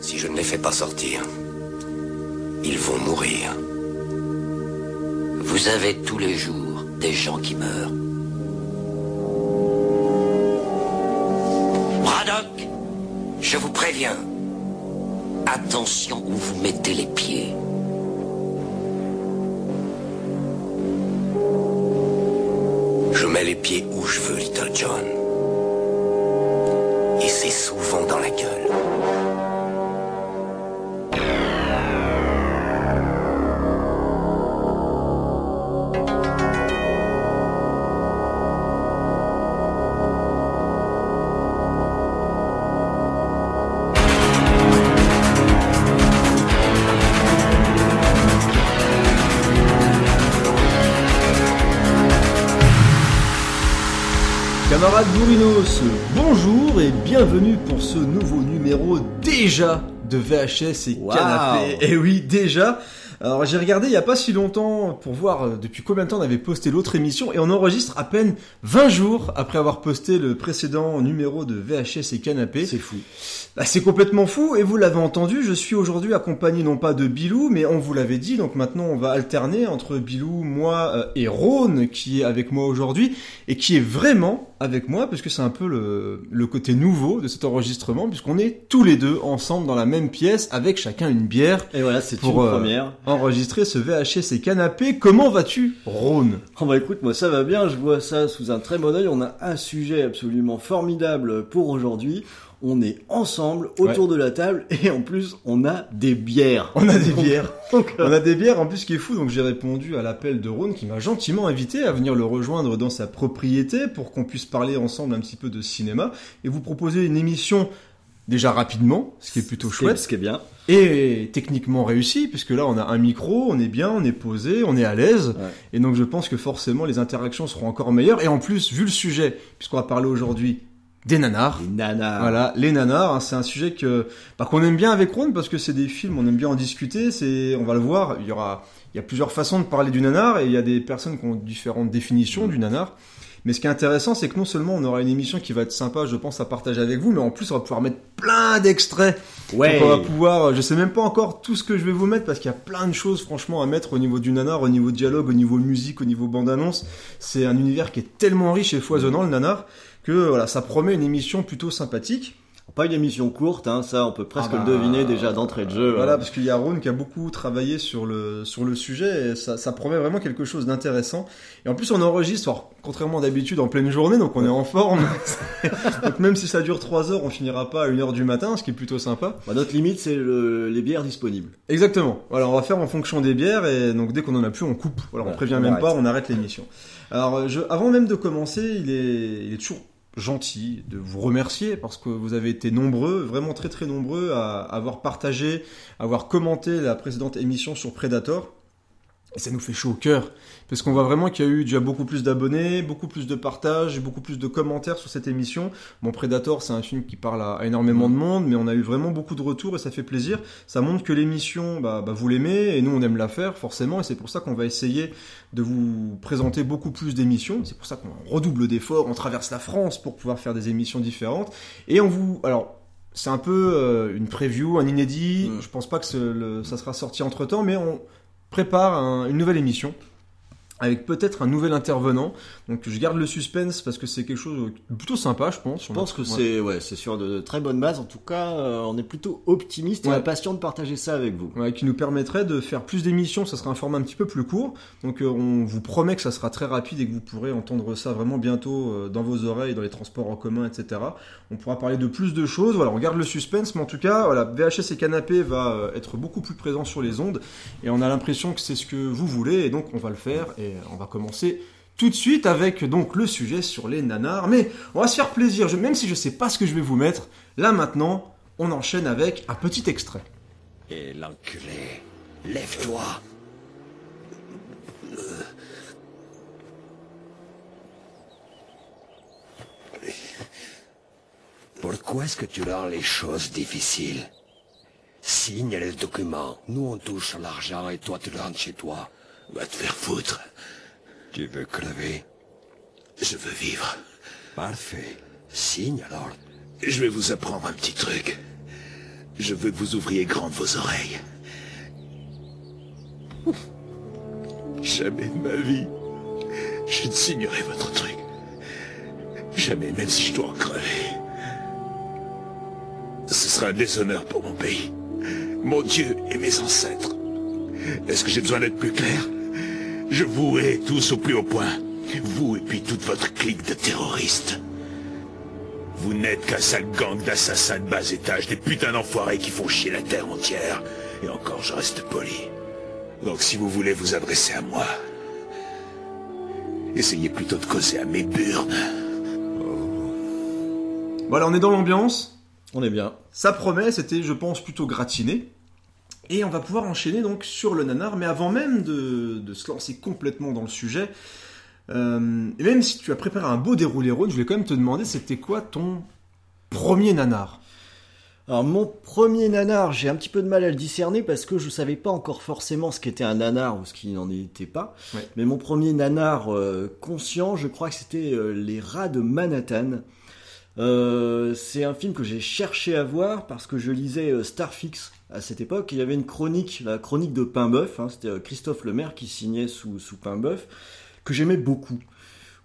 Si je ne les fais pas sortir, ils vont mourir. Vous avez tous les jours des gens qui meurent. Braddock, je vous préviens. Attention où vous mettez les pieds. Je mets les pieds où je veux, Little John. Et c'est souvent dans la gueule. Ce nouveau numéro déjà de VHS et Wow. Canapé. Et oui, déjà. Alors j'ai regardé il y a pas si longtemps pour voir euh, depuis combien de temps on avait posté l'autre émission et on enregistre à peine 20 jours après avoir posté le précédent numéro de VHS et Canapé. C'est fou. Bah, c'est complètement fou et vous l'avez entendu, je suis aujourd'hui accompagné non pas de Bilou, mais on vous l'avait dit, donc maintenant on va alterner entre Bilou, moi euh, et Rhône qui est avec moi aujourd'hui et qui est vraiment avec moi parce que c'est un peu le, le côté nouveau de cet enregistrement puisqu'on est tous les deux ensemble dans la même pièce avec chacun une bière Et voilà, c'est pour une euh, première. enregistrer ce VHS et canapé. Comment vas-tu, Rhône? Oh bah écoute, moi ça va bien, je vois ça sous un très bon oeil. On a un sujet absolument formidable pour aujourd'hui. On est ensemble autour de la table et en plus on a des bières. On a des Donc- bières. donc, euh, On a des bières en plus ce qui est fou, donc j'ai répondu à l'appel de Rhône qui m'a gentiment invité à venir le rejoindre dans sa propriété pour qu'on puisse parler ensemble un petit peu de cinéma et vous proposer une émission déjà rapidement, ce qui est plutôt chouette, Ce qui est bien. et techniquement réussi, puisque là on a un micro, on est bien, on est posé, on est à l'aise, Ouais. et donc je pense que forcément les interactions seront encore meilleures, et en plus, vu le sujet, puisqu'on va parler aujourd'hui des nanars, Les nanas. voilà, les nanars, hein, c'est un sujet que bah, qu'on aime bien avec Ron parce que c'est des films, on aime bien en discuter. C'est, on va le voir. Il y aura, il y a plusieurs façons de parler du nanar et il y a des personnes qui ont différentes définitions du nanar. Mais ce qui est intéressant, c'est que non seulement on aura une émission qui va être sympa, je pense, à partager avec vous, mais en plus on va pouvoir mettre plein d'extraits. Ouais. Donc on va pouvoir, je sais même pas encore tout ce que je vais vous mettre parce qu'il y a plein de choses franchement à mettre au niveau du nanar, au niveau dialogue, au niveau musique, au niveau bande-annonce. C'est un univers qui est tellement riche et foisonnant le nanar que voilà, ça promet une émission plutôt sympathique. Pas une émission courte, hein, ça on peut presque Ah bah, le deviner déjà d'entrée de jeu. Voilà, hein. parce qu'il y a Rhône qui a beaucoup travaillé sur le, sur le sujet et ça, ça promet vraiment quelque chose d'intéressant. Et en plus, on enregistre, alors, contrairement d'habitude, en pleine journée, donc on est en forme. donc même si ça dure 3 heures, on finira pas à 1 heure du matin, ce qui est plutôt sympa. Bah, notre limite c'est le- les bières disponibles. Exactement. Voilà, on va faire en fonction des bières et donc dès qu'on en a plus, on coupe. Voilà, on Voilà, prévient on même arrête. pas, on arrête l'émission. Alors, je, avant même de commencer, il est, il est toujours gentil de vous remercier parce que vous avez été nombreux, vraiment très très nombreux à avoir partagé, à avoir commenté la précédente émission sur Predator. Et ça nous fait chaud au cœur, parce qu'on voit vraiment qu'il y a eu déjà beaucoup plus d'abonnés, beaucoup plus de partages, beaucoup plus de commentaires sur cette émission. Bon, Predator, c'est un film qui parle à, à énormément de monde, mais on a eu vraiment beaucoup de retours et ça fait plaisir. Ça montre que l'émission, bah, bah, vous l'aimez, et nous, on aime la faire, forcément, et c'est pour ça qu'on va essayer de vous présenter beaucoup plus d'émissions. C'est pour ça qu'on redouble d'efforts, on traverse la France pour pouvoir faire des émissions différentes. Et on vous... Alors, c'est un peu euh, une preview, un inédit. Mm. Je pense pas que le- ça sera sorti entre temps, mais on prépare un- une nouvelle émission avec peut-être un nouvel intervenant. Donc je garde le suspense parce que c'est quelque chose de plutôt sympa, je pense. Je pense que c'est ouais, c'est sur de très bonnes bases. En tout cas, euh, on est plutôt optimiste et Ouais. impatient de partager ça avec vous. Ouais, qui nous permettrait de faire plus d'émissions. Ça sera un format un petit peu plus court. Donc euh, on vous promet que ça sera très rapide et que vous pourrez entendre ça vraiment bientôt euh, dans vos oreilles, dans les transports en commun, etc. On pourra parler de plus de choses. Voilà, on garde le suspense, mais en tout cas, voilà, VHS et Canapé va être beaucoup plus présent sur les ondes et on a l'impression que c'est ce que vous voulez et donc on va le faire et on va commencer. Tout de suite avec donc le sujet sur les nanars, mais on va se faire plaisir, même si je sais pas ce que je vais vous mettre, là maintenant, on enchaîne avec un petit extrait. Et l'enculé, lève-toi. Pourquoi est-ce que tu rends les choses difficiles? Signe les documents. Nous, on touche l'argent et toi, tu rentres chez toi. Va te faire foutre. Tu veux crever? Je veux vivre. Parfait. Signe alors. Je vais vous apprendre un petit truc. Je veux que vous ouvriez grandes vos oreilles. Jamais de ma vie, je ne signerai votre truc. Jamais, même si je dois en crever. Ce sera un déshonneur pour mon pays, mon Dieu et mes ancêtres. Est-ce que j'ai besoin d'être plus clair? Je vous hais tous au plus haut point. Vous et puis toute votre clique de terroristes. Vous n'êtes qu'un sale gang d'assassins de bas étage, des putains d'enfoirés qui font chier la terre entière. Et encore, je reste poli. Donc si vous voulez vous adresser à moi, essayez plutôt de causer à mes burnes. Voilà, on est dans l'ambiance. On est bien. Ça promet, c'était, je pense, plutôt gratiné. Et on va pouvoir enchaîner donc sur le nanar, mais avant même de, de se lancer complètement dans le sujet, euh, et même si tu as préparé un beau déroulé rôle, je voulais quand même te demander, c'était quoi ton premier nanar? Alors mon premier nanar, j'ai un petit peu de mal à le discerner parce que je savais pas encore forcément ce qu'était un nanar ou ce qui n'en était pas. Ouais. Mais mon premier nanar euh, conscient, je crois que c'était euh, Les rats de Manhattan. Euh, c'est un film que j'ai cherché à voir parce que je lisais Starfix à cette époque. Il y avait une chronique, la chronique de Painboeuf. Hein, c'était euh, Christophe Lemaire qui signait sous, sous Painboeuf, que j'aimais beaucoup.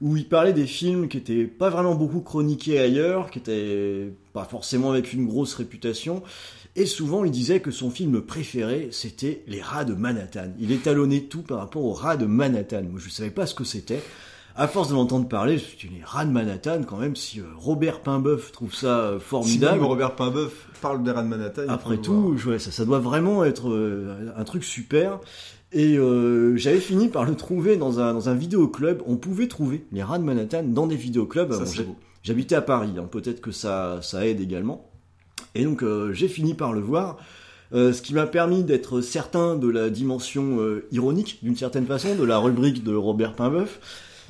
Où il parlait des films qui étaient pas vraiment beaucoup chroniqués ailleurs, qui étaient pas forcément avec une grosse réputation. Et souvent, il disait que son film préféré, c'était Les Rats de Manhattan. Il étalonnait tout par rapport aux Rats de Manhattan. Moi, je savais pas ce que c'était. À force de l'entendre parler, je me suis dit, les Rats de Manhattan, quand même, si euh, Robert Painboeuf trouve ça euh, Si formidable. même Robert Painboeuf parle des rats de Manhattan. Après tout, ouais, ça, ça doit vraiment être euh, un truc super. Et euh, j'avais fini par le trouver dans un, dans un vidéoclub. On pouvait trouver les rats de Manhattan dans des vidéoclubs. Bon, c'est. J'habitais à Paris, hein, peut-être que ça, ça aide également. Et donc euh, j'ai fini par le voir. Euh, ce qui m'a permis d'être certain de la dimension ironique, d'une certaine façon, de la rubrique de Robert Painboeuf.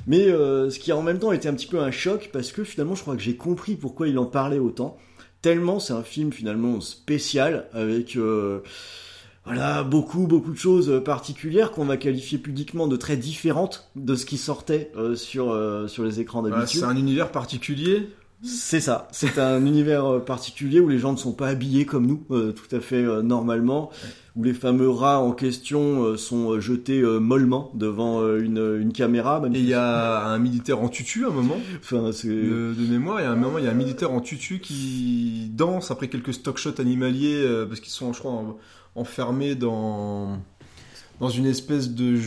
Mais euh, ce qui en même temps était un petit peu un choc, parce que finalement je crois que j'ai compris pourquoi il en parlait autant. Tellement c'est un film finalement spécial, avec euh, voilà beaucoup beaucoup de choses particulières qu'on va qualifier pudiquement de très différentes de ce qui sortait euh, sur, euh, sur les écrans Voilà, d'habitude. c'est un univers particulier. C'est ça, c'est un univers euh, particulier où les gens ne sont pas habillés comme nous, euh, tout à fait euh, normalement, où les fameux rats en question euh, sont euh, jetés euh, mollement devant une, une caméra. Même Et il y a un militaire en tutu à un moment? enfin, c'est... de, de mémoire, il y a un moment, il y a un militaire en tutu qui danse après quelques stock shots animaliers euh, parce qu'ils sont, je crois, en- enfermés dans dans une espèce de.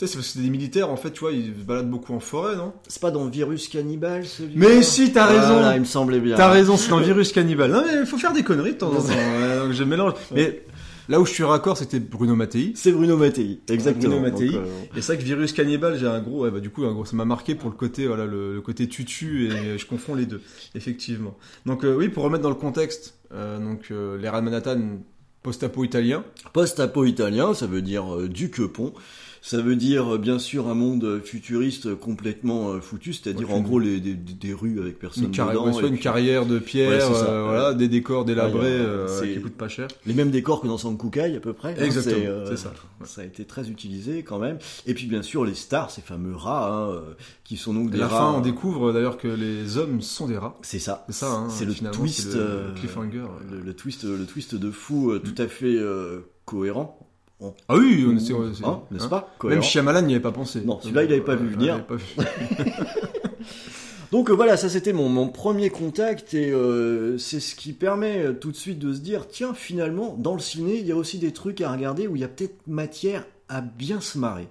Tu sais, c'est parce que c'est des militaires en fait, tu vois, ils se baladent beaucoup en forêt, non? C'est pas dans Virus Cannibal celui Mais si, t'as raison. Voilà, il me semblait bien. T'as raison, c'est dans Virus Cannibal. Non mais il faut faire des conneries de temps en temps. ouais, donc je mélange. Mais là où je suis raccord, c'était Bruno Mattei. C'est Bruno Mattei, exactement. Bruno Mattei. Donc, euh, Et c'est vrai que Virus Cannibal, j'ai un gros, ouais, bah, du coup, un gros, ça m'a marqué pour le côté, voilà, le, le côté tutu et je confonds les deux, effectivement. Donc euh, oui, pour remettre dans le contexte, euh, donc euh, les Manhattan, post-apo italien. Post-apo italien, ça veut dire euh, du quepon. Ça veut dire euh, bien sûr un monde futuriste complètement euh, foutu, c'est-à-dire Ouais, en gros les, des, des rues avec personne Une, dedans. ouais, soit une puis carrière de pierre, Ouais, euh, voilà, des décors délabrés euh, qui coûtent pas cher. Les mêmes décors que dans Sankukai à peu près. hein, Exactement, c'est, euh, ça. Ça a été très utilisé quand même. Et puis bien sûr les stars, ces fameux rats, hein, euh, qui sont donc À des la rats. fin, on découvre d'ailleurs que les hommes sont des rats. C'est ça. C'est ça, hein, c'est le twist, le euh, cliffhanger. le, le twist, le twist de fou, euh, tout à fait euh, cohérent. On- Ah oui, on- c'est, c'est- Hein, n'est-ce hein. pas Même Cohérent. Shyamalan n'y avait pas pensé. Non, celui-là, il avait pas vu Euh, venir. pas vu. Donc euh, voilà, ça c'était mon, mon premier contact et euh, c'est ce qui permet euh, tout de suite de se dire tiens finalement dans le ciné il y a aussi des trucs à regarder où il y a peut-être matière à bien se marrer.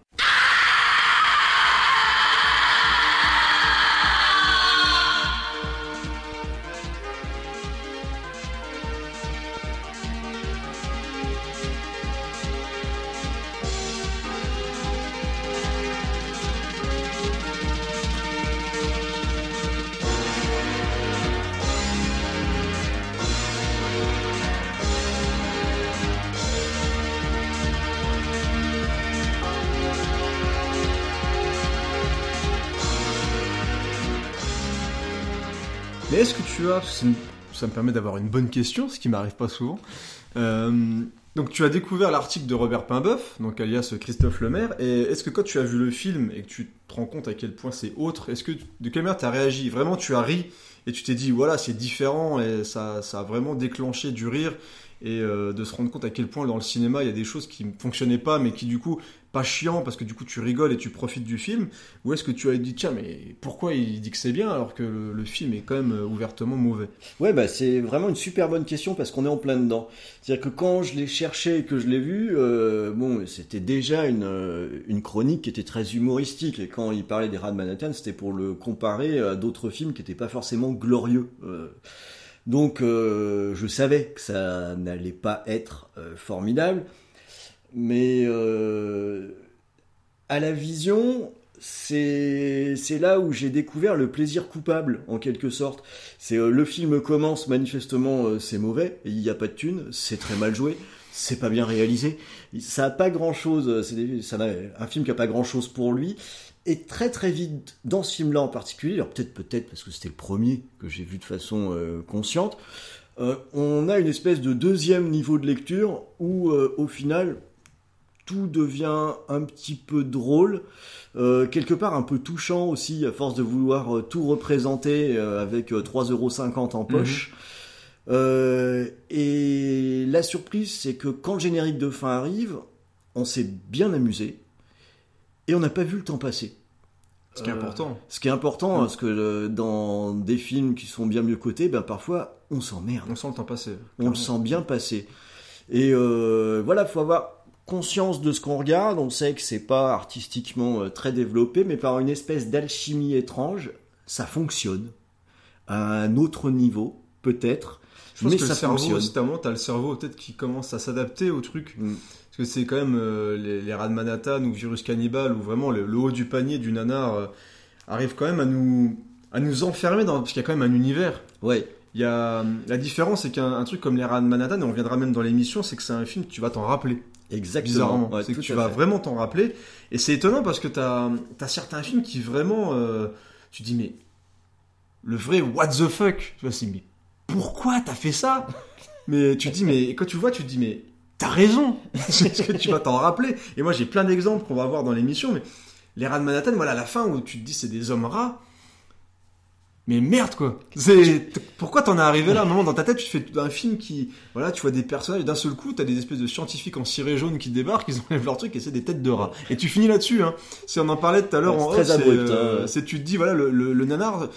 Ça me permet d'avoir une bonne question, ce qui m'arrive pas souvent. Euh, donc tu as découvert l'article de Robert Painboeuf, donc alias Christophe Lemaire, et est-ce que quand tu as vu le film et que tu te rends compte à quel point c'est autre, est-ce que de quelle manière tu as réagi? Vraiment tu as ri et tu t'es dit voilà c'est différent et ça, ça a vraiment déclenché du rire et euh, de se rendre compte à quel point dans le cinéma il y a des choses qui ne fonctionnaient pas mais qui du coup pas chiant parce que du coup tu rigoles et tu profites du film ou est-ce que tu as dit tiens mais pourquoi il dit que c'est bien alors que le, film est quand même euh, ouvertement mauvais? Ouais, bah c'est vraiment une super bonne question parce qu'on est en plein dedans. C'est-à-dire que quand je l'ai cherché et que je l'ai vu, euh, bon, c'était déjà une, euh, une chronique qui était très humoristique. Et quand il parlait des rats de Manhattan, c'était pour le comparer à d'autres films qui n'étaient pas forcément glorieux. Donc, je savais que ça n'allait pas être formidable. Mais euh, à la vision, c'est là où j'ai découvert le plaisir coupable en quelque sorte. C'est euh, le film commence manifestement euh, c'est mauvais, il n'y a pas de thune, c'est très mal joué, c'est pas bien réalisé, ça a pas grand chose, c'est n'a- un film qui a pas grand chose pour lui. Et très très vite dans ce film-là en particulier, peut-être peut-être parce que c'était le premier que j'ai vu de façon consciente, on a une espèce de deuxième niveau de lecture où au final tout devient un petit peu drôle, euh, quelque part un peu touchant aussi, à force de vouloir euh, tout représenter euh, avec euh, 3,50€ en poche. Euh, et la surprise, c'est que quand le générique de fin arrive, on s'est bien amusé et on n'a pas vu le temps passer. ce qui est Euh, important Ce qui est important, Mm. parce que euh, dans des films qui sont bien mieux cotés, ben parfois on s'emmerde. on sent le temps passer On le sent bien passer. Et euh, voilà, faut avoir conscience de ce qu'on regarde. On sait que c'est pas artistiquement euh, très développé, mais par une espèce d'alchimie étrange, ça fonctionne à un autre niveau, peut-être. je pense mais que ça le cerveau fonctionne. aussi, t'as le cerveau peut-être qui commence à s'adapter au truc Mm. Parce que c'est quand même euh, les, les rats de Manhattan ou Virus Cannibal ou vraiment le, le haut du panier du nanar euh, arrive quand même à nous, à nous enfermer dans, parce qu'il y a quand même un univers. Ouais, Il y a, la différence, c'est qu'un un truc comme les rats de Manhattan, et on viendra même dans l'émission, c'est que c'est un film que tu vas t'en rappeler. Exactement. Bizarrement. Ouais, c'est que tu vas fait. vraiment t'en rappeler. Et c'est étonnant parce que t'as as certains films qui vraiment. euh, tu dis, mais. Le vrai what the fuck? Tu vois, c'est, mais pourquoi t'as fait ça? Mais tu dis, mais quand tu le vois, tu te dis, mais t'as raison Parce que tu vas t'en rappeler? Et moi, j'ai plein d'exemples qu'on va voir dans l'émission, mais les rats de Manhattan, voilà, à la fin où tu te dis, c'est des hommes rats. Mais merde quoi. C'est pourquoi t'en es arrivé là? À un moment dans ta tête tu fais un film qui voilà tu vois des personnages et d'un seul coup t'as des espèces de scientifiques en ciré jaune qui débarquent ils enlèvent leur truc et c'est des têtes de rats. Et tu finis là-dessus hein. Si on en parlait tout à l'heure en c'est off c'est euh, hein. c'est tu te dis voilà le, le, le nanar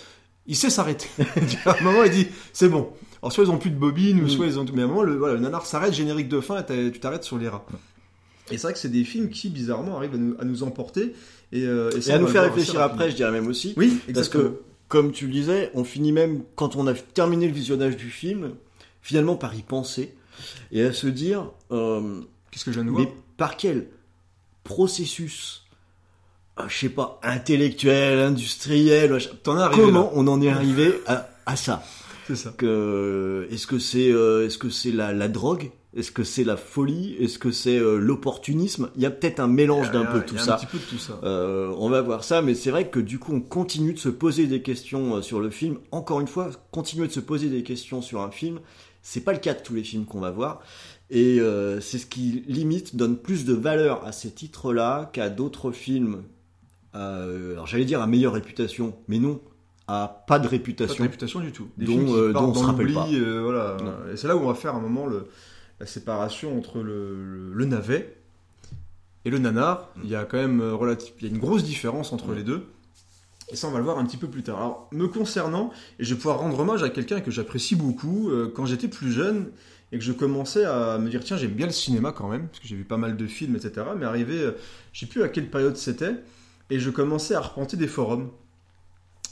il sait s'arrêter. À un moment il dit c'est bon. Alors soit ils ont plus de bobine ou soit ils ont mais à un moment le, voilà, le nanar s'arrête générique de fin et tu t'arrêtes sur les rats. Et c'est vrai que c'est des films qui bizarrement arrivent à nous, à nous emporter et, euh, Et ça, à nous faire réfléchir après, je dirais même aussi. oui Parce exactement. que, comme tu le disais, on finit même, quand on a terminé le visionnage du film, finalement par y penser et à se dire, euh, qu'est-ce que je mais par quel processus, euh, je sais pas, intellectuel, industriel, arrivé comment là? on en est arrivé à, à ça. C'est ça. Que, Est-ce que c'est euh, est-ce que c'est la, la drogue? Est-ce que c'est la folie? Est-ce que c'est euh, l'opportunisme? Il y a peut-être un mélange d'un peu tout ça. un petit peu de tout ça Euh, on va voir ça, mais c'est vrai que du coup, on continue de se poser des questions euh, sur le film. Encore une fois, continuer de se poser des questions sur un film, c'est pas le cas de tous les films qu'on va voir. Et euh, c'est ce qui limite donne plus de valeur à ces titres-là qu'à d'autres films. Alors j'allais dire à meilleure réputation, mais non, à pas de pas de réputation. réputation du tout. Des dont, films qui dont on se rappelle pas. voilà. Et c'est là où on va faire un moment le, la séparation entre le, le, navet et le nanar. Mm. Il y a quand même euh, relative, il y a une grosse différence entre les deux. Et ça, on va le voir un petit peu plus tard. Alors, me concernant, et je vais pouvoir rendre hommage à quelqu'un que j'apprécie beaucoup, euh, quand j'étais plus jeune et que je commençais à me dire, tiens, j'aime bien le cinéma quand même, parce que j'ai vu pas mal de films, etc. Mais arrivé, euh, je sais plus à quelle période c'était, et je commençais à arpenter des forums.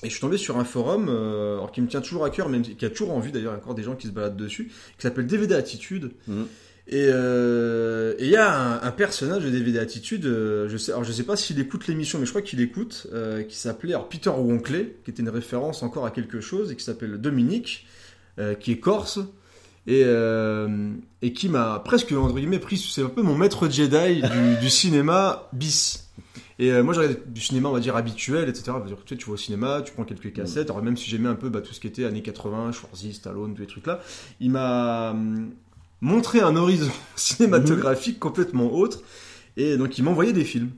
Et je suis tombé sur un forum euh, alors qui me tient toujours à cœur, même qui a toujours envie d'ailleurs, encore des gens qui se baladent dessus, qui s'appelle DVD Attitude. Mhm. Et euh, et il y a un, un personnage de DVD Attitude, euh, je sais, alors je sais pas s'il écoute l'émission, mais je crois qu'il écoute, euh, qui s'appelait alors Peter Wonkley, qui était une référence encore à quelque chose, et qui s'appelle Dominique, qui est corse. Et, et qui m'a presque entre guillemets pris, c'est un peu mon maître Jedi du, du cinéma bis. Et euh, moi, j'ai regardé du cinéma, on va dire, habituel, etc. Dire, tu, sais, tu vas au cinéma, tu prends quelques cassettes. Alors, même si j'aimais un peu bah, tout ce qui était années 80, Schwarzy, Stallone, tous les trucs-là, il m'a hum, montré un horizon cinématographique complètement autre. Et donc, il m'a envoyé des films.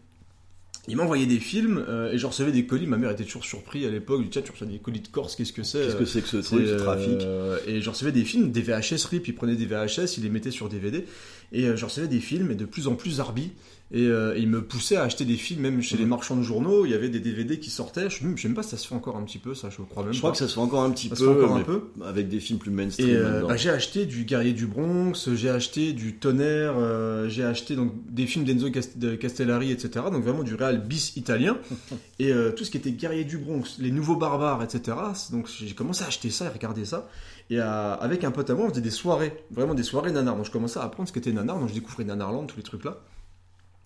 il m'a envoyé des films euh, et je recevais des colis. Ma mère était toujours surprise à l'époque. Tiens, tu reçois des colis de Corse, qu'est-ce que c'est Qu'est-ce que c'est que ce C'est, truc, ce euh, trafic? Et je recevais des films, des VHS RIP. Il prenait des VHS, il les mettait sur DVD. Et euh, je recevais des films et de plus en plus Arby. Et euh, il me poussait à acheter des films, même chez les marchands de journaux. Il y avait des DVD qui sortaient. Je ne sais même pas si ça se fait encore un petit peu, ça, je crois même Je pas. crois que ça se fait encore un petit Ça peu, encore un peu. avec des films plus mainstream. Et euh, bah, j'ai acheté du Guerrier du Bronx, j'ai acheté du Tonnerre, euh, j'ai acheté donc des films d'Enzo Cast- de Castellari, etc. Donc vraiment du réal bis italien. et tout ce qui était Guerrier du Bronx, les nouveaux barbares, etc. Donc j'ai commencé à acheter ça et regarder ça. Et à- avec un pote à moi, on faisait des soirées, vraiment des soirées nanar. Donc je commençais à apprendre ce qu'était nanar, donc je découvrais Nanarland, tous les trucs là.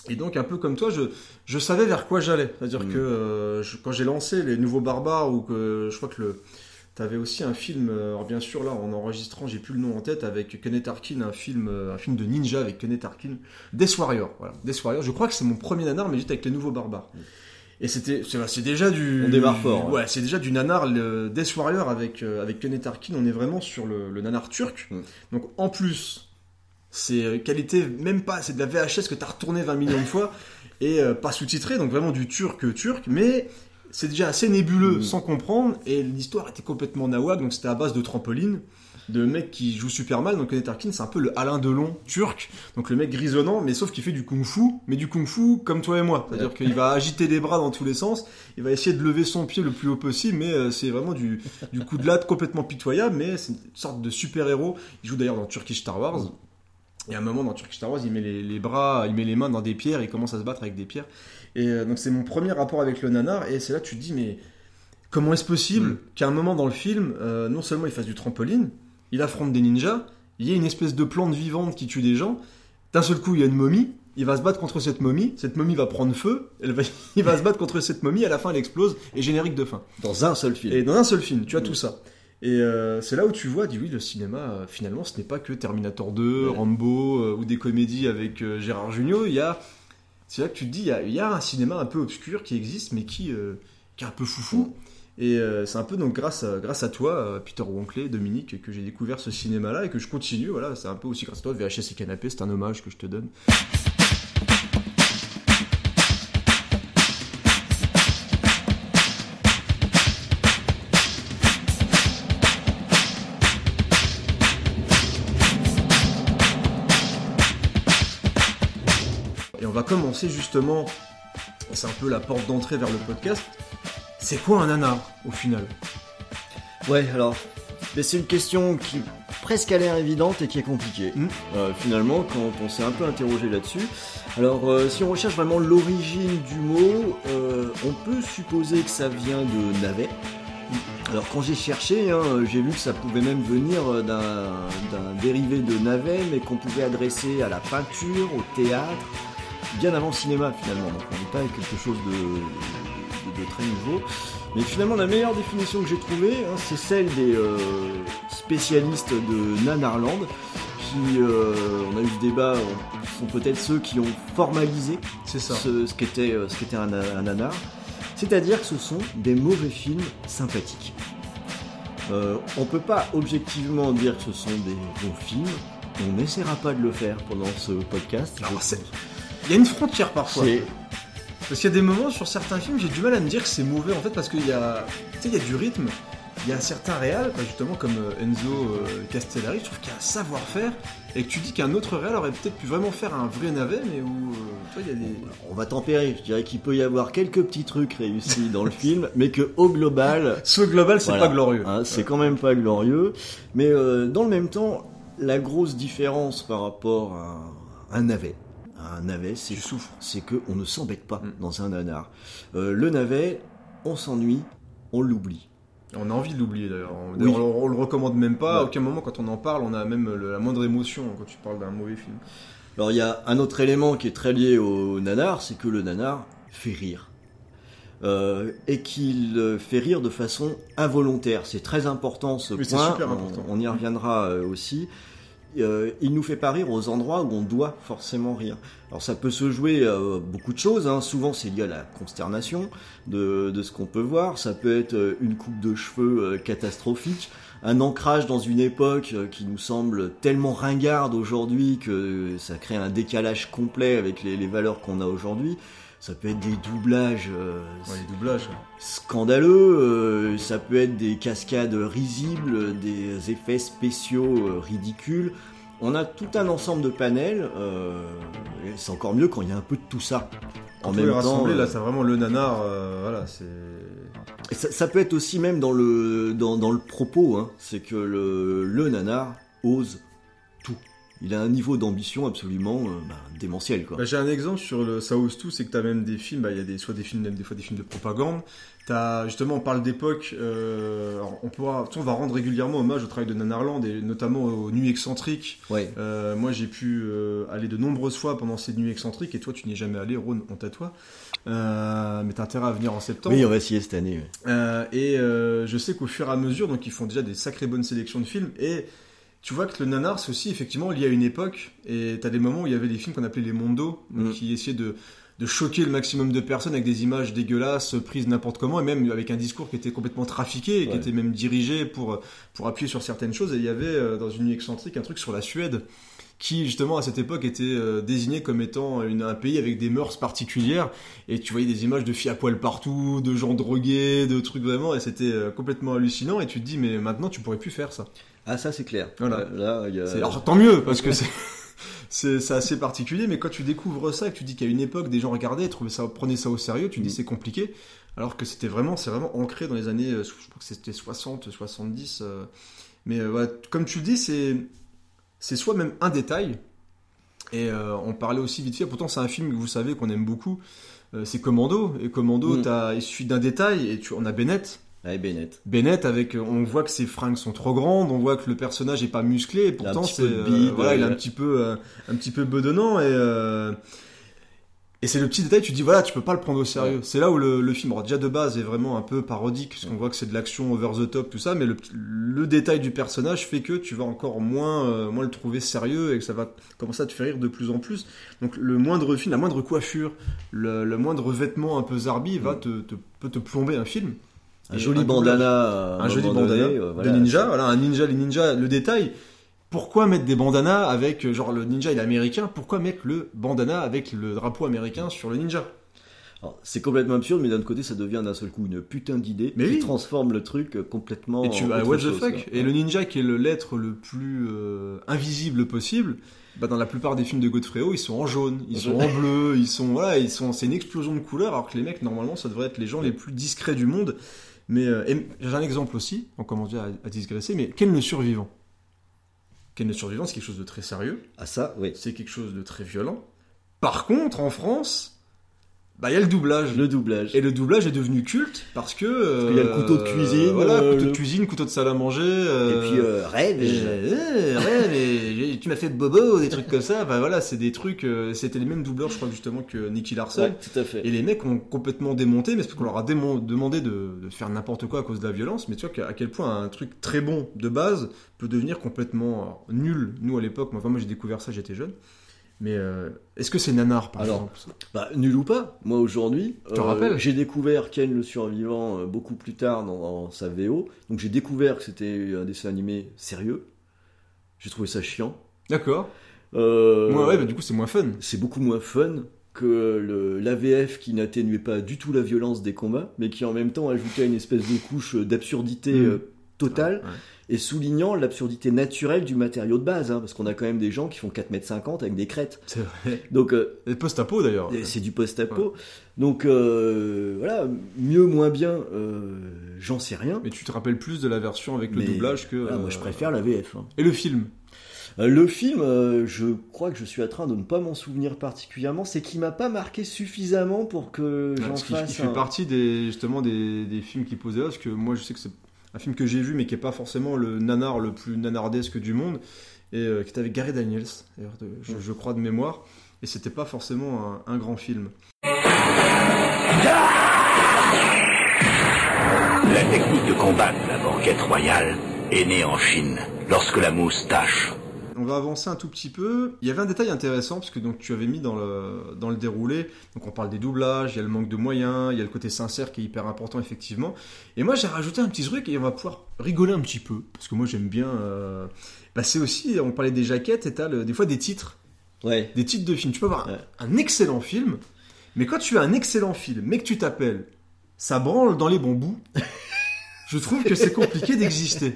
Et donc un peu comme toi, je, je savais vers quoi j'allais. C'est-à-dire Mm. que euh, je- quand j'ai lancé les nouveaux barbares, ou que je crois que le, T'avais aussi un film, euh, alors bien sûr là en enregistrant, j'ai plus le nom en tête, avec Kenneth Arkin, un film, euh, un film de ninja avec Kenneth Arkin, Death Warrior. Voilà, Death Warrior. Je crois que c'est mon premier nanar, mais juste avec les nouveaux barbares. Et c'était, c'est, c'est déjà du. On démarre fort, Ouais, c'est déjà du nanar. Le Death Warrior avec euh, avec Kenneth Arkin, on est vraiment sur le, le nanar turc. Mm. Donc en plus, c'est euh, qualité même pas, c'est de la VHS que t'as retourné 20 millions de fois et euh, pas sous-titré, donc vraiment du turc turc, mais c'est déjà assez nébuleux Mm. sans comprendre et l'histoire était complètement nawak, donc c'était à base de trampoline de mecs qui jouent super mal. Donc Kenneth Arkin, c'est un peu le Alain Delon turc, donc le mec grisonnant, mais sauf qu'il fait du kung-fu, mais du kung-fu comme toi et moi. C'est-à-dire qu'il va agiter les bras dans tous les sens, il va essayer de lever son pied le plus haut possible, mais euh, c'est vraiment du, du coup de latte complètement pitoyable, mais c'est une sorte de super-héros. Il joue d'ailleurs dans Turkish Star Wars. Et à un moment dans Turkish Star Wars, il met les, les bras, il met les mains dans des pierres, il commence à se battre avec des pierres. Et euh, donc c'est mon premier rapport avec le nanar, et c'est là que tu te dis, mais comment est-ce possible Mm. qu'à un moment dans le film, euh, non seulement il fasse du trampoline, il affronte des ninjas, il y a une espèce de plante vivante qui tue des gens, d'un seul coup il y a une momie, il va se battre contre cette momie, cette momie va prendre feu, elle va, il va se battre contre cette momie, à la fin elle explose, et générique de fin. Dans un seul film. Et dans un seul film, tu as Mm. tout ça. Et euh, c'est là où tu vois, dis oui, le cinéma, euh, finalement, ce n'est pas que Terminator 2, Ouais. Rambo euh, ou des comédies avec euh, Gérard Jugnot. Il y a, c'est là que tu te dis, il y a, il y a un cinéma un peu obscur qui existe, mais qui, qui est un peu foufou. Et c'est un peu donc grâce à, grâce à toi, Peter Wonkley, Dominique, que j'ai découvert ce cinéma-là et que je continue. Voilà, c'est un peu aussi grâce à toi, VHS et Canapé, c'est un hommage que je te donne. Commencer justement, c'est un peu la porte d'entrée vers le podcast. C'est quoi un nanar au final? Ouais, alors, mais c'est une question qui presque a l'air évidente et qui est compliquée. Mm. Euh, finalement, quand on s'est un peu interrogé là-dessus. Alors, euh, si on recherche vraiment l'origine du mot, euh, on peut supposer que ça vient de navet. Alors, quand j'ai cherché, hein, j'ai vu que ça pouvait même venir d'un dérivé de navet, mais qu'on pouvait adresser à la peinture, au théâtre, bien avant le cinéma finalement. Donc, on n'est pas avec quelque chose de, de- de très nouveau. Mais finalement, la meilleure définition que j'ai trouvée, hein, c'est celle des euh, spécialistes de Nanarland, qui, euh, on a eu ce débat, euh, sont peut-être ceux qui ont formalisé ce, ce qu'était qu'était un, un nanar. C'est-à-dire que ce sont des mauvais films sympathiques. Euh, on peut pas objectivement dire que ce sont des bons films. On n'essaiera pas de le faire pendant ce podcast. C'est- Il y a une frontière parfois. Parce qu'il y a des moments sur certains films, j'ai du mal à me dire que c'est mauvais en fait parce qu'il y a, tu sais, il y a du rythme. Il y a certains réals, bah, justement comme euh, Enzo euh, Castellari, je trouve qu'il y a un savoir-faire et que tu dis qu'un autre réal aurait peut-être pu vraiment faire un vrai navet, mais où, euh, tu vois, il y a des. On va tempérer. Je dirais qu'il peut y avoir quelques petits trucs réussis dans le film, mais que au global, Ce global, c'est Voilà. pas glorieux. hein, c'est quand même pas glorieux. Mais euh, dans le même temps, la grosse différence par rapport à un navet, un navet, c'est Tu souffres. c'est que on ne s'embête pas Mm. dans un nanar. Euh, le navet, on s'ennuie, on l'oublie. On a envie de l'oublier d'ailleurs. On, Oui. on, on le recommande même pas. À aucun moment, quand on en parle, on a même le- la moindre émotion quand tu parles d'un mauvais film. Alors il y a un autre élément qui est très lié au nanar, c'est que le nanar fait rire. Euh, et qu'il euh, fait rire de façon involontaire. C'est très important ce Oui, c'est point. super On- important. On, y reviendra aussi. Euh, il nous fait pas rire aux endroits où on doit forcément rire. Alors ça peut se jouer euh, beaucoup de choses. hein. Souvent c'est lié à la consternation de, de ce qu'on peut voir. Ça peut être euh, une coupe de cheveux euh, catastrophique, un ancrage dans une époque euh, qui nous semble tellement ringarde aujourd'hui que ça crée un décalage complet avec les, les valeurs qu'on a aujourd'hui. Ça peut être des doublages euh, Ouais, les doublages. scandaleux, euh, ça peut être des cascades risibles, des effets spéciaux euh, ridicules. On a tout un ensemble de panels. c'est encore mieux quand il y a un peu de tout ça. En En même temps, là, c'est vraiment le nanar. voilà, c'est. Ça, ça peut être aussi même dans le, dans, dans le propos, hein. c'est que le, le nanar ose. Il a un niveau d'ambition absolument euh, bah, démentiel. Quoi. Bah, j'ai un exemple sur le South tout, c'est que t'as même des films, bah, il y a des, soit des films, même des fois des films de propagande. T'as, justement, on parle d'époque, euh, on pourra, tu on va rendre régulièrement hommage au travail de Nanarland et notamment aux nuits excentriques. Ouais. Euh, moi, j'ai pu aller de nombreuses fois pendant ces nuits excentriques et toi, tu n'y es jamais allé, Rhône, honte à toi. Mais t'as intérêt à venir en septembre. Oui, on va essayer cette année. ouais. Et je sais qu'au fur et à mesure, donc ils font déjà des sacrées bonnes sélections de films. Et tu vois que le nanar, c'est aussi effectivement lié à une époque. Et t'as des moments où il y avait des films qu'on appelait les mondos, Mm. qui essayaient de, de choquer le maximum de personnes avec des images dégueulasses prises n'importe comment, et même avec un discours qui était complètement trafiqué et qui était même dirigé pour, pour appuyer sur certaines choses. Et il y avait euh, dans une nuit excentrique un truc sur la Suède qui justement à cette époque était euh, désigné comme étant une- un pays avec des mœurs particulières et tu voyais des images de filles à poil partout, de gens drogués, de trucs vraiment et c'était euh, complètement hallucinant et tu te dis mais maintenant tu pourrais plus faire ça. Ah, ça c'est clair. Voilà. Là, il y a... C'est- Alors tant mieux parce que c'est c'est assez particulier mais quand tu découvres ça et que tu dis qu'à une époque des gens regardaient, trouvaient ça, prenaient ça au sérieux, tu dis Mm. c'est compliqué alors que c'était vraiment c'est vraiment ancré dans les années euh, je crois que c'était 60 70 euh, mais euh, ouais, comme tu le dis c'est c'est soit même un détail et euh, on parlait aussi vite fait pourtant c'est un film que vous savez qu'on aime beaucoup c'est Commando et Commando Mm. il suffit d'un détail et tu on a Bennett Ouais, Bennett. Bennett avec euh, on voit que ses fringues sont trop grandes on voit que le personnage est pas musclé et pourtant c'est euh, voilà il est un ouais. petit peu euh, un petit peu bedonnant et euh, et c'est le petit détail tu te dis voilà tu peux pas le prendre au sérieux. C'est là où le, le film alors, déjà de base est vraiment un peu parodique parce qu'on voit que c'est de l'action over the top tout ça mais le, le détail du personnage fait que tu vas encore moins euh, moins le trouver sérieux et que ça va commencer à te faire rire de plus en plus. Donc le moindre film la moindre coiffure le, le moindre vêtement un peu zarbi va te, te- peut te plomber un film Un joli un bandana. un joli moment donné, bandana euh, voilà. de ninja, voilà, un ninja, les ninjas, le détail. Pourquoi mettre des bandanas avec, euh, genre le ninja il est américain, pourquoi mettre le bandana avec le drapeau américain sur le ninja? C'est complètement absurde, mais d'un côté, ça devient d'un seul coup une putain d'idée Mais qui oui. transforme le truc euh, complètement. Et tu en autre what the fuck quoi. Et le ninja qui est le l'être le plus euh, invisible possible, bah dans la plupart des films de Godfrey ils sont en jaune, ils sont en bleu, ils sont, voilà, ils sont, c'est une explosion de couleurs, alors que les mecs, normalement, ça devrait être les gens les plus discrets du monde. Mais, euh, j'ai un exemple aussi, on commence déjà à, à digresser, mais Ken le survivant? Ken le survivant, c'est quelque chose de très sérieux. Ah, ça, oui. c'est quelque chose de très violent. Par contre, en France, bah il y a le doublage. Le doublage. Et le doublage est devenu culte parce que euh, qu'il y a le couteau de cuisine, voilà, euh, couteau de cuisine, couteau de salle à manger. Et euh, puis, euh, rêve. et, euh, mais tu m'as fait bobo, des trucs comme ça. Bah voilà, c'est des trucs. euh, C'était les mêmes doubleurs, je crois justement que Nicky Larson. Ouais, tout à fait. Et les mecs ont complètement démonté, mais c'est parce qu'on leur a démon- demandé de, de faire n'importe quoi à cause de la violence. Mais tu vois qu'à- à quel point un truc très bon de base peut devenir complètement nul. Nous à l'époque, moi, enfin, moi j'ai découvert ça, j'étais jeune. Mais euh, est-ce que c'est nanar par Alors, exemple Bah, nul ou pas, moi aujourd'hui, euh, j'ai découvert Ken le survivant euh, beaucoup plus tard dans, dans sa VO. Donc j'ai découvert que c'était un dessin animé sérieux. J'ai trouvé ça chiant. D'accord. Ouais, bah, du coup c'est moins fun. c'est beaucoup moins fun que l'AVF qui n'atténuait pas du tout la violence des combats, mais qui en même temps ajoutait une espèce de couche d'absurdité Mm. euh, totale, Ouais. Et soulignant l'absurdité naturelle du matériau de base, hein, parce qu'on a quand même des gens qui font 4m50 avec des crêtes. C'est vrai. Donc euh, Et post-apo d'ailleurs. c'est du post-apo. Donc euh, voilà, mieux, moins bien, euh, j'en sais rien. Mais tu te rappelles plus de la version avec le Mais, doublage que. Voilà, moi euh, je préfère la VF. hein. Et le film? Euh, le film, euh, je crois que je suis en train de ne pas m'en souvenir particulièrement, c'est qu'il m'a pas marqué suffisamment pour que j'en Parce qu'il il fasse fait partie des, justement des, des films qui posaient là, parce que moi je sais que c'est un film que j'ai vu, mais qui est pas forcément le nanar le plus nanardesque du monde, et euh, qui était avec Gary Daniels, je, crois de mémoire, et c'était pas forcément un, grand film. La technique de combat de la banquette royale est née en Chine, lorsque la mousse tâche. On va avancer un tout petit peu. Il y avait un détail intéressant parce que donc tu avais mis dans le dans le déroulé. Donc on parle des doublages, il y a le manque de moyens, il y a le côté sincère qui est hyper important effectivement. Et moi j'ai rajouté un petit truc et on va pouvoir rigoler un petit peu parce que moi j'aime bien. euh, Bah c'est aussi on parlait des jaquettes et t'as le- des fois des titres, Ouais. des titres de films. Tu peux avoir un- Ouais. un, excellent film. Mais quand tu as un excellent film, mais que tu t'appelles Ça branle dans les bambous, je trouve que c'est compliqué d'exister.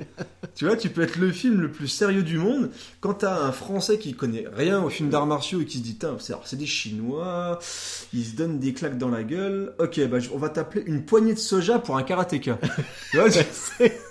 Tu vois, tu peux être le film le plus sérieux du monde. Quand t'as un Français qui connaît rien aux films d'arts martiaux et qui se dit, c'est des Chinois, ils se donnent des claques dans la gueule. Ok, bah, on va t'appeler une poignée de soja pour un karatéka. tu vois,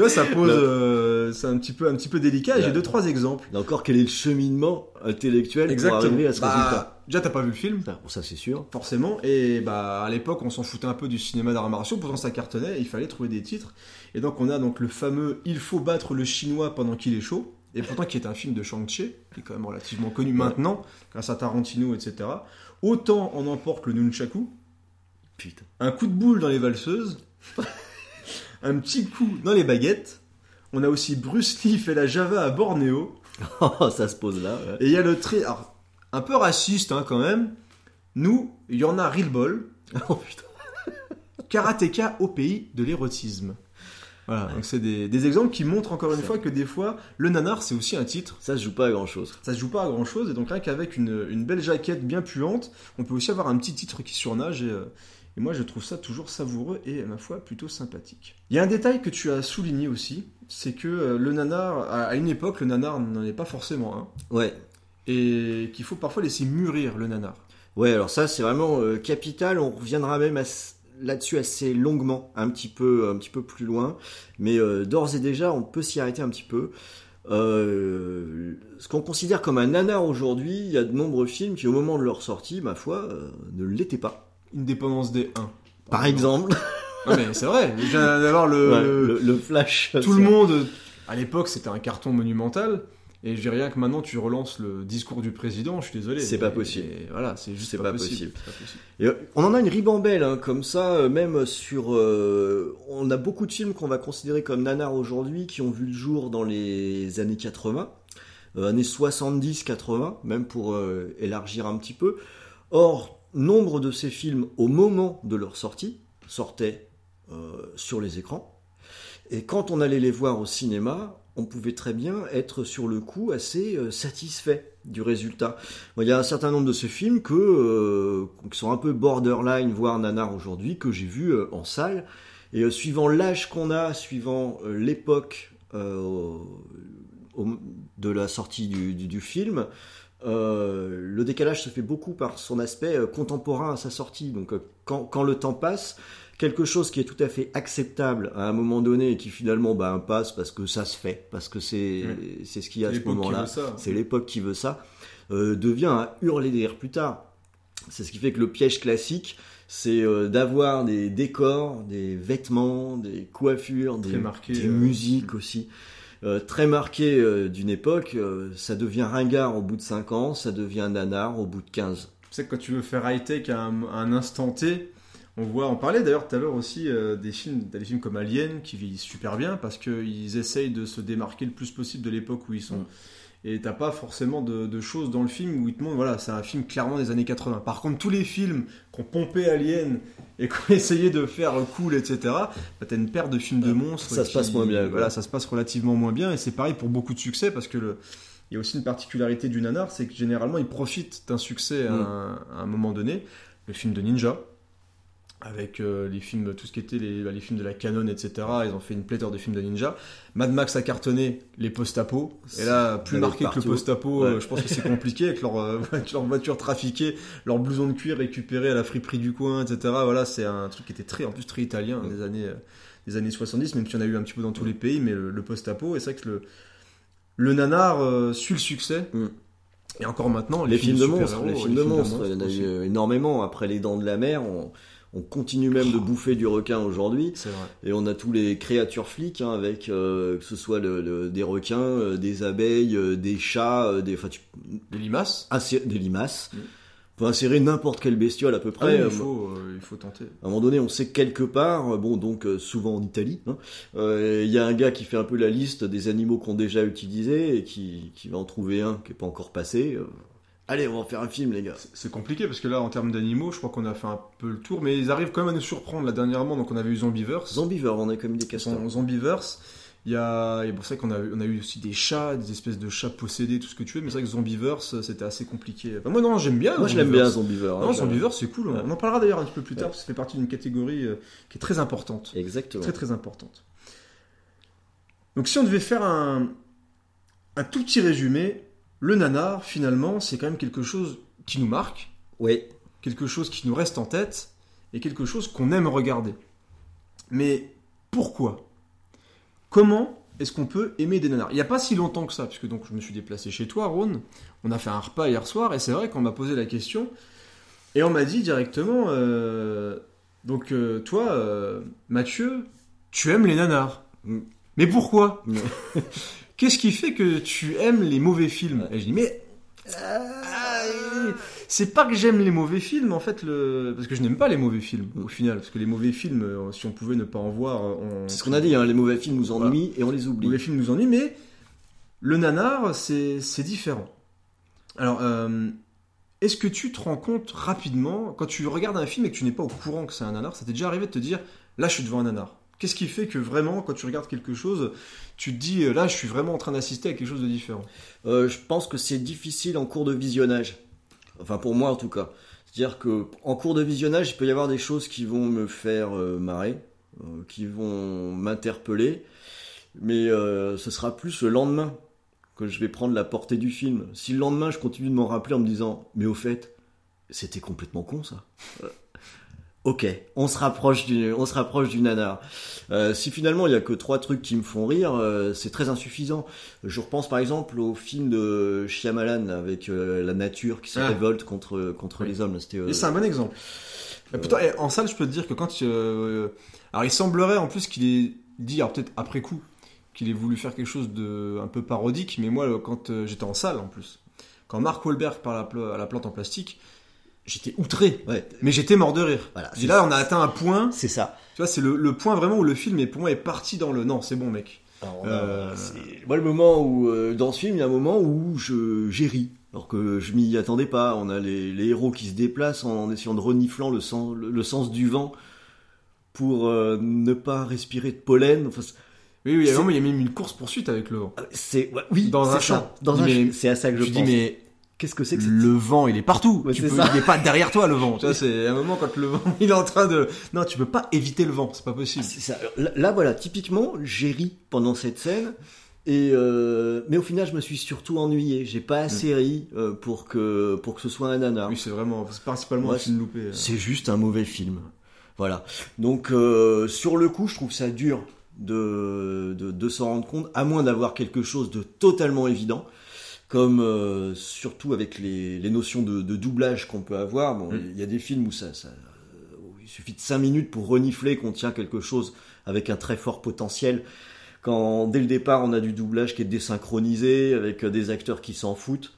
tu vois, ça pose, euh, c'est un petit peu, un petit peu délicat. et J'ai deux trois exemples. Là encore, quel est le cheminement intellectuel pour arriver à ce Bah, résultat Déjà, t'as pas vu le film bon, Ça, c'est sûr. forcément. Et bah à l'époque, on s'en foutait un peu du cinéma d'arts martiaux, pourtant ça cartonnait, il fallait trouver des titres. Et donc on a donc le fameux Il faut battre le chinois pendant qu'il est chaud, et pourtant qui est un film de Shang-Chi, qui est quand même relativement connu maintenant, grâce à Tarantino, etc. Autant on emporte le nunchaku, Putain. un coup de boule dans les valseuses, un petit coup dans les baguettes. On a aussi Bruce Lee fait la Java à Bornéo. Oh, ça se pose là. ouais. Et il y a le trait, alors, un peu raciste hein, quand même. Nous, il y en a real ball. Oh putain. Karatéka au pays de l'érotisme. Voilà, donc c'est des, des exemples qui montrent encore une fois que des fois, le nanar c'est aussi un titre. Ça se joue pas à grand chose. Ça se joue pas à grand chose, et donc rien qu'avec une, une belle jaquette bien puante, on peut aussi avoir un petit titre qui surnage, et, euh, et moi je trouve ça toujours savoureux et à ma foi plutôt sympathique. Il y a un détail que tu as souligné aussi, c'est que euh, le nanar, à, une époque, le nanar n'en est pas forcément un, Ouais. et qu'il faut parfois laisser mûrir le nanar. Ouais, alors ça, c'est vraiment euh, capital. On reviendra même à là-dessus assez longuement, un petit peu, un petit peu plus loin. Mais euh, d'ores et déjà, on peut s'y arrêter un petit peu. Euh, ce qu'on considère comme un nanar aujourd'hui, il y a de nombreux films qui, au moment de leur sortie, ma foi, euh, ne l'étaient pas. Indépendance des 1. Par exemple, Non mais c'est vrai, d'avoir le, ouais, le- flash. tout le monde, à l'époque, c'était un carton monumental. Et je dis rien que maintenant tu relances le discours du président, je suis désolé. C'est pas possible. voilà, c'est juste pas, pas possible. possible. C'est pas possible. Et, euh, on en a une ribambelle, hein, comme ça, euh, même sur... euh, on a beaucoup de films qu'on va considérer comme nanars aujourd'hui, qui ont vu le jour dans les années 80, euh, années 70-80, même pour euh, élargir un petit peu. Or, nombre de ces films, au moment de leur sortie, sortaient euh, sur les écrans. Et quand on allait les voir au cinéma, on pouvait très bien être sur le coup assez euh, satisfait du résultat. Il y a un certain nombre de ces films que, euh, qui sont un peu borderline, voire nanar aujourd'hui, que j'ai vus en salle. Et suivant l'âge qu'on a, suivant l'époque de la sortie du film, euh, le décalage se fait beaucoup par son aspect euh, contemporain à sa sortie. Donc euh, quand, quand le temps passe, quelque chose qui est tout à fait acceptable à un moment donné et qui finalement bah, passe parce que ça se fait, parce que c'est Ouais. c'est ce qu'il y a à ce moment-là ça. c'est l'époque qui veut ça, devient un hurler de rire plus tard. C'est ce qui fait que le piège classique, c'est d'avoir des décors, des vêtements, des coiffures, des, marqué, des musiques aussi, euh, très marquées euh, d'une époque. euh, ça devient ringard au bout de 5 ans, ça devient nanar au bout de 15. Tu sais que quand tu veux faire high-tech à un, à un instant T, on voit, on parlait d'ailleurs tout à l'heure aussi des films, des films comme Alien qui vieillissent super bien parce qu'ils essayent de se démarquer le plus possible de l'époque où ils sont. Mm. Et t'as pas forcément de, de choses dans le film où ils te montrent, voilà, c'est un film clairement des années 80. Par contre, tous les films qui ont pompé Alien et qui ont essayé de faire cool, etc., bah, t'as une paire de films de monstres. Ça se passe moins bien, quoi. Voilà, ça se passe relativement moins bien et c'est pareil pour beaucoup de succès parce que le, il y a aussi une particularité du nanar, c'est que généralement il profite d'un succès à, Mm. un, à un moment donné. Le film de ninja, avec euh, les films, tout ce qui était les, bah, les films de la canon, etc. Ils ont fait une pléthore de films de ninja. Mad Max a cartonné les post-apo. Et là, plus marqué que le post-apo, euh, je pense que c'est compliqué avec leur, euh, leur voiture trafiquée, leur blouson de cuir récupéré à la friperie du coin, etc. Voilà, c'est un truc qui était très, en plus très italien Mm. des années, euh, des années 70, même s'il y en a eu un petit peu dans tous les pays, mais le, le post-apo, et c'est vrai que le, le nanar suit le succès. Mm. Et encore maintenant, Les, films de monstres, les films de monstres, il y en a eu énormément. Après les dents de la mer, on, on continue même de bouffer du requin aujourd'hui. Et on a tous les créatures flics, hein, avec euh, que ce soit le, le- des requins, euh, des abeilles, euh, des chats, des, tu, Les limaces? des limaces. Mm. On peut insérer n'importe quelle bestiole à peu Ah oui, près. il, faut, il faut tenter. À un moment donné, on sait que quelque part, bon, donc souvent en Italie, hein, il y a un gars qui fait un peu la liste des animaux qu'on déjà utilisés et qui, qui va en trouver un qui est pas encore passé. Euh. Allez, on va en faire un film, les gars. C'est- compliqué parce que là, en termes d'animaux, je crois qu'on a fait un peu le tour, mais ils arrivent quand même à nous surprendre là dernièrement. Donc, on avait eu Zombiverse, Zombievore, on a comme des castors. Zom- Zombiverse, Il y a, et c'est vrai qu'on a, on a eu aussi des chats, des espèces de chats possédés, tout ce que tu veux, mais c'est vrai que Zombiverse, c'était assez compliqué. Enfin, moi, non, j'aime bien. Moi, je l'aime bien, Zombiverse. Zombiverse. Non, hein, Zombiverse, c'est cool. Ouais. On en parlera d'ailleurs un petit peu plus tard, Ouais. parce que ça fait partie d'une catégorie euh, qui est très importante. Exactement. Très, très importante. Donc, si on devait faire un, un tout petit résumé, le nanar, finalement, c'est quand même quelque chose qui nous marque, Oui. quelque chose qui nous reste en tête, et quelque chose qu'on aime regarder. Mais pourquoi? Comment est-ce qu'on peut aimer des nanars? Il n'y a pas si longtemps que ça, puisque donc je me suis déplacé chez toi, Ron. On a fait un repas hier soir, et c'est vrai qu'on m'a posé la question, et on m'a dit directement, euh, donc euh, toi, euh, Mathieu, tu aimes les nanars? Mm. Mais pourquoi? Qu'est-ce qui fait que tu aimes les mauvais films. Et je dis, mais ah, c'est pas que j'aime les mauvais films, en fait, le... parce que je n'aime pas les mauvais films, au final. Parce que les mauvais films, euh, si on pouvait ne pas en voir, euh, on... C'est ce qu'on a dit, hein, les mauvais films nous ennuient et on les Les oublie. mauvais films nous ennuient, mais le nanar, c'est c'est différent. Alors, euh, est-ce que tu te rends compte rapidement, quand tu regardes un film et que tu n'es pas au courant que c'est un nanar, ça t'est déjà arrivé de te dire, là, je suis devant un nanar Qu'est-ce qui fait que vraiment, quand tu regardes quelque chose, tu te dis, euh, là, je suis vraiment en train d'assister à quelque chose de différent Euh, je pense que c'est difficile en cours de visionnage. Enfin, pour moi en tout cas. C'est-à-dire que en cours de visionnage, il peut y avoir des choses qui vont me faire euh, marrer, qui vont m'interpeller, mais ce sera plus le lendemain que je vais prendre la portée du film. Si le lendemain, je continue de m'en rappeler en me disant, mais au fait, c'était complètement con ça. Ok, on se rapproche du, on se rapproche du nanar. Euh, si finalement il y a que trois trucs qui me font rire, euh, c'est très insuffisant. Je repense par exemple au film de Shyamalan avec euh, la nature qui se Ah. révolte contre contre Oui. les hommes. C'était. c'est un bon exemple. Pourtant, eh, en salle, je peux te dire que quand. alors, il semblerait en plus qu'il ait dit, alors peut-être après coup, qu'il ait voulu faire quelque chose de un peu parodique, mais moi, quand j'étais en salle en plus, quand Mark Wahlberg parle à la plante en plastique, j'étais outré, Ouais. mais j'étais mort de rire. Voilà, c'est là, on a atteint un point, C'est ça. tu vois, c'est le, le point vraiment où le film est pour moi est parti dans le non, c'est bon, mec. Alors, Euh, c'est- Moi, le moment où, euh, dans ce film, il y a un moment où je, j'ai ri. Alors que je m'y attendais pas. On a les, les héros qui se déplacent en essayant de reniflant le, sens, le, le sens du vent pour euh, ne pas respirer de pollen. Enfin, c'est- Oui, oui, il y a C'est- même une course poursuite avec le vent. c'est, ouais, oui, Dans c'est un champ. Dans un C'est à ça que je, Je pense. dis mais Qu'est-ce que c'est que le vent, il est partout. Ouais, tu peux, il est pas derrière toi le vent. Tu vois, c'est un moment quand le vent, il est en train de. Non, tu peux pas éviter le vent, c'est pas possible. Ça. Là, là, voilà, typiquement, j'ai ri pendant cette scène. Et euh, mais au final, je me suis surtout ennuyé. J'ai pas assez ri euh, pour que pour que ce soit un nanar. Oui, c'est vraiment, c'est principalement Ouais, un film loupé. euh. C'est juste un mauvais film. Voilà. Donc sur le coup, je trouve ça dur de de, de s'en rendre compte, à moins d'avoir quelque chose de totalement évident, comme euh, surtout avec les, les notions de, de doublage qu'on peut avoir. Bon, Mm. il y a des films où ça, ça où il suffit de 5 minutes pour renifler qu'on tient quelque chose avec un très fort potentiel. Quand dès le départ on a du doublage qui est désynchronisé avec euh, des acteurs qui s'en foutent,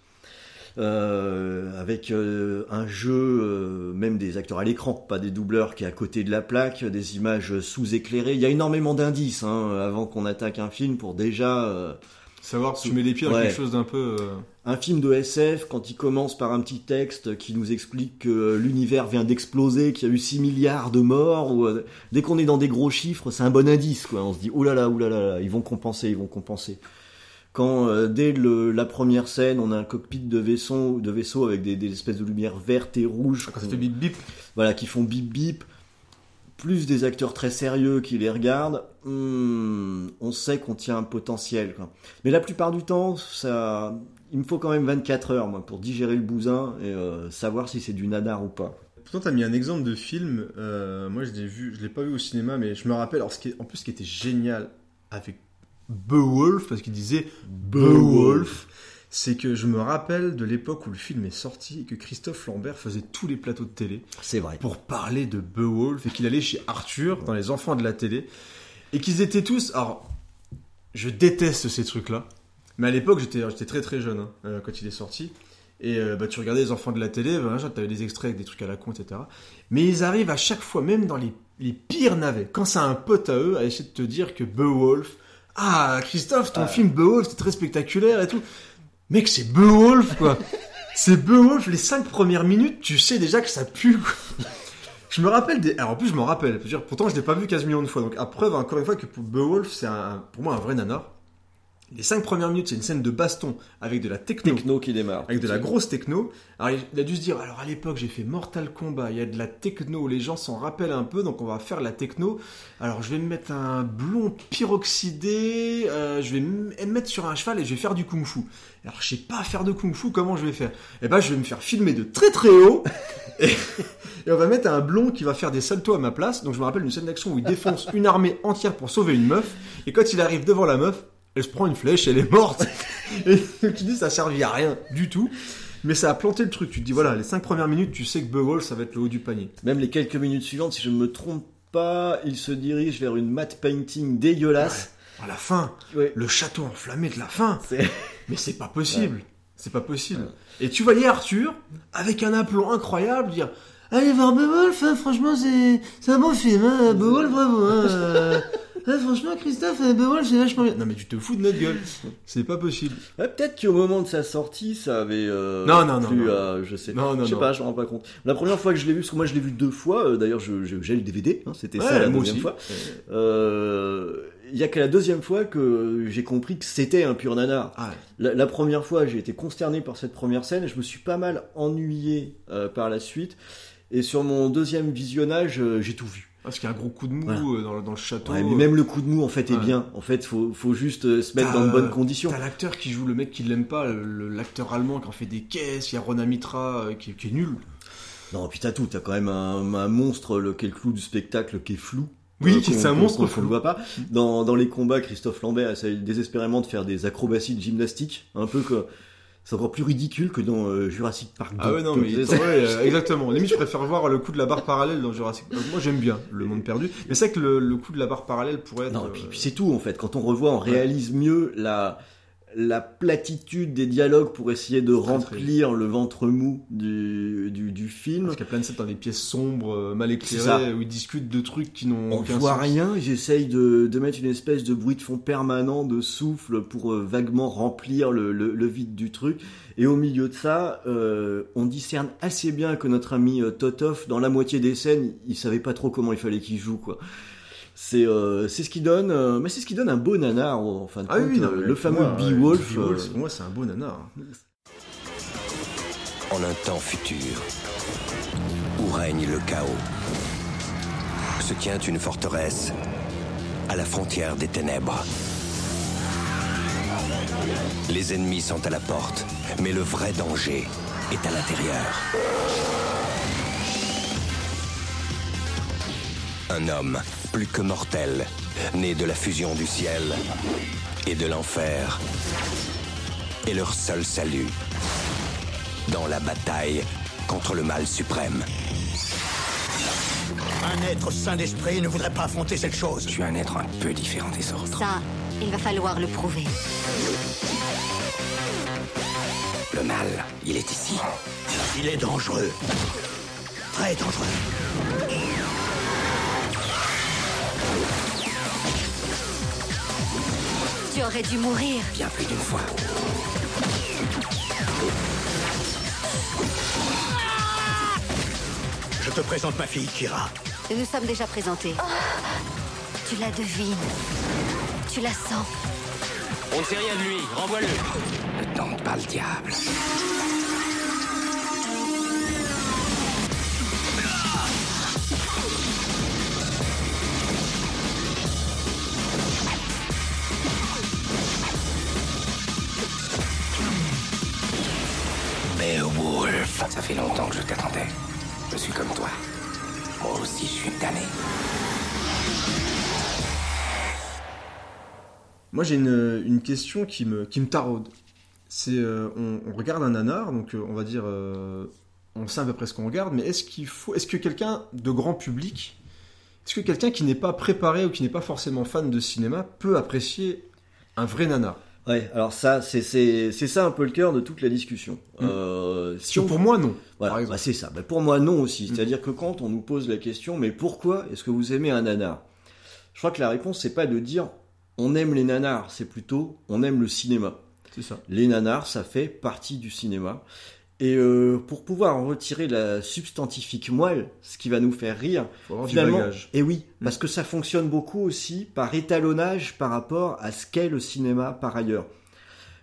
euh, avec euh, un jeu, euh, même des acteurs à l'écran, pas des doubleurs qui est à côté de la plaque, des images sous-éclairées. Il y a énormément d'indices hein, avant qu'on attaque un film pour déjà euh, Savoir si tu mets les pieds dans Ouais. quelque chose d'un peu. euh, un film de SF, quand il commence par un petit texte qui nous explique que l'univers vient d'exploser, qu'il y a eu 6 milliards de morts, ou, euh, dès qu'on est dans des gros chiffres, c'est un bon indice. Quoi. On se dit, oh là là, oh là là, là, ils vont compenser, ils vont compenser. Quand euh, dès le, la première scène, on a un cockpit de vaisseau, de vaisseau avec des, des espèces de lumières vertes et rouges, Quand ça fait bip bip. voilà, qui font bip bip, plus des acteurs très sérieux qui les regardent, hmm, on sait qu'on tient un potentiel. Mais la plupart du temps, ça, il me faut quand même 24 heures pour digérer le bousin et euh, savoir si c'est du nadar ou pas. Pourtant, t'as mis un exemple de film. euh, moi, je l'ai vu, je l'ai pas vu au cinéma, mais je me rappelle. En plus, ce qui était génial avec Beowulf, parce qu'il disait Beowulf, c'est que je me rappelle de l'époque où le film est sorti et que Christophe Lambert faisait tous les plateaux de télé C'est vrai. pour parler de Beowulf et qu'il allait chez Arthur dans les enfants de la télé et qu'ils étaient tous. Alors, je déteste ces trucs-là, mais à l'époque j'étais j'étais très très jeune hein, euh, quand il est sorti. Et euh, bah, tu regardais les enfants de la télé, bah, tu avais des extraits avec des trucs à la con, etc. Mais ils arrivent à chaque fois, même dans les, les pires navets, quand c'est un pote à eux, à essayer de te dire que Beowulf. Ah, Christophe, ton film Beowulf, c'est très spectaculaire et tout. Mec, c'est Beowulf, quoi. c'est Beowulf, les cinq premières minutes, tu sais déjà que ça pue, je me rappelle des. Alors en plus, je m'en rappelle. Je veux dire, pourtant, je l'ai pas vu 15 millions de fois. Donc, à preuve, encore une fois, que Beowulf, c'est pour moi un vrai nanar. Les 5 premières minutes, c'est une scène de baston avec de la techno. Techno qui démarre. Avec de la grosse techno. Alors il a dû se dire, alors à l'époque j'ai fait Mortal Kombat, il y a de la techno, les gens s'en rappellent un peu, donc on va faire la techno. Alors je vais me mettre un blond pyroxydé, euh, je vais me mettre sur un cheval et je vais faire du kung fu. Alors je sais pas faire de kung fu, comment je vais faire? Eh ben je vais me faire filmer de très très haut et, et on va mettre un blond qui va faire des saltos à ma place. Donc je me rappelle une scène d'action où il défonce une armée entière pour sauver une meuf et quand il arrive devant la meuf, elle se prend une flèche, elle est morte. Et tu dis, ça servi à rien du tout. Mais ça a planté le truc. Tu te dis, voilà, les 5 premières minutes, tu sais que Beowulf, ça va être le haut du panier. Même les quelques minutes suivantes, si je ne me trompe pas, il se dirige vers une matte painting dégueulasse. À la fin, Ouais. le château enflammé de la fin. Mais c'est pas possible. C'est pas possible. Et tu voyais Arthur, avec un aplomb incroyable, dire Allez voir Beowulf, hein, franchement, c'est c'est un bon film. Hein, Beowulf, bravo. Hein, euh, hein, franchement, Christophe, euh, Beowulf, c'est vachement bien. Non, mais tu te fous de notre gueule. C'est pas possible. Ouais, Peut-être qu'au moment de sa sortie, ça avait euh, Non, non, non, plu non. à- je sais, Non, non, je sais non. pas, je me rends pas compte. La première fois que je l'ai vu, parce que moi je l'ai vu deux fois, euh, d'ailleurs je- je- j'ai le DVD, hein, c'était ça la deuxième aussi. fois. Euh, Il y a que la deuxième fois que j'ai compris que c'était un pur nanar. Ah, ouais. La, la première fois, j'ai été consterné par cette première scène et je me suis pas mal ennuyé euh, par la suite. Et sur mon deuxième visionnage, euh, j'ai tout vu. Parce qu'il y a un gros coup de mou Voilà. euh, dans, le- dans le château. Ouais, mais même le coup de mou en fait est Ouais. bien. En fait, faut, faut juste euh, se mettre dans de bonnes euh, conditions. T'as l'acteur qui joue le mec qui l'aime pas, l'acteur allemand qui en fait des caisses, il y a Rona Mitra euh, qui, qui est nul. Non, puis t'as tout. T'as quand même un, un monstre, le, qui est le clou du spectacle, qui est flou. Oui, Euh, c'est un monstre qu'on- ne voit pas. Dans, dans les combats, Christophe Lambert essaye désespérément de faire des acrobaties de gymnastique, un peu que c'est encore plus ridicule que dans euh, Jurassic Park 2. Ah ouais, non, mais C'est- ouais, euh, exactement. Limite, je préfère voir le coup de la barre parallèle dans Jurassic Park. Moi, j'aime bien le monde perdu. Mais c'est vrai que le, le coup de la barre parallèle pourrait être. Non, et puis, euh, puis c'est tout en fait. Quand on revoit, on réalise mieux la la platitude des dialogues pour essayer de très. remplir le ventre mou du, du, du film. Parce qu'il y a plein de scènes dans des pièces sombres, euh, mal éclairées, où ils discutent de trucs qui n'ont On aucun voit sens. rien, ils essayent de, de mettre une espèce de bruit de fond permanent, de souffle pour euh, vaguement remplir le, le- le vide du truc. Et au milieu de ça, euh, on discerne assez bien que notre ami euh, Totov, dans la moitié des scènes, il savait pas trop comment il fallait qu'il joue, quoi. C'est euh, c'est ce qui donne, euh, mais c'est ce qui donne un beau nanar en fin de Ah compte. oui, non, euh, le fameux moi, Beowulf. Beowulf, euh, pour moi, c'est un beau nanar. En un temps futur, où règne le chaos, se tient une forteresse à la frontière des ténèbres. Les ennemis sont à la porte, mais le vrai danger est à l'intérieur. Un homme, plus que mortel, né de la fusion du ciel et de l'enfer, est leur seul salut dans la bataille contre le mal suprême. Un être sain d'esprit ne voudrait pas affronter cette chose. Je suis un être un peu différent des autres. Ça, il va falloir le prouver. Le mal, il est ici. Il est dangereux. Très dangereux. Tu aurais dû mourir. Bien plus d'une fois. Je te présente ma fille, Kira. Nous nous sommes déjà présentés. Tu la devines. Tu la sens. On ne sait rien de lui, renvoie-le. Ne tente pas le diable. Ça fait longtemps que je t'attendais. Je suis comme toi. Moi aussi, je suis damné. Moi, j'ai une, question qui me, qui me taraude. C'est, euh, on, on regarde un nanar, donc euh, on va dire, euh, on sait à peu près ce qu'on regarde, mais est-ce qu'il faut, est-ce que quelqu'un de grand public, est-ce que quelqu'un qui n'est pas préparé ou qui n'est pas forcément fan de cinéma peut apprécier un vrai nanar? Ouais, alors ça, c'est c'est c'est ça un peu le cœur de toute la discussion. Euh, Parce si on pour moi, non. Voilà, bah, c'est ça. Bah, pour moi, non aussi. Mm. C'est-à-dire que quand on nous pose la question, mais pourquoi est-ce que vous aimez un nanar? Je crois que la réponse, c'est pas de dire on aime les nanars, c'est plutôt on aime le cinéma. C'est ça. Les nanars, ça fait partie du cinéma. Et euh, pour pouvoir en retirer la substantifique moelle, ce qui va nous faire rire, Faut avoir du finalement, bagage. et oui, parce que ça fonctionne beaucoup aussi par étalonnage par rapport à ce qu'est le cinéma par ailleurs.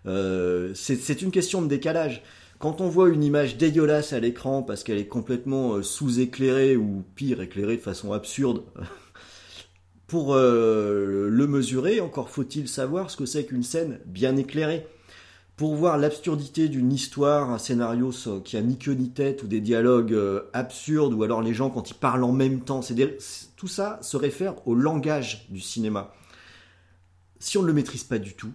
Euh, c'est une question de décalage. Quand on voit une image dégueulasse à l'écran parce qu'elle est complètement euh, sous-éclairée ou pire éclairée de façon absurde, pour euh, le mesurer, encore faut-il savoir ce que c'est qu'une scène bien éclairée. Pour voir l'absurdité d'une histoire, un scénario qui a ni queue ni tête ou des dialogues euh, absurdes ou alors les gens quand ils parlent en même temps, des- tout ça se réfère au langage du cinéma. Si on ne le maîtrise pas du tout,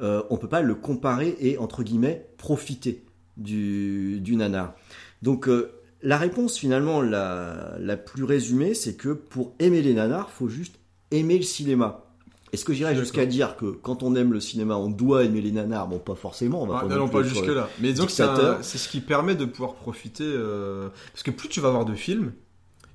euh, on peut pas le comparer et entre guillemets profiter du, du nanar. Donc euh, la réponse finalement la, la plus résumée, c'est que pour aimer les nanars, faut juste aimer le cinéma. Est-ce que j'irais jusqu'à dire que quand on aime le cinéma, on doit aimer les nanars? Bon, pas forcément. On va Ah, pas non pas jusque euh, là. Mais donc c'est ce qui permet de pouvoir profiter. euh, Parce que plus tu vas voir de films,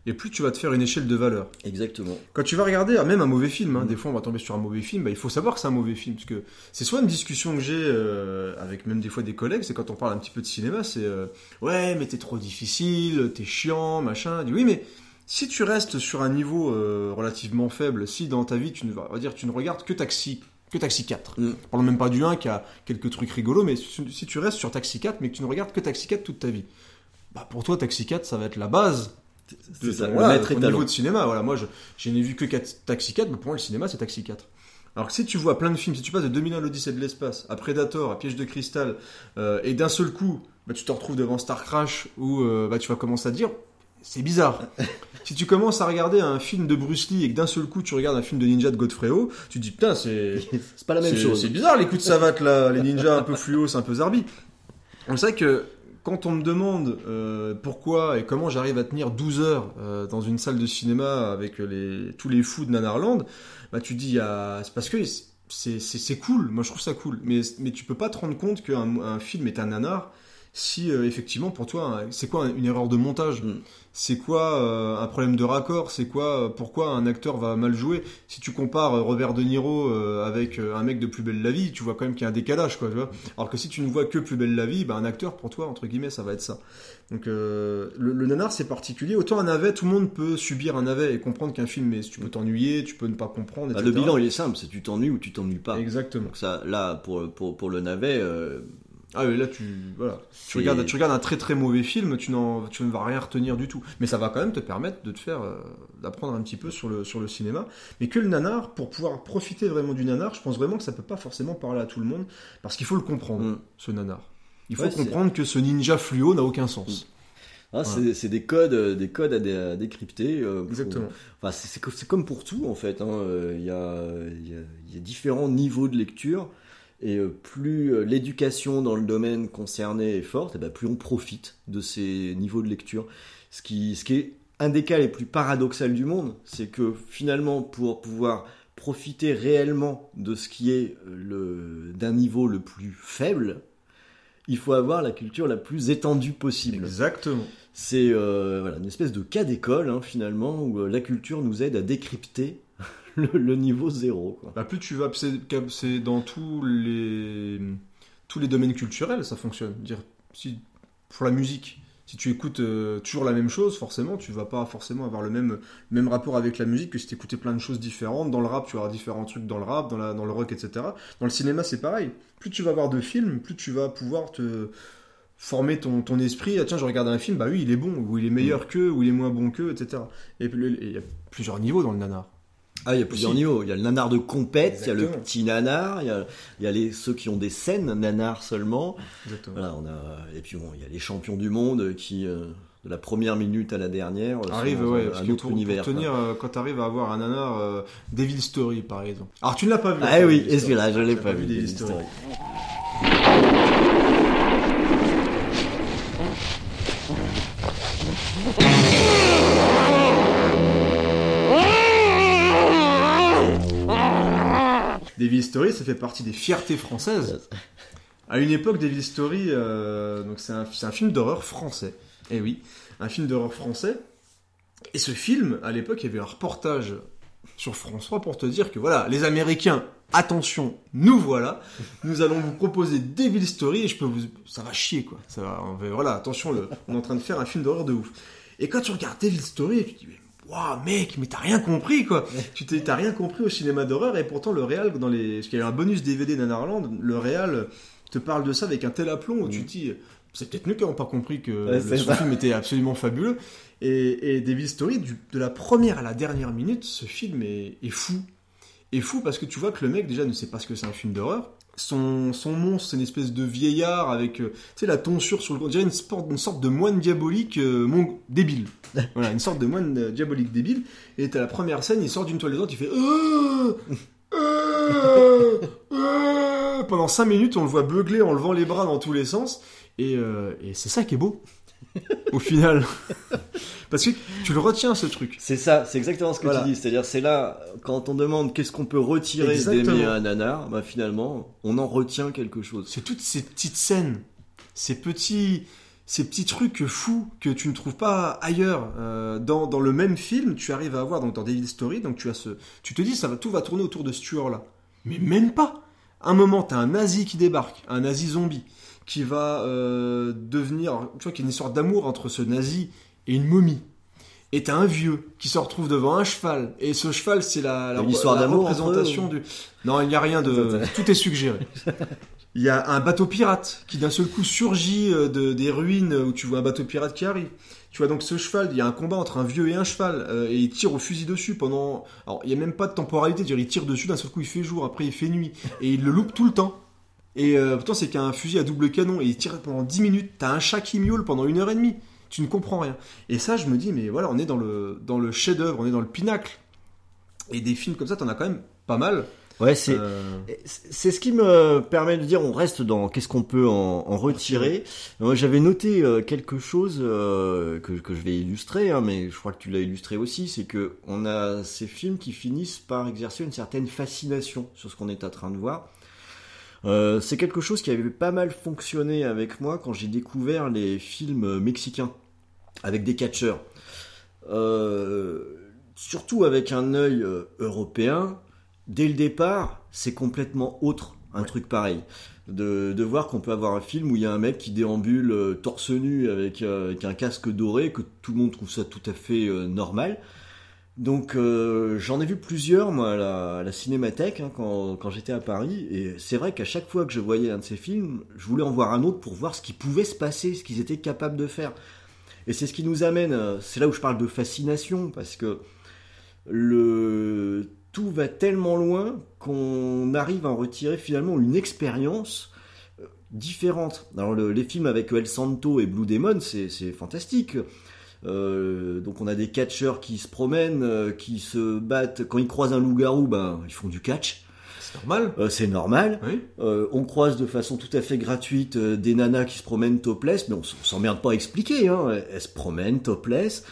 et plus tu vas te faire une échelle de valeur. Exactement. Quand tu vas regarder, ah, même un mauvais film, hein, Mm. des fois on va tomber sur un mauvais film, bah, il faut savoir que c'est un mauvais film. Parce que c'est soit une discussion que j'ai euh, avec même des fois des collègues, c'est quand on parle un petit peu de cinéma, c'est euh, ouais, mais t'es trop difficile, t'es chiant, machin. Je dis, oui, mais si tu restes sur un niveau euh, relativement faible, si dans ta vie tu ne, on va dire, tu ne regardes que Taxi, que Taxi 4, Mm. parlons même pas du 1 qui a quelques trucs rigolos, mais si tu restes sur Taxi 4, mais que tu ne regardes que Taxi 4 toute ta vie, bah pour toi Taxi 4 ça va être la base de C'est ça, le voilà, maître ton étalon. niveau de cinéma. Voilà, moi, je, je n'ai vu que 4 Taxi 4, mais pour moi, le cinéma, c'est Taxi 4. Alors que si tu vois plein de films, si tu passes de 2001 l'Odyssée de l'espace, à Predator, à Piège de cristal, euh, et d'un seul coup, bah, tu te retrouves devant Star Crash, où euh, bah, tu vas commencer à te dire, c'est bizarre. si tu commences à regarder un film de Bruce Lee et que d'un seul coup, tu regardes un film de ninja de Godfrey-O, tu te dis, putain, c'est... C'est pas la même chose. C'est bizarre les coups de savate là, les ninjas un peu fluo, c'est un peu zarbi. C'est vrai que quand on me demande euh, pourquoi et comment j'arrive à tenir 12 heures euh, dans une salle de cinéma avec les, tous les fous de Nanarland, bah tu dis il y a- c'est parce que c'est cool, moi je trouve ça cool, mais, mais tu peux pas te rendre compte qu'un un film est un nanar si euh, effectivement pour toi un- c'est quoi une erreur de montage Mm. c'est quoi euh, un problème de raccord c'est quoi euh, pourquoi un acteur va mal jouer si tu compares Robert De Niro avec un mec de Plus belle la vie tu vois quand même qu'il y a un décalage quoi tu vois. Alors que si tu ne vois que Plus belle la vie bah, un acteur pour toi entre guillemets ça va être ça. Donc le, le nanar c'est particulier. Autant un navet tout le monde peut subir un navet et comprendre qu'un film est tu peux t'ennuyer tu peux ne pas comprendre Bah, le bilan, il est simple, c'est tu t'ennuies ou tu t'ennuies pas. exactement. Donc ça, là, pour, pour, pour le navet, ah oui, là tu voilà. Tu regardes tu regardes un très très mauvais film tu n'en tu ne vas rien retenir du tout. Mais ça va quand même te permettre de te faire euh, d'apprendre un petit peu sur le sur le cinéma. Mais que le nanar pour pouvoir profiter vraiment du nanar je pense vraiment que ça peut pas forcément parler à tout le monde parce qu'il faut le comprendre Mm. ce nanar. Il faut Ouais, comprendre que ce ninja fluo n'a aucun sens. Hein, c'est c'est des codes, euh, des codes à, dé- à décrypter. euh, pour- exactement. Enfin, c'est c'est co- c'est comme pour tout en fait. hein, euh, Il y, a, y a différents niveaux de lecture et euh, plus euh, l'éducation dans le domaine concerné est forte, et ben plus on profite de ces niveaux de lecture. Ce qui, ce qui est un des cas les plus paradoxal du monde, c'est que finalement pour pouvoir profiter réellement de ce qui est euh, d'un niveau le plus faible, il faut avoir la culture la plus étendue possible. exactement C'est euh, voilà, une espèce de cas d'école hein, finalement où la culture nous aide à décrypter le, le niveau zéro. Quoi. bah, plus tu vas c'est dans tous les tous les domaines culturels ça fonctionne. Dire si pour la musique si tu écoutes euh, toujours la même chose forcément tu vas pas forcément avoir le même même rapport avec la musique que si tu écoutais plein de choses différentes. Dans le rap tu vas avoir différents trucs dans le rap dans la dans le rock etc dans le cinéma c'est pareil. Plus tu vas voir de films plus tu vas pouvoir te former ton, ton esprit. Ah tiens je regarde un film bah oui il est bon ou il est meilleur que ou il est moins bon que etc et il y a plusieurs niveaux dans le nanar Ah, il y a plusieurs Aussi. niveaux. Il y a le nanar de compète, il y a le petit nanar, il y a, il y a les, ceux qui ont des scènes nanar seulement. exactement Voilà, on a, et puis bon, il y a les champions du monde qui, euh, de la première minute à la dernière, sont Arrive, ouais, un, parce un autre pour, univers. pour tenir, euh, quand t'arrives à avoir un nanar euh, Devil Story par exemple. Alors tu ne l'as pas vu. Ah oui, Devil et celui-là, je l'ai Tu pas vu. Devil Devil Story. Story. Devil Story, ça fait partie des fiertés françaises. À une époque, Devil Story, euh, donc c'est un, film d'horreur français. Eh oui, un film d'horreur français. Et ce film, à l'époque, il y avait un reportage sur France 3 pour te dire que voilà, les Américains, attention, nous voilà. Nous allons vous proposer Devil Story et je peux vous, ça va chier quoi. Ça va, on va- voilà, attention, le- on est en train de faire un film d'horreur de ouf. Et quand tu regardes Devil Story, tu te dis, mais, waouh mec, mais t'as rien compris quoi. tu t'as rien compris au cinéma d'horreur et pourtant le réal dans les, parce qu'il y a eu un bonus DVD Nanarland, le réal te parle de ça avec un tel aplomb où tu te dis, c'est peut-être nous qui n'avons pas compris que Ouais, le- film était absolument fabuleux. Et, et Devil Story, du- de la première à la dernière minute, ce film est, est fou. Est fou parce que tu vois que le mec déjà ne sait pas ce que c'est un film d'horreur. Son, son monstre, c'est une espèce de vieillard avec, euh, tu sais, la tonsure sur le on dirait une, sorte- une sorte de moine diabolique euh, mon- débile. voilà, une sorte de moine euh, diabolique débile. Et t'as la première scène, il sort d'une toile de il fait pendant 5 minutes, on le voit beugler en levant les bras dans tous les sens. Et, et c'est ça qui est beau, au final. Parce que tu le retiens, ce truc. C'est ça, c'est exactement ce que Voilà. tu dis. C'est-à-dire, c'est là, quand on demande qu'est-ce qu'on peut retirer d'aimer un nanar, bah finalement, on en retient quelque chose. C'est toutes ces petites scènes, ces petits, ces petits trucs fous que tu ne trouves pas ailleurs. Euh, dans, dans le même film, tu arrives à avoir donc dans Devil Story, donc tu as ce, tu te dis ça va tout va tourner autour de ce tueur là, mais même pas. Un moment, t'as un nazi qui débarque, un nazi zombie qui va euh, devenir, tu vois, qu'il y a une histoire d'amour entre ce nazi et une momie. Et t'as un vieux qui se retrouve devant un cheval. Et ce cheval, c'est la, la, histoire la représentation du. Non, il n'y a rien de. Tout est suggéré. Il y a un bateau pirate qui d'un seul coup surgit euh, de, des ruines où tu vois un bateau pirate qui arrive. Tu vois donc ce cheval, il y a un combat entre un vieux et un cheval euh, et il tire au fusil dessus pendant. Alors il y a même pas de temporalité, c'est-à-dire il tire dessus d'un seul coup il fait jour, après il fait nuit et il le loupe tout le temps. Et euh, pourtant c'est qu'un fusil à double canon et il tire pendant 10 minutes. T'as un chat qui miaule pendant une heure et demie. Tu ne comprends rien. Et ça je me dis mais voilà on est dans le dans le chef-d'œuvre, on est dans le pinacle. Et des films comme ça t'en as quand même pas mal. Ouais, c'est. Euh, C'est ce qui me permet de dire, on reste dans qu'est-ce qu'on peut en, en retirer. Moi, j'avais noté euh, quelque chose euh, que, que je vais illustrer, hein, mais je crois que tu l'as illustré aussi, c'est que on a ces films qui finissent par exercer une certaine fascination sur ce qu'on est en train de voir. Euh, c'est quelque chose qui avait pas mal fonctionné avec moi quand j'ai découvert les films mexicains avec des catcheurs. Euh, surtout avec un œil euh, européen, dès le départ, c'est complètement autre un truc pareil. De, de voir qu'on peut avoir un film où il y a un mec qui déambule euh, torse nu avec, euh, avec un casque doré, que tout le monde trouve ça tout à fait euh, normal. Donc euh, j'en ai vu plusieurs moi à la, cinémathèque hein, quand, j'étais à Paris et c'est vrai qu'à chaque fois que je voyais un de ces films, je voulais en voir un autre pour voir ce qui pouvait se passer, ce qu'ils étaient capables de faire. Et c'est ce qui nous amène, euh, c'est là où je parle de fascination parce que le tout va tellement loin qu'on arrive à en retirer finalement une expérience euh, différente. Alors le- les films avec El Santo et Blue Demon, c'est fantastique. Euh, donc on a des catcheurs qui se promènent, euh, qui se battent. Quand ils croisent un loup-garou, ben ils font du catch. c'est normal. Euh, c'est normal. Oui. On croise de façon tout à fait gratuite des nanas qui se promènent topless, mais on on s'emmerde pas à expliquer. Hein. Elles, elles se promènent topless.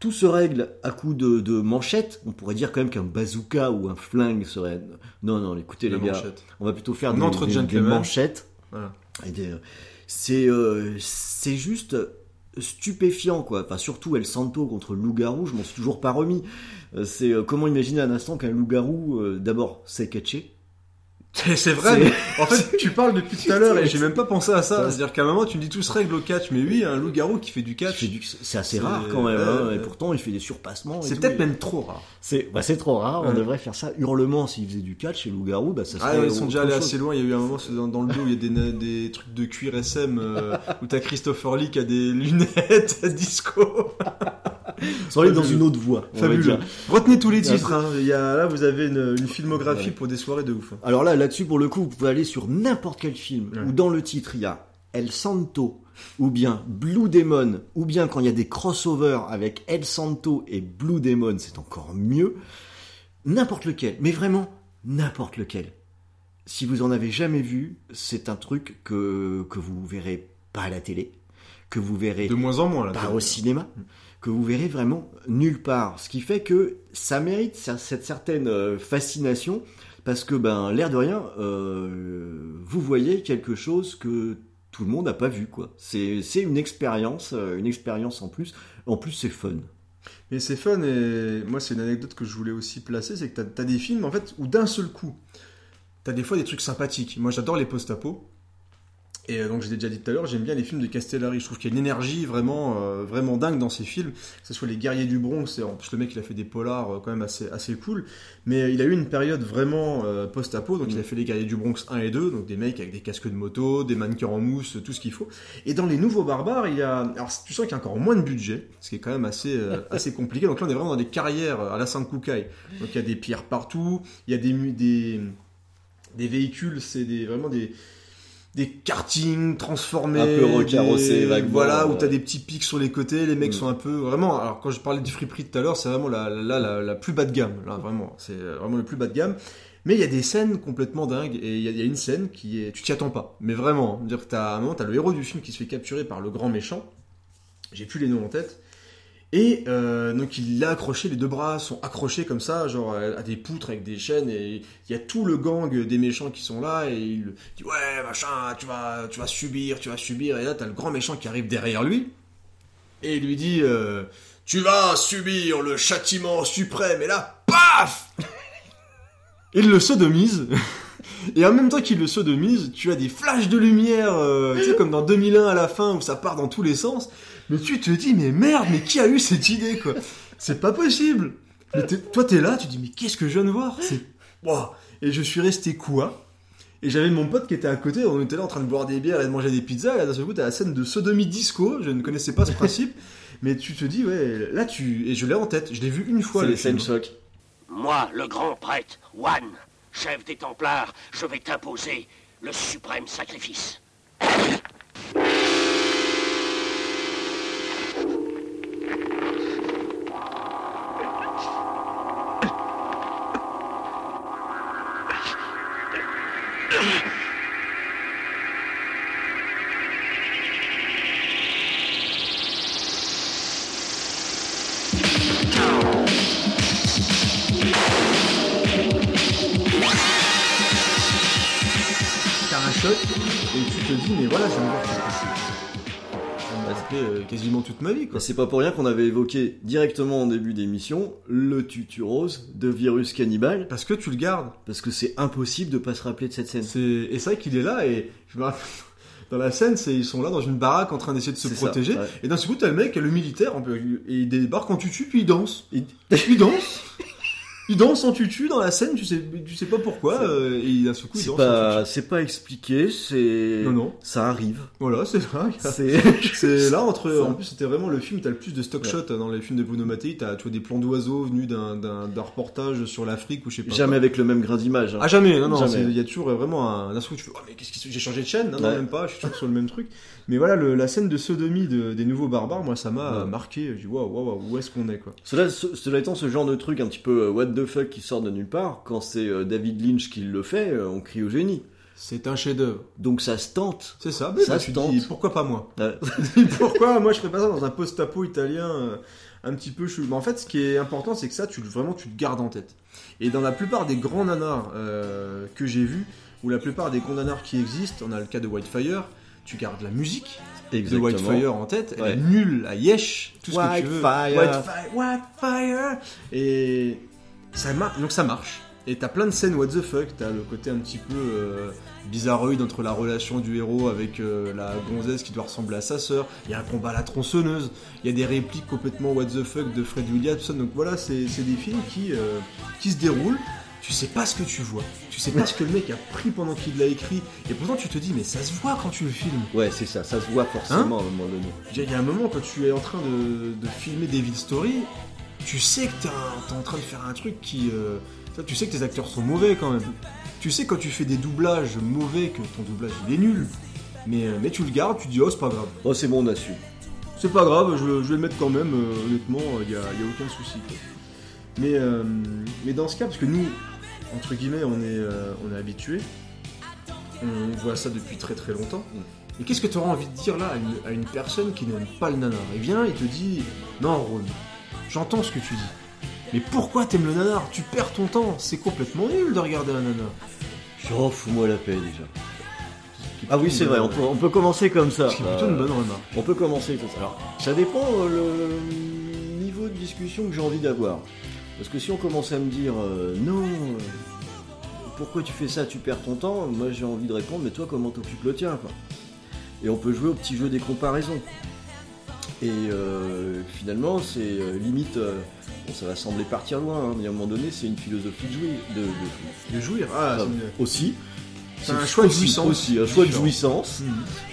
Tout se règle à coup de, de manchettes. On pourrait dire quand même qu'un bazooka ou un flingue serait. Non, non, écoutez les gars, on va plutôt faire des, des- des manchettes. Voilà. Et des- C'est c'est juste stupéfiant quoi. Enfin surtout El Santo contre le loup-garou, je m'en suis toujours pas remis. Euh, C'est euh, comment imaginer un instant qu'un loup-garou euh, d'abord sait catcher. C'est vrai, en fait, tu parles depuis tout à l'heure et j'ai même pas pensé à ça. C'est-à-dire qu'à un moment, tu me dis tout se règle au catch, mais oui, un loup-garou qui fait du catch, du- C'est assez rare quand même, ouais, hein, et pourtant il fait des surpassements. c'est peut-être même trop rare. C'est bah, c'est trop rare, on devrait faire ça hurlement s'il faisait du catch et loup-garou, bah ça serait Ah, ouais, ils sont déjà allés chose. assez loin. Il y a eu un moment dans, dans le dos, il y a des, des trucs de cuir SM euh, où t'as Christopher Lee qui a des lunettes disco. Sont allés dans une autre voie. on va Fabuleux. dire. Retenez tous les titres. Hein. Il y a, là, vous avez une, une filmographie Ouais. pour des soirées de ouf. Alors là, là-dessus, pour le coup, vous pouvez aller sur n'importe quel film Ouais. où dans le titre il y a El Santo, ou bien Blue Demon, ou bien quand il y a des crossovers avec El Santo et Blue Demon, c'est encore mieux. N'importe lequel, mais vraiment n'importe lequel. Si vous en avez jamais vu, c'est un truc que, que vous verrez pas à la télé, que vous verrez De moins en moins, là. pas au cinéma, que vous verrez vraiment nulle part. Ce qui fait que ça mérite cette certaine euh, fascination, parce que ben l'air de rien, euh, vous voyez quelque chose que tout le monde n'a pas vu quoi. C'est une expérience, euh, une expérience en plus. En plus c'est fun. Mais c'est fun et moi c'est une anecdote que je voulais aussi placer, c'est que t'as as des films en fait où d'un seul coup t'as des fois des trucs sympathiques. Moi, j'adore les post-apo. Et euh, donc, je l'ai déjà dit tout à l'heure, j'aime bien les films de Castellari. Je trouve qu'il y a une énergie vraiment, euh, vraiment dingue dans ces films. Que ce soit Les Guerriers du Bronx, et en plus, le mec, il a fait des polars euh, quand même assez, assez cool. Mais il a eu une période vraiment euh, post-apo. Donc, il a fait Les Guerriers du Bronx 1 et 2. Donc, des mecs avec des casques de moto, des mannequins en mousse, tout ce qu'il faut. Et dans Les Nouveaux Barbares, il y a. Alors, tu sens qu'il y a encore moins de budget, ce qui est quand même assez, assez compliqué. Donc, là, on est vraiment dans des carrières à la Sainte-Coucaille. Donc, il y a des pierres partout. Il y a des. des des véhicules, c'est des, vraiment des, des kartings transformés. Un peu recarrossés, des- Voilà, où t'as des petits pics sur les côtés, les mecs Mm. sont un peu, vraiment, alors quand je parlais du friperie tout à l'heure, c'est vraiment la, la, la, la plus bas de gamme, là, vraiment, c'est vraiment le plus bas de gamme. Mais il y a des scènes complètement dingues, et il y, y a une scène qui est, tu t'y attends pas, mais vraiment, hein. dire que t'as, à un moment, t'as le héros du film qui se fait capturer par le grand méchant, j'ai plus les noms en tête, et euh, donc il l'a accroché, les deux bras sont accrochés comme ça, genre à à des poutres avec des chaînes, et il y a tout le gang des méchants qui sont là, et il dit ouais machin, tu vas, tu vas subir, tu vas subir, et là t'as le grand méchant qui arrive derrière lui, et il lui dit euh, tu vas subir le châtiment suprême, et là paf, il le sodomise. Et en même temps qu'il le sodomise, tu as des flashs de lumière, euh, tu sais, comme dans 2001 à la fin, où ça part dans tous les sens. Mais tu te dis, mais merde, mais qui a eu cette idée, quoi? C'est pas possible mais t'es- Toi, t'es là, tu dis, mais qu'est-ce que je viens de voir? C'est... Et je suis resté quoi? Et j'avais mon pote qui était à côté, on était là en train de boire des bières et de manger des pizzas, et là, d'un seul coup, t'as la scène de sodomie disco, je ne connaissais pas ce principe, mais tu te dis, ouais, là, tu... Et je l'ai en tête, je l'ai vu une fois, C'est le les scènes film. choc. Moi, le grand prêtre, Wan, chef des Templars, je vais t'imposer le suprême sacrifice. Euh, quasiment toute ma vie quoi. C'est pas pour rien qu'on avait évoqué directement en début d'émission le tutu rose de virus cannibale, Parce que tu le gardes. parce que c'est impossible de pas se rappeler de cette scène. C'est et c'est vrai qu'il est là et je me rappelle dans la scène c'est ils sont là dans une baraque en train d'essayer de se C'est ça, protéger ouais. et d'un seul coup t'as le mec le militaire et il débarque en tutu puis il danse. Il, il danse. Il danse en tutu dans la scène, tu sais, tu sais pas pourquoi, C'est- euh, et d'un seul coup il C'est danse en pas, tutu. c'est pas expliqué, c'est. Non, non. Ça arrive. Voilà, c'est ça. C'est. C'est là entre. Ça. En plus, c'était vraiment le film. T'as le plus de stock Ouais. shots dans les films de Bruno Mattei. T'as tu vois des plans d'oiseaux venus d'un d'un d'un reportage sur l'Afrique ou je sais pas. Jamais quoi. avec le même grain d'image. hein. Ah jamais. Non non. Jamais. c'est- Il y a toujours vraiment un. D'un seul coup, tu fais. Oh mais qu'est-ce qui se- j'ai changé de chaîne Non non Ouais. même pas. Je suis toujours sur le même truc. Mais voilà, le- la scène de sodomie de- des nouveaux barbares, moi ça m'a Ouais. marqué. Je dis waouh waouh waouh, où est-ce qu'on est quoi Cela, ce- cela étant, ce genre de truc un petit peu euh, what the fuck qui sort de nulle part, quand c'est euh, David Lynch qui le fait, euh, on crie au génie. C'est un chef-d'œuvre. Donc ça se tente. C'est ça. Mais Ça bah, se tu tente. dis pourquoi pas moi Ouais. Pourquoi moi je ferais pas ça dans un post-apo italien euh, un petit peu chelou Mais en fait, ce qui est important, c'est que ça, tu vraiment, tu le gardes en tête. Et dans la plupart des grands nanars euh, que j'ai vus, ou la plupart des grands nanars qui existent, on a le cas de Whitefire, tu gardes la musique de Whitefire en tête, elle Ouais. est nulle à Yesh, tout ce que tu veux. Whitefire. Whitefire, Whitefire. Et ça marche, donc ça marche. Et t'as plein de scènes what the fuck, t'as le côté un petit peu euh, bizarroïde entre la relation du héros avec euh, la gonzesse qui doit ressembler à sa sœur, il y a un combat à la tronçonneuse, il y a des répliques complètement what the fuck de Fred Williamson, donc voilà, c'est c'est des films qui, euh, qui se déroulent, tu sais pas ce que tu vois, tu sais pas ce que le mec a pris pendant qu'il l'a écrit, et pourtant tu te dis mais ça se voit quand tu le filmes. Ouais, c'est ça, ça se voit forcément Hein à un moment donné. Il y a un moment, quand tu es en train de, de filmer David Story, tu sais que t'es en train de faire un truc qui. euh, tu sais que tes acteurs sont mauvais quand même. Tu sais quand tu fais des doublages mauvais que ton doublage il est nul. Mais, euh, mais tu le gardes, tu te dis oh c'est pas grave. Oh, c'est bon, on a su. C'est pas grave, je, je vais le mettre quand même, euh, honnêtement, il n'y a, y a aucun souci. quoi. Mais, euh, mais dans ce cas, parce que nous, entre guillemets, on est, euh, on est habitués, on voit ça depuis très très longtemps. Et qu'est-ce que tu auras envie de dire là à une, à une personne qui n'aime pas le nanar? Il vient et te dit Non, Ron, j'entends ce que tu dis. Mais pourquoi t'aimes le nanar? Tu perds ton temps, c'est complètement nul de regarder un nanar. Oh, fous-moi la paix déjà. Ah oui, c'est vrai, on peut, on peut commencer comme ça. Ce qui est plutôt une Euh, bonne remarque. On peut commencer comme ça. Alors, ça dépend euh, le niveau de discussion que j'ai envie d'avoir. Parce que si on commence à me dire euh, non, pourquoi tu fais ça, tu perds ton temps Moi j'ai envie de répondre, mais toi comment t'occupes le tien quoi? Et on peut jouer au petit jeu des comparaisons. Et euh, finalement, c'est euh, limite, bon, ça va sembler partir loin, hein, mais à un moment donné, c'est une philosophie de jouir. De, de- De jouir. Ah, Ah, une- aussi. C'est un choix de jouissance. Aussi, un choix de jouissance.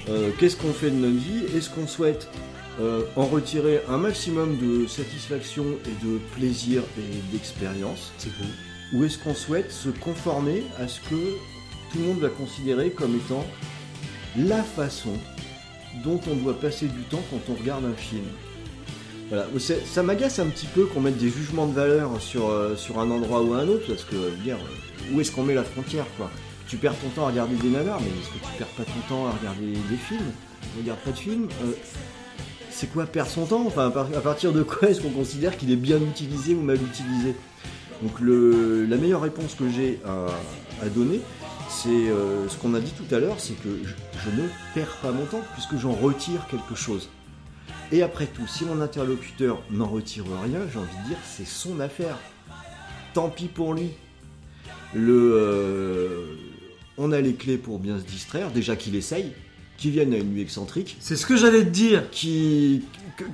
Mhm. Qu'est-ce qu'on fait de notre vie? Est-ce qu'on souhaite euh, en retirer un maximum de satisfaction et de plaisir et d'expérience. C'est beau. Ou est-ce qu'on souhaite se conformer à ce que tout le monde va considérer comme étant la façon dont on doit passer du temps quand on regarde un film? Voilà, ça m'agace un petit peu qu'on mette des jugements de valeur sur, euh, sur un endroit ou un autre, parce que, je veux dire, euh, où est-ce qu'on met la frontière, quoi? Tu perds ton temps à regarder des nanars, mais est-ce que tu perds pas ton temps à regarder des films? Tu regardes pas de films Euh, C'est quoi perdre son temps Enfin, à, par- à partir de quoi est-ce qu'on considère qu'il est bien utilisé ou mal utilisé Donc, la meilleure réponse que j'ai à, donner, c'est euh, ce qu'on a dit tout à l'heure, c'est que je, ne perds pas mon temps, puisque j'en retire quelque chose. Et après tout, si mon interlocuteur n'en retire rien, j'ai envie de dire c'est son affaire. Tant pis pour lui. Euh, on a les clés pour bien se distraire, déjà qu'il essaye, qu'il vienne à une nuit excentrique, C'est ce que j'allais te dire. qui,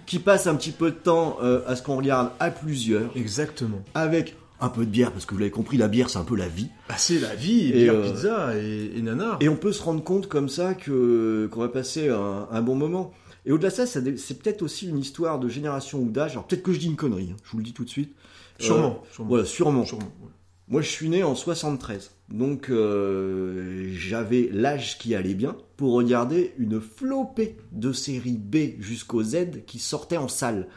qui passe un petit peu de temps euh, à ce qu'on regarde à plusieurs, Exactement. avec un peu de bière, parce que vous l'avez compris, la bière c'est un peu la vie. Bah, c'est la vie, Et, bière, euh, pizza et, et nanar. Et on peut se rendre compte comme ça que qu'on va passer un, un bon moment. Et au-delà de ça, c'est peut-être aussi une histoire de génération ou d'âge. Alors peut-être que je dis une connerie, hein, je vous le dis tout de suite. Sûrement. Euh, sûrement. voilà, sûrement. Sûrement. Moi, je suis né en 73. Donc, euh, j'avais l'âge qui allait bien pour regarder une flopée de séries B jusqu'au Z qui sortaient en salle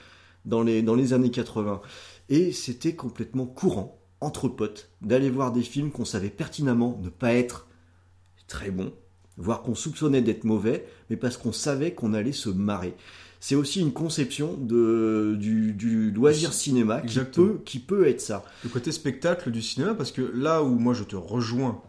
dans les, dans les années 80. Et c'était complètement courant, entre potes, d'aller voir des films qu'on savait pertinemment ne pas être très bons, voire qu'on soupçonnait d'être mauvais, mais parce qu'on savait qu'on allait se marrer. C'est aussi une conception de, du, du loisir cinéma qui peut, qui peut être ça. le côté spectacle du cinéma parce que là où moi je te rejoins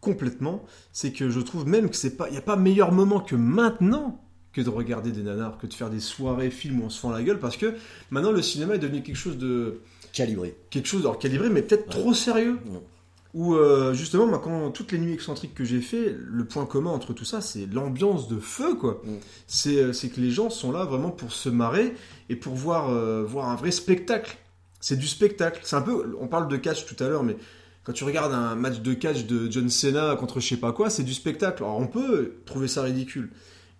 complètement, c'est que je trouve même que c'est pas, il y a pas meilleur moment que maintenant que de regarder des nanars, que de faire des soirées films où on se fend la gueule parce que maintenant le cinéma est devenu quelque chose de Calibré. quelque chose alors calibré mais peut-être trop sérieux. Non. Où euh, justement, moi, quand toutes les nuits excentriques que j'ai fait, le point commun entre tout ça, c'est l'ambiance de feu, quoi. Mm. C'est euh, c'est que les gens sont là vraiment pour se marrer et pour voir, euh, voir un vrai spectacle. C'est du spectacle. C'est un peu, on parle de catch tout à l'heure, mais quand tu regardes un match de catch de John Cena contre je sais pas quoi, c'est du spectacle. Alors on peut trouver ça ridicule,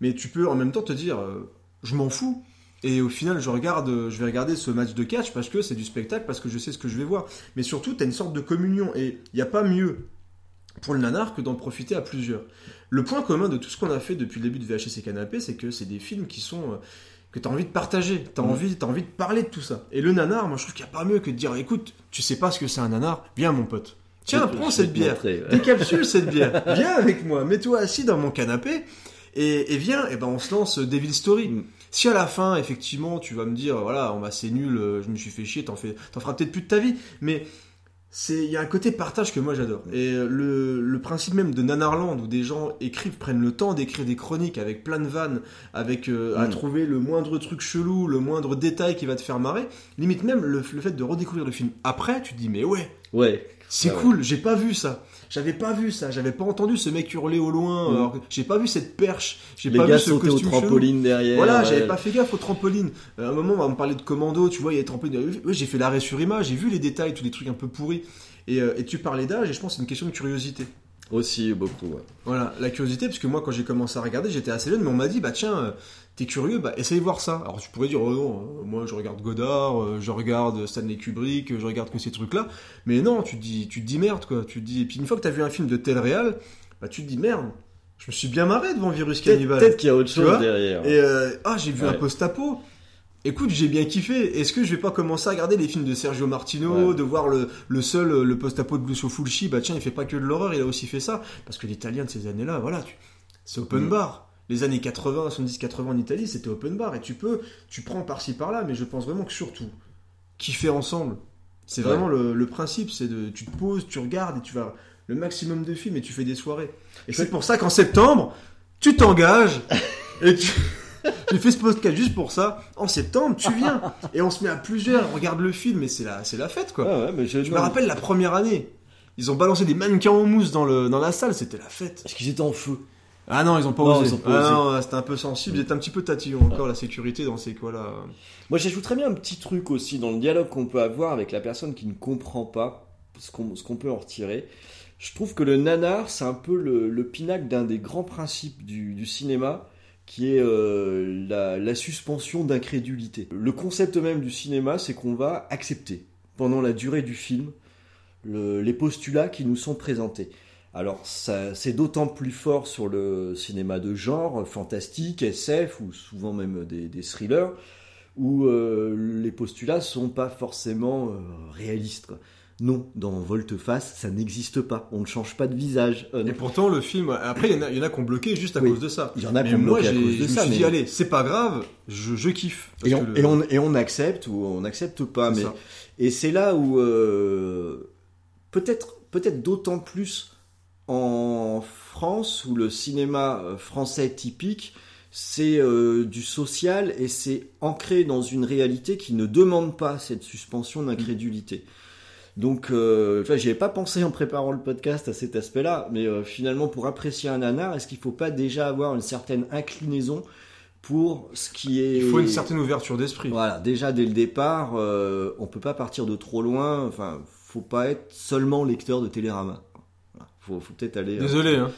mais tu peux en même temps te dire, euh, je m'en fous. Et au final, je regarde, je vais regarder ce match de catch parce que c'est du spectacle, parce que je sais ce que je vais voir. Mais surtout, tu as une sorte de communion. Et il n'y a pas mieux pour le nanar que d'en profiter à plusieurs. Le point commun de tout ce qu'on a fait depuis le début de VHS et Canapé, c'est que c'est des films qui sont. euh, que tu as envie de partager, tu as, Mm. envie, t'as envie de parler de tout ça. Et le nanar, moi je trouve qu'il n'y a pas mieux que de dire écoute, tu sais pas ce que c'est un nanar, viens mon pote. Tiens, Je- prends je cette te bière, montrer, ouais. décapsule cette bière, viens avec moi, mets-toi assis dans mon canapé et, et viens, et ben on se lance Devil Story. Mm. Si à la fin, effectivement, tu vas me dire, voilà, on c'est nul, euh, je me suis fait chier, t'en fais, t'en feras peut-être plus de ta vie, mais c'est, il y a un côté partage que moi j'adore. Et euh, le, le principe même de Nanarland où des gens écrivent, prennent le temps d'écrire des chroniques avec plein de vannes, avec euh, à Mm. trouver le moindre truc chelou, le moindre détail qui va te faire marrer. Limite même le, le fait de redécouvrir le film après, tu te dis mais ouais, Ouais. c'est Ah ouais. cool, j'ai pas vu ça. J'avais pas vu ça, j'avais pas entendu ce mec hurler au loin, Mm. que j'ai pas vu cette perche, j'ai pas gars vu ce sautaient au costume chelou. trampoline derrière. Voilà, ouais. j'avais pas fait gaffe aux trampolines. Euh, À un moment, on va me parler de commando, tu vois, il y a des trampolines. Oui, j'ai fait l'arrêt sur image, j'ai vu les détails, tous les trucs un peu pourris. Et, euh, et tu parlais d'âge, et je pense que c'est une question de curiosité. Aussi, beaucoup. ouais. Voilà, la curiosité, parce que moi, quand j'ai commencé à regarder, j'étais assez jeune, mais on m'a dit, bah tiens, euh, t'es curieux, bah essaye de voir ça. Alors tu pourrais dire, oh non, euh, moi je regarde Godard, euh, je regarde Stanley Kubrick, euh, je regarde que ces trucs-là. Mais non, tu te dis, tu te dis merde, quoi. Tu te dis, et puis une fois que t'as vu un film de tel réal, bah tu te dis merde, je me suis bien marré devant Virus Cannibal. peut-être qu'il y a autre chose derrière. Et euh, ah, j'ai vu un post-apo. Écoute, j'ai bien kiffé. Est-ce que je vais pas commencer à regarder les films de Sergio Martino, Ouais. de voir le, le seul, le post-apo de Lucio Fulci? Bah tiens, il fait pas que de l'horreur, il a aussi fait ça. Parce que l'italien de ces années-là, voilà, tu... c'est open Mm. bar. Les années 80, 70, 80 en Italie, c'était open bar. Et tu peux, tu prends par-ci par-là, mais je pense vraiment que surtout, kiffer ensemble. C'est Ouais. vraiment le, le principe, c'est de, tu te poses, tu regardes et tu vas le maximum de films et tu fais des soirées. Et c'est pour ça qu'en septembre, tu t'engages et tu, tu fais ce podcast juste pour ça. En septembre, tu viens et on se met à plusieurs, on regarde le film et c'est la, c'est la fête quoi. Ah ouais, mais je, Je me rappelle la première année. Ils ont balancé des mannequins en mousse dans, le, dans la salle, c'était la fête. Est-ce qu'ils étaient en feu Ah non, ils ont pas Non, osé. ont pas Ah osé. non, c'était un peu sensible, ils étaient un petit peu tatillons encore, la sécurité dans ces quoi-là. Moi, j'ajouterais bien un petit truc aussi dans le dialogue qu'on peut avoir avec la personne qui ne comprend pas ce qu'on ce qu'on peut en retirer. Je trouve que le nanar, c'est un peu le, le pinacle d'un des grands principes du, du cinéma, qui est euh, la, la suspension d'incrédulité. Le concept même du cinéma, c'est qu'on va accepter, pendant la durée du film, le- les postulats qui nous sont présentés. Alors, ça, c'est d'autant plus fort sur le cinéma de genre, fantastique, SF, ou souvent même des, des thrillers, où euh, les postulats sont pas forcément euh, réalistes. quoi. Non, dans Volte-Face, ça n'existe pas. On ne change pas de visage. Euh, Et pourtant, le film. Après, il y en a, il y en a qui ont bloqué juste à Oui. cause de ça. Il y en a qui ont bloqué à cause de je me ça, suis dit, allez, c'est pas grave, je, je kiffe. Et on, que le- et, on, et on accepte ou on n'accepte pas. Mais, ça. et c'est là où euh, peut-être peut-être d'autant plus en France où le cinéma euh, français typique c'est euh, du social et c'est ancré dans une réalité qui ne demande pas cette suspension d'incrédulité. Donc, euh, enfin, j'y avais pas pensé en préparant le podcast à cet aspect-là, mais euh, finalement, pour apprécier un nanar, est-ce qu'il faut pas déjà avoir une certaine inclinaison pour ce qui est Il faut une certaine ouverture d'esprit. voilà, déjà dès le départ, on peut pas partir de trop loin. Enfin, faut pas être seulement lecteur de Télérama. Voilà, Faut, faut peut-être aller. euh, Désolé, hein.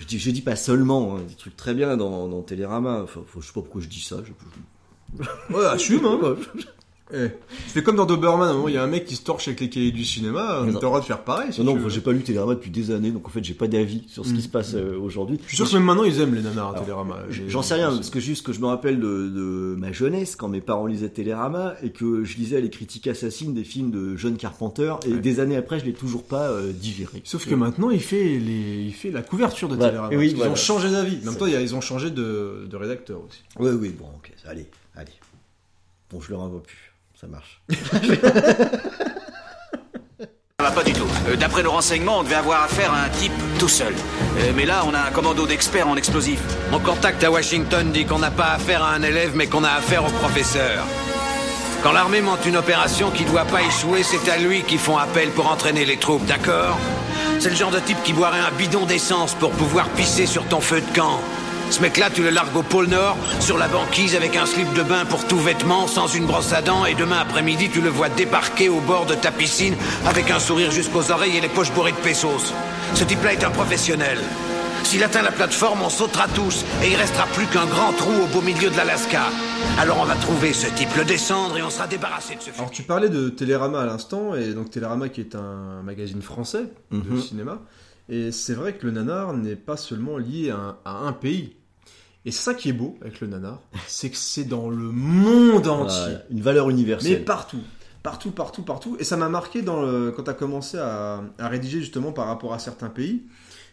je, dis, je dis pas seulement, hein, des trucs très bien dans, dans Télérama. Enfin, faut- je sais pas pourquoi je dis ça. je- Ouais, assume, hein. Eh, fais comme dans Doberman, à un moment, il y a un mec qui se torche avec les cahiers du cinéma, t'as le droit de faire pareil. si non, non, j'ai pas lu Télérama depuis des années, donc en fait, j'ai pas d'avis sur ce qui Mm. se passe euh, aujourd'hui. Je suis sûr que même maintenant, ils aiment les nanars à Télérama. J'en sais rien, parce que juste que je me rappelle de, de ma jeunesse, quand mes parents lisaient Télérama, et que je lisais les critiques assassines des films de John Carpenter, et Ouais. des années après, je l'ai toujours pas euh, digéré. Sauf que maintenant, il fait, les... il fait la couverture de Ouais, Télérama. oui, voilà. ont changé d'avis. En même C'est- temps, ils ont changé de, de rédacteur aussi. Oui, oui, bon, ok, allez, allez. Bon, je le renvoie plus, ça marche. Ça va pas du tout. Euh, D'après nos renseignements, on devait avoir affaire à un type tout seul. Euh, mais là, on a un commando d'experts en explosifs. Mon contact à Washington dit qu'on n'a pas affaire à un élève, mais qu'on a affaire au professeur. Quand l'armée monte une opération qui doit pas échouer, c'est à lui qu'ils font appel pour entraîner les troupes, d'accord? C'est le genre de type qui boirait un bidon d'essence pour pouvoir pisser sur ton feu de camp. Ce mec-là, tu le largues au pôle Nord, sur la banquise avec un slip de bain pour tout vêtement, sans une brosse à dents, et demain après-midi, tu le vois débarquer au bord de ta piscine avec un sourire jusqu'aux oreilles et les poches bourrées de pesos. Ce type-là est un professionnel. S'il atteint la plateforme, on sautera tous, et il restera plus qu'un grand trou au beau milieu de l'Alaska. Alors on va trouver ce type, le descendre, et on sera débarrassé de ce Alors, tu parlais de Télérama à l'instant, et donc Télérama qui est un magazine français de Mhm. cinéma. Et c'est vrai que le nanar n'est pas seulement lié à un, à un pays. Et ça qui est beau avec le nanar, c'est que c'est dans le monde entier. Une valeur universelle. Mais partout. Partout, partout, partout. Et ça m'a marqué dans le, quand tu as commencé à, à rédiger justement par rapport à certains pays.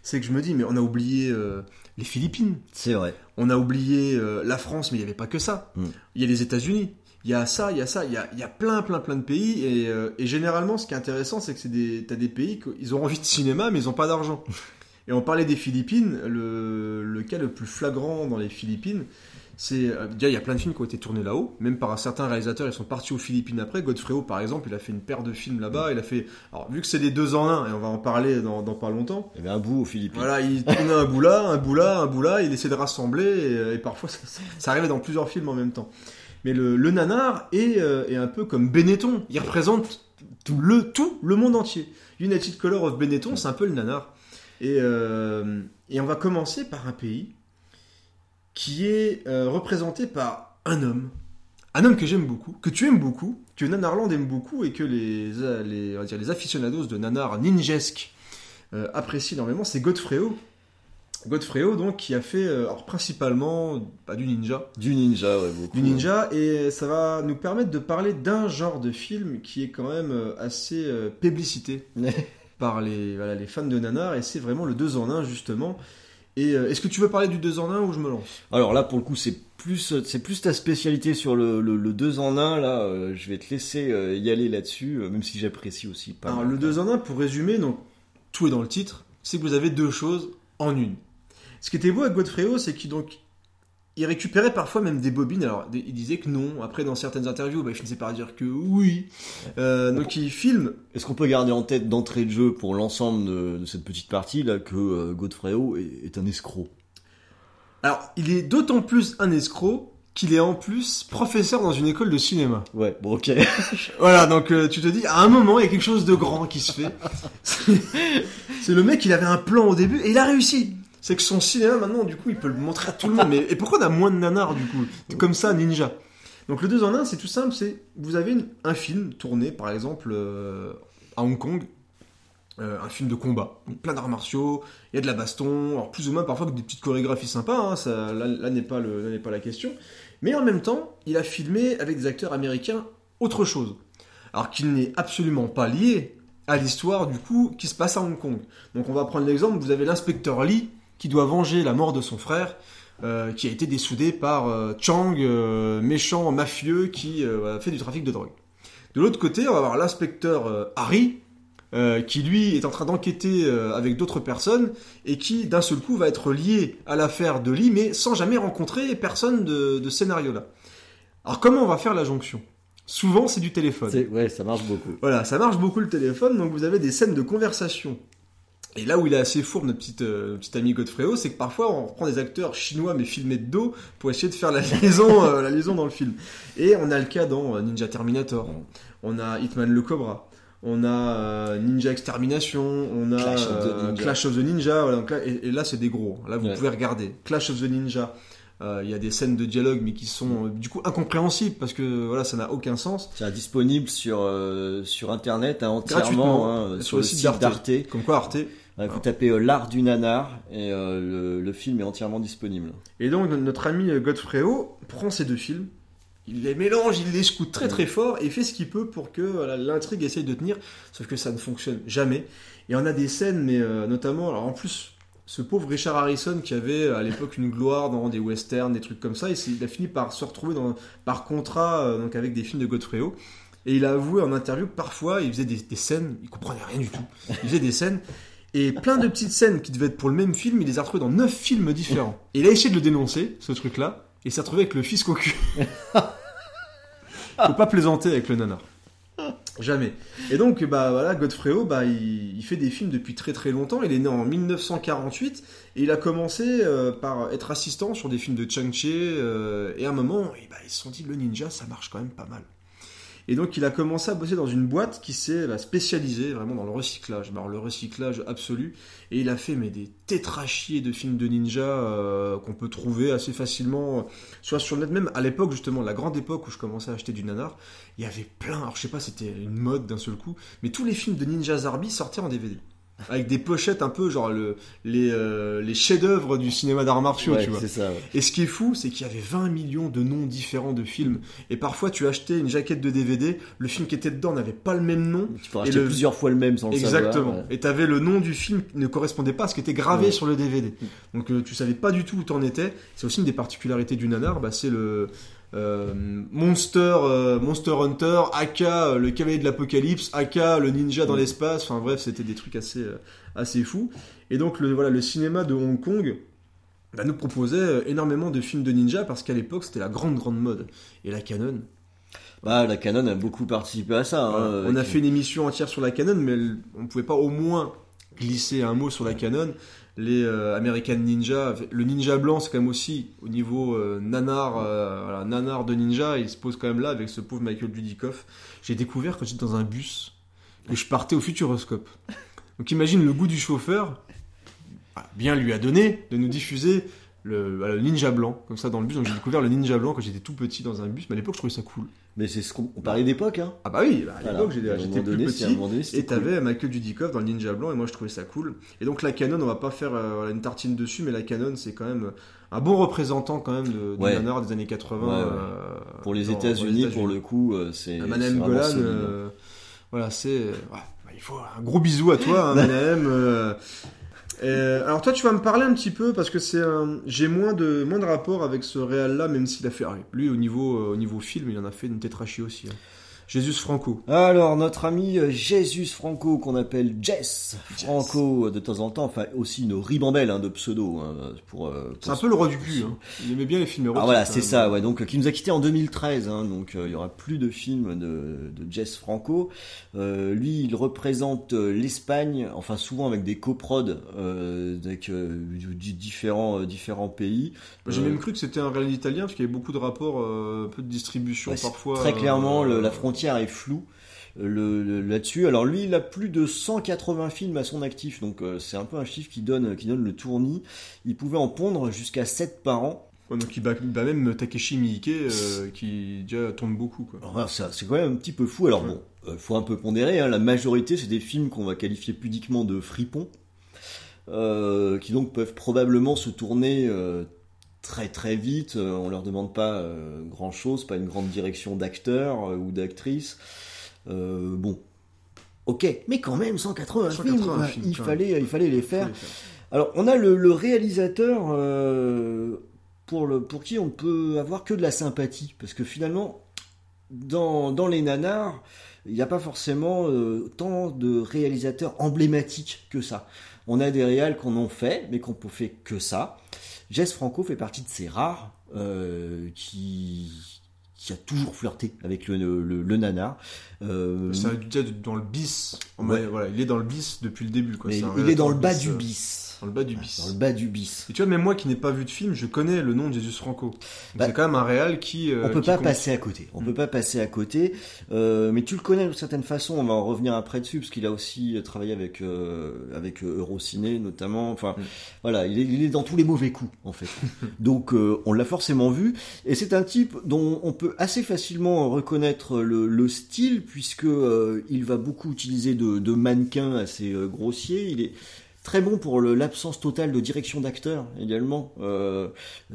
C'est que je me dis, mais on a oublié euh, les Philippines. C'est vrai. On a oublié euh, la France, mais il n'y avait pas que ça. Mm. Il y a les États-Unis. Il y a ça, il y a ça, il y a, il y a plein, plein, plein de pays. Et, euh, et généralement, ce qui est intéressant, c'est que des, t'as des pays qu'ils ont envie de cinéma, mais ils n'ont pas d'argent. Et on parlait des Philippines. Le, le cas le plus flagrant dans les Philippines, c'est euh, déjà il y a plein de films qui ont été tournés là-haut. Même par certains réalisateurs, ils sont partis aux Philippines après. Godfrey par exemple, il a fait une paire de films là-bas. Il a fait, alors vu que c'est des deux en un, et on va en parler dans, dans pas longtemps. Il y avait un bout aux Philippines. Voilà, il tournait un bout là, un bout là, un bout là, il essaie de rassembler, et, et parfois ça, ça- ça arrivait dans plusieurs films en même temps. Mais le, le nanar est, euh, est un peu comme Benetton, il représente tout le, tout le monde entier. United Color of Benetton, c'est un peu le nanar. Et, euh, et on va commencer par un pays qui est euh, représenté par un homme. Un homme que j'aime beaucoup, que tu aimes beaucoup, que Nanarland aime beaucoup et que les, les, on va dire, les aficionados de nanar ninjesque euh, apprécient énormément, c'est. Godfrey Ho, donc, qui a fait euh, alors, principalement bah, du ninja. Du ninja, ouais, beaucoup. Du ninja, et ça va nous permettre de parler d'un genre de film qui est quand même euh, assez euh, publicité par les, voilà, les fans de nanar, et c'est vraiment le 2 en 1, justement. Et euh, est-ce que tu veux parler du 2 en 1 ou je me lance? Alors là, pour le coup, c'est plus, c'est plus ta spécialité sur le, le, le 2 en 1. Là, euh, je vais te laisser euh, y aller là-dessus, euh, même si j'apprécie aussi pas. Alors, mal. le 2 en 1, pour résumer, donc, tout est dans le titre, c'est que vous avez deux choses en une. Ce qui était beau avec Godfrey Ho, c'est qu'il donc, il récupérait parfois même des bobines. Alors, il disait que non. Après, dans certaines interviews, bah, il finissait par dire que oui. Euh, donc, il filme. Est-ce qu'on peut garder en tête d'entrée de jeu pour l'ensemble de, de cette petite partie là que euh, Godfredo est, est un escroc? Alors, il est d'autant plus un escroc qu'il est en plus professeur dans une école de cinéma. Ouais, bon ok. Voilà, donc euh, tu te dis, à un moment, il y a quelque chose de grand qui se fait. C'est le mec, il avait un plan au début et il a réussi. C'est que son cinéma, maintenant, du coup, il peut le montrer à tout le monde. Mais, et pourquoi on a moins de nanars, du coup Comme ça, Ninja? Donc le 2 en 1, c'est tout simple, c'est vous avez un film tourné, par exemple, euh, à Hong Kong, euh, un film de combat, donc plein d'arts martiaux, il y a de la baston, alors plus ou moins parfois des petites chorégraphies sympas, hein, ça, là, n'est pas, pas la question. Mais en même temps, il a filmé avec des acteurs américains autre chose. Alors qu'il n'est absolument pas lié à l'histoire du coup qui se passe à Hong Kong. Donc on va prendre l'exemple, vous avez l'inspecteur Lee qui doit venger la mort de son frère, euh, qui a été dessoudé par euh, Chang, euh, méchant mafieux qui a fait du trafic de drogue. De l'autre côté, on va avoir l'inspecteur Harry, qui lui est en train d'enquêter avec d'autres personnes et qui d'un seul coup va être lié à l'affaire de Lee, mais sans jamais rencontrer personne de, de ce scénario-là. Alors comment on va faire la jonction? Souvent c'est du téléphone. Ouais, ça marche beaucoup. Voilà, ça marche beaucoup le téléphone, donc vous avez des scènes de conversation. Et là où il est assez fourbe, notre petite, euh, notre petit ami Godfredo, c'est que parfois on reprend des acteurs chinois mais filmés de dos pour essayer de faire la liaison, euh, la liaison dans le film. Et on a le cas dans euh, Ninja Terminator, on a Hitman le Cobra, on a euh, Ninja Extermination, on a Clash of the Ninja. Clash of the Ninja, voilà, donc là- et, et là c'est des gros. Là vous Ouais. pouvez regarder Clash of the Ninja. euh, Il y a des scènes de dialogue mais qui sont euh, du coup incompréhensibles parce que voilà ça n'a aucun sens. C'est disponible sur, euh, sur internet hein, entièrement, hein, sur sur le site site d'Arte. Comme quoi Arte. Vous tapez euh, l'art du nanar et euh, le, film est entièrement disponible. Et donc notre ami Godfredo prend ces deux films, il les mélange, il les scoute très très fort et fait ce qu'il peut pour que l'intrigue essaye de tenir, sauf que ça ne fonctionne jamais. Et on a des scènes, mais euh, notamment, en plus, ce pauvre Richard Harrison qui avait à l'époque une gloire dans des westerns, des trucs comme ça, il, a fini par se retrouver par contrat euh, donc avec des films de Godfredo. Et il a avoué en interview que parfois il faisait des, des scènes, il comprenait rien du tout. Il faisait des scènes et plein de petites scènes qui devaient être pour le même film, il les a retrouvées dans neuf films différents. Et il a essayé de le dénoncer, ce truc-là, et s'est retrouvé avec le fisc au cul. Faut pas plaisanter avec le nanar. Jamais. Et donc, bah voilà, Godfredo, bah, il, il fait des films depuis très très longtemps. Il est né en 1948 et il a commencé euh, par être assistant sur des films de Chang-Chi. euh, et à un moment, eh bah, ils se sont dit, le ninja, ça marche quand même pas mal. Et donc, il a commencé à bosser dans une boîte qui s'est bah, spécialisée vraiment dans le recyclage. Le recyclage absolu. Et il a fait des tétrachiers de films de ninja euh, qu'on peut trouver assez facilement, euh, soit sur le net même. À l'époque, justement, la grande époque où je commençais à acheter du nanar, il y avait plein. Alors, je sais pas, c'était une mode d'un seul coup. Mais tous les films de Ninja Zarbi sortaient en DVD. Avec des pochettes un peu genre le, les, euh, les chefs-d'œuvre du cinéma d'arts martiaux, Ouais, tu vois. c'est ça, ouais. Et ce qui est fou, c'est qu'il y avait 20 millions de noms différents de films. Et parfois, tu achetais une jaquette de DVD, le film qui était dedans n'avait pas le même nom. Tu peux racheter plusieurs fois le même sans le Exactement. savoir, ouais. Et t'avais le nom du film qui ne correspondait pas à ce qui était gravé sur le DVD. Donc euh, tu savais pas du tout où t'en étais. C'est aussi une des particularités du nanar, bah, c'est le euh, Monster, euh, Monster Hunter, aka euh, le cavalier de l'apocalypse, aka le ninja dans l'espace. Enfin bref, c'était des trucs assez assez fous. Et donc le voilà le cinéma de Hong Kong. bah, nous proposait énormément de films de ninja parce qu'à l'époque c'était la grande grande mode et la Canon Bah, la Canon a beaucoup participé à ça. hein, on a fait une émission entière sur la Canon, mais on pouvait pas au moins glisser un mot sur la Canon. Les euh, American Ninja, le ninja blanc, c'est quand même aussi au niveau euh, nanar, euh, nanar de ninja, il se pose quand même là avec ce pauvre Michael Dudikoff. J'ai découvert quand j'étais dans un bus que je partais au Futuroscope. Donc imagine le goût du chauffeur, ah, bien lui a donné de nous diffuser le, bah, le ninja blanc, comme ça dans le bus. Donc j'ai découvert le ninja blanc quand j'étais tout petit dans un bus, mais à l'époque je trouvais ça cool. Mais c'est ce qu'on on parlait d'époque, hein. Ah bah oui, bah, à Voilà. l'époque j'étais À un j'étais moment plus donné, petit c'est- à un moment donné, c'était et t'avais Michael Dudikoff dans le Ninja Blanc et moi je trouvais ça cool. Et donc la Canon, on va pas faire euh, voilà, une tartine dessus, mais la Canon c'est quand même un bon représentant quand même de, du Ouais. nanar des années 80. Ouais, ouais. euh, Pour les dans- dans États-Unis, pour le coup, euh, c'est. C'est Manahem vraiment Golan, solide, euh, voilà, c'est. ouais, bah, il faut un gros bisou à toi, hein, Manahem. euh. Euh, alors toi, tu vas me parler un petit peu parce que c'est un... j'ai moins de moins de rapport avec ce réal là, même s'il a fait ah, lui au niveau euh, au niveau film, il en a fait une tétrachie aussi. hein. Jésus Franco. Alors, notre ami euh, Jesus Franco, qu'on appelle Jess Franco de temps en temps, enfin aussi une ribambelle hein, de pseudo. Hein, pour, euh, pour C'est un peu le roi du cul. Hein. Il aimait bien les films érotiques. Ah voilà, c'est ça, ouais. Donc, euh, qui nous a quitté en 2013. Hein, donc, euh, il y aura plus de films de, de Jess Franco. Euh, lui, il représente euh, l'Espagne, enfin souvent avec des coprods euh, avec euh, di- différents euh, différents pays. J'ai Euh, même cru que c'était un réel italien parce qu'il y avait beaucoup de rapports, euh, un peu de distribution Ouais, c'est parfois. Très clairement, euh, le- la frontière est floue euh, là-dessus. Alors lui, il a plus de 180 films à son actif, donc euh, c'est un peu un chiffre qui donne, qui donne le tournis. Il pouvait en pondre jusqu'à 7 par an. ouais, donc il bat, il bat même Takeshi Miike euh, qui déjà tourne beaucoup. C'est quand même un petit peu fou. Alors bon, euh, faut un peu pondérer. hein. La majorité, c'est des films qu'on va qualifier pudiquement de fripons, qui donc peuvent probablement se tourner très très vite. Euh, on leur demande pas euh, grand chose, pas une grande direction d'acteurs euh, ou d'actrices. Euh, bon, ok, mais quand même 180, 180 films, il fallait, il fallait les faire. Alors, on a le, le réalisateur euh, pour, le, pour qui on ne peut avoir que de la sympathie. Parce que finalement, dans, dans les nanars, il n'y a pas forcément euh, tant de réalisateurs emblématiques que ça. On a des réals qu'on en fait, mais qu'on peut faire que ça. Jess Franco fait partie de ces rares euh, qui, qui a toujours flirté avec le, le, le nanar. Euh, C'est dans le bis. Ouais. Voilà, il est dans le bis depuis le début. Quoi. il est dans le bas du euh, bis. Dans le bas du bis. Dans le bas du bis. Et tu vois, même moi qui n'ai pas vu de film, je connais le nom de Jesus Franco. Bah, c'est quand même un réal qui. euh, On peut qui pas compte. passer à côté. On Mm. peut pas passer à côté. Euh, mais tu le connais d'une certaine façon. On va en revenir après dessus parce qu'il a aussi travaillé avec euh, avec euh, Eurociné notamment. Enfin, Mm. voilà, il est, il est dans tous les mauvais coups en fait. Donc euh, on l'a forcément vu. Et c'est un type dont on peut assez facilement reconnaître le, le style puisque euh, il va beaucoup utiliser de, de mannequins assez euh, grossiers. Il est Très bon pour l'absence totale de direction d'acteur également. Euh,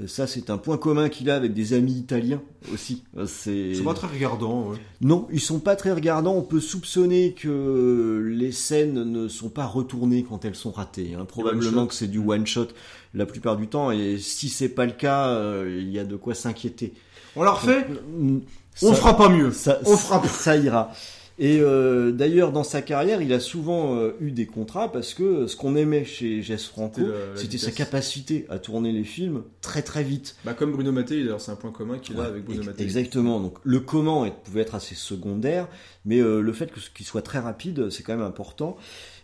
ça, c'est un point commun qu'il a avec des amis italiens aussi. Euh, C'est pas très regardant. Ouais. non, ils sont pas très regardants. On peut soupçonner que les scènes ne sont pas retournées quand elles sont ratées. hein. Probablement que c'est du one shot la plupart du temps. Et si c'est pas le cas, euh, il y a de quoi s'inquiéter. On l'a refait? Mm, On fera pas mieux. ça, On fera ça ira. Et euh, d'ailleurs, dans sa carrière, il a souvent euh, eu des contrats parce que ce qu'on aimait chez Jess Franco, C'était sa capacité à tourner les films très très vite. Bah, comme Bruno Mattei, d'ailleurs, c'est un point commun qu'il a avec Bruno Mattei. Exactement. Donc le comment pouvait être assez secondaire, mais euh, le fait qu'il soit très rapide, c'est quand même important.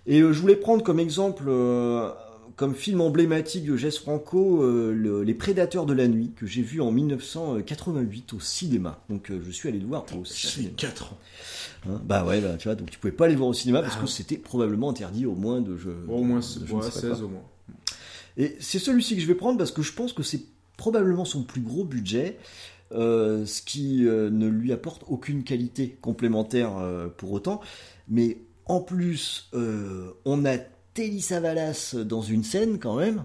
Et euh, je voulais prendre comme exemple, euh, comme film emblématique de Jess Franco, euh, le- Les Prédateurs de la nuit que j'ai vu en 1988 au cinéma. Donc euh, je suis allé le voir au Ça fait cinéma. 4 ans. Hein, bah ouais, bah, tu vois, donc tu pouvais pas aller le voir au cinéma parce que c'était probablement interdit au moins de. Bon, au moins de je ne ouais, sais pas 16 quoi. au moins. Et c'est celui-ci que je vais prendre parce que je pense que c'est probablement son plus gros budget, euh, ce qui euh, ne lui apporte aucune qualité complémentaire euh, pour autant. Mais en plus, on a Telly Savalas dans une scène quand même.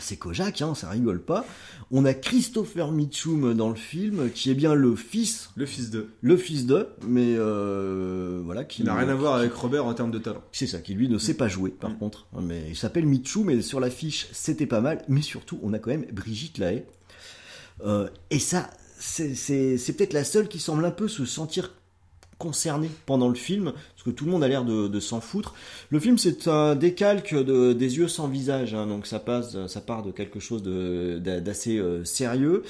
C'est Kojak, hein, ça rigole pas. On a Christopher Mitchum dans le film, qui est bien le fils, Le fils de. le fils de, mais euh, voilà, qui n'a rien à voir avec Robert en termes de talent. c'est ça, qui lui ne sait pas jouer, par Mm. contre. Mais il s'appelle Michou, mais sur l'affiche, c'était pas mal. Mais surtout, on a quand même Brigitte Lahaye. Euh, et ça, c'est peut-être la seule qui semble un peu se sentir concernée pendant le film, parce que tout le monde a l'air de, de s'en foutre. Le film, c'est un décalque de, des yeux sans visage, hein, donc ça passe, ça part de quelque chose d'assez euh, sérieux.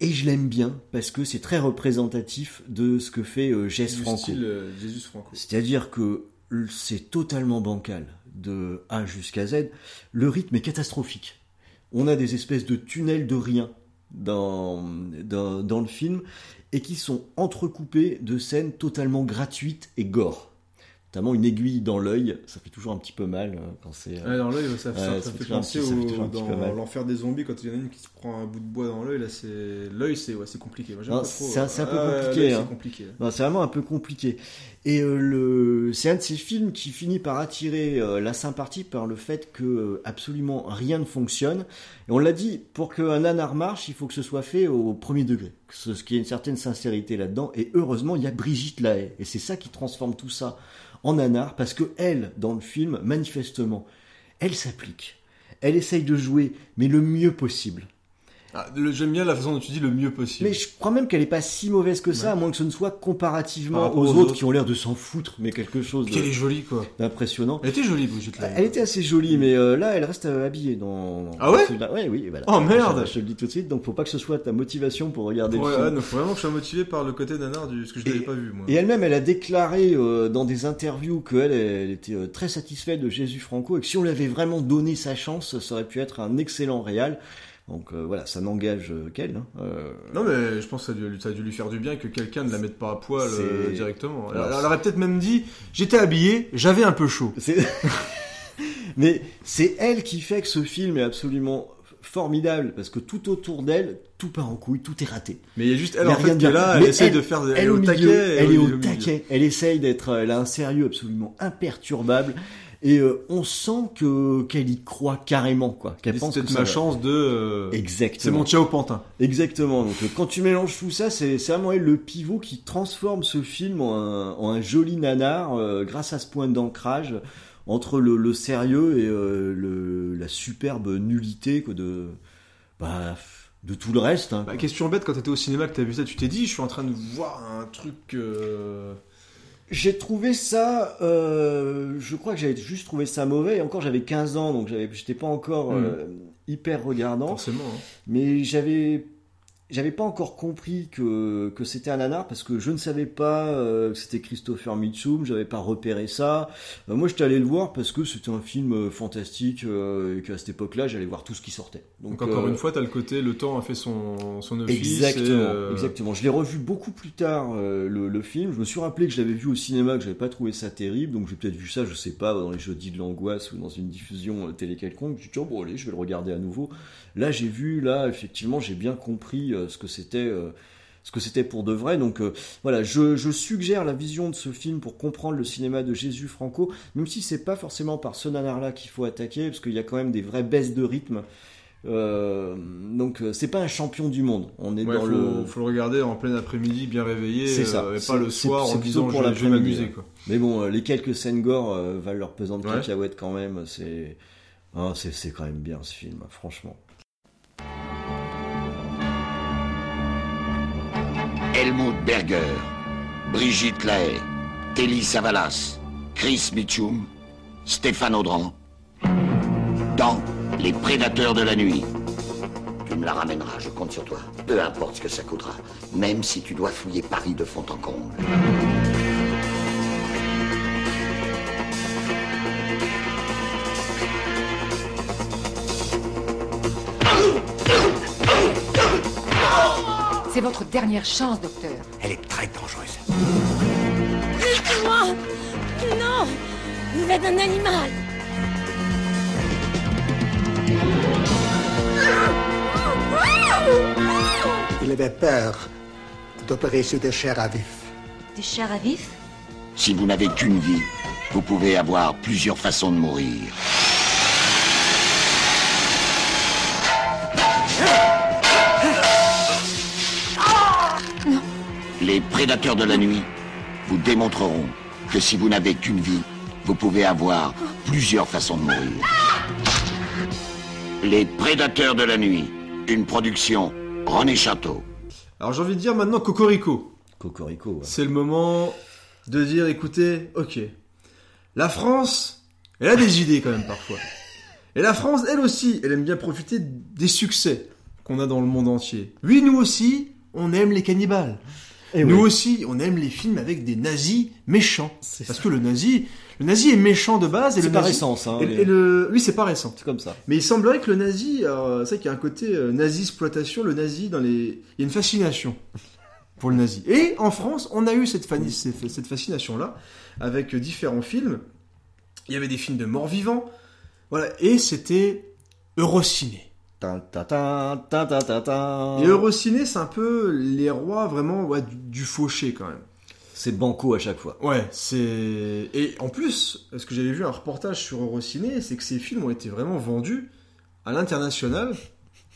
Et je l'aime bien parce que c'est très représentatif de ce que fait euh, Jess Franco. euh, Franco. C'est-à-dire que c'est totalement bancal de A jusqu'à Z. Le rythme est catastrophique. On a des espèces de tunnels de rien dans, dans, dans le film et qui sont entrecoupés de scènes totalement gratuites et gore. Notamment une aiguille dans l'œil, ça fait toujours un petit peu mal euh, quand c'est. euh, dans l'œil, ça, fait penser au, dans l'enfer des zombies quand il y en a une qui se prend un bout de bois dans l'œil. Là, c'est l'œil, c'est ouais, c'est compliqué. C'est un- peu euh, compliqué, hein. C'est vraiment un peu compliqué. Et euh, le, c'est un de ces films qui finit par attirer euh, la sympathie par le fait que absolument rien ne fonctionne. Et on l'a dit, pour qu'un nanar marche, il faut que ce soit fait au premier degré. Ce, ce qui est une certaine sincérité là-dedans. Et heureusement, il y a Brigitte Lahaye. Et c'est ça qui transforme tout ça en nanar, parce que elle, dans le film, manifestement, elle s'applique. Elle essaye de jouer, mais le mieux possible. Ah, J'aime bien la façon dont tu dis le mieux possible. Mais je crois même qu'elle est pas si mauvaise que ça, à moins que ce ne soit Par comparativement aux, aux autres, autres. qui ont l'air de s'en foutre, mais quelque chose Puis elle est jolie, quoi. d'impressionnant. Elle était jolie, Brigitte Lahaie. Elle était assez jolie, mais euh, là, elle reste euh, habillée dans. Ah ouais. Ouais, oui, voilà. Oh, merde Je, je te le dis tout de suite, donc faut pas que ce soit ta motivation pour regarder Ouais, le film. ouais, non, faut vraiment que je sois motivé par le côté nanar du, ce que je l'avais pas vu, moi. Et elle-même, elle a déclaré euh, dans des interviews qu'elle elle était euh, très satisfaite de Jésus Franco et que si on lui avait vraiment donné sa chance, ça aurait pu être un excellent réal. Donc euh, voilà, ça n'engage euh, qu'elle. hein. Euh, Non, mais je pense que ça a dû, ça a dû lui faire du bien que quelqu'un ne la mette pas à poil euh, directement. Elle, Alors, elle aurait peut-être même dit J'étais habillé, j'avais un peu chaud. Mais c'est elle qui fait que ce film est absolument formidable parce que tout autour d'elle, tout part en couille, tout est raté. Mais il y a juste elle en fait qui est là, elle Mais essaie de faire. Elle, est au taquet. et elle est au taquet. Elle essaye d'être, elle a un sérieux absolument imperturbable. Et euh, on sent que qu'elle y croit carrément, quoi. Qu'elle C'est pense que ma va. chance de. euh, Exactement. C'est mon Ciao Pantin. Exactement. Donc euh, quand tu mélanges tout ça, c'est vraiment elle le pivot qui transforme ce film en un, en un joli nanar euh, grâce à ce point d'ancrage entre le, le sérieux et euh, le, la superbe nullité quoi, de bah, de tout le reste. hein. Bah, question bête, quand t'étais au cinéma, que t'as vu ça, tu t'es dit Je suis en train de voir un truc. J'ai trouvé ça, euh, je crois que j'avais juste trouvé ça mauvais. Et encore, j'avais 15 ans, donc j'étais pas encore Mm. euh, hyper regardant. Forcément. hein. Mais j'avais j'avais pas encore compris que, que c'était un nanar parce que je ne savais pas euh, que c'était Christopher Mitchum, j'avais pas repéré ça. Euh, moi j'étais allé le voir parce que c'était un film euh, fantastique et qu'à cette époque-là j'allais voir tout ce qui sortait. Donc, encore une fois, t'as le côté le temps a fait son, son office. Exactement, et, exactement. Je l'ai revu beaucoup plus tard le, le film. Je me suis rappelé que je l'avais vu au cinéma, que j'avais pas trouvé ça terrible, donc j'ai peut-être vu ça, je sais pas, dans les jeudis de l'angoisse ou dans une diffusion télé quelconque. Je me suis dit oh, bon allez, je vais le regarder à nouveau. Là j'ai vu, là effectivement j'ai bien compris euh, ce que c'était. euh, ce que c'était pour de vrai. Donc euh, voilà, je, je suggère la vision de ce film pour comprendre le cinéma de Jésus Franco, même si c'est pas forcément par ce nanar-là qu'il faut attaquer, parce qu'il y a quand même des vraies baisses de rythme. Euh, donc c'est pas un champion du monde. On est Ouais, dans faut, le. faut le regarder en plein après-midi, bien réveillé, C'est ça. euh, et pas le soir en disant pour je, je vais m'amuser. quoi. Mais bon, les quelques scènes gore valent leur pesant de Ouais. cacahuètes quand même. C'est, ah, c'est, c'est quand même bien ce film, franchement. Helmut Berger, Brigitte Lahaye, Telly Savalas, Chris Mitchum, Stéphane Audran. Dans Les Prédateurs de la Nuit. Tu me la ramèneras, je compte sur toi. Peu importe ce que ça coûtera. Même si tu dois fouiller Paris de fond en comble. C'est votre dernière chance, docteur. Elle est très dangereuse. Laissez-moi Non Vous êtes un animal Il avait peur d'opérer sur des chairs à vif. Des chairs à vif? Si vous n'avez qu'une vie, vous pouvez avoir plusieurs façons de mourir. Les prédateurs de la nuit vous démontreront que si vous n'avez qu'une vie, vous pouvez avoir plusieurs façons de mourir. Les prédateurs de la nuit, une production René Château. Alors j'ai envie de dire maintenant Cocorico. Cocorico. ouais. C'est le moment de dire écoutez, ok, la France, elle a des idées quand même parfois. Et la France, elle aussi, elle aime bien profiter des succès qu'on a dans le monde entier. Oui, nous aussi, on aime les cannibales. Eh nous oui. aussi, on aime les films avec des nazis méchants. Parce que le nazi, le nazi est méchant de base C'est pas nazi- récent, ça, hein, et, les- et le, oui, c'est pas récent. C'est comme ça. Mais il semblerait que le nazi, alors, c'est vrai qu'il y a un côté euh, nazi-exploitation, le nazi dans les... Il y a une fascination pour le nazi. Et en France, on a eu cette, cette fascination-là, avec euh, différents films. Il y avait des films de morts vivants, voilà, et c'était Eurociné. Et Eurociné, c'est un peu les rois vraiment ouais, du, du fauché quand même. C'est banco à chaque fois. Ouais, c'est. Et en plus, ce que j'avais vu un reportage sur Eurociné, c'est que ces films ont été vraiment vendus à l'international.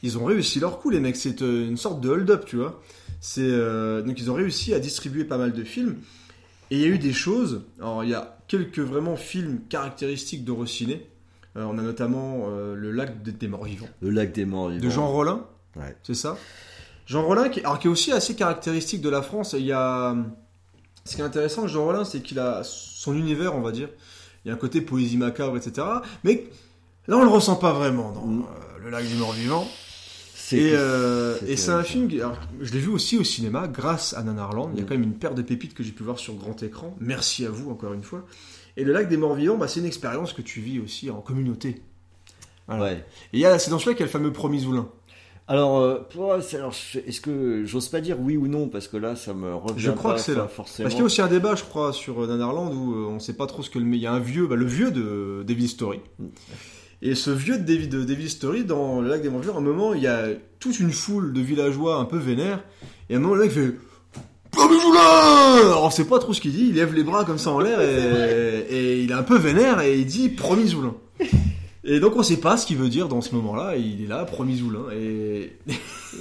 Ils ont réussi leur coup, les mecs. C'est euh, une sorte de hold-up, tu vois. C'est euh, donc ils ont réussi à distribuer pas mal de films. Et il y a eu des choses. Alors il y a quelques vraiment films caractéristiques d'Eurociné. Euh, on a notamment euh, le lac des, des morts vivants Le lac des morts vivants. de Jean Rollin. C'est ça? Jean Rollin, qui, alors, qui est aussi assez caractéristique de la France. Il y a, ce qui est intéressant avec Jean Rollin, c'est qu'il a son univers, on va dire. Il y a un côté poésie macabre, etc. Mais là, on le ressent pas vraiment dans Mm. euh, Le Lac des Morts Vivants. C'est Et, euh, et c'est un film, alors, je l'ai vu aussi au cinéma grâce à Nanarland. Il y a Mm. quand même une paire de pépites que j'ai pu voir sur grand écran. Merci à vous encore une fois. Et le lac des morts vivants, bah, c'est une expérience que tu vis aussi en communauté. Voilà. Ouais. Et il y a, c'est dans celui-là qu'il y a le fameux promis Zoulin. Alors, euh, pour c'est- alors, est-ce que j'ose pas dire oui ou non? Parce que là, ça me revient Je crois pas que c'est là. forcément. Parce qu'il y a aussi un débat, je crois, sur euh, Nanarland où euh, on sait pas trop ce que le. mais Il y a un vieux, bah, le vieux de David Story. Mm. Et ce vieux de David, de David Story, dans le lac des morts vivants, à un moment, il y a toute une foule de villageois un peu vénères. Et à un moment, le mec fait. Zoulin Alors on sait pas trop ce qu'il dit, il lève les bras comme ça en l'air et, et il est un peu vénère et il dit Promis Zoulin. Et donc on sait pas ce qu'il veut dire dans ce moment-là, il est là, promis Zoulin. Et...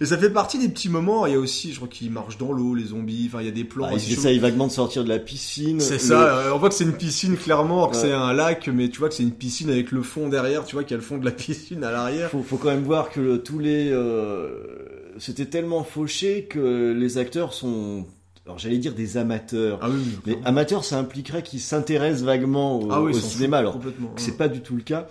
et ça fait partie des petits moments, il y a aussi, je crois qu'il marche dans l'eau, les zombies, enfin il y a des plans... Ah, il aussi essaye vaguement de sortir de la piscine. c'est Le- ça, on voit que c'est une piscine clairement, que Ouais. c'est un lac, mais tu vois que c'est une piscine avec le fond derrière, tu vois qu'il y a le fond de la piscine à l'arrière. Faut, faut quand même voir que le- tous les. euh, C'était tellement fauché que les acteurs sont. Alors j'allais dire des amateurs. Ah oui, oui, Mais amateurs, ça impliquerait qu'ils s'intéressent vaguement au, Ah oui, au cinéma. Alors ouais. c'est pas du tout le cas.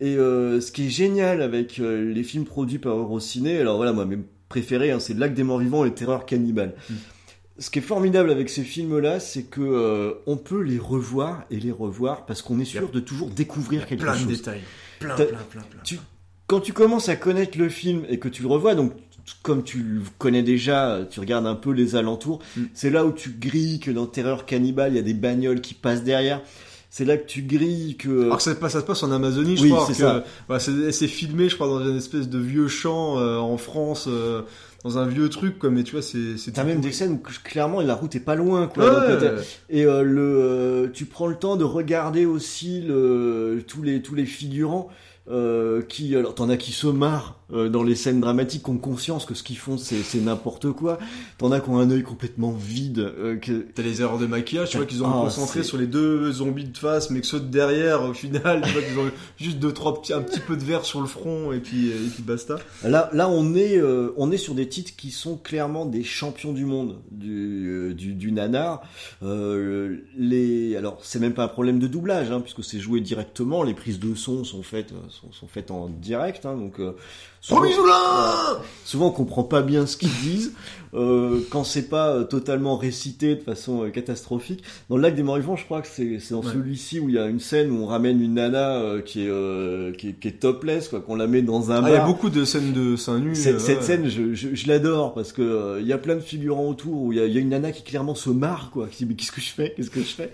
Et euh, ce qui est génial avec euh, les films produits par Eurociné, alors voilà, moi mes préférés, hein, c'est Lac des Morts Vivants et Terreur Cannibale. Mm. Ce qui est formidable avec ces films-là, c'est que euh, on peut les revoir et les revoir parce qu'on est sûr de toujours découvrir quelque plein de chose. détails. Plein, T'as- plein, plein, plein. tu- quand tu commences à connaître le film et que tu le revois, donc comme tu le connais déjà, tu regardes un peu les alentours, Mm. c'est là où tu grilles que dans Terreur Cannibale, il y a des bagnoles qui passent derrière. C'est là que tu grilles que... Alors que ça, se passe- ça se passe en Amazonie, je Oui, crois. c'est voilà, c'est c'est filmé, je crois, dans une espèce de vieux champ euh, en France, euh, dans un vieux truc, quoi. Mais tu vois, c'est. c'est T'as même des scènes où clairement la route est pas loin, quoi. Ouais. Donc, euh, et euh, le, euh, tu prends le temps de regarder aussi le, tous les tous les figurants euh, qui, alors t'en as qui se marrent euh, dans les scènes dramatiques, qui ont conscience que ce qu'ils font c'est c'est n'importe quoi. T'en as qui ont un œil complètement vide. euh, que... T'as les erreurs de maquillage, tu vois qu'ils ont Ah, concentré c'est- sur les deux zombies de face, mais que ceux de derrière, au final, tu vois qu'ils ont juste deux, trois petits, un petit peu de verre sur le front, et puis, et puis basta. Là, là, on est, euh, on est sur des titres qui sont clairement des champions du monde du, euh, du, du nanar. Euh, les, alors, c'est même pas un problème de doublage, hein, puisque c'est joué directement. Les prises de son sont faites, sont, sont faites en direct, hein, donc. Souvent, euh, souvent, on comprend pas bien ce qu'ils disent euh, quand c'est pas euh, totalement récité de façon euh, catastrophique. Dans le lac des morts je crois que c'est dans Ouais. celui-ci où il y a une scène où on ramène une nana euh, qui, est, euh, qui, est, qui est topless, quoi, qu'on la met dans un Ah, il y a beaucoup de scènes de seins nus. Cette, cette scène, je, je, je l'adore parce que il y a plein de figurants autour où il y a, y a une nana qui clairement se marre quoi, qui dit mais qu'est-ce que je fais, qu'est-ce que je fais?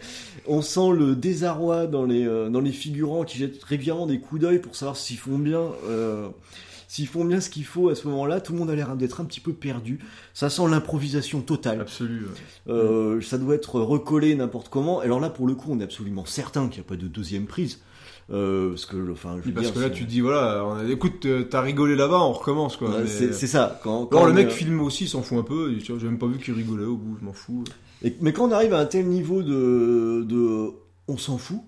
On sent le désarroi dans les euh, dans les figurants qui jettent régulièrement des coups d'œil pour savoir s'ils font bien. euh, S'ils font bien ce qu'il faut à ce moment-là, tout le monde a l'air d'être un petit peu perdu. Ça sent l'improvisation totale. Absolu. ouais. Euh, Ça doit être recollé n'importe comment. Alors là, pour le coup, on est absolument certain qu'il n'y a pas de deuxième prise. Euh, parce que, enfin, je Oui, veux parce dire, que là, tu te dis, voilà, on a- écoute, euh, t'as rigolé là-bas, on recommence, quoi. Ouais, mais- c'est c'est ça. Quand, le mec filme aussi, il s'en fout un peu. et tu vois, J'ai même pas vu qu'il rigolait au bout, je m'en fous. Et- mais quand on arrive à un tel niveau de, de on s'en fout,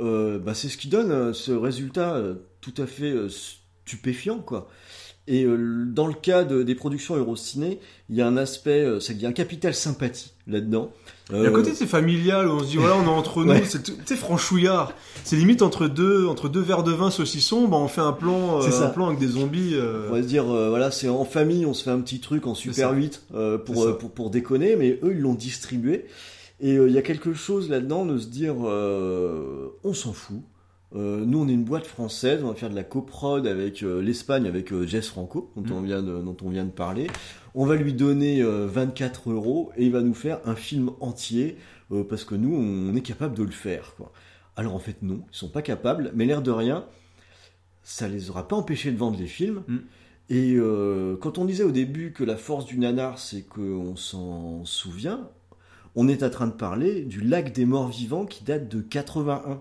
euh, bah c'est ce qui donne ce résultat tout à fait stupéfiant, quoi. Et euh, dans le cas de- des productions Eurociné, il y a un aspect, euh, qu'il y a un capital sympathie là-dedans. Il y a un Euh, côté c'est familial où on se dit voilà on est entre nous, Ouais. c'est franchouillard. C'est limite entre deux entre deux verres de vin saucisson, bah on fait un plan euh, ça. un plan avec des zombies. euh, On va se dire, euh, voilà, c'est en famille, on se fait un petit truc en Super ça. 8 euh, pour, pour, pour déconner, mais eux, ils l'ont distribué. Et il y a quelque chose là-dedans de se dire, on s'en fout. Euh, nous, on est une boîte française, on va faire de la coprod avec euh, l'Espagne, avec euh, Jess Franco, dont, Mm. on vient de, dont on vient de parler. On va lui donner euh, 24 euros et il va nous faire un film entier euh, parce que nous, on est capable de le faire. Quoi. Alors en fait, non, ils sont pas capables, mais l'air de rien, ça les aura pas empêchés de vendre les films. Mm. Et euh, quand on disait au début que la force du nanar, c'est qu'on s'en souvient, on est en train de parler du lac des morts vivants qui date de 81.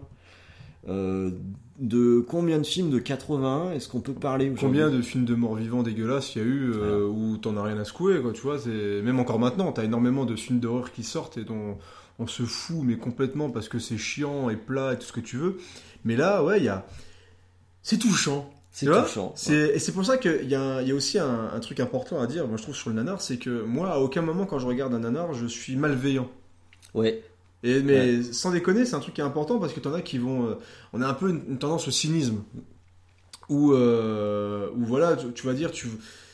Euh, de combien de films de 81 est-ce qu'on peut parler Combien de films de morts vivants dégueulasses il y a eu euh, où t'en as rien à secouer quoi, tu vois, c'est même encore maintenant, t'as énormément de films d'horreur qui sortent et dont on se fout mais complètement parce que c'est chiant et plat et tout ce que tu veux. Mais là, ouais, il y a c'est touchant. C'est touchant. Et c'est pour ça qu'il y, y a aussi un, un truc important à dire, moi je trouve, sur le nanar, c'est que moi, à aucun moment, quand je regarde un nanar, je suis malveillant. Ouais. Et, mais sans déconner, c'est un truc qui est important parce que t'en as qui vont. euh, on a un peu une, une tendance au cynisme. Où, euh, où voilà, tu, tu vas dire, tu,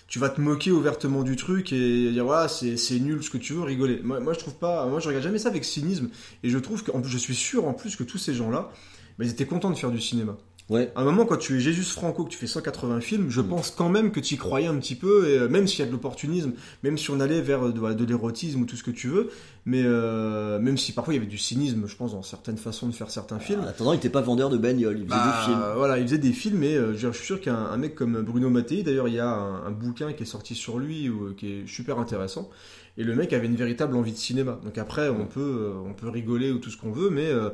tu vas te moquer ouvertement du truc et dire, voilà, c'est c'est nul ce que tu veux, rigoler. Moi, moi, je trouve pas. Moi, je regarde jamais ça avec cynisme. Et je trouve que, en plus, je suis sûr en plus que tous ces gens-là, bah, ils étaient contents de faire du cinéma. Ouais. À un moment, quand tu es Jésus Franco, que tu fais 180 films, je pense quand même que tu y croyais un petit peu, et euh, même s'il y a de l'opportunisme, même si on allait vers euh, de, de l'érotisme ou tout ce que tu veux, mais euh, même si parfois il y avait du cynisme, je pense, dans certaines façons de faire certains films. En attendant, il était pas vendeur de bagnole, il faisait Bah, des films. Voilà, il faisait des films, et euh, je suis sûr qu'un un mec comme Bruno Mattei, d'ailleurs, il y a un, un bouquin qui est sorti sur lui, ou, qui est super intéressant, et le mec avait une véritable envie de cinéma. Donc après, on peut, on peut rigoler ou tout ce qu'on veut, mais euh,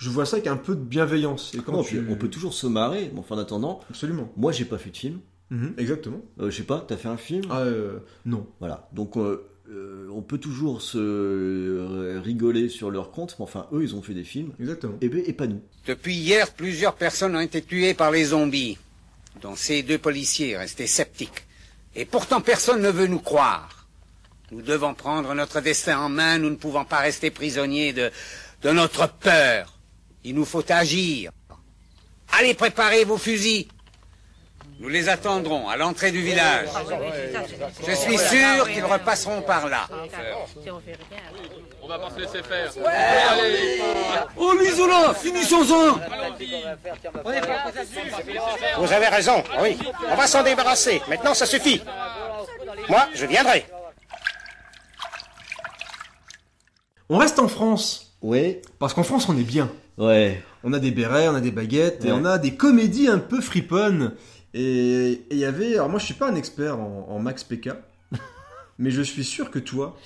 je vois ça avec un peu de bienveillance. Et quand Non, tu... puis on peut toujours se marrer, mais enfin, en attendant, Absolument. moi j'ai pas fait de film. Mhm, exactement. Euh, je sais pas, t'as fait un film? Ah, euh, non. Voilà, donc euh, euh, on peut toujours se rigoler sur leur compte, mais enfin eux ils ont fait des films. Exactement. Et, ben, et pas nous. Depuis hier, plusieurs personnes ont été tuées par les zombies, dont ces deux policiers restés sceptiques. Et pourtant personne ne veut nous croire. Nous devons prendre notre destin en main, nous ne pouvons pas rester prisonniers de, de notre peur. Il nous faut agir. Allez, préparez vos fusils. Nous les attendrons à l'entrée du village. Je suis sûr qu'ils repasseront par là. On va pas se laisser faire. Oh, l'isolant, finissons-en Vous avez raison, oui. On va s'en débarrasser. Maintenant, ça suffit. Moi, je viendrai. On reste en France. Ouais. Parce qu'en France, on est bien. Ouais. On a des bérets, on a des baguettes, et on a des comédies un peu friponnes. Et il y avait. Alors, moi, je suis pas un expert en, en Max PK, mais je suis sûr que toi,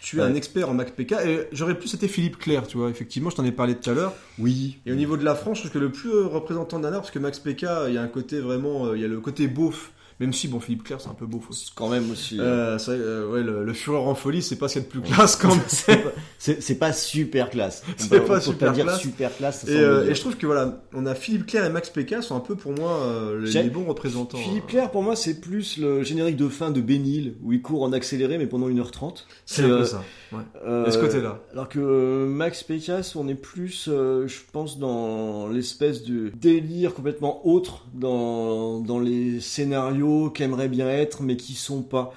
tu es Ouais. un expert en Max PK. Et j'aurais plus été Philippe Claire, tu vois. Effectivement, je t'en ai parlé tout à l'heure. Oui. Et au niveau de la France, je trouve que le plus représentant d'un art, parce que Max PK, il y a un côté vraiment. euh, Il y a le côté beauf. Même si, bon, Philippe Claire, c'est un peu beauf aussi. Quand même aussi. Euh, vrai, euh, ouais, le, le Fureur en folie, c'est pas ce qu'il y a de plus classe quand même. C'est pas- super classe. C'est pas super dire classe. super classe. Et, euh, et je trouve que voilà, on a Philippe Claire et Max PK sont un peu pour moi euh, les, bons représentants. Philippe Claire, pour moi, c'est plus le générique de fin de Bénil, où il court en accéléré, mais pendant 1h30. C'est un peu ça, ouais. Et ce côté-là. Alors que euh, Max Pécasse, on est plus, euh, je pense, dans l'espèce de délire complètement autre dans, dans les scénarios qu'aimerait bien être, mais qui sont pas.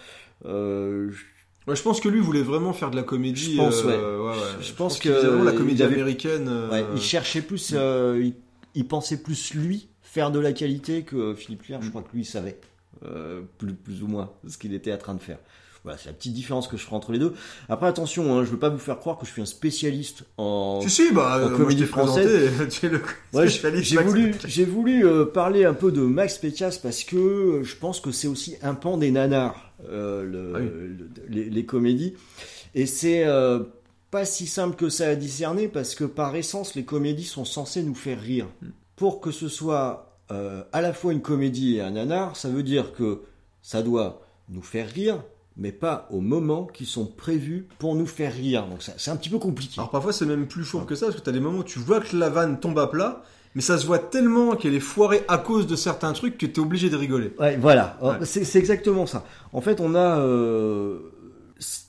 Euh, je- Ouais, je pense que lui voulait vraiment faire de la comédie. Je pense, euh, ouais. ouais, ouais. Je, Je pense, pense que vraiment la il comédie avait- américaine, euh, il cherchait plus, euh, il, il pensait plus lui faire de la qualité que Philippe Claire. Je crois que lui il savait plus, plus ou moins ce qu'il était en train de faire. Voilà, c'est la petite différence que je ferai entre les deux. Après, attention, hein, je veux pas vous faire croire que je suis un spécialiste en, Si, si, bah, en euh, comédie française. présenté, tu es le Ouais, j'ai voulu, j'ai voulu euh, parler un peu de Max Pécasse parce que je pense que c'est aussi un pan des nanars, euh, le- Ah oui. le- les, les comédies. Et c'est euh, pas si simple que ça à discerner parce que par essence, les comédies sont censées nous faire rire. Pour que ce soit à la fois une comédie et un nanar, ça veut dire que ça doit nous faire rire, mais pas aux moments qui sont prévus pour nous faire rire. Donc c'est un petit peu compliqué. Alors parfois c'est même plus fourbe que ça, parce que t'as des moments où tu vois que la vanne tombe à plat, mais ça se voit tellement qu'elle est foirée à cause de certains trucs que t'es obligé de rigoler. Ouais, voilà, Ouais. c'est exactement ça. En fait, on a, euh,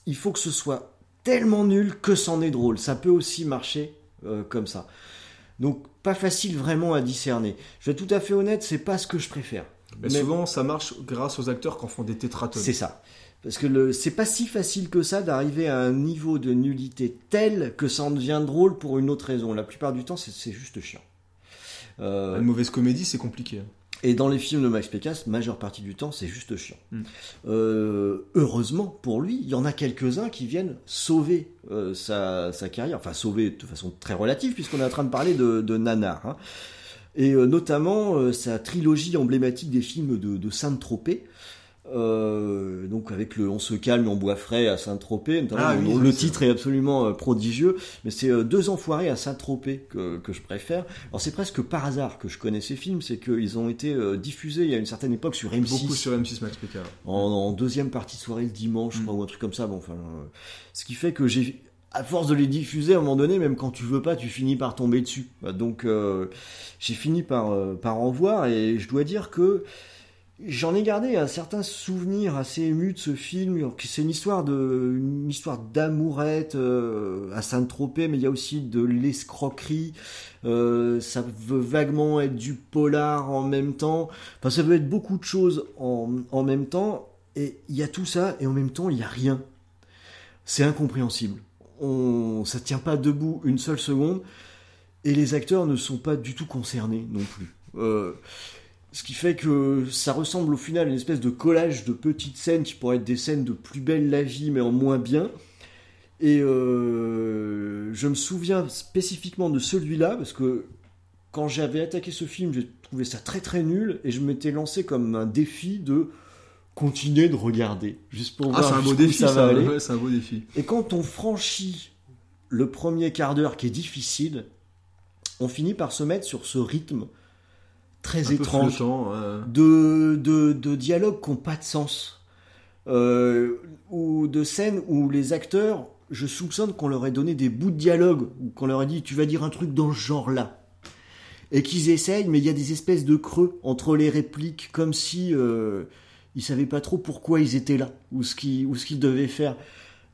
il faut que ce soit tellement nul que c'en est drôle. Ça peut aussi marcher euh, comme ça. Donc, pas facile vraiment à discerner. Je vais être tout à fait honnête, c'est pas ce que je préfère. Mais souvent ça marche grâce aux acteurs qui en font des tétratones. C'est ça. Parce que c'est pas si facile que ça d'arriver à un niveau de nullité tel que ça en devient drôle pour une autre raison. La plupart du temps, c'est, juste chiant. Euh, Une mauvaise comédie c'est compliqué. Et dans les films de Max Pécasse, majeure partie du temps, c'est juste chiant. Mm. Euh, heureusement pour lui, il y en a quelques-uns qui viennent sauver euh, sa, sa carrière, enfin sauver de façon très relative, puisqu'on est en train de parler de, de Nanar. hein. Et notamment sa trilogie emblématique des films de, de Saint-Tropez. Euh, donc avec le On se calme, on boit frais à Saint-Tropez, Ah oui, le titre est absolument euh, prodigieux, mais c'est euh, Deux enfoirés à Saint-Tropez que, que je préfère. Alors c'est presque par hasard que je connais ces films, c'est qu'ils ont été euh, diffusés il y a une certaine époque sur M6. Beaucoup sur M6 Max PK. En, en deuxième partie de soirée le dimanche, je crois, ou un truc comme ça. Bon, enfin, ce qui fait que j'ai à force de les diffuser, à un moment donné, même quand tu veux pas, tu finis par tomber dessus. Donc, euh, j'ai fini par, par en voir et je dois dire que j'en ai gardé un certain souvenir assez ému de ce film. C'est une histoire histoire d'amourette euh, à Saint-Tropez, mais il y a aussi de l'escroquerie. ça veut vaguement être du polar en même temps. Enfin, ça veut être beaucoup de choses en, même temps. Et il y a tout ça et en même temps il y a rien. C'est incompréhensible on, ça tient pas debout une seule seconde, et les acteurs ne sont pas du tout concernés non plus. Euh, ce qui fait que ça ressemble au final à une espèce de collage de petites scènes qui pourraient être des scènes de plus belle la vie, mais en moins bien. Et euh, je me souviens spécifiquement de celui-là, parce que quand j'avais attaqué ce film, j'ai trouvé ça très très nul, et je m'étais lancé comme un défi de continuer de regarder, juste pour ah, voir un beau défi, ça va aller. c'est un beau défi. Et quand on franchit le premier quart d'heure qui est difficile, on finit par se mettre sur ce rythme très un de, de, de, dialogues qui n'ont pas de sens. Euh, ou de scènes où les acteurs, je soupçonne qu'on leur ait donné des bouts de dialogue, ou qu'on leur ait dit tu vas dire un truc dans ce genre-là. Et qu'ils essayent, mais il y a des espèces de creux entre les répliques, comme si euh, ils savaient pas trop pourquoi ils étaient là ou ce qu'ils ou ce qu'ils devaient faire.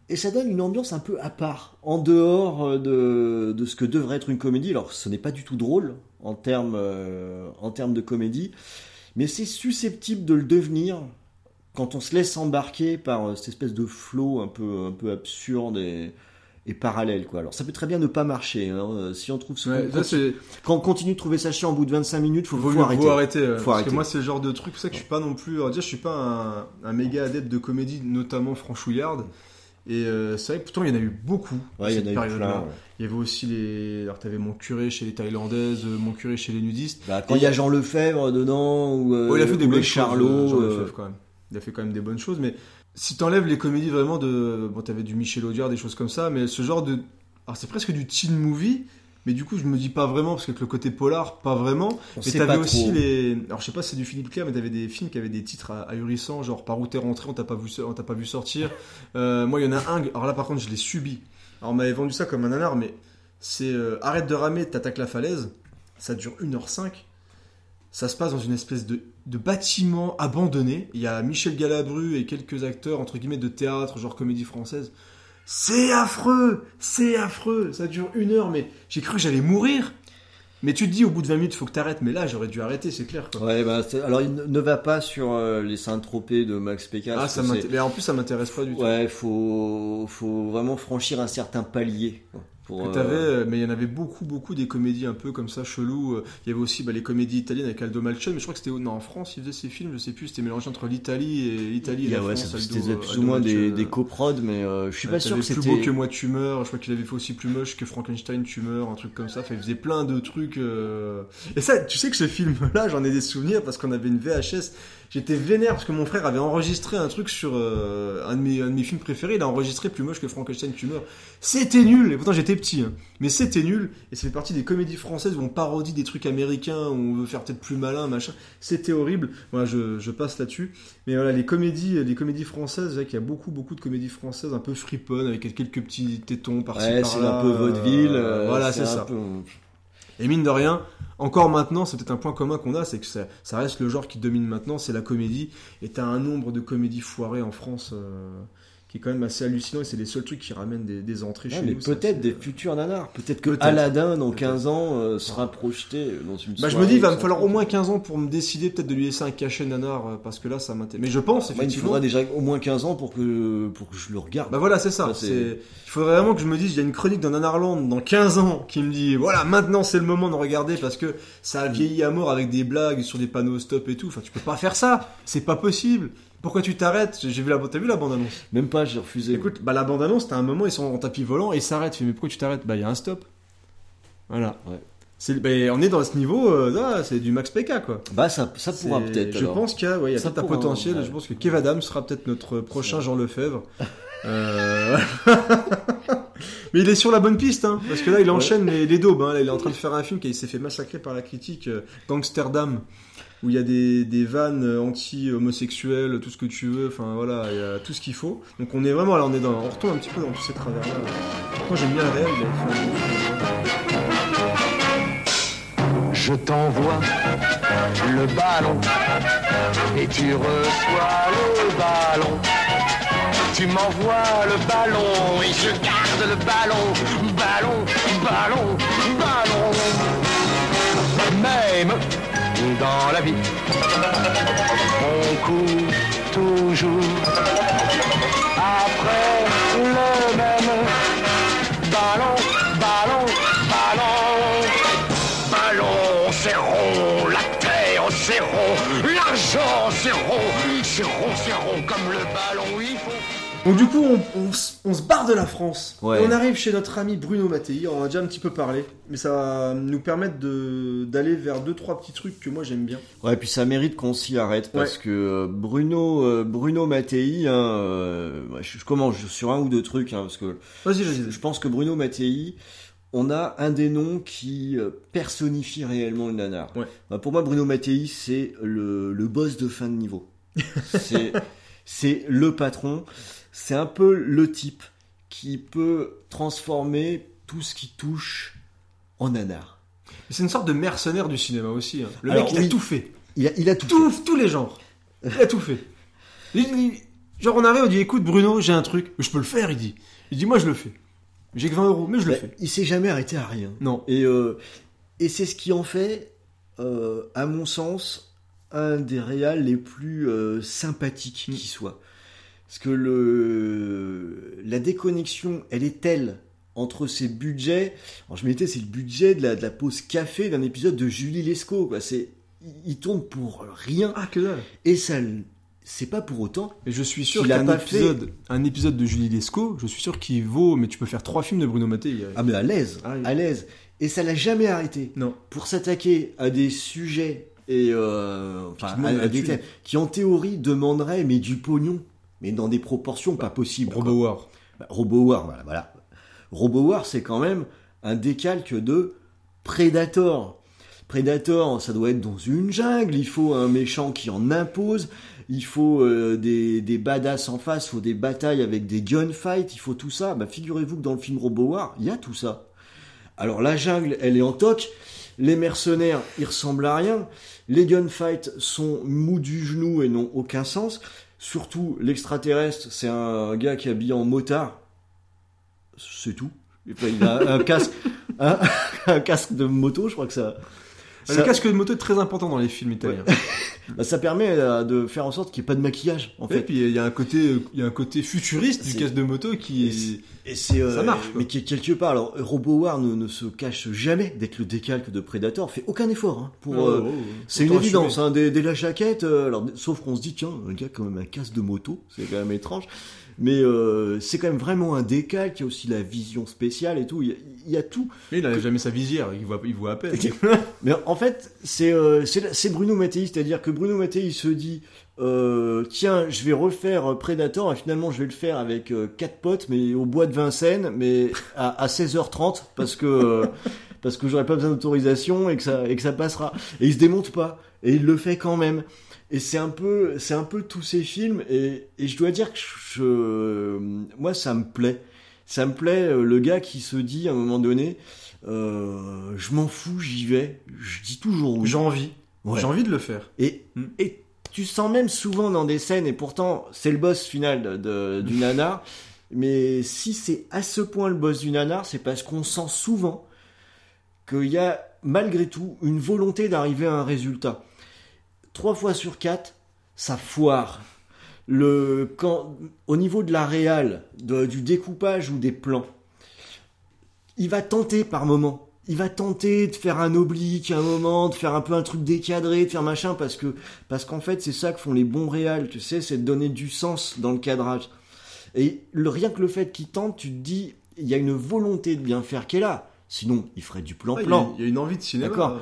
Et ça donne une ambiance un peu à part, en dehors euh, de, de ce que devrait être une comédie. Alors, ce n'est pas du tout drôle en termes euh, en termes de comédie, mais c'est susceptible de le devenir quand on se laisse embarquer par euh, cette espèce de flow un peu un peu absurde et et parallèle quoi. Alors ça peut très bien ne pas marcher hein. si on trouve ce ouais, quand, quand, on continue de trouver ça chiant au bout de 25 minutes, faut, faut, faut arrêter. Faut arrêter, faut parce arrêter. que moi c'est le genre de truc, c'est ça que je suis pas non plus, dire je suis pas un, un, méga adepte de comédie, notamment franchouillarde. Et euh, c'est vrai que pourtant il y en a eu beaucoup. Ouais, il y en a eu plein. Ouais. Il y avait aussi les. Alors t'avais mon curé chez les Thaïlandaises, mon curé chez les nudistes. Bah, quand il y a Jean Lefebvre dedans ou, euh, ouais, il a fait des bonnes Charlot, choses, Jean euh... Lefebvre quand même. Il a fait quand même des bonnes choses, mais si t'enlèves les comédies vraiment de. Bon, t'avais du Michel Audiard, des choses comme ça, mais ce genre de. Alors c'est presque du teen movie, mais du coup je me dis pas vraiment, parce que le côté polar, pas vraiment. On mais t'avais aussi trop. les. Alors je sais pas si c'est du Philippe Clair, mais t'avais des films qui avaient des titres ahurissants, genre Par où t'es rentré, on t'a pas vu, on t'a pas vu sortir. Euh, moi il y en a un, alors là par contre je l'ai subi. Alors on m'avait vendu ça comme un nanar, mais c'est euh, Arrête de ramer, t'attaques la falaise. Ça dure 1h05. Ça se passe dans une espèce de, de, bâtiment abandonné. Il y a Michel Galabru et quelques acteurs, entre guillemets, de théâtre, genre comédie française. C'est affreux, c'est affreux. Ça dure une heure, mais j'ai cru que j'allais mourir. Mais tu te dis au bout de 20 minutes, faut que t'arrêtes. Mais là, j'aurais dû arrêter, c'est clair. Quoi. Ouais, bah, alors il ne va pas sur euh, les Saint-Tropez de Max Pécasse. Ah, ça mais en plus, ça m'intéresse pas du tout. Ouais, faut, faut vraiment franchir un certain palier. Pour, que t'avais, euh... mais il y en avait beaucoup, beaucoup des comédies un peu comme ça, chelou. Il y avait aussi bah, les comédies italiennes avec Aldo Malchon, mais je crois que c'était non, en France, il faisait ses films, je sais plus, c'était mélangé entre l'Italie et l'Italie et la ouais, France. C'était plus ou moins des, des coprods, mais euh, je suis pas sûr que c'était. Plus beau que moi, tu meurs. Je crois qu'il avait fait aussi plus moche que Frankenstein, tu meurs, un truc comme ça. Enfin, il faisait plein de trucs. Euh... Et ça, tu sais que ce film-là, j'en ai des souvenirs parce qu'on avait une VHS j'étais vénère parce que mon frère avait enregistré un truc sur euh, un, de mes, un, de mes, films préférés. Il a enregistré plus moche que Frankenstein tu meurs. C'était nul, et pourtant j'étais petit, hein. mais c'était nul. Et ça fait partie des comédies françaises où on parodie des trucs américains, où on veut faire peut-être plus malin, machin. C'était horrible. Voilà, je, je passe là-dessus. Mais voilà, les comédies, les comédies françaises, il y a beaucoup, beaucoup de comédies françaises un peu friponnes avec quelques petits tétons par-ci ouais, par-là. c'est un peu vaudeville. Euh, voilà, c'est ça. Peu... Et mine de rien, encore maintenant, c'est peut-être un point commun qu'on a, c'est que ça, ça, reste le genre qui domine maintenant, c'est la comédie. Et t'as un nombre de comédies foirées en France euh, qui est quand même assez hallucinant et c'est les seuls trucs qui ramènent des, des entrées ouais, chez mais nous. Peut-être des futurs nanars. Peut-être que peut Aladdin, dans 15 ans, euh, sera projeté dans une Bah, je me dis, il va me falloir au moins 15 ans pour me décider peut-être de lui laisser un cachet nanar euh, parce que là, ça m'intéresse. Mais je pense, effectivement. Ouais, il faudra déjà au moins 15 ans pour que, pour que je le regarde. Bah voilà, c'est ça. c'est... Il faudrait vraiment que je me dise, il y a une chronique d'un Nanarland dans 15 ans qui me dit, voilà, maintenant c'est le moment de regarder parce que ça a vieilli à mort avec des blagues sur des panneaux stop et tout. Enfin, tu peux pas faire ça. C'est pas possible. Pourquoi tu t'arrêtes J'ai vu la t'as vu la bande annonce Même pas, j'ai refusé. Écoute, bah la bande annonce, t'as un moment ils sont en tapis volant et ils s'arrêtent. Fais mais pourquoi tu t'arrêtes Bah il y a un stop. Voilà. Ouais. C'est, bah, on est dans ce niveau, euh, là, c'est du Max PK quoi. Bah ça, ça pourra peut-être. Je pense qu'il y a, ouais, y a Ça peut-être un potentiel. ouais. Je pense que Kev Adams sera peut-être notre prochain Jean Lefebvre. euh... Mais il est sur la bonne piste, hein, parce que là il enchaîne les, les daubes. Hein. Là, il est en train de faire un film qui s'est fait massacrer par la critique, euh, Gangsterdam où il y a des, des vannes anti-homosexuelles, tout ce que tu veux, enfin voilà, il y a tout ce qu'il faut. Donc on est vraiment là, on est dans, on retombe un petit peu dans tous ces travers-là. Moi j'aime bien le réel, Je t'envoie le ballon et tu reçois le ballon. Tu m'envoies le ballon et je garde le ballon. Ballon, ballon, ballon. Même dans la vie, on court toujours après le même ballon, ballon, ballon. Ballon, c'est rond, la terre, c'est rond, l'argent, c'est rond, c'est rond, c'est rond comme le ballon, il faut. Donc du coup, on, on s- on se barre de la France. Ouais. Et on arrive chez notre ami Bruno Mattei. On en a déjà un petit peu parlé, mais ça va nous permettre de- d'aller vers deux trois petits trucs que moi j'aime bien. Ouais, puis ça mérite qu'on s'y arrête parce que euh, Bruno, euh, Bruno Mattei, hein, euh, ouais, je, je commence sur un ou deux trucs hein, parce que Vas-y, vas-y. je pense que Bruno Mattei, on a un des noms qui euh, personnifie réellement le nanar. Ouais. Bah, pour moi, Bruno Mattei, c'est le, le boss de fin de niveau. c'est c'est le patron. C'est un peu le type qui peut transformer tout ce qui touche en nanar. C'est une sorte de mercenaire du cinéma aussi. hein. Le Alors, mec, il a tout fait. Il a, il a tout. Tout, tous les genres. Il a tout fait. Il- il- genre, on arrive, on dit écoute, Bruno, j'ai un truc. Je peux le faire, il dit. Il dit moi, je le fais. J'ai que 20 euros, mais je le Bah, fais. Il s'est jamais arrêté à rien. Non. Et, euh, et c'est ce qui en fait, euh, à mon sens, un des réals les plus euh, sympathiques Mm. qui soit. Parce que le, la déconnexion, elle est telle entre ses budgets. Alors je m'étais, c'est le budget de la, de la pause café d'un épisode de Julie Lescaut. Quoi. C'est, il- tourne pour rien. Ah, que dalle. Et ça, c'est pas pour autant. Et je suis sûr qu'un pas épisode, un épisode de Julie Lescaut, je suis sûr qu'il vaut, mais tu peux faire trois films de Bruno Mattei. Ah mais à l'aise, Ah oui. à l'aise. Et ça l'a jamais arrêté. Non. Pour s'attaquer à des sujets et euh, enfin, à- à des thèmes qui en théorie demanderaient mais du pognon, mais dans des proportions pas possibles. quoi. Robo War. Bah, Robo War, voilà, voilà. Robo War, c'est quand même un décalque de Predator. Predator, ça doit être dans une jungle, il faut un méchant qui en impose, il faut euh, des, des badass en face, il faut des batailles avec des gunfights, il faut tout ça. Bah, figurez-vous que dans le film Robo War, il y a tout ça. Alors la jungle, elle est en toc, les mercenaires, ils ressemblent à rien, les gunfights sont mous du genou et n'ont aucun sens. Surtout, l'extraterrestre, c'est un gars qui est habillé en motard. C'est tout. Il a un casque, un casque de moto, je crois que ça. Le casque de moto est très important dans les films italiens. bah, ça permet euh, de faire en sorte qu'il n'y ait pas de maquillage, en Et fait. puis il y a un côté, il y a un côté futuriste du casque de moto qui est. Et c'est euh, Ça marche, quoi. mais qui est quelque part. Alors, Robo War ne, ne se cache jamais d'être le décalque de Predator. Fait aucun effort hein, pour. Oh, euh, oh, oh. c'est une évidence. Hein, dès, dès la jaquette. euh, alors, sauf qu'on se dit tiens, un gars a quand même un casque de moto, c'est quand même étrange. Mais euh, c'est quand même vraiment un décalque. Il y a aussi la vision spéciale et tout. Il y a, il y a tout. Mais il a jamais sa visière, il voit, il voit à peine. Mais en fait, c'est euh, Bruno Mattei, c'est-à-dire que Bruno Mattei il se dit euh, tiens, je vais refaire Predator et finalement je vais le faire avec euh, quatre potes, mais au bois de Vincennes, mais à, à 16h30 parce que euh, parce que j'aurais pas besoin d'autorisation et que ça et que ça passera. Et il se démonte pas et il le fait quand même. Et c'est un peu c'est un peu tous ces films et, et je dois dire que je, moi ça me plaît. Ça me plaît euh, le gars qui se dit à un moment donné euh, je m'en fous, j'y vais. Je dis toujours oui. J'ai envie. Ouais. J'ai envie de le faire. Et, Mm. et tu sens même souvent dans des scènes, et pourtant c'est le boss final de, de- du nanar, mais si c'est à ce point le boss du nanar, c'est parce qu'on sent souvent qu'il y a malgré tout une volonté d'arriver à un résultat. Trois fois sur quatre, ça foire. Le, quand, au niveau de la réal, de- du découpage ou des plans, il va tenter par moment. Il va tenter de faire un oblique à un moment, de faire un peu un truc décadré, de faire machin, parce que parce qu'en fait c'est ça que font les bons réals, tu sais, c'est de donner du sens dans le cadrage. Et le, rien que le fait qu'il tente, tu te dis, il y a une volonté de bien faire qui est là. Sinon, il ferait du il plan-plan. il y a une envie de cinéma. D'accord.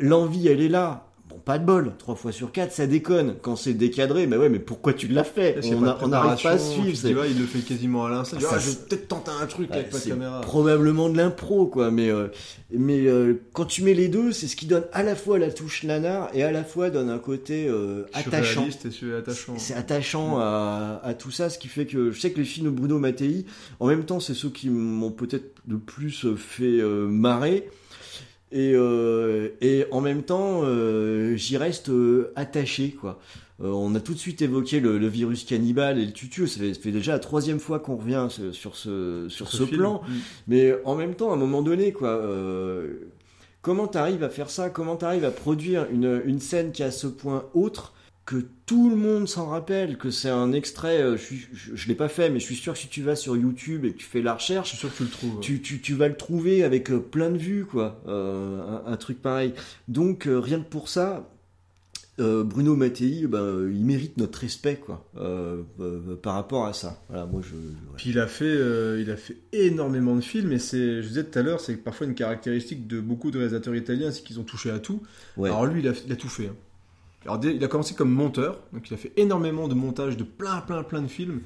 L'envie, elle est là. Pas de bol, trois fois sur quatre, ça déconne. Quand c'est décadré, mais ouais, mais pourquoi tu l'as fait On n'arrive pas à suivre. tu ouais, il le fait quasiment à l'instant. Ah, Ah, je vais peut-être tenter un truc avec ma caméra. Probablement de l'impro, quoi. Mais, euh, mais euh, quand tu mets les deux, c'est ce qui donne à la fois la touche nanar et à la fois donne un côté euh, attachant. C'est attachant à, à tout ça, ce qui fait que je sais que les films de Bruno Mattei, en même temps, c'est ceux qui m'ont peut-être le plus fait euh, marrer. Et, euh, et en même temps, euh, j'y reste euh, attaché, quoi. On a tout de suite évoqué le, le virus cannibale et le tutu. Ça fait, ça fait déjà la troisième fois qu'on revient sur ce, sur Ce plan. Mm. Mais en même temps, à un moment donné, quoi, comment t'arrives à faire ça? Comment t'arrives à produire une, une scène qui est à ce point autre que tout le monde s'en rappelle, que c'est un extrait, euh, je, je, je l'ai pas fait, mais je suis sûr que si tu vas sur YouTube et que tu fais la recherche, Je suis sûr que tu le trouves. tu, tu, tu vas le trouver avec euh, plein de vues, quoi. Euh, un, un truc pareil. Donc, rien que pour ça, Bruno Mattei, ben, il mérite notre respect, quoi, par rapport à ça. Voilà, moi, je. ouais. Puis il a fait, il a fait énormément de films et c'est, je disais tout à l'heure, c'est parfois une caractéristique de beaucoup de réalisateurs italiens, c'est qu'ils ont touché à tout. Ouais. Alors lui, il a, il a tout fait. hein. Alors il a commencé comme monteur, donc il a fait énormément de montage de plein, plein, plein de films.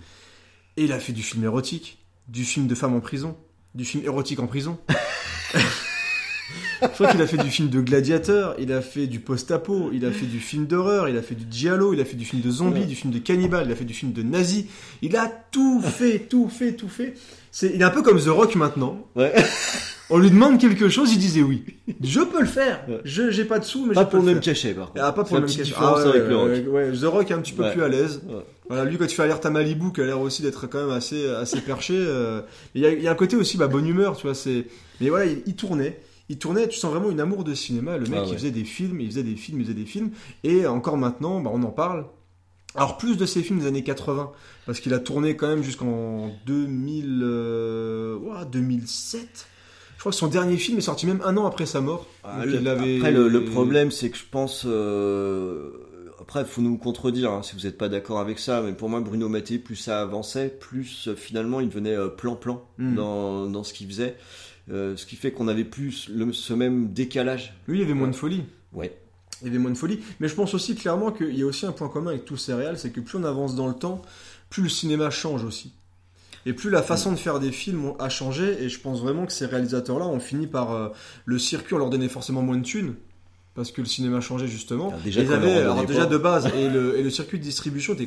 Et il a fait du film érotique, du film de femmes en prison, du film érotique en prison. Je crois qu'il a fait du film de gladiateur, il a fait du post-apo, il a fait du film d'horreur, il a fait du giallo, il a fait du film de zombie, Ouais. du film de cannibale, il a fait du film de nazi. Il a tout fait, tout fait, tout fait. C'est, il est un peu comme The Rock maintenant. Ouais. On lui demande quelque chose, il disait oui. Je peux le faire. Je, j'ai pas de sous, mais Pas je peux pour le même faire. cachet, par contre. Ah, pas pour le même cachet. Ah ouais, avec le Rock. ouais, The Rock est un petit peu plus à l'aise. Voilà, lui, quand tu fais alerte à Malibu, qui a l'air aussi d'être quand même assez, assez perché. euh, Il y, a, il y a un côté aussi, bah, bonne humeur, tu vois. C'est. Mais voilà, il, il tournait. Il tournait, tu sens vraiment une amour de cinéma. Le mec, Ah il faisait des films, il faisait des films, il faisait des films. Et encore maintenant, bah, on en parle. Alors plus de ses films des années 80, parce qu'il a tourné quand même jusqu'en 2000, euh, ouah, 2007. Je crois que son dernier film est sorti même un an après sa mort. Ah, le- il avait- Après, le, le problème, c'est que je pense. euh, Après, faut nous contredire hein, si vous n'êtes pas d'accord avec ça, mais pour moi, Bruno Mattei, plus ça avançait, plus euh, finalement il devenait euh, plan-plan Mm. dans, dans ce qu'il faisait. Euh, ce qui fait qu'on avait plus le- ce même décalage. Lui, il y avait moins de folie. Ouais. Il y avait moins de folie. Mais je pense aussi clairement qu'il y a aussi un point commun avec tous ces réals, c'est que plus on avance dans le temps, plus le cinéma change aussi. Et plus la façon de faire des films a changé, et je pense vraiment que ces réalisateurs-là ont fini par euh, le circuit, on leur donnait forcément moins de thunes, parce que le cinéma changeait justement. Ah, déjà ils avaient, en alors déjà de base, et le, et le circuit de distribution était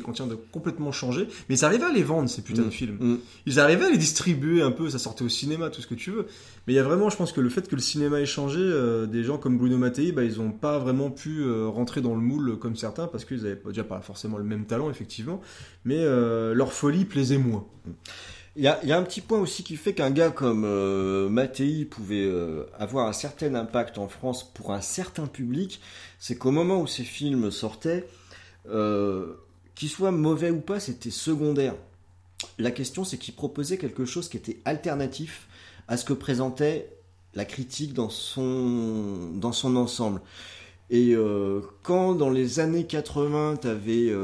complètement changer, mais ils arrivaient à les vendre ces putains Mm. de films. Mm. Ils arrivaient à les distribuer un peu, ça sortait au cinéma, tout ce que tu veux. Mais il y a vraiment, je pense que le fait que le cinéma ait changé, euh, des gens comme Bruno Mattei, bah, ils n'ont pas vraiment pu euh, rentrer dans le moule comme certains, parce qu'ils n'avaient déjà pas forcément le même talent, effectivement, mais euh, leur folie plaisait moins. Il y a, un petit point aussi qui fait qu'un gars comme euh, Mattei pouvait euh, avoir un certain impact en France pour un certain public, c'est qu'au moment où ces films sortaient, euh, qu'ils soient mauvais ou pas, c'était secondaire. La question, c'est qu'il proposait quelque chose qui était alternatif à ce que présentait la critique dans son ensemble. Et euh, quand dans les années 80, tu avais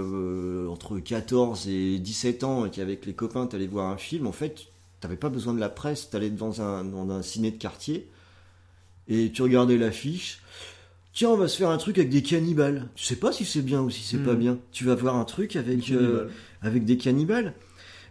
entre 14 et 17 ans et qu'avec les copains, tu allais voir un film, en fait, tu pas besoin de la presse, tu allais dans un, dans un ciné de quartier et tu regardais l'affiche. Tiens, on va se faire un truc avec des cannibales. Tu sais pas si c'est bien ou si c'est pas bien. Tu vas voir un truc avec, Des cannibales. euh, avec des cannibales.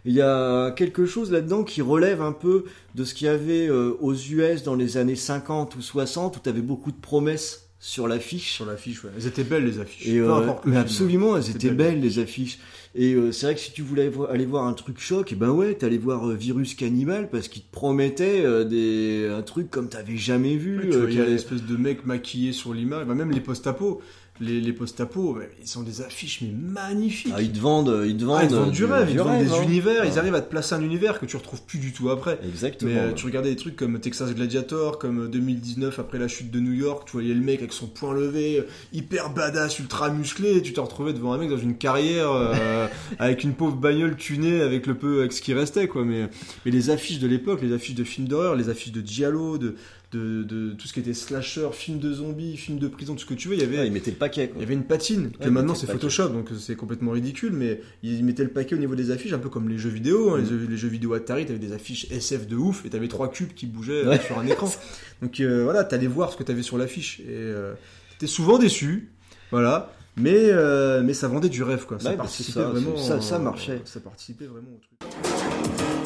Il y a quelque chose là-dedans qui relève un peu de ce qu'il y avait euh, aux US dans les années 50 ou 60 où tu avais beaucoup de promesses sur l'affiche. Sur l'affiche, ouais. Elles étaient belles, les affiches. Et, euh, mais film. absolument, elles étaient belle. belles les affiches. Et euh, c'est vrai que si tu voulais vo- aller voir un truc choc, et ben ouais, t'allais voir euh, Virus Cannibal parce qu'il te promettait euh, des un truc comme t'avais jamais vu. Ouais, voyais qui allait- l'espèce de mec maquillé sur l'image, bah, même les post-apos. Les, les post-apos, ils sont des affiches mais magnifiques. Ah, ils te vendent, euh, ils te vendent, Ah, ils te vendent euh, du rêve, ils te vendent des hein. univers, Ah. ils arrivent à te placer un univers que tu retrouves plus du tout après. Exactement. Mais euh, ouais. tu regardais des trucs comme Texas Gladiator, comme euh, 2019 après la chute de New York, tu voyais le mec avec son poing levé, euh, hyper badass, ultra musclé, et tu te retrouvais devant un mec dans une carrière euh, avec une pauvre bagnole tunée avec le peu avec ce qui restait quoi. Mais mais les affiches de l'époque, les affiches de films d'horreur, les affiches de giallo, de de, de tout ce qui était slasher, film de zombies, film de prison, tout ce que tu veux, il y avait Ouais, ils mettaient le paquet. il y avait une patine, que Ouais, maintenant c'est. Photoshop, donc c'est complètement ridicule, mais ils mettaient le paquet au niveau des affiches, un peu comme les jeux vidéo. hein. Mm. Les, jeux, les jeux vidéo Atari, t'avais des affiches SF de ouf, et t'avais trois cubes qui bougeaient Ouais. sur un écran. Donc euh, voilà, t'allais voir ce que t'avais sur l'affiche, et euh, t'étais souvent déçu. Voilà. Mais, euh, mais ça vendait du rêve, quoi. Ça participait ça, vraiment. ça- ça marchait. Ça participait vraiment au truc.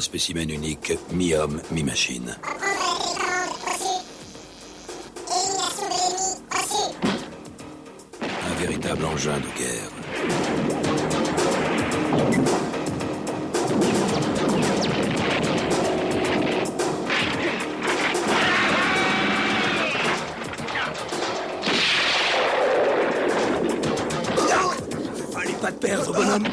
Un spécimen unique, mi-homme, mi-machine. Un véritable engin de guerre. Fallait pas perdre, bonhomme.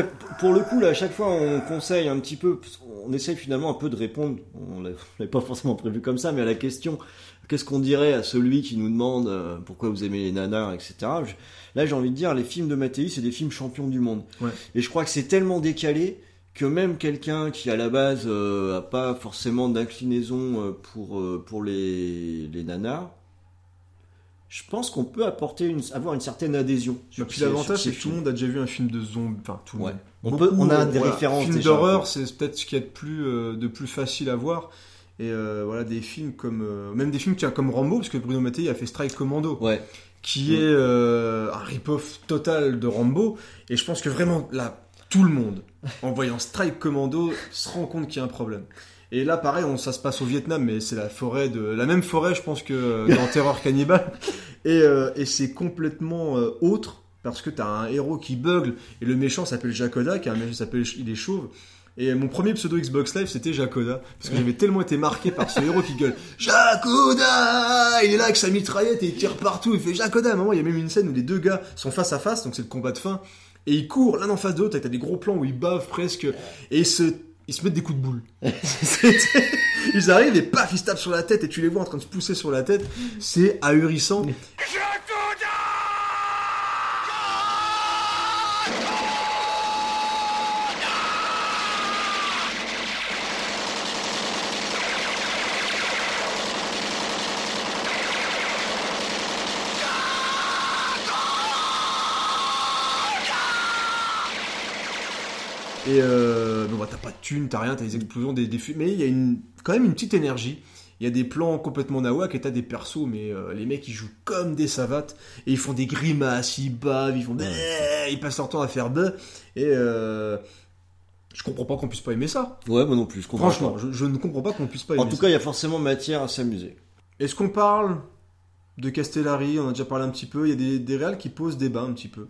Là, pour le coup, là, à chaque fois, on conseille un petit peu, on essaye finalement un peu de répondre, on l'a- on l'avait pas forcément prévu comme ça, mais à la question, qu'est-ce qu'on dirait à celui qui nous demande euh, pourquoi vous aimez les nanars, etc. Je- Là, j'ai envie de dire, les films de Mattei, c'est des films champions du monde. Ouais. Et je crois que c'est tellement décalé que même quelqu'un qui à la base euh, a pas forcément d'inclinaison euh, pour euh, pour les les nanars, je pense qu'on peut apporter une, avoir une certaine adhésion. Et sur puis l'avantage, c'est que tout le monde a déjà vu un film de zombie. Enfin, tout le Ouais. monde. On peut- on a des voilà, références Film d'horreur, c'est peut-être ce qu'il y a de plus, euh, de plus facile à voir. Et euh, voilà, des films comme. euh, même des films tiens, comme Rambo, parce que Bruno Mattei a fait Strike Commando. Ouais. Qui est euh, un rip-off total de Rambo. Et je pense que vraiment, là, tout le monde, en voyant Strike Commando, se rend compte qu'il y a un problème. Et là, pareil, on, ça se passe au Vietnam, mais c'est la forêt de la même forêt, je pense que dans Terreur Cannibale. Et, euh, et c'est complètement euh, autre parce que t'as un héros qui bugle et le méchant s'appelle Jacoda, qui est un méchant qui s'appelle il est chauve. Et mon premier pseudo Xbox Live c'était Jacoda parce que j'avais tellement été marqué par ce héros qui gueule Jacoda Il est là avec sa mitraillette et il tire partout, il fait Jacoda. À un moment, il y a même une scène où les deux gars sont face à face, donc c'est le combat de fin. Et ils courent l'un en face de l'autre, t'as des gros plans où ils bavent presque, et se, ils se mettent des coups de boule. Ils arrivent et paf, ils se tapent sur la tête, et tu les vois en train de se pousser sur la tête. C'est ahurissant. Et euh, bon, bah, t'as pas de thunes, t'as rien, t'as des explosions, des, des Mais il y a une, quand même une petite énergie. Il y a des plans complètement nawak et t'as des persos, mais euh, les mecs ils jouent comme des savates et ils font des grimaces, ils bavent, ils font ils passent leur temps à faire beuh et euh, je comprends pas qu'on puisse pas aimer ça. Ouais, moi non plus, je comprends Franchement, je, je ne comprends pas qu'on puisse pas aimer En tout ça. cas, il y a forcément matière à s'amuser. Est-ce qu'on parle de Castellari? On a déjà parlé un petit peu. Il y a des, des réals qui posent débat un petit peu.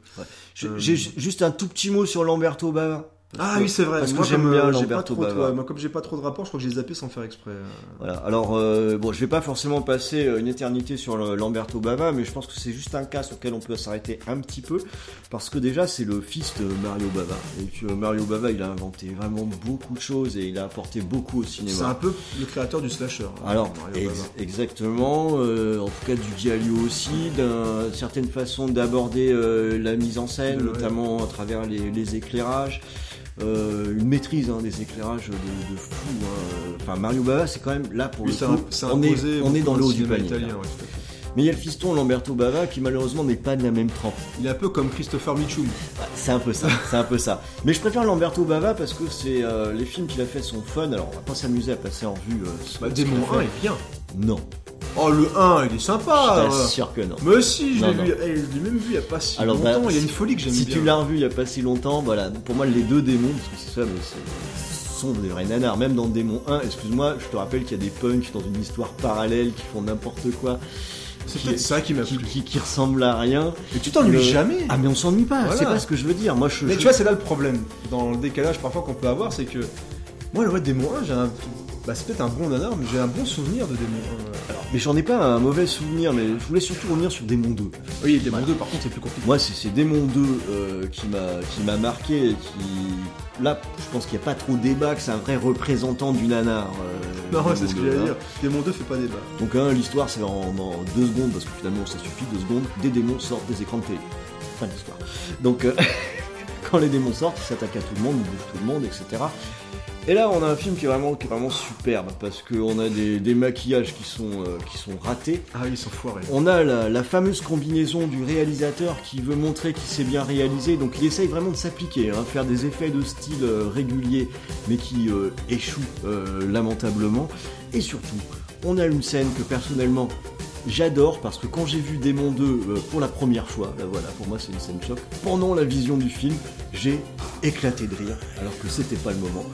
J'ai Euh, j'ai ju- juste un tout petit mot sur Lamberto Bava. Parce Ah que- oui, c'est vrai. Parce Moi, que j'aime bien euh, de- Bava. ouais, moi, comme j'ai pas trop de rapport, je crois que j'ai zappé sans faire exprès. euh. Voilà. Alors, euh, bon, je vais pas forcément passer euh, une éternité sur Lamberto Bava, mais je pense que c'est juste un cas sur lequel on peut s'arrêter un petit peu, parce que déjà, c'est le fils de Mario Bava. Et que Mario Bava, il a inventé vraiment beaucoup de choses et il a apporté beaucoup au cinéma. C'est un peu le créateur du slasher. hein, Alors, Mario ex- Bava. exactement, euh, en tout cas du Giallo aussi, d'une certaine façon d'aborder la mise en scène, Ouais. notamment à travers les, les éclairages, euh, une maîtrise hein, des éclairages de, de fou. hein. Enfin, Mario Bava, c'est quand même là pour Oui, le coup, un- on est, on est dans le dans haut le du panier. italien, ouais. Mais il y a le fiston Lamberto Bava qui malheureusement n'est pas de la même trempe. Il est un peu comme Christopher Mitchum. C'est un peu ça, c'est un peu ça. Mais je préfère Lamberto Bava parce que c'est euh, les films qu'il a fait sont fun. Alors on va pas s'amuser à passer en vue. Euh, ce- Bah, Démon qu'il a 1 fait. est bien. Non. Oh, le 1, il est sympa. Je t'assure que non. Mais si, je l'ai vu. eh, je l'ai même vu il y a pas si Alors, longtemps. bah, il y a une folie que j'aime si bien. tu l'as revu il y a pas si longtemps, voilà. Pour moi, les deux démons, parce que c'est ça, mais c'est- ce sont des vrais nanars. Même dans Démon 1, excuse-moi, je te rappelle qu'il y a des punks dans une histoire parallèle qui font n'importe quoi. C'est qui- peut-être ça qui m'a qui, plu. qui, qui ressemble à rien. Et tu t'ennuies Le- jamais. Ah, mais on s'ennuie pas, Voilà. c'est pas ce que je veux dire. Moi, je. Mais je- tu vois, c'est là le problème. Dans le décalage parfois qu'on peut avoir, c'est que moi, le vrai Démon 1, j'ai un... bah, c'est peut-être un bon nanar, mais j'ai un bon souvenir de Démon. euh, alors, Mais j'en ai pas un mauvais souvenir, mais je voulais surtout revenir sur Démon 2. oui, Démon 2, par contre, c'est plus compliqué. Moi, c'est c'est Démon 2 euh, qui m'a qui m'a marqué et qui là, je pense qu'il n'y a pas trop de débat que c'est un vrai représentant du nanar. euh, Non, Démon c'est ce que 2, j'allais hein. dire. Démon 2 fait pas débat. Donc hein, l'histoire c'est en, en deux secondes parce que finalement ça suffit deux secondes. Des démons sortent des écrans de télé. Fin de l'histoire. Donc euh, quand les démons sortent, ils s'attaquent à tout le monde, ils bouffent tout le monde, etc. Et là on a un film qui est vraiment, qui est vraiment superbe parce qu'on a des, des maquillages qui sont, euh, qui sont ratés. Ah oui, ils sont foirés. On a la, la fameuse combinaison du réalisateur qui veut montrer qu'il sait bien réaliser, donc il essaye vraiment de s'appliquer, hein, faire des effets de style euh, réguliers, mais qui euh, échouent euh, lamentablement. Et surtout, on a une scène que personnellement j'adore parce que quand j'ai vu Démon 2 euh, pour la première fois, là voilà, pour moi c'est une scène choc, pendant la vision du film, j'ai éclaté de rire, alors que c'était pas le moment.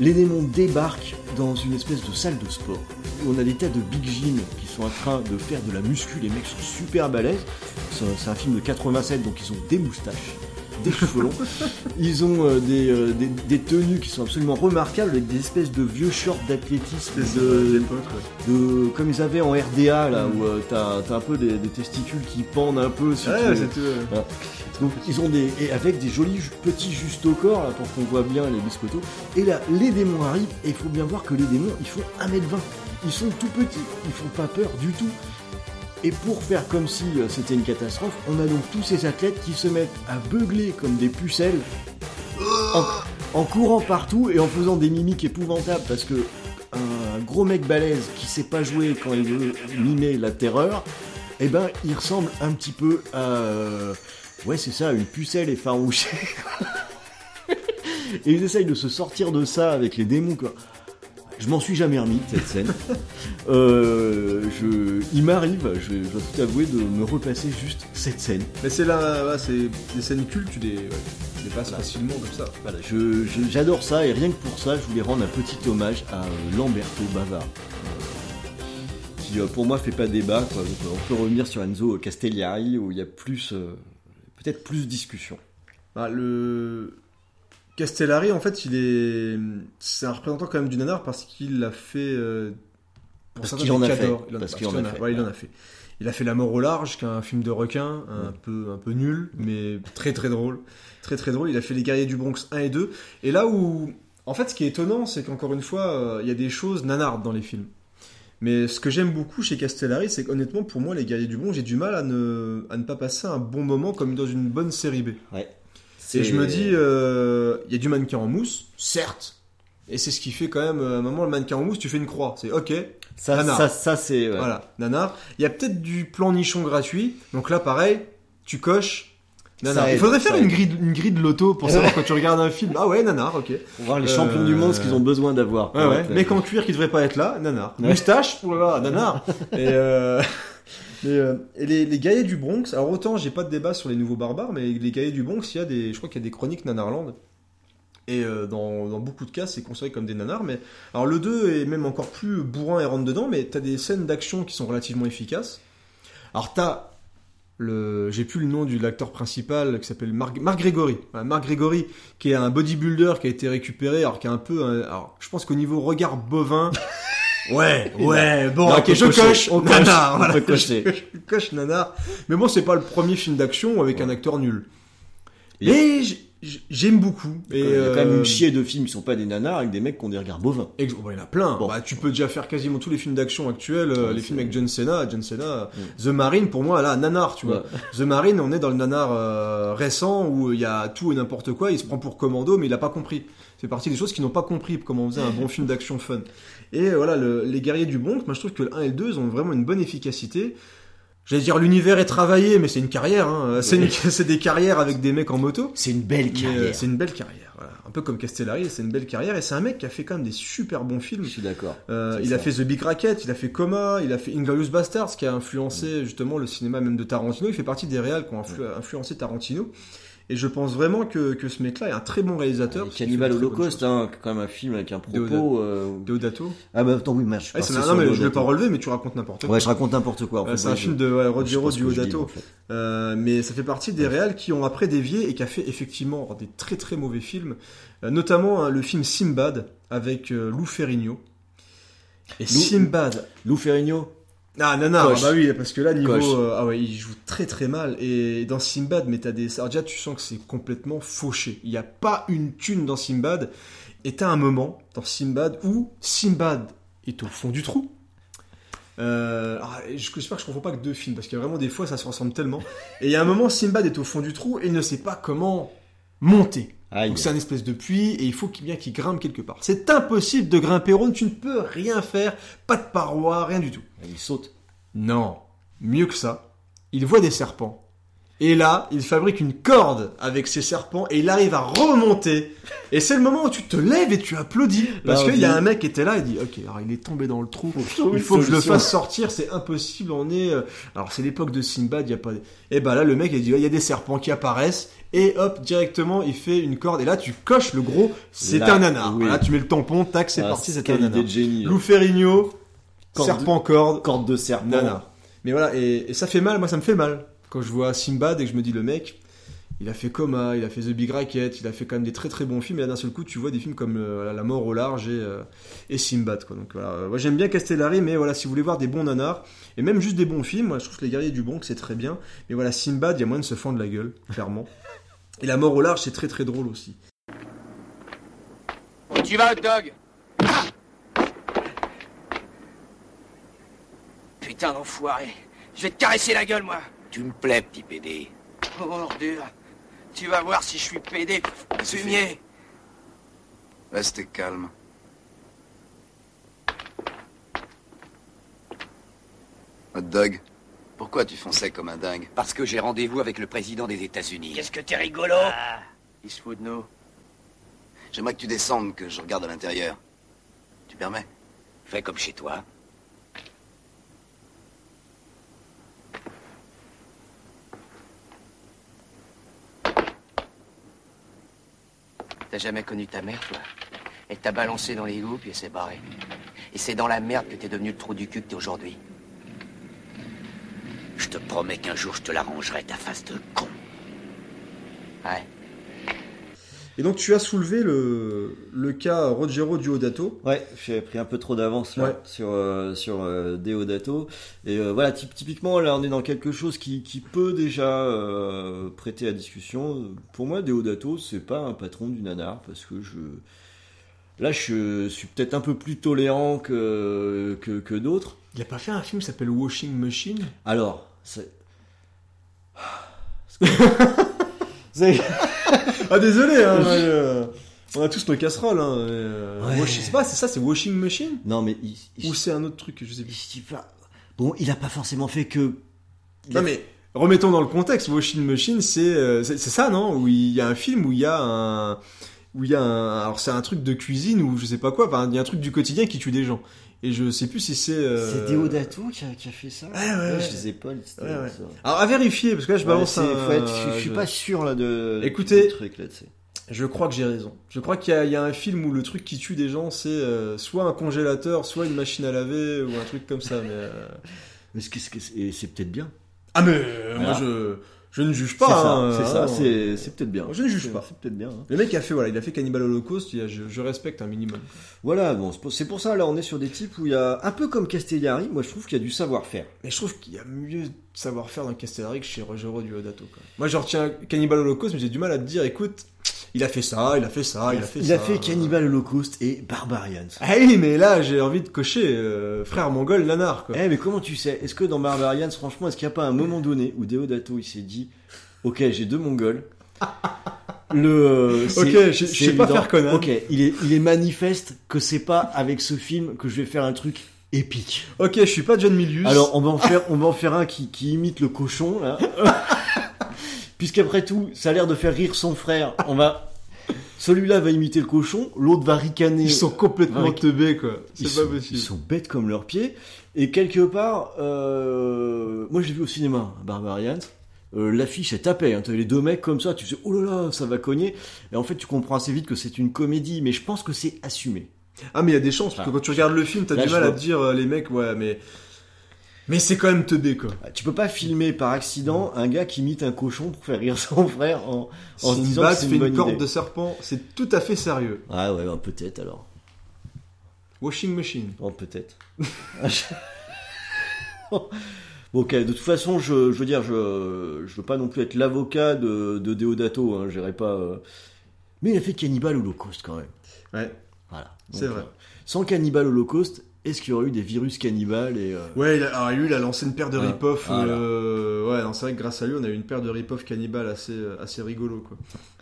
Les démons débarquent dans une espèce de salle de sport. On a des tas de big gym qui sont en train de faire de la muscu. Les mecs sont super balèzes. C'est un film de 87, donc ils ont des moustaches, des cheveux longs. Ils ont euh, des, euh, des- des tenues qui sont absolument remarquables, avec des espèces de vieux shorts d'athlétisme, de, l'époque, ouais. de- comme ils avaient en RDA, là, où euh, t'as un peu des, des testicules qui pendent un peu. Si Ouais, tu. Voilà. Donc ils ont des et avec des jolis petits juste au corps là, pour qu'on voit bien les biscottos. Et là, les démons arrivent et il faut bien voir que les démons ils font 1m20. Ils sont tout petits, ils font pas peur du tout. Et pour faire comme si euh, c'était une catastrophe, on a donc tous ces athlètes qui se mettent à beugler comme des pucelles en, courant partout et en faisant des mimiques épouvantables parce que un gros mec balèze qui sait pas jouer quand il veut mimer la terreur, eh ben il ressemble un petit peu à euh, ouais c'est ça une pucelle effarouchée. et ils essayent de se sortir de ça avec les démons quoi. Je m'en suis jamais remis de cette scène. Euh, je, il m'arrive, je, je dois tout avouer, de me repasser juste cette scène. Mais c'est là, c'est des scènes cultes, tu les, ouais, tu les passes facilement comme ça. Voilà, j'adore ça et rien que pour ça, je voulais rendre un petit hommage à euh, Lamberto Bava, euh, qui euh, pour moi fait pas débat. quoi. Donc, on peut revenir sur Enzo Castellari où il y a plus, peut-être plus discussion. Bah, le Castellari, en fait, il est, c'est un représentant quand même du nanar parce qu'il a fait. euh, pour Parce qu'il en a fait. Il en a- Parce qu'il en a fait. Ouais, il en a fait. Il a fait La mort au large, qui est un film de requin, un peu, un peu nul, mais très très drôle, très très drôle. Il a fait Les Guerriers du Bronx 1 et 2. Et là où, en fait, ce qui est étonnant, c'est qu'encore une fois, euh, il y a des choses nanardes dans les films. Mais ce que j'aime beaucoup chez Castellari, c'est qu'honnêtement, pour moi, Les Guerriers du Bronx, j'ai du mal à ne, à ne pas passer un bon moment comme dans une bonne série B. Ouais. Et je me dis, euh, il y a du mannequin en mousse, certes. Et c'est ce qui fait quand même, euh, à un moment, le mannequin en mousse, tu fais une croix. C'est ok. Ça- nanar. ça- ça, c'est, ouais. Voilà, nanar. Il y a peut-être du plan nichon gratuit. Donc là, pareil, tu coches. Nanar. Il faudrait faire une grille, une grille de loto pour savoir quand tu regardes un film. Ah ouais, nanar, ok. Pour voir les champions du monde, ce qu'ils ont besoin d'avoir. Ouais, ouais. Ouais. Mec en cuir qui devrait pas être là, nanar. Ouais. Moustache, oh là là, nanar. et euh, euh, et les, les guerriers du Bronx, alors autant j'ai pas de débat sur les nouveaux barbares, mais les guerriers du Bronx, il y a des, je crois qu'il y a des chroniques nanarland. Et euh, dans, beaucoup de cas, c'est considéré comme des nanars. Mais alors le 2 est même encore plus bourrin et rentre dedans, mais t'as des scènes d'action qui sont relativement efficaces. Alors t'as le, j'ai plus le nom du l'acteur principal qui s'appelle Marc, Marc Grégory. Marc Grégory, qui est un bodybuilder qui a été récupéré, alors qui est un peu, un- alors je pense qu'au niveau regard bovin. Ouais, ouais, bon, Non, on je coche, on coche, nanar, on voilà, cocher. Je, je coche nanar. Mais bon, c'est pas le premier film d'action avec un acteur nul. Et j'aime beaucoup. Il y Et a quand même euh, une chier de films qui sont pas des nanars avec des mecs qui ont des regards bovins. Ex- bon, il y en a plein. Bah, tu peux déjà faire quasiment tous les films d'action actuels, euh, Ouais, les films avec John Cena. John Cena, The Marine, pour moi, là, nanar, tu vois. The Marine, on est dans le nanar euh, récent où il y a tout et n'importe quoi. Il se prend pour commando, mais il a pas compris. C'est partie des choses qu'ils n'ont pas compris comment on faisait un bon film d'action fun. Et euh, voilà, le- les guerriers du Bronx, moi je trouve que le 1 et le 2, ils ont vraiment une bonne efficacité. J'allais dire l'univers est travaillé, mais c'est une carrière. Hein. C'est, des carrières avec des mecs en moto. C'est une belle Mais, carrière. euh, c'est une belle carrière. Voilà. Un peu comme Castellari, c'est une belle carrière. Et c'est un mec qui a fait quand même des super bons films. Je suis d'accord. Euh, il a fait The Big Racket, il a fait Coma, il a fait Inglourious Basterds, qui a influencé justement le cinéma même de Tarantino. Il fait partie des réals qui ont influ- influencé Tarantino. Et je pense vraiment que, que ce mec-là est un très bon réalisateur. qu'il Cannibal Holocaust, hein, quand même un film avec un Deodato. propos. euh, Deodato. Ah bah attends, oui, mais je suis Ouais, c'est- parti non, mais je l'ai Deodato. pas relevé, mais tu racontes n'importe quoi. Ouais, je raconte n'importe quoi. Ouais, c'est ouais, un je- film de ouais, Rogero en fait. Euh, mais ça fait partie des réals qui ont après dévié et qui a fait effectivement des très très mauvais films. Euh, notamment hein, le film Simbad avec euh, Lou Ferrigno. Et Simbad. Lou Ferrigno? Ah, Nanar, Coche. bah oui, parce que là, niveau. Euh, ah ouais, il joue très très mal. Et dans Simbad, mais t'as des. Alors déjà, tu sens que c'est complètement fauché. Il n'y a pas une thune dans Simbad. Et t'as un moment dans Simbad où Simbad est au fond du trou. Euh, alors, je- j'espère que je confonds pas que deux films, parce qu'il y a vraiment des fois, ça se ressemble tellement. Et il y a un moment, Simbad est au fond du trou et il ne sait pas comment monter. Aïe. Donc c'est un espèce de puits et il faut qu'il bien qu'il grimpe quelque part. C'est impossible de grimper rond, tu ne peux rien faire, pas de paroi, rien du tout. Il saute. Non, mieux que ça, il voit des serpents. Et là, il fabrique une corde avec ces serpents et il arrive à remonter. Et c'est le moment où tu te lèves et tu applaudis. Parce qu'il y a un mec qui était là et dit Ok, alors il est tombé dans le trou. Il faut que je le fasse sortir, c'est impossible. On est. euh, Alors c'est l'époque de Sinbad, il y a pas. Et bah là, le mec il dit Il y a des serpents qui apparaissent. Et hop, directement, il fait une corde. Et là, tu coches le gros C'est un nanar. oui. Là, tu mets le tampon, tac, c'est Ah, parti, c'est un nanar. génie. Lou Ferrigno, Corde serpent corde. Corde de serpent. Nana. Mais voilà, et, et ça fait mal, moi ça me fait mal. Quand je vois Simbad et que je me dis le mec, il a fait Coma, il a fait The Big Racket, il a fait quand même des très très bons films, et là d'un seul coup tu vois des films comme euh, La mort au large et, euh, et Simbad. Quoi. Donc voilà, moi j'aime bien Castellari, mais voilà, si vous voulez voir des bons nanars, et même juste des bons films, moi je trouve que Les Guerriers du Bon, c'est très bien, mais voilà, Simbad, il y a moyen de se fendre la gueule, clairement. Et La mort au large, c'est très très drôle aussi. Où tu vas, hot dog Putain d'enfoiré. Je vais te caresser la gueule, moi. Tu me plais, petit PD. Oh, ordure. Tu vas voir si je suis pédé. Fumier. Restez calme. Hot dog, pourquoi tu fonçais comme un dingue Parce que j'ai rendez-vous avec le président des États-Unis. Qu'est-ce que t'es rigolo Ah, il se fout de nous. J'aimerais que tu descendes, que je regarde à l'intérieur. Tu permets? Fais comme chez toi. T'as jamais connu ta mère, toi Elle t'a balancé dans l'égout, puis elle s'est barrée. Et c'est dans la merde que t'es devenu le trou du cul que t'es aujourd'hui. Je te promets qu'un jour je te l'arrangerai, ta face de con. Ouais. Et donc tu as soulevé le, le cas Rogero Diodato. Ouais, j'ai pris un peu trop d'avance là Ouais. sur euh, sur euh, Deodato et euh, voilà typ- typiquement là on est dans quelque chose qui, qui peut déjà euh, prêter à discussion. Pour moi Deodato c'est pas un patron du nanar parce que je là je suis peut-être un peu plus tolérant que que, que d'autres. Il a pas fait un film qui s'appelle Washing Machine? Alors C'est- Ah désolé, hein, euh, on a tous nos casseroles. Hein, euh, Ouais. wash- c'est pas, c'est ça, c'est Washing Machine Non mais il, il- Ou c'est un autre truc que je sais plus. pas. Bon, il a pas forcément fait que. Non a- mais remettons dans le contexte. Washing Machine, c'est euh, c'est c'est ça, non? Où il y a un film où il y a un où il y a un alors c'est un truc de cuisine ou je sais pas quoi. Enfin, il y a un truc du quotidien qui tue des gens. Et je sais plus si c'est. euh, C'est Deodato qui a, qui a fait ça. Ouais, ouais, ouais. Je les listés, Ouais, ouais. Alors à vérifier parce que là je balance un. faut être- je, je suis pas sûr là de. Écoutez, truc là. Je crois que j'ai raison. Je crois qu'il y, a- il y a un film où le truc qui tue des gens, c'est euh, soit un congélateur, soit une machine à laver, ou un truc comme ça. Mais, euh, Mais c'est peut-être bien. Ah mais euh, moi je, je ne juge pas. c'est ça, hein. c'est c'est peut-être bien. Je ne juge pas. C'est peut-être bien. hein. Le mec a fait voilà, il a fait Cannibal Holocaust, il a- je, je respecte un minimum. Voilà, bon, c'est pour- ça là on est sur des types où il y a un peu comme Castellari. Moi je trouve qu'il y a du savoir-faire. Mais je trouve qu'il y a mieux de savoir-faire dans Castellari que chez Rogero Diodato. Quoi. Moi je retiens Cannibal Holocaust, mais j'ai du mal à te dire, écoute, il a fait ça, il a fait ça, il, a fait il ça. a fait Cannibal Holocaust et Barbarians. Ah oui, mais là j'ai envie de cocher euh, frère mongol nanar quoi. Eh mais comment tu sais? Est-ce que dans Barbarians, franchement, est-ce qu'il n'y a pas un moment donné où Deodato il s'est dit, ok, j'ai deux Mongols. Le, Ok, je- sais pas faire Conan. Ok, il est, il est manifeste que c'est pas avec ce film que je vais faire un truc épique. Ok, je suis pas John Milius. Alors on va en faire, on va en faire un qui, qui imite le cochon là. Puisqu'après tout, ça a l'air de faire rire son frère. On va, celui-là va imiter le cochon, l'autre va ricaner. ils sont complètement Avec- teubés quoi. C'est pas sont, possible. ils sont bêtes comme leurs pieds. Et quelque part, euh, moi je l'ai vu au cinéma, Barbarians. Euh, L'affiche elle tapait, hein. t'avais les deux mecs comme ça, tu sais, oh là là, ça va cogner. Et en fait, tu comprends assez vite que c'est une comédie, mais je pense que c'est assumé. Ah mais il y a des chances parce que quand tu regardes le film, t'as du mal à te dire euh, les mecs ouais mais mais c'est quand même teubé quoi. Tu peux pas filmer par accident un gars qui imite un cochon pour faire rire son frère en, en se disant Sinbad que c'est fait une une corde idée. de serpent, c'est tout à fait sérieux. Ah ouais, bah, peut-être alors. Washing Machine. Oh, peut-être. Bon, ok, de toute façon, je, je veux dire, je, je veux pas non plus être l'avocat de, de Deodato, hein, j'irai pas. euh, Mais il a fait Cannibal Holocaust quand même. Ouais. Voilà. C'est vrai. euh, sans Cannibal Holocaust, est-ce qu'il y aurait eu des virus cannibales et. euh, Ouais, il a, alors lui, il a lancé une paire de Ah, rip-off. voilà. euh, ouais, c'est vrai que grâce à lui, on a eu une paire de rip-off cannibales assez, euh, assez rigolo, quoi.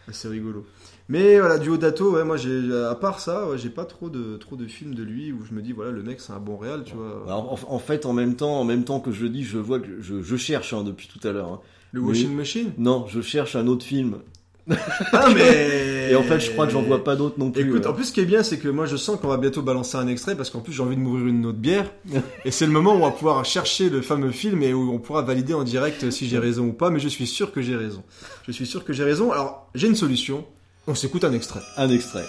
Assez rigolo. Mais voilà, du Dato, ouais, moi, j'ai, à part ça, ouais, j'ai pas trop de, trop de films de lui où je me dis, voilà, le mec, c'est un bon réal, tu vois. Alors, en, en fait, en même temps, en même temps que je le dis, je vois que je, je cherche hein, depuis tout à l'heure. hein. Le Washing Machine? Non, je cherche un autre film. Ah, mais. Et en fait, je crois que j'en vois pas d'autres non plus. Écoute, en plus, ce qui est bien, c'est que moi, je sens qu'on va bientôt balancer un extrait parce qu'en plus, j'ai envie de m'ouvrir une autre bière. et c'est le moment où on va pouvoir chercher le fameux film et où on pourra valider en direct si j'ai raison ou pas. Mais je suis sûr que j'ai raison. Je suis sûr que j'ai raison. Alors, j'ai une solution. On s'écoute un extrait. Un extrait.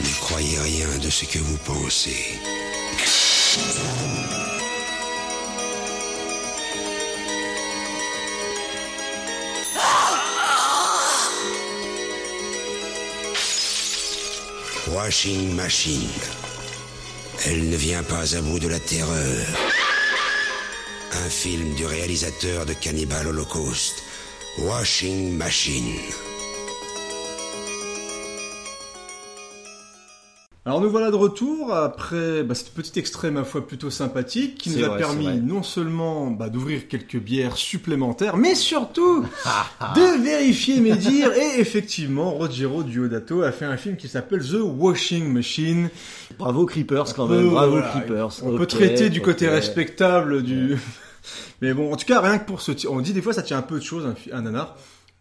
Ne croyez rien de ce que vous pensez. Washing Machine. Elle ne vient pas à bout de la terreur. Un film du réalisateur de Cannibal Holocaust. Washing Machine. Alors nous voilà de retour après bah, ce petit extrait ma foi plutôt sympathique qui nous a vrai, permis non seulement bah, d'ouvrir quelques bières supplémentaires, mais surtout de vérifier mes dires. Et effectivement, Rogero Diodato a fait un film qui s'appelle The Washing Machine. Bravo Creepers quand même, peut, bravo voilà, Creepers. On peut traiter du côté respectable du. Mais bon, en tout cas, rien que pour ce. On dit des fois, ça tient un peu de choses, un, un nanar.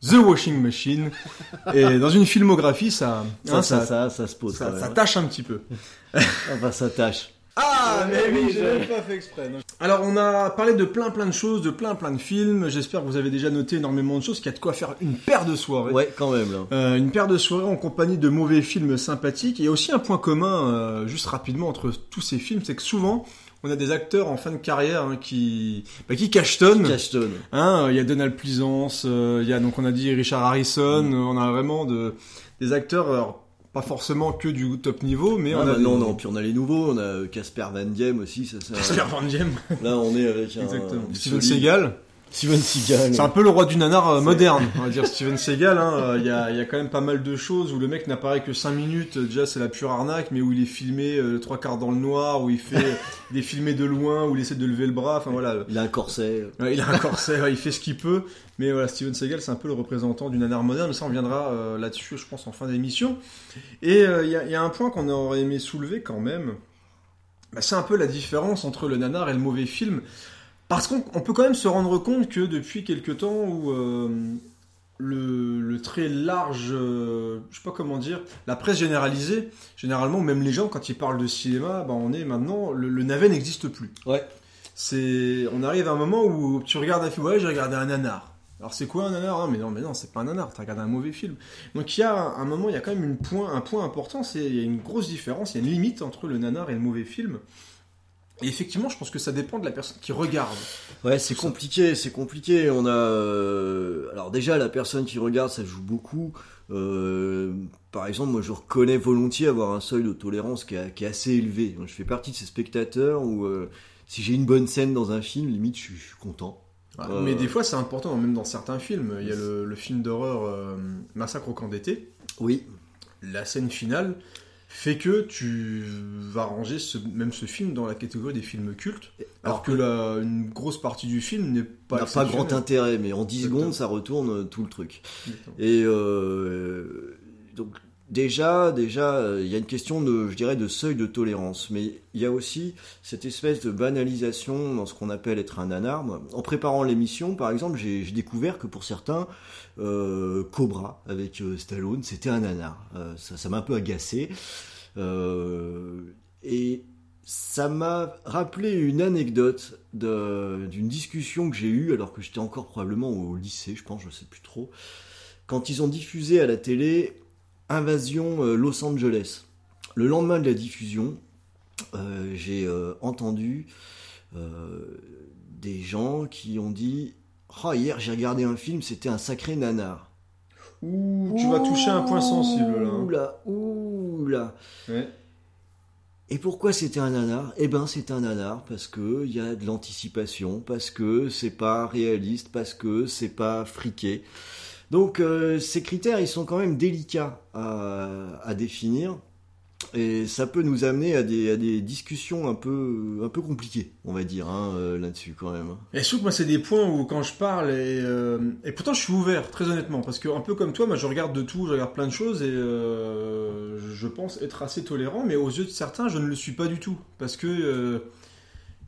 The Washing Machine. Et dans une filmographie, ça. Ça, hein, ça, ça, ça se pose ça, ça tâche un petit peu. Enfin, ça tâche. Ah, mais oui, j'ai même pas fait exprès. non. Alors, on a parlé de plein plein de choses, de plein plein de films. J'espère que vous avez déjà noté énormément de choses, qu'il y a de quoi faire une paire de soirées. Ouais, quand même. Là. Euh, une paire de soirées en compagnie de mauvais films sympathiques. Et aussi un point commun, euh, juste rapidement, entre tous ces films, c'est que souvent, on a des acteurs en fin de carrière hein, qui, bah, qui cachetonnent. Cachetonnent. Hein, il y a Donald Pleasance, euh, il y a donc on a dit Richard Harrison, Mm. euh, on a vraiment de, des acteurs, alors, pas forcément que du top niveau, mais Ah, on a bah, des- non, non, puis on a les nouveaux, on a euh, Casper Van Diem aussi. Ça, ça- Casper Van Diem. Là, on est avec un. Exactement. Steven. Seagal. Steven Seagal. C'est un peu le roi du nanar euh, moderne, on va dire Steven Seagal. hein. Euh, Il y, a, il y a quand même pas mal de choses où le mec n'apparaît que 5 minutes. Déjà, c'est la pure arnaque, mais où il est filmé euh, trois quarts dans le noir, où il fait, il est filmé de loin, où il essaie de lever le bras. Enfin voilà. Il a un corset. Ouais, il a un corset, ouais, il fait ce qu'il peut. Mais voilà, Steven Seagal, c'est un peu le représentant du nanar moderne. Mais ça, on viendra euh, là-dessus, je pense, en fin d'émission. Et euh, il y, a, il y a un point qu'on aurait aimé soulever quand même. Bah, c'est un peu la différence entre le nanar et le mauvais film. Parce qu'on on peut quand même se rendre compte que depuis quelques temps où euh, le, le très large, euh, je sais pas comment dire, la presse généralisée, généralement même les gens quand ils parlent de cinéma, bah, on est maintenant, le, le navet n'existe plus. Ouais. C'est, on arrive à un moment où tu regardes un film, ouais j'ai regardé un nanar. Alors c'est quoi un nanar? Mais non, mais non, c'est pas un nanar. T'as regardé un mauvais film. Donc il y a un moment, il y a quand même une point, un point important, c'est il y a une grosse différence, il y a une limite entre le nanar et le mauvais film. Et effectivement, je pense que ça dépend de la personne qui regarde. Ouais, c'est compliqué, c'est compliqué. On a, euh, alors déjà la personne qui regarde, ça joue beaucoup. Euh, par exemple, moi je reconnais volontiers avoir un seuil de tolérance qui est, qui est assez élevé. Je fais partie de ces spectateurs où euh, si j'ai une bonne scène dans un film, limite je suis, je suis content. Ouais, Mais des fois, c'est important, même dans certains films. Il y a le, le film d'horreur Massacre au camp d'été. Oui. La scène finale fait que tu vas ranger ce, même ce film dans la catégorie des films cultes, alors, que la, une grosse partie du film n'est pas n'a pas grand intérêt, mais en 10 Exactement. secondes, ça retourne euh, tout le truc. Exactement. Et euh, donc déjà, déjà, euh, il y a une question de, je dirais, de seuil de tolérance, mais il y a aussi cette espèce de banalisation dans ce qu'on appelle être un nanar. En préparant l'émission, par exemple, j'ai découvert que pour certains, euh, Cobra avec euh, Stallone, c'était un nanar. Ça m'a un peu agacé. Et ça m'a rappelé une anecdote d'une discussion que j'ai eue alors que j'étais encore probablement au lycée, je pense, je sais plus trop, quand ils ont diffusé à la télé Invasion euh, Los Angeles. Le lendemain de la diffusion, euh, j'ai euh, entendu des gens qui ont dit Oh, hier j'ai regardé un film, c'était un sacré nanar. Ouh, tu vas toucher un point sensible là. hein. Oula, oula. Ouais. Et pourquoi c'était un nanar? Eh ben, c'est un nanar parce que il y a de l'anticipation, parce que c'est pas réaliste, parce que c'est pas friqué. Donc, euh, ces critères, ils sont quand même délicats à, définir. Et ça peut nous amener à des, discussions un peu, un peu compliquées, on va dire, hein, euh, là-dessus quand même. Et je trouve que moi, c'est des points où quand je parle, et, euh, et pourtant je suis ouvert, très honnêtement, parce que un peu comme toi, moi je regarde de tout, je regarde plein de choses, et je pense être assez tolérant, mais aux yeux de certains, je ne le suis pas du tout. Parce que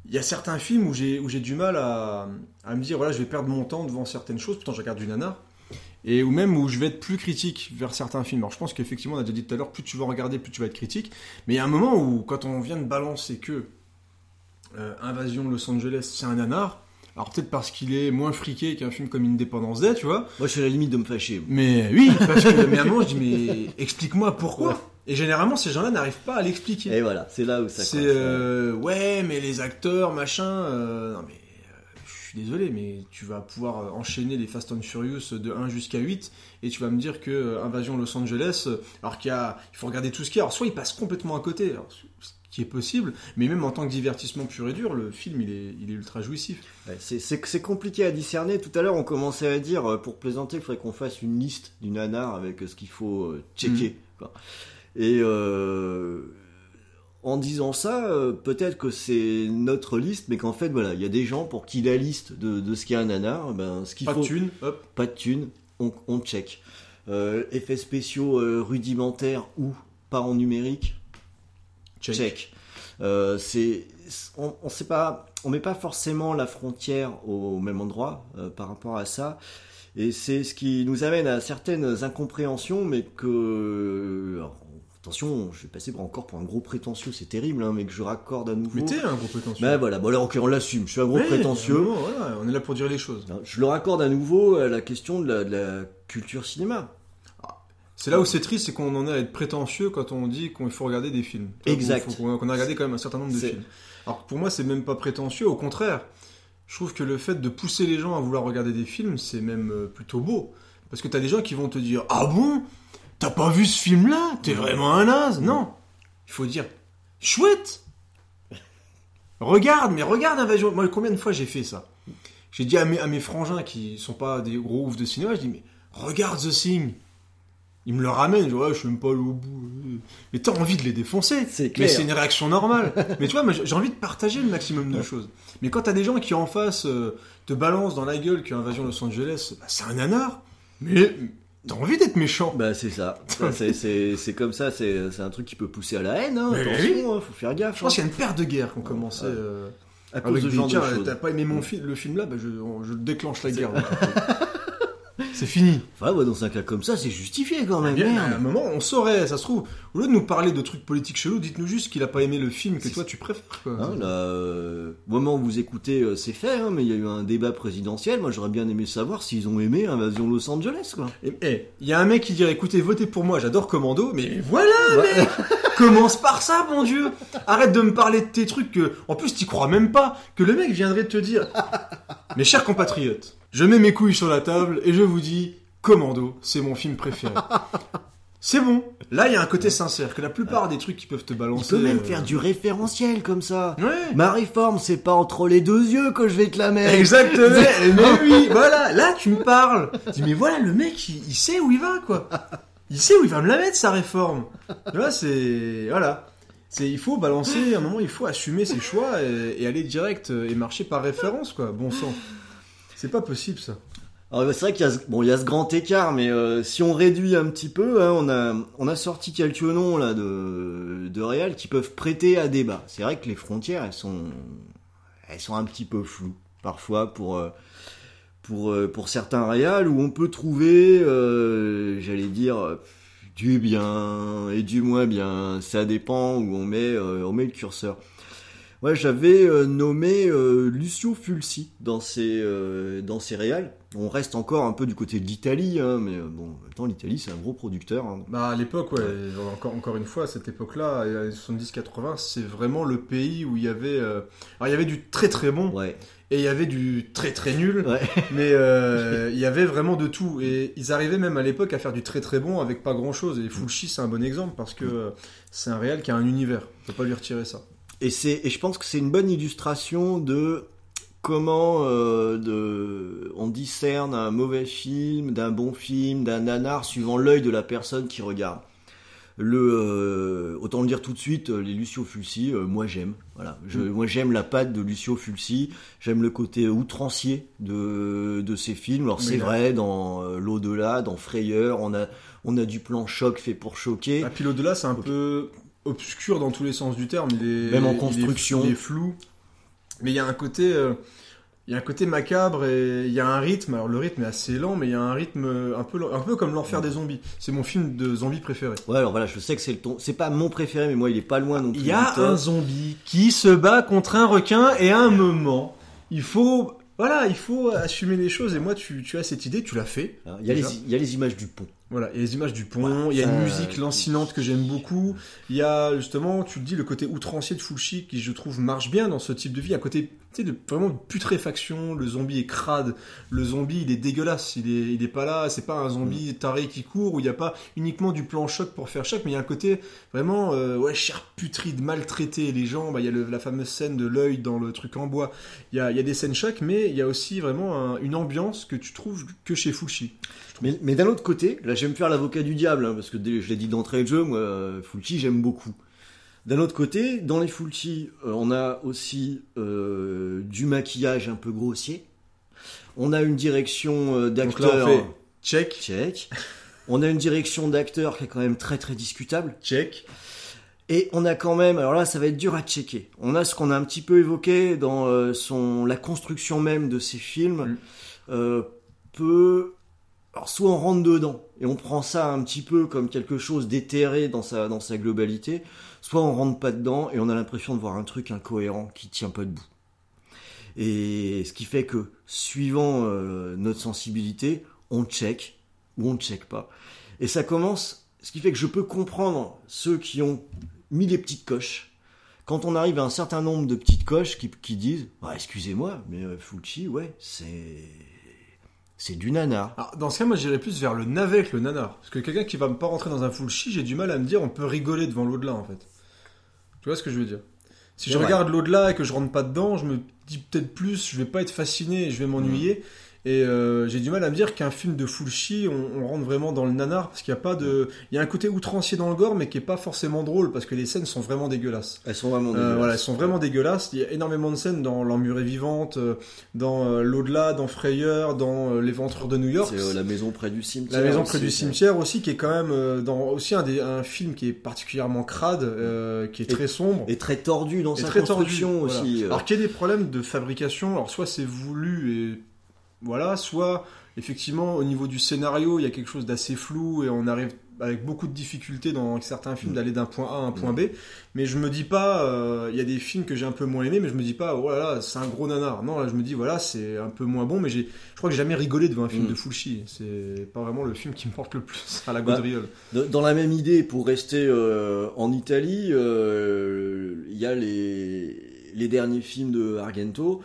il y a certains films où j'ai du mal à, à me dire, voilà, je vais perdre mon temps devant certaines choses, pourtant je regarde du nanar. Et ou même où je vais être plus critique vers certains films. Alors je pense qu'effectivement, on a déjà dit tout à l'heure, plus tu vas regarder, plus tu vas être critique. Mais il y a un moment où, quand on vient de balancer que euh, Invasion Los Angeles, c'est un nanar, alors peut-être parce qu'il est moins friqué qu'un film comme Independence Day, tu vois. Moi, je suis à la limite de me fâcher. Mais oui, parce que mais à un moment, je dis, mais explique-moi pourquoi. Et généralement, ces gens-là n'arrivent pas à l'expliquer. Et voilà, c'est là où ça C'est euh, ouais, mais les acteurs, machin. euh, non mais suis désolé, mais tu vas pouvoir euh, enchaîner les Fast and Furious de 1 jusqu'à 8 et tu vas me dire que euh, Invasion Los Angeles, euh, alors qu'il y a, il faut regarder tout ce qu'il y a. Alors soit il passe complètement à côté, alors, ce qui est possible, mais même en tant que divertissement pur et dur, le film il est, il est ultra jouissif. Ouais, c'est- compliqué à discerner. Tout à l'heure, on commençait à dire, pour plaisanter, il faudrait qu'on fasse une liste du nanar avec ce qu'il faut checker. quoi. Et euh, en disant ça, euh, peut-être que c'est notre liste, mais qu'en fait, voilà, il y a des gens pour qui la liste de, de ce qu'est un nanar, ben, ce qu'il Pas faut... de thunes, hop. Pas de thunes, on, on check. Euh, effets spéciaux euh, rudimentaires ou pas en numérique, check. C'est, on, on sait pas, on met pas forcément la frontière au même endroit par rapport à ça, et c'est ce qui nous amène à certaines incompréhensions, mais que alors, attention, je vais passer pour- encore pour un gros prétentieux, c'est terrible, hein, mais que je raccorde à nouveau. Mais t'es un gros prétentieux. Ben voilà, bon alors ok, on l'assume, je suis un gros prétentieux. voilà, on est là pour dire les choses. Je le raccorde à nouveau à la question de la, de la culture cinéma. C'est là où c'est triste, c'est qu'on en est à être prétentieux quand on dit qu'il faut regarder des films. Exact. Qu'on a regardé quand même un certain nombre de films. Alors pour moi, c'est même pas prétentieux, au contraire. Je trouve que le fait de pousser les gens à vouloir regarder des films, c'est même euh, plutôt beau. Parce que t'as des gens qui vont te dire Ah bon? T'as pas vu ce film-là? T'es vraiment un naze Non Il faut dire Chouette Regarde, mais regarde Invasion. Moi, combien de fois j'ai fait ça? J'ai dit à mes, à mes frangins qui sont pas des gros oufs de cinéma, je dis Mais regarde The Thing ils me le ramènent, je ouais, je suis même pas au bout. Mais t'as envie de les défoncer. Mais c'est une réaction normale. mais tu vois, j'ai envie de partager le maximum de choses. Mais quand t'as des gens qui en face euh, te balancent dans la gueule qu'Invasion Los Angeles, bah, c'est un nanar. Mais t'as envie d'être méchant. Bah c'est ça. Ça, c'est- comme ça, c'est c'est un truc qui peut pousser à la haine. Hein. Attention, oui. hein, faut faire gaffe. Je pense hein. qu'il y a une paire de guerres qui ont commencé. euh, À cause de genre de tiens, choses. T'as pas aimé mon film, le film là, bah, je, je déclenche la guerre. c'est fini. Enfin, ouais, dans un cas comme ça, c'est justifié quand même. Bien, merde. à un moment, on saurait, ça se trouve. Au lieu de nous parler de trucs politiques chelous, dites-nous juste qu'il a pas aimé le film que toi tu préfères. Quoi. Hein, là, euh, au moment où vous écoutez, euh, c'est fait, hein, mais il y a eu un débat présidentiel. Moi, j'aurais bien aimé savoir s'ils ont aimé Invasion Los Angeles, quoi. Et eh, il y a un mec qui dirait écoutez, votez pour moi, j'adore Commando, mais voilà, mec Commence par ça, mon dieu Arrête de me parler de tes trucs que, en plus, t'y crois même pas, que le mec viendrait te dire Mes chers compatriotes, je mets mes couilles sur la table et je vous dis Commando, c'est mon film préféré. C'est bon. Là, il y a un côté sincère, que la plupart des trucs qui peuvent te Il balancer. peut même euh, faire du référentiel comme ça. Ouais. Ma réforme, c'est pas entre les deux yeux que je vais te la mettre. Exactement. mais oui, voilà. Là, tu me parles. Tu dis, mais voilà, le mec, il, il sait où il va, quoi. Il sait où il va me la mettre, sa réforme. Tu vois, c'est... Voilà. C'est, il faut balancer, à un moment, il faut assumer ses choix et, et aller direct euh, et marcher par référence, quoi. Bon sang. C'est pas possible, ça. Alors, c'est vrai qu'il y a ce, grand écart, mais euh, si on réduit un petit peu, hein, on a sorti quelques noms là de de réals qui peuvent prêter à débat. C'est vrai que les frontières, elles sont elles sont un petit peu floues parfois pour euh, pour euh, pour certains réals où on peut trouver, j'allais dire du bien et du moins bien. Ça dépend où on met on met le curseur. Moi, j'avais euh, nommé euh, Lucio Fulci dans ses, euh, dans ses réals. On reste encore un peu du côté de l'Italie, hein, mais euh, bon, en même temps, l'Italie, c'est un gros producteur. hein. Bah, à l'époque, ouais, encore, encore une fois, à cette époque-là, les années 70-80, c'est vraiment le pays où il y avait. Alors, il y avait du très très bon. Et il y avait du très très nul. Mais il y avait vraiment de tout. Et ils arrivaient même à l'époque à faire du très très bon avec pas grand chose. Et Fulci, c'est un bon exemple parce que c'est un réel qui a un univers. On peut pas lui retirer ça. Et, et je pense que c'est une bonne illustration de comment euh, de, on discerne un mauvais film, d'un bon film, d'un nanar, suivant l'œil de la personne qui regarde. Le, euh, autant le dire tout de suite, euh, les Lucio Fulci, euh, moi j'aime. Voilà, je, Mm. moi j'aime la patte de Lucio Fulci. J'aime le côté outrancier de de ses films. Alors c'est vrai, dans l'au-delà, dans Frayeur, on a on a du plan choc fait pour choquer. Et puis l'au-delà, c'est un peu obscur dans tous les sens du terme. Il est, Même en il est- construction. Il est, flou. Mais il y a un côté, euh, il y a un côté macabre et il y a un rythme. Alors le rythme est assez lent, mais il y a un rythme un peu, un peu comme l'enfer des zombies. C'est mon film de zombies préféré. Ouais, alors voilà, je sais que c'est le ton. C'est pas mon préféré, mais moi il est pas loin non plus. Il y a un zombie qui se bat contre un requin et à un moment, il faut, voilà, il faut assumer les choses. Et moi, tu, tu as cette idée, tu l'as fait. Il y, a les, il y a les images du pont. Voilà, il y a les images du pont, il y a une musique lancinante que j'aime beaucoup. Il y a justement, tu le dis, le côté outrancier de Fulci qui, je trouve, marche bien dans ce type de vie. Un côté, tu sais, de, vraiment de putréfaction. Le zombie est crade. Le zombie, il est dégueulasse. Il est, il est pas là. C'est pas un zombie taré qui court où il n'y a pas uniquement du plan choc pour faire choc, mais il y a un côté vraiment, euh, ouais, chair putride, maltraité. Les gens, bah, il y a le- la fameuse scène de l'œil dans le truc en bois. Il y a, il y a des scènes choc, mais il y a aussi vraiment un- une ambiance que tu trouves que chez Fulci. Mais, mais d'un autre côté, là je vais me faire l'avocat du diable, hein, parce que je l'ai dit d'entrée de jeu, moi, euh, Fulci j'aime beaucoup. D'un autre côté, dans les Fulci, euh, on a aussi euh, du maquillage un peu grossier. On a une direction euh, fait check. Check. On a une direction d'acteurs qui est quand même très très discutable. Check. Et on a quand même, alors là ça va être dur à checker. On a ce qu'on a un petit peu évoqué dans euh, son la construction même de ces films. Euh, peut, alors soit on rentre dedans et on prend ça un petit peu comme quelque chose d'éthéré dans sa dans sa globalité, soit on rentre pas dedans et on a l'impression de voir un truc incohérent qui tient pas debout. Et ce qui fait que suivant euh, notre sensibilité, on check ou on ne check pas. Et ça commence, ce qui fait que je peux comprendre ceux qui ont mis les petites coches. Quand on arrive à un certain nombre de petites coches qui, disent Ah, Excusez-moi, mais euh, ouais, c'est. C'est du nanar. Alors, dans ce cas, moi, j'irais plus vers le navet que le nanar. Parce que quelqu'un qui va pas rentrer dans un full chi, j'ai du mal à me dire on peut rigoler devant l'au-delà, en fait. Tu vois ce que je veux dire? Si je vrai. regarde l'au-delà et que je rentre pas dedans, je me dis peut-être plus, je vais pas être fasciné, je vais m'ennuyer. Et euh, j'ai du mal à me dire qu'un film de full chi, on, on rentre vraiment dans le nanar, parce qu'il y a pas de... Il y a un côté outrancier dans le gore, mais qui est pas forcément drôle, parce que les scènes sont vraiment dégueulasses. Elles sont vraiment Euh, dégueulasses. voilà, elles sont vraiment dégueulasses. Il y a énormément de scènes dans L'Emmurée Vivante, euh, dans L'Au-delà, dans Frayeur, dans Les Ventreurs de New York. C'est la maison près du cimetière. La maison aussi, près du cimetière aussi, qui est quand même dans aussi un, des, un film qui est particulièrement crade, euh, qui est Et- très sombre. Et très tordu dans sa très construction aussi. Alors qu'il y a des problèmes de fabrication, alors soit c'est voulu et voilà, soit effectivement au niveau du scénario il y a quelque chose d'assez flou et on arrive avec beaucoup de difficultés dans certains films d'aller d'un point A à un point B. Mais je me dis pas, euh, il y a des films que j'ai un peu moins aimés, mais je me dis pas, oh là là, c'est un gros nanar. Non, là je me dis voilà, c'est un peu moins bon, mais j'ai, je crois que j'ai jamais rigolé devant un film Mm. de Fulci. C'est pas vraiment le film qui me porte le plus à la Bah, gaudriole. Dans la même idée, pour rester euh, en Italie, euh, il y a les, les derniers films de Argento.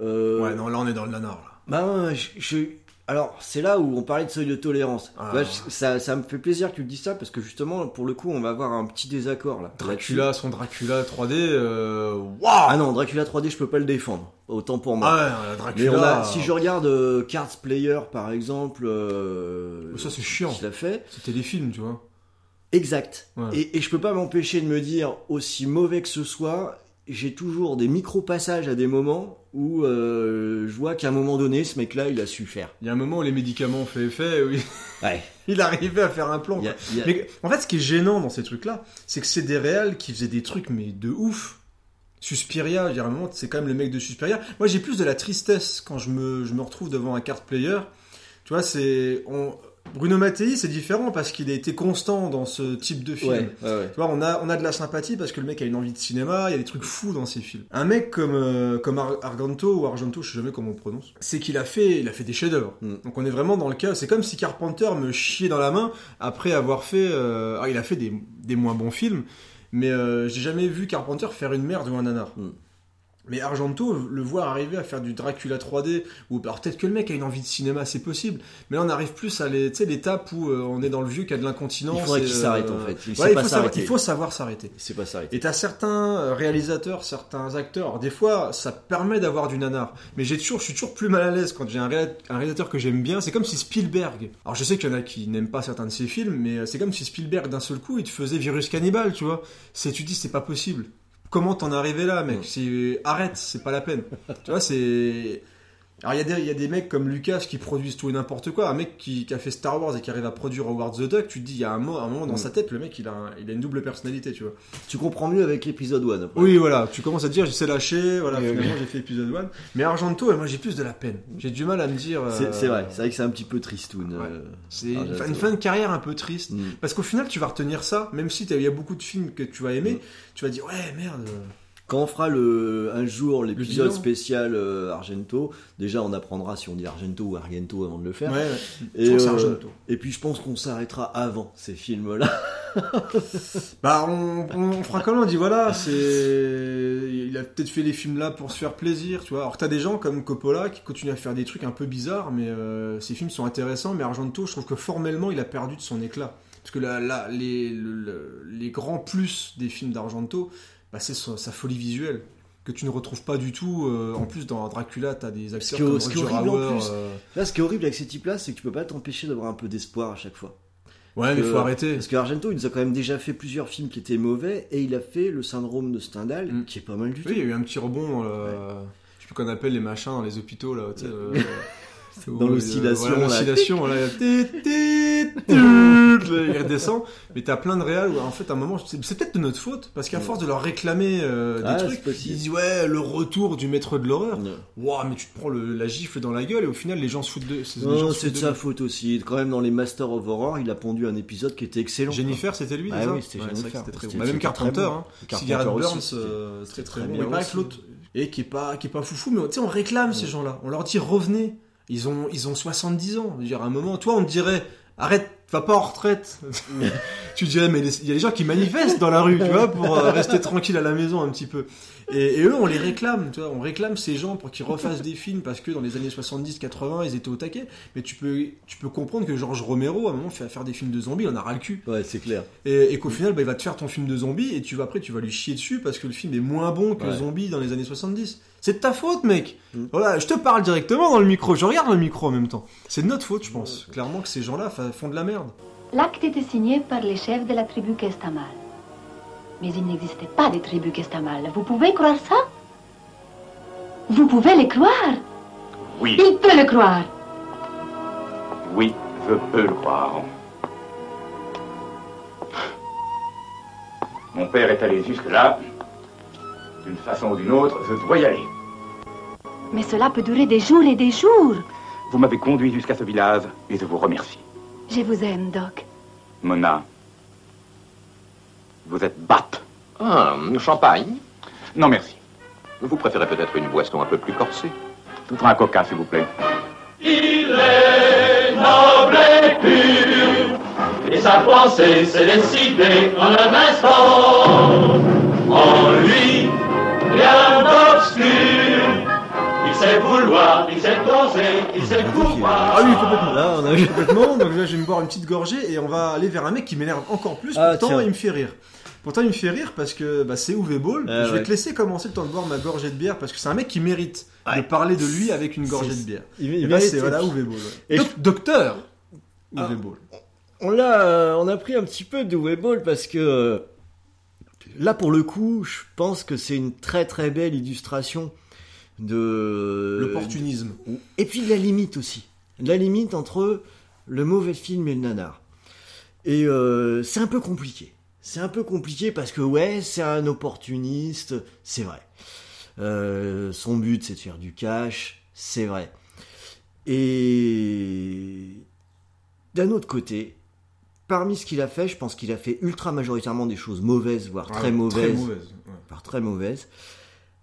Ouais, non, là on est dans le nanar. Là. Bah, je, je- alors c'est là où on parlait de seuil de tolérance. Ah. Ça, ça me fait plaisir que tu me dises ça parce que justement, pour le coup, on va avoir un petit désaccord là. Dracula, son Dracula 3D, euh, Ah non, Dracula 3D, je peux pas le défendre. Autant pour moi. Ah ouais, Dracula. Mais on a, si je regarde euh, Cards Player par exemple, euh, Ça c'est chiant. je l'ai fait. C'était des films, tu vois. Exact. Ouais. Et, et je peux pas m'empêcher de me dire, aussi mauvais que ce soit, j'ai toujours des micro-passages à des moments où euh, je vois qu'à un moment donné, ce mec-là, il a su faire. Il y a un moment où les médicaments ont fait effet, oui. Ouais. Il arrivait à faire un plan. A- a- Mais en fait, ce qui est gênant dans ces trucs-là, c'est que c'est des réals qui faisaient des trucs, mais de ouf. Suspiria, moment, c'est quand même le mec de Suspiria. Moi, j'ai plus de la tristesse quand je me, je me retrouve devant un card player. Tu vois, c'est. On... Bruno Mattei, c'est différent parce qu'il a été constant dans ce type de film. Ouais, ouais, ouais. Tu vois, on a, on a de la sympathie parce que le mec a une envie de cinéma, il y a des trucs fous dans ses films. Un mec comme, euh, comme Ar- Argento ou Argento, je sais jamais comment on prononce, c'est qu'il a fait, il a fait des chefs-d'œuvre. Mm. Donc on est vraiment dans le cas, c'est comme si Carpenter me chiait dans la main après avoir fait, euh, ah, il a fait des, des moins bons films, mais euh, j'ai jamais vu Carpenter faire une merde ou un nanar. Mm. Mais Argento, le voir arriver à faire du Dracula 3D, ou alors peut-être que le mec a une envie de cinéma, c'est possible. Mais là, on arrive plus à l'étape où euh, on est dans le vieux qui a de l'incontinence. Il faudrait qu'il euh, s'arrête, en fait. Il ouais, sait il, pas faut savoir, s'arrêter. il faut savoir s'arrêter. C'est pas s'arrêter. Et t'as certains euh, réalisateurs, certains acteurs. alors, des fois, ça permet d'avoir du nanar. Mais j'ai toujours, je suis toujours plus mal à l'aise quand j'ai un, réa- un réalisateur que j'aime bien. C'est comme si Spielberg. Alors je sais qu'il y en a qui n'aiment pas certains de ses films, mais euh, c'est comme si Spielberg d'un seul coup il te faisait Virus Cannibal, tu vois. C'est, tu te dis c'est pas possible. Comment t'en es arrivé là, mec C'est arrête, c'est pas la peine. tu vois, c'est. Alors il y, a des- il y a des mecs comme Lucas qui produisent tout et n'importe quoi. Un mec qui, qui a fait Star Wars et qui arrive à produire Howard the Duck, tu te dis, il y a un, mo- un moment dans Mm. sa tête, le mec il a, un- il a une double personnalité, tu vois. Tu comprends mieux avec l'épisode 1 après. Oui, voilà, tu commences à te dire, j'ai lâché, voilà, Oui, finalement oui. j'ai fait épisode 1. Mais Argento, moi j'ai plus de la peine. J'ai du mal à me dire. euh, C'est c'est vrai, c'est vrai que c'est un petit peu tristoun. euh, C'est une, fin- une fin de carrière un peu triste. Mm. Parce qu'au final, tu vas retenir ça, même si il y a beaucoup de films que tu vas aimer, Mm. tu vas dire, ouais, merde. Quand on fera le, un jour l'épisode spécial euh, Argento, déjà on apprendra si on dit Argento ou Argento avant de le faire. Ouais, ouais. Je Et, euh, Argento. et puis je pense qu'on s'arrêtera avant ces films-là. Bah, on, on fera comme on dit, voilà, c'est. Il a peut-être fait les films là pour se faire plaisir, tu vois. Alors, t'as des gens comme Coppola qui continuent à faire des trucs un peu bizarres, mais euh, ces films sont intéressants. Mais Argento, je trouve que formellement, il a perdu de son éclat. Parce que là, là, les, le- le- les grands plus des films d'Argento, bah, c'est sa, folie visuelle. Que tu ne retrouves pas du tout. euh, en plus, dans Dracula, t'as des Ce acteurs qui est, comme ce Roger horrible en Hauer, plus, euh, là, ce qui est horrible avec ces types-là, c'est que tu peux pas t'empêcher d'avoir un peu d'espoir à chaque fois. Ouais, mais Que- faut arrêter. Parce que Argento, il nous a quand même déjà fait plusieurs films qui étaient mauvais, et il a fait le syndrome de Stendhal, qui est pas mal du Mm. Oui, il y a tout. eu un petit rebond. euh, Je sais plus qu'on appelle les machins dans les hôpitaux là. Dans l'oscillation, l'oscillation, là. il redescend. Mais t'as plein de réals où en fait à un moment c'est peut-être de notre faute parce qu'à force de leur réclamer euh, des Ah, trucs, ils disent ouais le retour du maître de l'horreur. Waouh mais tu te prends le- la gifle dans la gueule et au final les gens se foutent de. Non, c'est de sa faute aussi. Quand même, dans les Masters of Horror, il a pondu un épisode qui était excellent. Jennifer, c'était lui, Ah oui, c'était Ouais, Jennifer. c'était très bon. Bah, même Carpenter, hein. Carpenter Cigarette Burns, euh, très très bon. Et qui est pas, qui est pas foufou, mais tu sais, on réclame ces gens-là. On leur dit revenez. Ils ont, ils ont 70 ans. Je veux dire, à un moment, toi, on te dirait arrête, va pas en retraite. tu dirais, mais il y a des gens qui manifestent dans la rue, tu vois, pour euh, rester tranquille à la maison un petit peu. Et, et eux, on les réclame, tu vois, on réclame ces gens pour qu'ils refassent des films parce que dans les années 70-80, ils étaient au taquet. Mais tu peux, tu peux comprendre que Georges Romero, à un moment, fait faire des films de zombies, il en a ras le cul. Ouais, c'est clair. Et, et qu'au final, bah, il va te faire ton film de zombie et tu vas après, tu vas lui chier dessus parce que le film est moins bon que Ouais. Zombie dans les années 70. C'est de ta faute, mec. Voilà, je te parle directement dans le micro, je regarde le micro en même temps. C'est de notre faute, je pense. Clairement que ces gens-là font de la merde. L'acte était signé par les chefs de la tribu Kestamal. Mais il n'existait pas de tribu Kestamal. Vous pouvez croire ça? Vous pouvez le croire? Oui, Il peut le croire. oui, je peux le croire. Mon père est allé jusque-là. D'une façon ou d'une autre, je dois y aller. Mais cela peut durer des jours et des jours. Vous m'avez conduit jusqu'à ce village et je vous remercie. Je vous aime, Doc. Mona, vous êtes batte. Ah, champagne Non, merci. Vous préférez peut-être une boisson un peu plus corsée Tout un coca, s'il vous plaît. Il est noble et pur, et sa pensée s'est décidée en un instant. En lui, rien d'obscur. Il sait vouloir, il sait oser, il sait pouvoir. Ah oui, complètement. Là, on a vu. complètement. Donc là, je vais me boire une petite gorgée et on va aller vers un mec qui m'énerve encore plus. Ah, pourtant, tiens. il me fait rire. Pourtant, il me fait rire parce que bah, c'est Uwe Ball. Ah, je vais ouais. te laisser commencer le temps de boire ma gorgée de bière parce que c'est un mec qui mérite de parler de lui avec une gorgée de bière. Il, il bah, c'est voilà Ball. ouais. Et Doc- Docteur Ah. Ball. On l'a, euh, on a pris un petit peu de parce que euh, là, pour le coup, je pense que c'est une très très belle illustration de L'opportunisme. et puis de la limite aussi, de la limite entre le mauvais film et le nanar. Et euh, c'est un peu compliqué. C'est un peu compliqué parce que ouais, c'est un opportuniste, c'est vrai. Euh, son but c'est de faire du cash, c'est vrai. Et d'un autre côté, parmi ce qu'il a fait, je pense qu'il a fait ultra majoritairement des choses mauvaises, voire Ouais, très très mauvaises. mauvaises, ouais. Voire très mauvaises.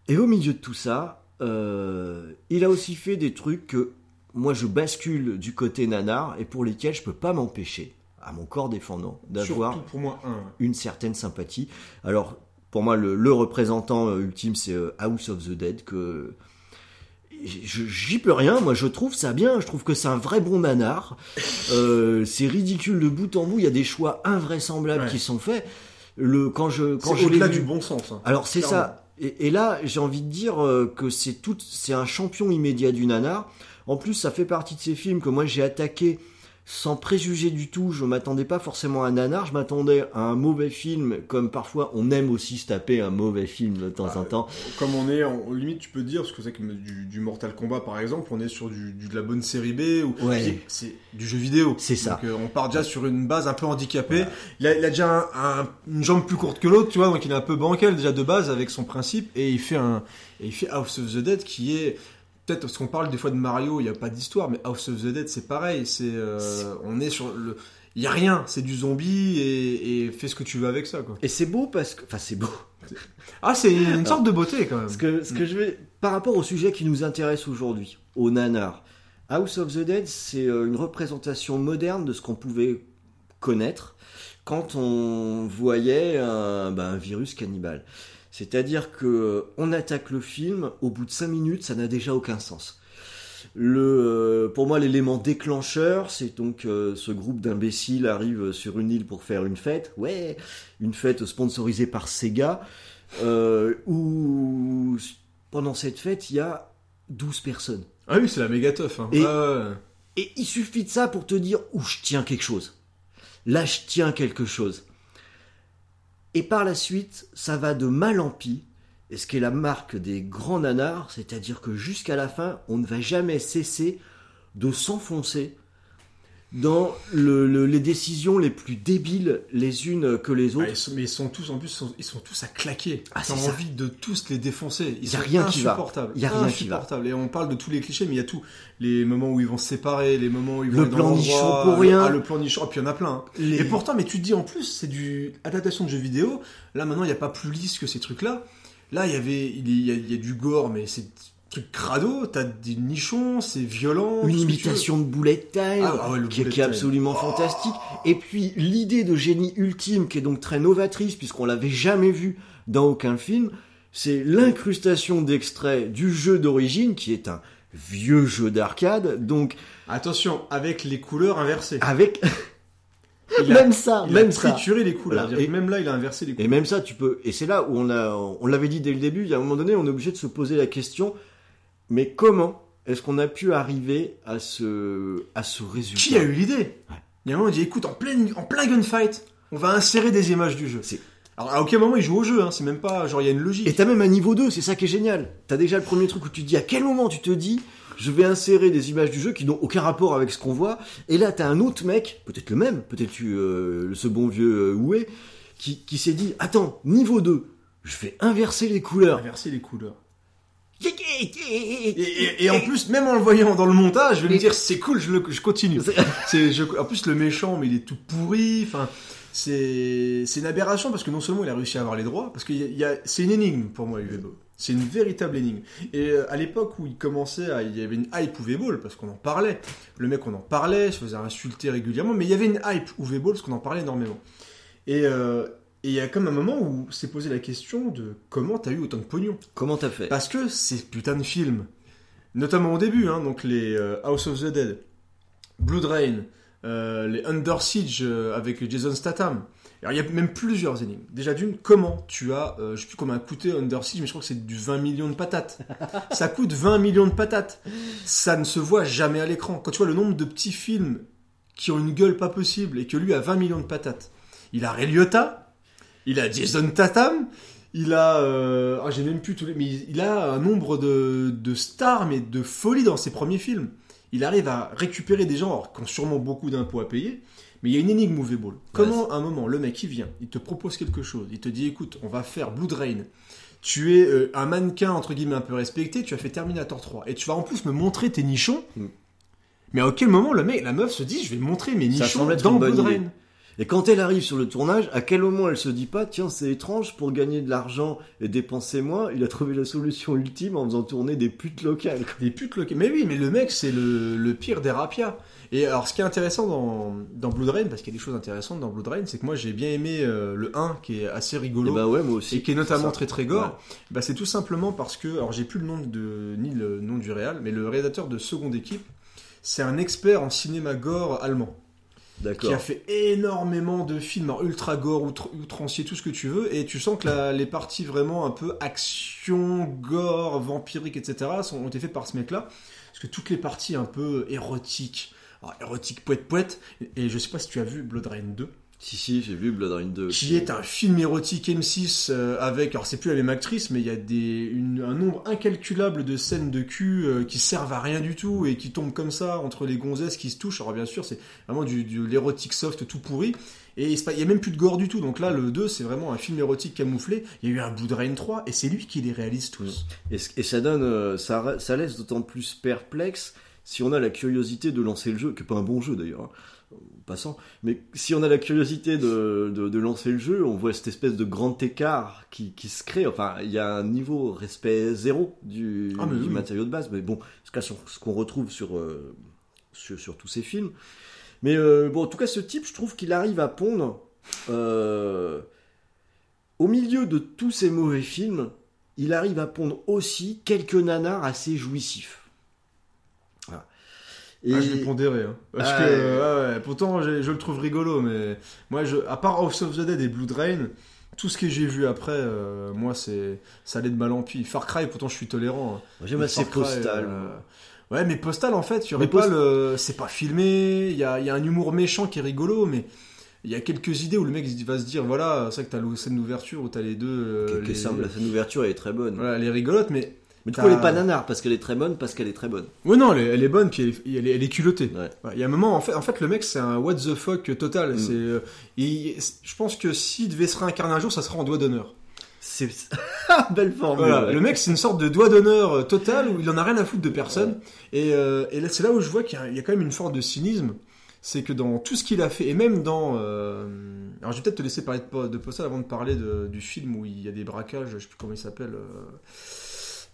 Et au milieu de tout ça, euh, il a aussi fait des trucs que moi je bascule du côté nanar et pour lesquels je peux pas m'empêcher, à mon corps défendant, d'avoir un. une certaine sympathie. Alors, pour moi, le, le représentant euh, ultime, c'est euh, House of the Dead, que j'y peux rien. Moi, je trouve ça bien. Je trouve que c'est un vrai bon nanar. Euh, c'est ridicule de bout en bout. Il y a des choix invraisemblables Ouais. qui sont faits. Le quand je quand je au-delà du bon sens, hein. Alors c'est ça. Et, et là, j'ai envie de dire que c'est tout, c'est un champion immédiat du nanar. En plus, ça fait partie de ces films que moi j'ai attaqué sans préjuger du tout. Je m'attendais pas forcément à un nanar. Je m'attendais à un mauvais film, comme parfois on aime aussi se taper un mauvais film de temps Ah, en temps. Comme on est, en, limite, tu peux dire, parce que c'est comme du, du Mortal Kombat par exemple, on est sur du, du- de la bonne série B, ou Ouais. c'est du jeu vidéo. C'est ça. Donc euh, on part déjà sur une base un peu handicapée. Il, a, il a déjà un- un- une jambe plus courte que l'autre, tu vois, donc il est un peu bancal déjà de base avec son principe, et il fait un, et il fait House of the Dead qui est peut-être parce qu'on parle des fois de Mario, il n'y a pas d'histoire, mais House of the Dead c'est pareil, c'est, euh, on est sur le, il y a rien, c'est du zombie et, et fais ce que tu veux avec ça quoi. Et c'est beau parce que, enfin c'est beau. Ah c'est une sorte de beauté quand même. Ce que, ce que je vais, par rapport au sujet qui nous intéresse aujourd'hui, au nanar, House of the Dead, c'est euh, une représentation moderne de ce qu'on pouvait connaître quand on voyait un, ben, un virus cannibale. C'est-à-dire que euh, on attaque le film, au bout de 5 minutes, ça n'a déjà aucun sens. Le, euh, pour moi, l'élément déclencheur, c'est donc euh, ce groupe d'imbéciles arrive sur une île pour faire une fête. Ouais, une fête sponsorisée par Sega, euh, où pendant cette fête, il y a 12 personnes. Ah oui, c'est la méga teuf. Hein. Et- ouais. Et il suffit de ça pour te dire où je tiens quelque chose. Là, je tiens quelque chose. Et par la suite, ça va de mal en pis. Et ce qui est la marque des grands nanars, c'est-à-dire que jusqu'à la fin, on ne va jamais cesser de s'enfoncer dans le- le- les décisions les plus débiles les unes que les Ah, autres. ils sont- mais ils sont tous, en plus, sont- ils sont tous à claquer. Ah, T'as ça. envie de tous les défoncer. Ils Y a sont rien qui va. Y a rien qui va. Et on parle de tous les clichés, mais il y a tout. Les moments où ils vont se séparer, les moments où ils vont Le plan nichon pour le- rien. Ah, le plan nichon. Ah, puis il y en a plein. hein. Les- Et pourtant, mais tu te dis en plus, c'est du adaptation de jeux vidéo. Là, maintenant, il n'y a pas plus lisse que ces trucs-là. Là, il y avait, il y a, il y a du gore, mais c'est truc crado. T'as des nichons, c'est violent. Une imitation de bullet time Ah, ah ouais, qui, est- qui absolument fantastique. Et puis l'idée de génie ultime qui est donc très novatrice puisqu'on l'avait jamais vu dans aucun film, c'est l'incrustation d'extraits du jeu d'origine qui est un vieux jeu d'arcade. Donc Attention, avec les couleurs inversées. avec Il a- même ça, il même a ça. trituré les couleurs. Voilà. Et- Même là, il a inversé les couleurs. Et même ça, tu peux. Et c'est là où on a, on l'avait dit dès le début. Il y a un moment donné, on est obligé de se poser la question. Mais comment est-ce qu'on a pu arriver à ce, à ce résultat Qui a eu l'idée Il y a un moment, il dit écoute, en plein, en plein gunfight, on va insérer des images du jeu. Alors, à aucun moment, il joue au jeu, hein, c'est même pas genre, il y a une logique. Et t'as même un niveau 2, c'est ça qui est génial. T'as déjà le premier truc où tu te dis à quel moment tu te dis je vais insérer des images du jeu qui n'ont aucun rapport avec ce qu'on voit. Et là, t'as un autre mec, peut-être le même, peut-être tu, euh, ce bon vieux euh, Oué, qui, qui s'est dit attends, niveau 2, je vais inverser les couleurs. Inverser les couleurs. Et, en plus, même en le voyant dans le montage, je vais me dire c'est cool, je, le- je continue. C'est, je- en plus, le méchant, mais il est tout pourri. Enfin, c'est, c'est une aberration parce que non seulement il a réussi à avoir les droits, parce que y a- il y a- c'est une énigme pour moi, Ball. C'est une véritable énigme. Et euh, à l'époque où il commençait à, il y avait une hype UV Ball parce qu'on en parlait. Le mec, on en parlait, se faisait insulter régulièrement, mais il y avait une hype UV Ball parce qu'on en parlait énormément. Et euh, et il y a comme un moment où s'est posé la question de comment t'as eu autant de pognon. Comment t'as fait? Parce que ces putains de films, notamment au début, hein, donc les euh, House of the Dead, Blood Rain, euh, les Under Siege euh, avec Jason Statham. Alors il y a même plusieurs énigmes. Déjà d'une, comment tu as, je sais plus combien a coûté Under Siege, mais je crois que c'est du 20 millions de patates. Ça coûte 20 millions de patates. Ça ne se voit jamais à l'écran. Quand tu vois le nombre de petits films qui ont une gueule pas possible et que lui a 20 millions de patates. Il a Ray Liotta, il a Jason Tatum, il a, euh, ah, j'ai même plus tous les, mais il il a un nombre de, de stars mais de folie dans ses premiers films. Il arrive à récupérer des gens alors, qui ont sûrement beaucoup d'impôts à payer, mais il y a une énigme Movie Ball. Comment à un moment le mec il vient, il te propose quelque chose, il te dit écoute, on va faire Blood Rain. Tu es euh, un mannequin entre guillemets un peu respecté, tu as fait Terminator 3 et tu vas en plus me montrer tes nichons. Mais à quel moment le mec, la meuf se dit je vais montrer mes nichons dans Blood. Rain Et quand elle arrive sur le tournage, à quel moment elle se dit pas, tiens, c'est étrange, pour gagner de l'argent et dépenser moins, il a trouvé la solution ultime en faisant tourner des putes locales. quoi. Des putes locales. Mais oui, mais le mec, c'est le, le pire des rapias. Et alors, ce qui est intéressant dans, dans Blood Rain, parce qu'il y a des choses intéressantes dans Blood Rain, c'est que moi j'ai bien aimé euh, le 1 qui est assez rigolo. Et bah ouais, moi aussi. Et qui est notamment très très gore. Ouais. Bah, c'est tout simplement parce que, alors j'ai plus le nom de, ni le nom du réal, mais le réalisateur de Seconde Équipe, c'est un expert en cinéma gore allemand. Qui a fait énormément de films, alors ultra gore, outre, outrancier, tout ce que tu veux, et tu sens que les parties vraiment un peu action, gore, vampirique, etc. Sont, ont été faites par ce mec-là. Parce que toutes les parties un peu érotiques, alors, érotique poète poète, et je sais pas si tu as vu Blood Rain 2 Si, si, j'ai vu Blood Rain 2. qui est un film érotique M6 euh, avec, alors c'est plus la même actrice, mais il y a des, une- un nombre incalculable de scènes de cul euh, qui servent à rien du tout et qui tombent comme ça entre les gonzesses qui se touchent. Alors bien sûr, c'est vraiment du, du l'érotique soft tout pourri. Et il se pa- il y a même plus de gore du tout. Donc là, le 2, c'est vraiment un film érotique camouflé. Il y a eu un Blood Rain 3 et c'est lui qui les réalise tous. Et, ce- et ça donne, euh, ça, ça laisse d'autant plus perplexe si on a la curiosité de lancer le jeu, qui est pas un bon jeu d'ailleurs, hein, passant, mais si on a la curiosité de, de, de lancer le jeu, on voit cette espèce de grand écart qui, qui se crée. Enfin, il y a un niveau respect zéro du, Ah, du oui. matériau de base, mais bon, ce qu'on retrouve sur, euh, sur, sur tous ces films. Mais euh, bon, en tout cas, ce type, je trouve qu'il arrive à pondre euh, au milieu de tous ces mauvais films, il arrive à pondre aussi quelques nanars assez jouissifs. Voilà. Et- Ah, je l'ai pondéré. Hein. Parce Ah, que, euh, ouais, ouais, pourtant, je le trouve rigolo, mais moi, je, à part House of the Dead et Blood Rain, tout ce que j'ai vu après, euh, moi, c'est ça allait de mal en pis. Far Cry, pourtant, je suis tolérant. hein. J'aime assez Cry, Postal, euh. Ouais, mais Postal, en fait, pas Post- le. C'est pas filmé, il y a, il y a un humour méchant qui est rigolo, mais. Il y a quelques idées où le mec va se dire voilà, c'est vrai que t'as la scène d'ouverture où t'as les deux. les... semble- la scène d'ouverture elle est très bonne. Voilà, elle est rigolote, mais. Mais du coup, elle est pas nanar parce qu'elle est très bonne, parce qu'elle est très bonne. Ouais, non, elle est, elle est bonne, puis elle est, elle est, elle est culottée. Ouais, Il y a un moment, en fait, en fait le mec, c'est un what the fuck total. Mm. C'est, euh, je pense que s'il devait se réincarner un jour, ça serait en doigt d'honneur. C'est belle. Voilà, ouais. Le mec, c'est une sorte de doigt d'honneur euh, total où il en a rien à foutre de personne. Et, euh, et là, c'est là où je vois qu'il y, a- il y a quand même une forme de cynisme. C'est que dans tout ce qu'il a fait, et même dans. euh, alors, je vais peut-être te laisser parler de, de Postal avant de parler de- du film où il y a des braquages, je sais plus comment il s'appelle. euh,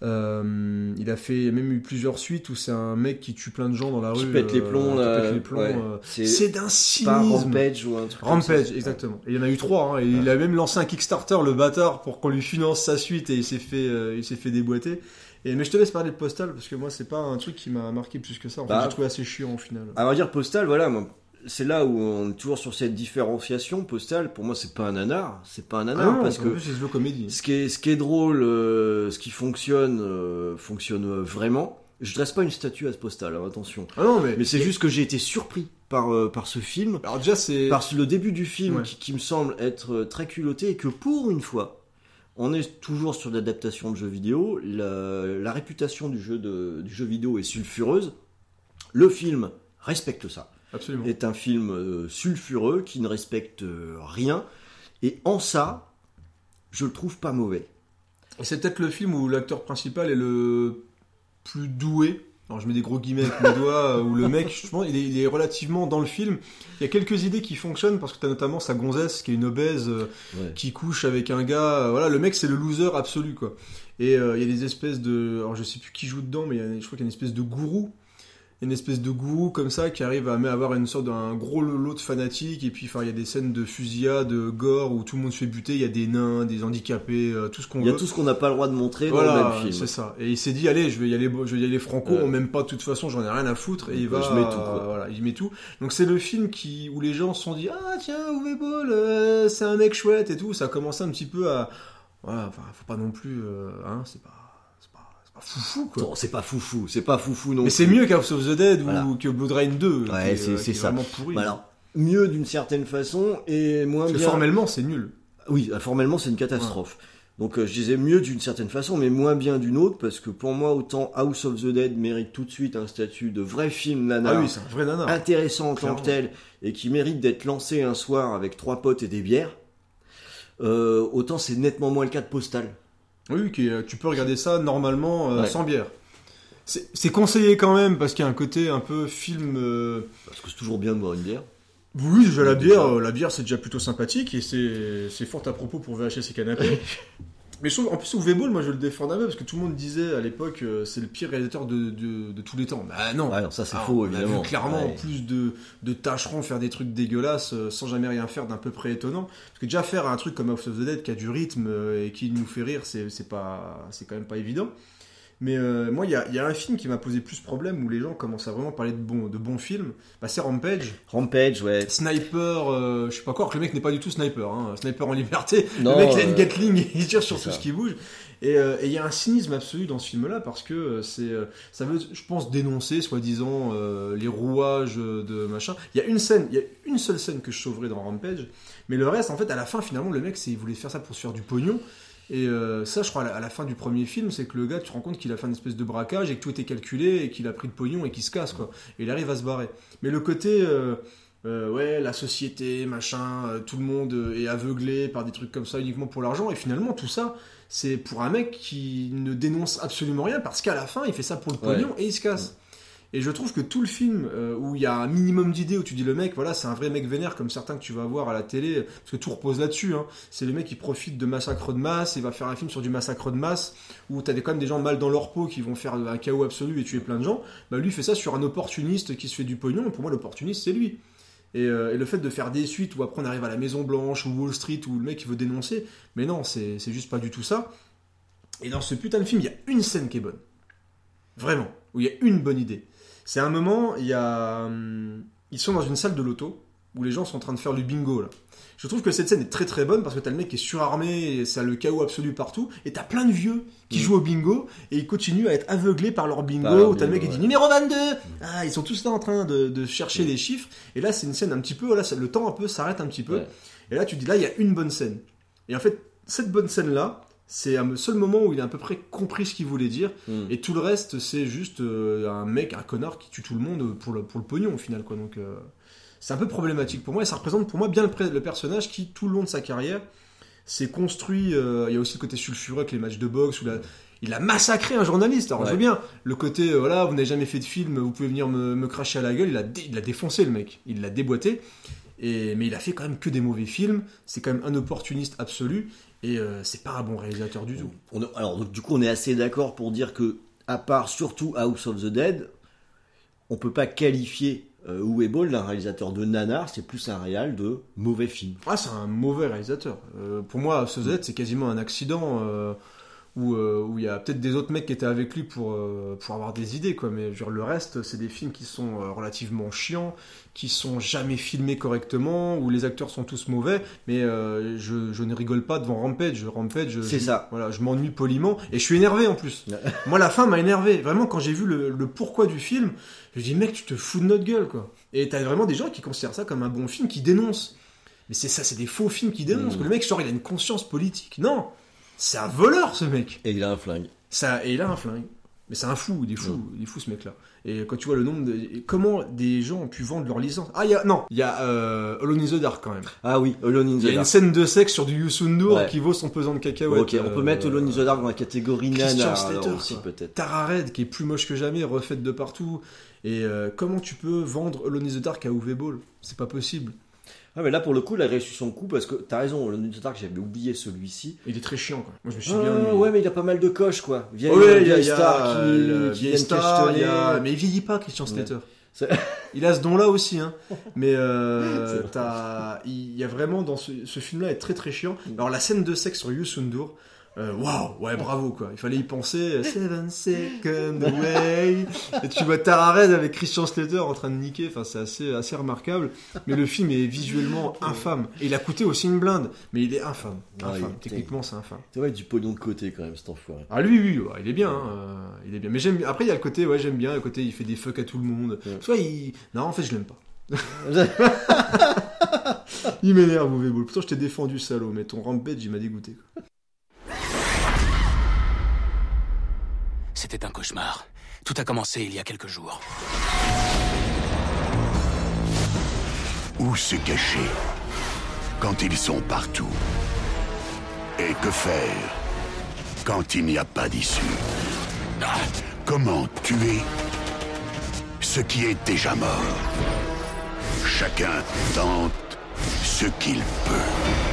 euh, il a fait même eu plusieurs suites où c'est un mec qui tue plein de gens dans la Qui rue. pète les euh, plombs, qui pète les plombs, ouais. euh, C'est d'un cynisme. Rampage ou un truc comme. Rampage, exactement. Et il y en a eu trois. hein, et il a même lancé un Kickstarter, le bâtard, pour qu'on lui finance sa suite et il s'est fait, euh, il s'est fait déboîter. Et, mais je te laisse parler de Postal parce que moi c'est pas un truc qui m'a marqué plus que ça. En fait, Bah, j'ai trouvé assez chiant au final. À vrai dire, Postal, voilà, moi, c'est là où on est toujours sur cette différenciation. Postal, pour moi, c'est pas un nanar. C'est pas un nanar Ah non, parce que plus, comédie. ce qui est, ce qui est drôle, euh, ce qui fonctionne, euh, fonctionne euh, vraiment. Je dresse pas une statue à ce Postal, hein, attention. Ah non, mais, c'est juste que j'ai été surpris par, euh, par ce film. Alors déjà, c'est. Par le début du film Ouais. qui, qui me semble être très culotté et que pour une fois, on est toujours sur l'adaptation de jeux vidéo. La, la réputation du jeu, de, du jeu vidéo est sulfureuse. Le film respecte ça. Absolument. Est un film euh, sulfureux qui ne respecte euh, rien. Et en ça, je le trouve pas mauvais. C'est peut-être le film où l'acteur principal est le plus doué. Alors je mets des gros guillemets avec mes doigts, où le mec, je pense, il est, il est relativement dans le film. Il y a quelques idées qui fonctionnent parce que tu as notamment sa gonzesse qui est une obèse euh, Ouais. qui couche avec un gars. euh, Voilà, le mec c'est le loser absolu quoi. Et euh, il y a des espèces de, alors je sais plus qui joue dedans, mais il y a- je crois qu'il y a une espèce de gourou. Une espèce de gourou comme ça qui arrive à avoir une sorte d'un gros lot de fanatiques et puis enfin il y a des scènes de fusillade, de gore où tout le monde se fait buter, il y a des nains, des handicapés, euh, tout ce qu'on Il y a veut. tout ce qu'on n'a pas le droit de montrer dans le même film. c'est ça. Et il s'est dit, allez, je vais y aller, je vais y aller franco, on m'aime pas de toute façon, j'en ai rien à foutre, et il va, Je mets tout, quoi. voilà, il met tout. Donc c'est le film qui, où les gens se sont dit, ah tiens, Uwe Boll, euh, c'est un mec chouette et tout, ça a commencé un petit peu à, voilà, enfin, faut pas non plus, euh, hein, c'est pas, c'est pas, c'est pas foufou, quoi. Non, c'est pas foufou, c'est pas foufou non Mais c'est mieux qu'House of the Dead Voilà. ou que Blood Rain 2. qui Ouais, est, c'est euh, c'est ça. vraiment pourri. Mieux d'une certaine façon et moins Parce que bien. formellement, c'est nul. Oui, euh, formellement, c'est une catastrophe. Donc, euh, je disais mieux d'une certaine façon, mais moins bien d'une autre, parce que pour moi, autant House of the Dead mérite tout de suite un statut de vrai film nanar. Ah oui, un vrai nanar. Intéressant en Clairement. tant que tel, et qui mérite d'être lancé un soir avec trois potes et des bières. Euh, autant c'est nettement moins le cas de Postal. Oui, qui, euh, tu peux regarder ça normalement euh, Ouais. sans bière. C'est conseillé quand même parce qu'il y a un côté un peu film. euh, Parce que c'est toujours bien de boire une bière. Oui, déjà la bière, la bière c'est déjà plutôt sympathique et c'est c'est fort à propos pour VHS et canapé. Mais je trouve, en plus, Uwe Boll, moi je le défendais un peu parce que tout le monde disait à l'époque euh, c'est le pire réalisateur de, de, de tous les temps. Bah non, Ouais, non, ça c'est Ah, faux, on a évidemment. vu clairement Ouais. plus de, de tâcherons faire des trucs dégueulasses euh, sans jamais rien faire d'un peu près étonnant. Parce que déjà faire un truc comme House of the Dead qui a du rythme euh, et qui nous fait rire, c'est c'est pas, c'est quand même pas évident. Mais euh, moi, il y y a un film qui m'a posé plus problème où les gens commencent à vraiment parler de bons, de bons films. Bah, c'est Rampage. Rampage, ouais. Sniper, euh, je sais pas quoi, que le mec n'est pas du tout sniper. Hein. Sniper en liberté. Non, le mec, il a une euh, Gatling et il tire sur tout ça. ce qui bouge. Et euh, et il y a un cynisme absolu dans ce film-là parce que c'est, ça veut, je pense, dénoncer, soi-disant, les rouages de machin. Il y a une scène, il y a une seule scène que je sauverai dans Rampage, mais le reste, en fait, à la fin, finalement, le mec, c'est, il voulait faire ça pour se faire du pognon. Et euh, ça, je crois, à la, fin du premier film, c'est que le gars, tu te rends compte qu'il a fait une espèce de braquage et que tout était calculé et qu'il a pris le pognon et qu'il se casse, quoi. Et il arrive à se barrer. Mais le côté, euh, euh, ouais, la société, machin, tout le monde est aveuglé par des trucs comme ça uniquement pour l'argent. Et finalement, tout ça, c'est pour un mec qui ne dénonce absolument rien parce qu'à la fin, il fait ça pour le Ouais. pognon et il se casse. Et je trouve que tout le film euh, où il y a un minimum d'idées, où tu dis le mec, voilà, c'est un vrai mec vénère comme certains que tu vas voir à la télé, parce que tout repose là-dessus. Hein. C'est le mec qui profite de massacres de masse, il va faire un film sur du massacre de masse, où t'as des, quand même des gens mal dans leur peau qui vont faire un chaos absolu et tuer plein de gens. Bah lui fait ça sur un opportuniste qui se fait du pognon, et pour moi l'opportuniste c'est lui. Et, euh, et le fait de faire des suites où après on arrive à la Maison Blanche ou Wall Street où le mec il veut dénoncer, mais non, c'est juste pas du tout ça. Et dans ce putain de film, il y a une scène qui est bonne. Vraiment. Où il y a une bonne idée. C'est un moment, il y a. hum, Ils sont dans une salle de loto où les gens sont en train de faire du bingo là. Je trouve que cette scène est très très bonne parce que t'as le mec qui est surarmé et ça a le chaos absolu partout et t'as plein de vieux qui jouent au bingo et ils continuent à être aveuglés par leur bingo. Par leur où t'as le mec qui dit numéro 22 Ah, ils sont tous là en train de, de chercher les chiffres et là c'est une scène un petit peu, voilà, ça- le temps un peu s'arrête un petit peu Ouais. et là tu dis là il y a une bonne scène. Et en fait, cette bonne scène là, c'est un seul moment où il a à peu près compris ce qu'il voulait dire Mm. et tout le reste, c'est juste euh, un mec, un connard qui tue tout le monde pour le, pour le pognon au final. Quoi. Donc, euh, c'est un peu problématique pour moi et ça représente pour moi bien le, le personnage qui, tout le long de sa carrière, s'est construit. euh, il y a aussi le côté sulfureux avec les matchs de boxe où la- il a massacré un journaliste. Alors, je veux Ouais. bien, le côté, voilà, vous n'avez jamais fait de film, vous pouvez venir me, me cracher à la gueule. Il a, dé- il a défoncé le mec, il l'a déboîté. Et, mais il a fait quand même que des mauvais films. C'est quand même un opportuniste absolu. Et euh, c'est pas un bon réalisateur du tout. On alors donc, du coup on est assez d'accord pour dire que à part surtout House of the Dead, on peut pas qualifier euh, Uwe d'un réalisateur de nanar, c'est plus un réal de mauvais film. Ah, c'est un mauvais réalisateur. Euh, pour moi, ce Z, c'est quasiment un accident euh, où euh, où il y a peut-être des autres mecs qui étaient avec lui pour, euh, pour avoir des idées, quoi. Mais genre, le reste, c'est des films qui sont euh, relativement chiants, qui sont jamais filmés correctement, où les acteurs sont tous mauvais. Mais je, je ne rigole pas devant Rampage. Rampage, je- C'est je- ça. Voilà, je m'ennuie poliment et je suis énervé en plus. Moi, la fin m'a énervé. Vraiment, quand j'ai vu le, le pourquoi du film, je me dis, mec, tu te fous de notre gueule, quoi. Et t'as vraiment des gens qui considèrent ça comme un bon film, qui dénoncent. Mais c'est ça, c'est des faux films qui dénoncent. Mmh. Que le mec, genre, il a une conscience politique. Non, c'est un voleur, ce mec. Et il a un flingue. Ça, et il a un flingue. Mais c'est un fou, il est fou, il est fou ce mec-là. Et quand tu vois le nombre de... Comment des gens ont pu vendre leur licence? Ah, il y a... Non, il y a euh, Alone in the Dark quand même. Ah oui, Alone in the Il y a une Dark. scène de sexe sur du Yusundur Ouais. qui vaut son pesant de cacahuètes. ok, on peut euh, mettre Alone in the Dark dans la catégorie alors aussi peut-être. Tara Red qui est plus moche que jamais, refaite de partout. Et euh, comment tu peux vendre Alone in the Dark à Uwe Ball C'est pas possible. Ah mais là pour le coup, il a réussi son coup parce que t'as raison, the Dark, j'avais oublié celui-ci. Il est très chiant quoi. Moi je me suis Ah, bien ennuyé. ouais, mais il a pas mal de coches quoi. Vieille, Ouais, il y a, star qui, le star, il y a- mais il vieillit pas Christian Slater. Il a ce don-là aussi, hein. Mais euh, il y a vraiment dans ce, ce film-là est très très chiant. Alors la scène de sexe sur Yusundur, euh, waouh, ouais, bravo quoi. Il fallait y penser. Seven seconds away. Et tu vois Tara Red avec Christian Slater en train de niquer. Enfin, c'est assez assez remarquable. Mais le film est visuellement infâme. Et il a coûté aussi une blinde, mais il est infâme. Ah, Infâme. Techniquement, c'est infâme. C'est vrai, du pognon de côté quand même, cet enfoiré. Ah lui, oui, ouais, il est bien, hein, euh, il est bien. Mais j'aime. Après, il y a le côté, ouais, j'aime bien le côté, il fait des fuck à tout le monde. Soit il, non, en fait, je l'aime pas. il m'énerve, Uwe Boll. Pourtant, je t'ai défendu, salaud, mais ton rampage, il m'a dégoûté. quoi. C'était un cauchemar. Tout a commencé il y a quelques jours. Où se cacher quand ils sont partout? Et que faire quand il n'y a pas d'issue? Comment tuer ce qui est déjà mort? Chacun tente ce qu'il peut.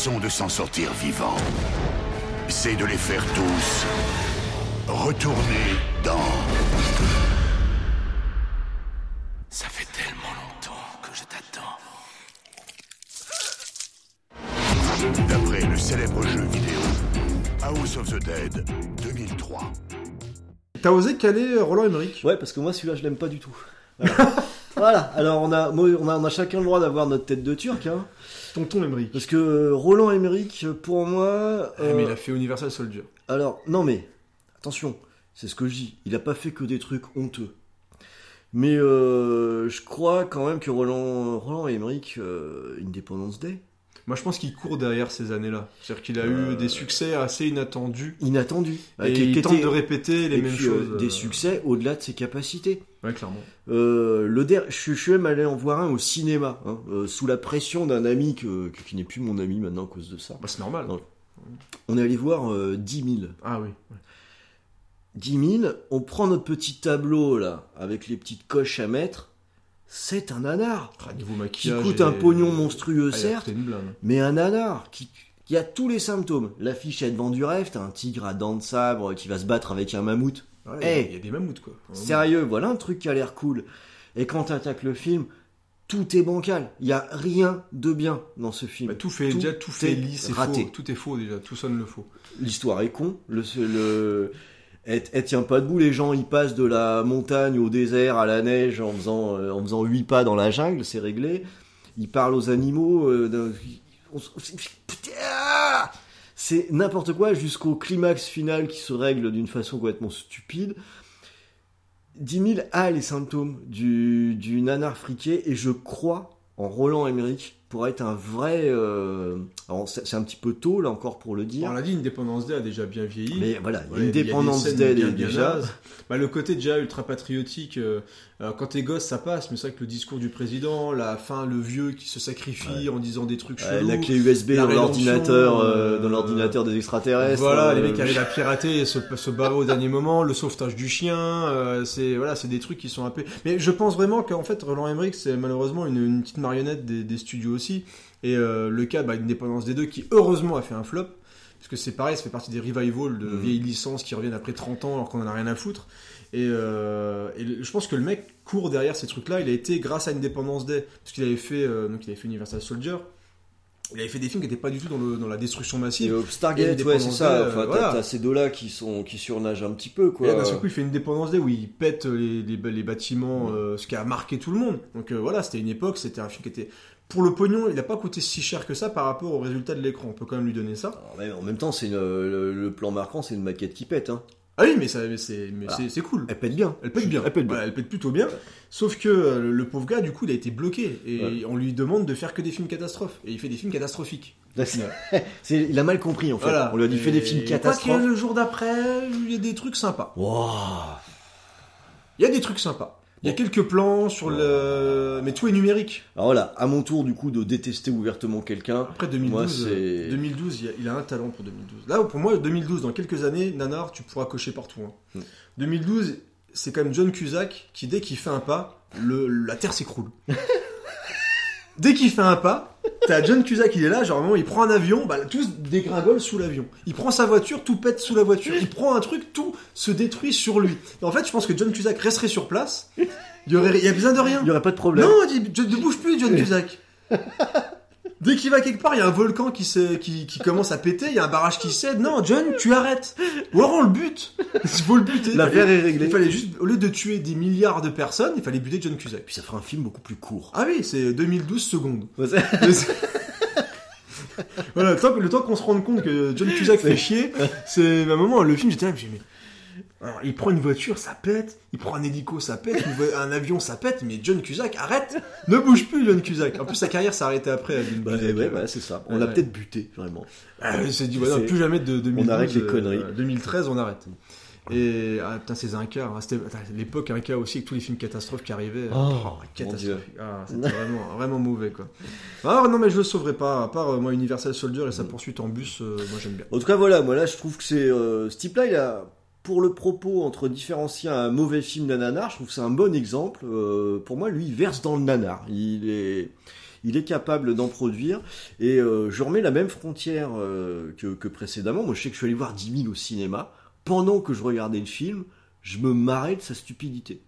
Façon de s'en sortir vivant, c'est de les faire tous retourner dans... Ça fait tellement longtemps que je t'attends. D'après le célèbre jeu vidéo House of the Dead 2003. T'as osé caler Roland Emmerich? Ouais, parce que moi celui-là je l'aime pas du tout. Voilà. Voilà. alors on a, moi, on a, on a chacun le droit d'avoir notre tête de turc. Hein. Tonton Emmerich. Parce que euh, Roland Emmerich, pour moi. Ah, mais il euh, a fait Universal Soldier. Alors, non mais, attention, c'est ce que je dis. Il a pas fait que des trucs honteux. Mais euh, je crois quand même que Roland, Roland Emmerich, euh, Independence Day, Moi, je pense qu'il court derrière ces années-là. C'est-à-dire qu'il a Euh, eu des succès assez inattendus. inattendu. Et Qui- il tente de répéter les et mêmes puis, euh, choses. Des euh. succès au-delà de ses capacités. Ouais, clairement. Euh, le der- je, suis- même allé en voir un au cinéma, hein, euh, sous la pression d'un ami que, que- qui n'est plus mon ami maintenant à cause de ça. Bah, c'est normal. On est allé voir euh, 10 000. Ah oui. 10 000, on prend notre petit tableau là, avec les petites coches à mettre. C'est un nanar. Ah, niveau Qui coûte et- un pognon monstrueux, Ah, certes, mais un nanar qui, qui a tous les symptômes. L'affiche est devant du rêve, t'as un tigre à dents de sabre qui va se battre avec un mammouth. Ouais, Il y a des mammouths, quoi. Sérieux, voilà un truc qui a l'air cool. Et quand t'attaques le film, tout est bancal. Il y a rien de bien dans ce film. Bah, tout fait, déjà, tout fait lisse, raté. faux. Tout est faux, déjà. Tout sonne le faux. L'histoire est con. Le, le, elle, elle tient pas debout. Les gens, ils passent de la montagne au désert à la neige en faisant, euh, en faisant huit pas dans la jungle, c'est réglé. Ils parlent aux animaux. euh, c'est n'importe quoi jusqu'au climax final qui se règle d'une façon complètement stupide. 10 000 a les symptômes du, du nanar friqué et je crois en Roland Emmerich pour être un vrai. euh, alors c'est un petit peu tôt là encore pour le dire. On l'a dit, Independence Day a déjà bien vieilli. Mais voilà, Ouais, des Day bien, déjà. Bah, le côté déjà ultra patriotique, euh, euh, quand t'es gosse, ça passe, mais c'est vrai que le discours du président, la fin, le vieux qui se sacrifie en disant des trucs chelous. la clé USB la dans l'ordinateur, euh, euh, dans l'ordinateur des extraterrestres. Voilà, euh, les mecs qui arrivent à pirater et se, se barrer au dernier moment, le sauvetage du chien, euh, c'est voilà, c'est des trucs qui sont un peu. Mais je pense vraiment qu'en fait, Roland Emmerich, c'est malheureusement une, une petite marionnette des, des studios aussi. Et euh, le cas bah, d'Indépendance des deux, qui heureusement a fait un flop, parce que c'est pareil, ça fait partie des revivals de Mhm. vieilles licences qui reviennent après 30 ans alors qu'on en a rien à foutre. Et, euh, et je pense que le mec court derrière ces trucs-là. Il a été grâce à Independence Day, parce qu'il avait fait euh, donc il avait fait Universal Soldier. Il avait fait des films qui n'étaient pas du tout dans, le, dans la destruction massive. Et, euh, Stargate, ouais, c'est ça. Enfin, t'as- voilà. t'as ces deux-là qui sont qui surnagent un petit peu, quoi. Et d'un seul coup, il fait une Independence Day où il pète les, les, les bâtiments, euh, ce qui a marqué tout le monde. Donc voilà, c'était une époque, c'était un film qui était. Pour le pognon, il n'a pas coûté si cher que ça par rapport au résultat de l'écran. On peut quand même lui donner ça. Mais en même temps, c'est le plan marquant, c'est une maquette qui pète. Hein. Ah oui, mais, ça, mais c'est mais Voilà. c'est- c'est cool. Elle pète bien. Elle pète bien. Elle pète bien. Voilà, elle pète plutôt bien. Sauf que euh, le, le pauvre gars, du coup, il a été bloqué. Et Ouais. on lui demande de faire que des films catastrophes. Et il fait des films catastrophiques. Il a mal compris en fait. Voilà. On lui a dit fais des films Quoi catastrophes. ait le jour d'après, il y a des trucs sympas. Wow. Il y a des trucs sympas. Il y a quelques plans sur le. Mais tout est numérique. Alors voilà, à mon tour du coup de détester ouvertement quelqu'un. Après 2012, Moi, euh, c'est 2012 il, a, il a un talent pour 2012. Là, pour moi, 2012, dans quelques années, Nanar, tu pourras cocher partout. hein. Mm. 2012, c'est quand même John Cusack qui, dès qu'il fait un pas, le, la terre s'écroule. dès qu'il fait un pas, t'as John Cusack, il est là, genre, vraiment, il prend un avion, bah, tout se dégringole sous l'avion. Il prend sa voiture, tout pète sous la voiture. Il prend un truc, tout se détruit sur lui. Et en fait, je pense que John Cusack resterait sur place. Il y aurait, il y a besoin de rien. Il y aurait pas de problème. Non, il dit, ne bouge plus, John Cusack. Dès qu'il va quelque part, il y a un volcan qui, se, qui, qui commence à péter, il y a un barrage qui cède. Non, John, tu arrêtes. Ou alors on le bute. Il faut le buter. L'affaire est réglée. Il fallait juste, au lieu de tuer des milliards de personnes, il fallait buter John Cusack. Puis ça fera un film beaucoup plus court. Ah oui, c'est 2012 secondes. Voilà, le temps, qu'on se rende compte que John Cusack fait chier, c'est à un moment, le film, j'étais là, mais. Alors, il prend une voiture, ça pète. Il prend un hélico, ça pète. Un avion, ça pète. Mais John Cusack, arrête Ne bouge plus, John Cusack. En plus, sa carrière s'est arrêtée après. à Bah, Cusack. ouais, ouais, c'est ça. On Ouais, l'a ouais. peut-être buté, vraiment. Ah, il s'est dit, plus jamais de 2012. On arrête les euh, conneries. 2013, on arrête. Et ah, putain, ces Incas, hein, c'était l'époque Inca aussi, avec tous les films catastrophes qui arrivaient. Oh, catastrophique. Ah, c'était vraiment, vraiment mauvais, quoi. Ah non, mais je le sauverai pas. À part, euh, moi, Universal Soldier et sa poursuite en bus, euh, moi, j'aime bien. En tout cas, voilà, moi là, je trouve que c'est. euh, ce type-là, il a. Pour le propos entre différencier un mauvais film d'un nanar, je trouve que c'est un bon exemple. Euh, pour moi, lui, il verse dans le nanar. Il est. Il est capable d'en produire et euh, je remets la même frontière euh, que, que précédemment. Moi, je sais que je suis allé voir 10 000 au cinéma. Pendant que je regardais le film, je me marrais de sa stupidité.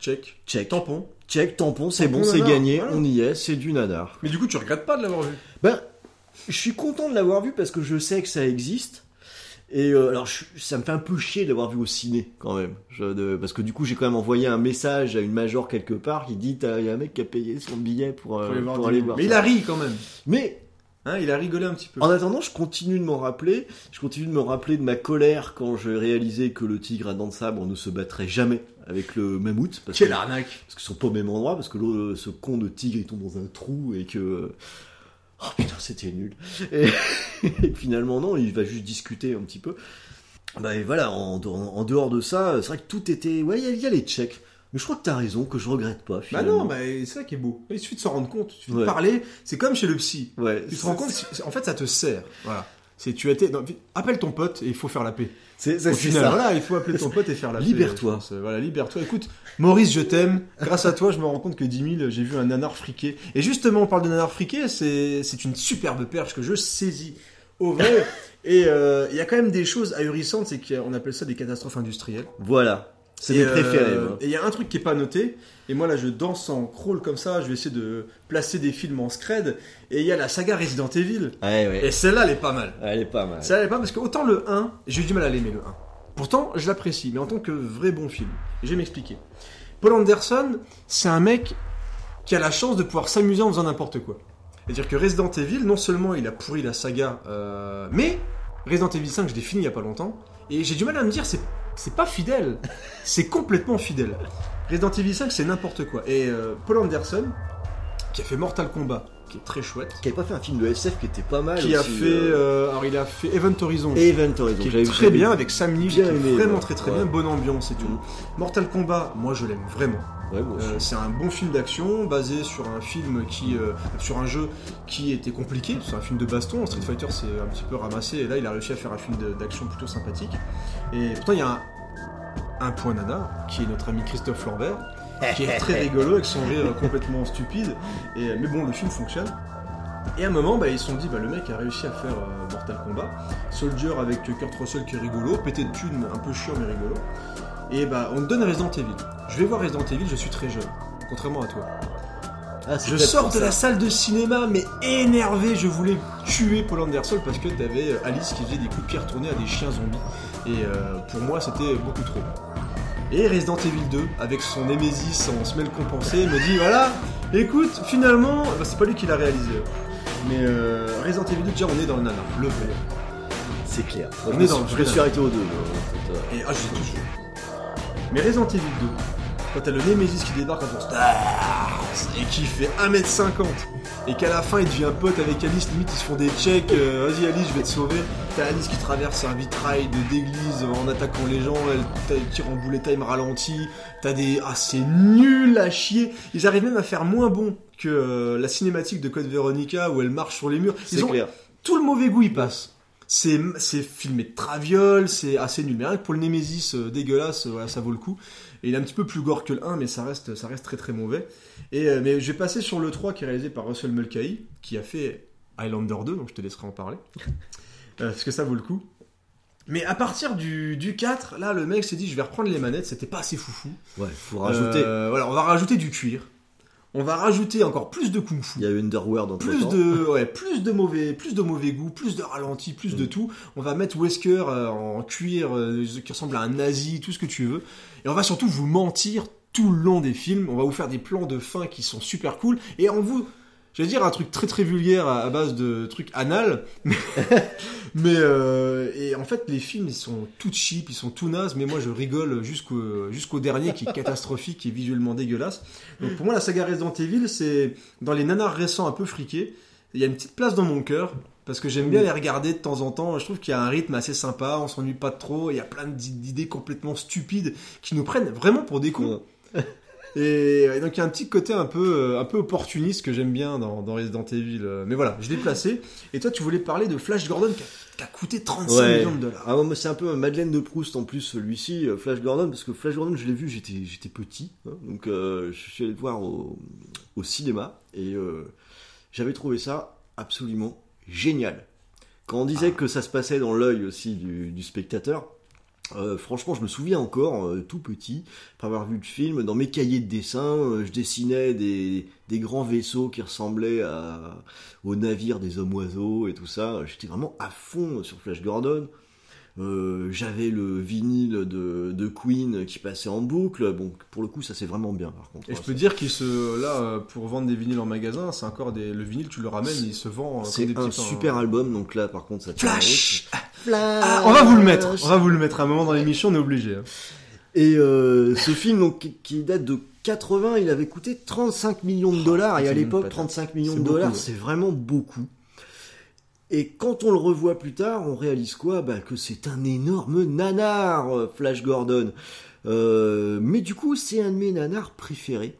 Check. Check. Tampon. Check, tampon, c'est bon, c'est gagné, voilà. on y est, c'est du nanar. Mais du coup, tu regrettes pas de l'avoir vu? Ben, je suis content de l'avoir vu parce que je sais que ça existe. Et euh, alors, je- ça me fait un peu chier de l'avoir vu au ciné quand même. Je- de- parce que du coup, j'ai quand même envoyé un message à une major quelque part qui dit il y a un mec qui a payé son billet pour, euh, Pour aller voir pour des- aller voir Mais il a ri quand même. Mais Hein, il a rigolé un petit peu. en attendant, je continue de m'en rappeler. Je continue de me rappeler de ma colère quand je réalisais que le tigre à dents de sabre ne se battrait jamais avec le mammouth. Parce Quelle que- arnaque Parce qu'ils sont pas au même endroit, parce que ce con de tigre il tombe dans un trou et que. Oh putain, c'était nul. Et, et finalement, non, il va juste discuter un petit peu. Bah et voilà, en, en- dehors de ça, c'est vrai que tout était. Ouais, il y a- il y, a les tchèques. Mais je crois que t'as raison, que je regrette pas. Bah Finalement. non, bah, c'est ça qui est beau. Il suffit de se rendre compte, il suffit de Ouais. parler. C'est comme chez le psy. Ouais, Tu te rends compte, en fait, ça te sert. Voilà. C'est tu as été. non, appelle ton pote et il faut faire la paix. C'est ça. voilà, il faut appeler ton pote et faire la paix. Libère-toi. Voilà, libère-toi. Écoute, Maurice, je t'aime. Grâce à toi, je me rends compte que 10 000, j'ai vu un nanar friqué. Et justement, on parle de nanar friqué, c'est c'est une superbe perche que je saisis au vrai. et euh, il y a quand même des choses ahurissantes, c'est qu'on appelle ça des catastrophes industrielles. Voilà. C'est mes euh, préférés. moi. Et il y a un truc qui est pas noté. Et moi là, je danse en crawl comme ça. Je vais essayer de placer des films en scred. Et il y a la saga Resident Evil. Ouais, ouais. Et celle-là, elle est pas mal. Elle est pas mal. Celle-là, elle est pas mal parce que autant le 1, j'ai eu du mal à l'aimer le 1. Pourtant, je l'apprécie, mais en tant que vrai bon film. Et je vais m'expliquer. Paul Anderson, c'est un mec qui a la chance de pouvoir s'amuser en faisant n'importe quoi. C'est-à-dire que Resident Evil, non seulement il a pourri la saga, euh, mais Resident Evil 5, je l'ai fini il y a pas longtemps, et j'ai du mal à me dire, c'est, c'est pas fidèle. c'est complètement fidèle. Resident Evil 5, c'est n'importe quoi. Et euh, Paul Anderson, qui a fait Mortal Kombat, qui est très chouette, Qui avait pas fait un film de SF qui était pas mal. qui a fait, euh, euh, alors il a fait Event Horizon, Event Horizon. qui est très bien avec Sam Neill, qui est vraiment très très Ouais. bien, bonne ambiance et tout. Mhm. Mortal Kombat, moi je l'aime vraiment. Ouais. Euh, c'est un bon film d'action basé sur un film qui, euh, sur un jeu qui était compliqué. C'est un film de baston. Street Fighter c'est un petit peu ramassé et là il a réussi à faire un film d'action plutôt sympathique. Et pourtant il y a un, un point nana qui est notre ami Christophe Lambert qui est très rigolo avec son rire complètement stupide. Et, mais bon le film fonctionne. Et à un moment, bah, ils se sont dit, bah, le mec a réussi à faire euh, Mortal Kombat. Soldier avec Kurt Russell qui est rigolo, pété de thunes, un peu chiant mais rigolo. Et bah, on te donne Resident Evil. Je vais voir Resident Evil, je suis très jeune, contrairement à toi. Ah, Je sors de ça. la salle de cinéma, mais énervé, je voulais tuer Paul Anderson parce que t'avais euh, Alice qui faisait des coups de à des chiens zombies. Et euh, pour moi, c'était beaucoup trop. Et Resident Evil 2, avec son Nemesis en semelle compensée, me dit voilà, écoute, finalement, bah, c'est pas lui qui l'a réalisé. Mais euh, Resident Evil 2, déjà, on est dans le nanar, le vrai. C'est clair. On je est me dans suis- le je vrai me suis nanar. arrêté au 2. en fait, euh. Et ah, j'ai tout joué. Mais Resident Evil 2, quand t'as le Nemesis qui débarque en force et qui fait 1m50 et qu'à la fin il devient pote avec Alice, limite ils se font des checks, euh, vas-y Alice je vais te sauver. T'as Alice qui traverse un vitrail de d'église en attaquant les gens, elle tire en bullet time ralenti, t'as des... Ah c'est nul à chier Ils arrivent même à faire moins bon que euh, la cinématique de Code Veronica où elle marche sur les murs. Ils C'est ont- clair. Tout le mauvais goût y passe. C'est, c'est filmé de traviole, c'est assez nul. Mais rien que pour le Nemesis euh, dégueulasse, euh, voilà, ça vaut le coup. Et il est un petit peu plus gore que le 1, mais ça reste, ça reste très très mauvais. Et, euh, mais je vais passer sur le 3 qui est réalisé par Russell Mulcahy, qui a fait Highlander 2, donc je te laisserai en parler. Parce que ça vaut le coup. Mais à partir du, du 4, là, le mec s'est dit, je vais reprendre les manettes, c'était pas assez foufou. Ouais, faut rajouter. Voilà, on va rajouter du cuir. On va rajouter encore plus de kung fu Il y a eu Underworld entre plus de ouais, plus de mauvais plus de mauvais goût plus de ralenti plus Mm. de tout. On va mettre Wesker euh, en cuir euh, qui ressemble à un nazi tout ce que tu veux. Et on va surtout vous mentir tout le long des films. On va vous faire des plans de fin qui sont super cool. Et on vous je vais dire un truc très très vulgaire à, base de trucs anal mais, mais euh, et en fait les films ils sont tout cheap ils sont tout nazes mais moi je rigole jusqu'au jusqu'au dernier qui est catastrophique qui est visuellement dégueulasse donc pour moi la saga Resident Evil c'est dans les nanars récents un peu friqués il y a une petite place dans mon cœur. Parce que j'aime bien les regarder de temps en temps. Je trouve qu'il y a un rythme assez sympa, on s'ennuie pas trop. Il y a plein d'idées complètement stupides qui nous prennent vraiment pour des cons. Et et donc il y a un petit côté un peu, euh, un peu opportuniste que j'aime bien dans, dans Resident Evil. euh, Mais voilà, je l'ai placé. Et toi, tu voulais parler de Flash Gordon qui a, qui a coûté 35 Ouais. millions de dollars. Ah, c'est un peu ma Madeleine de Proust en plus, celui-ci, euh, Flash Gordon, parce que Flash Gordon, je l'ai vu, j'étais, j'étais petit, hein, donc euh, je suis allé le voir au, au cinéma, et euh, j'avais trouvé ça absolument génial. Quand on disait que ça se passait dans l'œil aussi du, du spectateur, euh, franchement, je me souviens encore, euh, tout petit, après avoir vu le film, dans mes cahiers de dessin, euh, je dessinais des, des grands vaisseaux qui ressemblaient à, aux navires des hommes oiseaux et tout ça. J'étais vraiment à fond sur Flash Gordon. Euh, J'avais le vinyle de, de Queen qui passait en boucle. Bon, pour le coup, ça c'est vraiment bien par contre. Et je peux dire qu'il se, là, pour vendre des vinyles en magasin, c'est encore des, le vinyle, tu le ramènes, il se vend C'est un super album, donc là par contre ça Flash. Flash Ah, on va vous le mettre, on va vous le mettre à un moment dans l'émission, on est obligé. hein. Et euh, ce film donc, qui- date de 80, il avait coûté 35 millions de dollars. et à l'époque, patate. 35 millions de dollars, c'est vraiment beaucoup. Et quand on le revoit plus tard, on réalise quoi? Bah, Que c'est un énorme nanar, euh, Flash Gordon. Euh, mais du coup, c'est un de mes nanars préférés.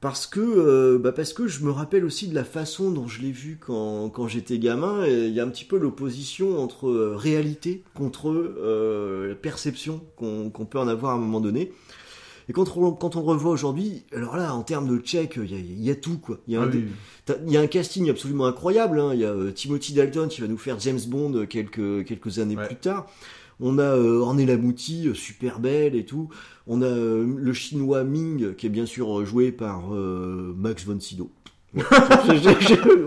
Parce que, euh, bah parce que je me rappelle aussi de la façon dont je l'ai vu quand, j'étais gamin. Il y a un petit peu l'opposition entre euh, réalité contre euh, perception qu'on peut en avoir à un moment donné. Et quand on, quand on revoit aujourd'hui, alors là, en termes de check, il y a, y a tout quoi. Il y a, un, Ah oui. y a un casting absolument incroyable. hein. Il y a euh, Timothy Dalton qui va nous faire James Bond euh, quelques, quelques années plus tard. On a euh, Ornella Muti, euh, super belle et tout. On a le chinois Ming, qui est bien sûr joué par Max von Sydow. Ouais.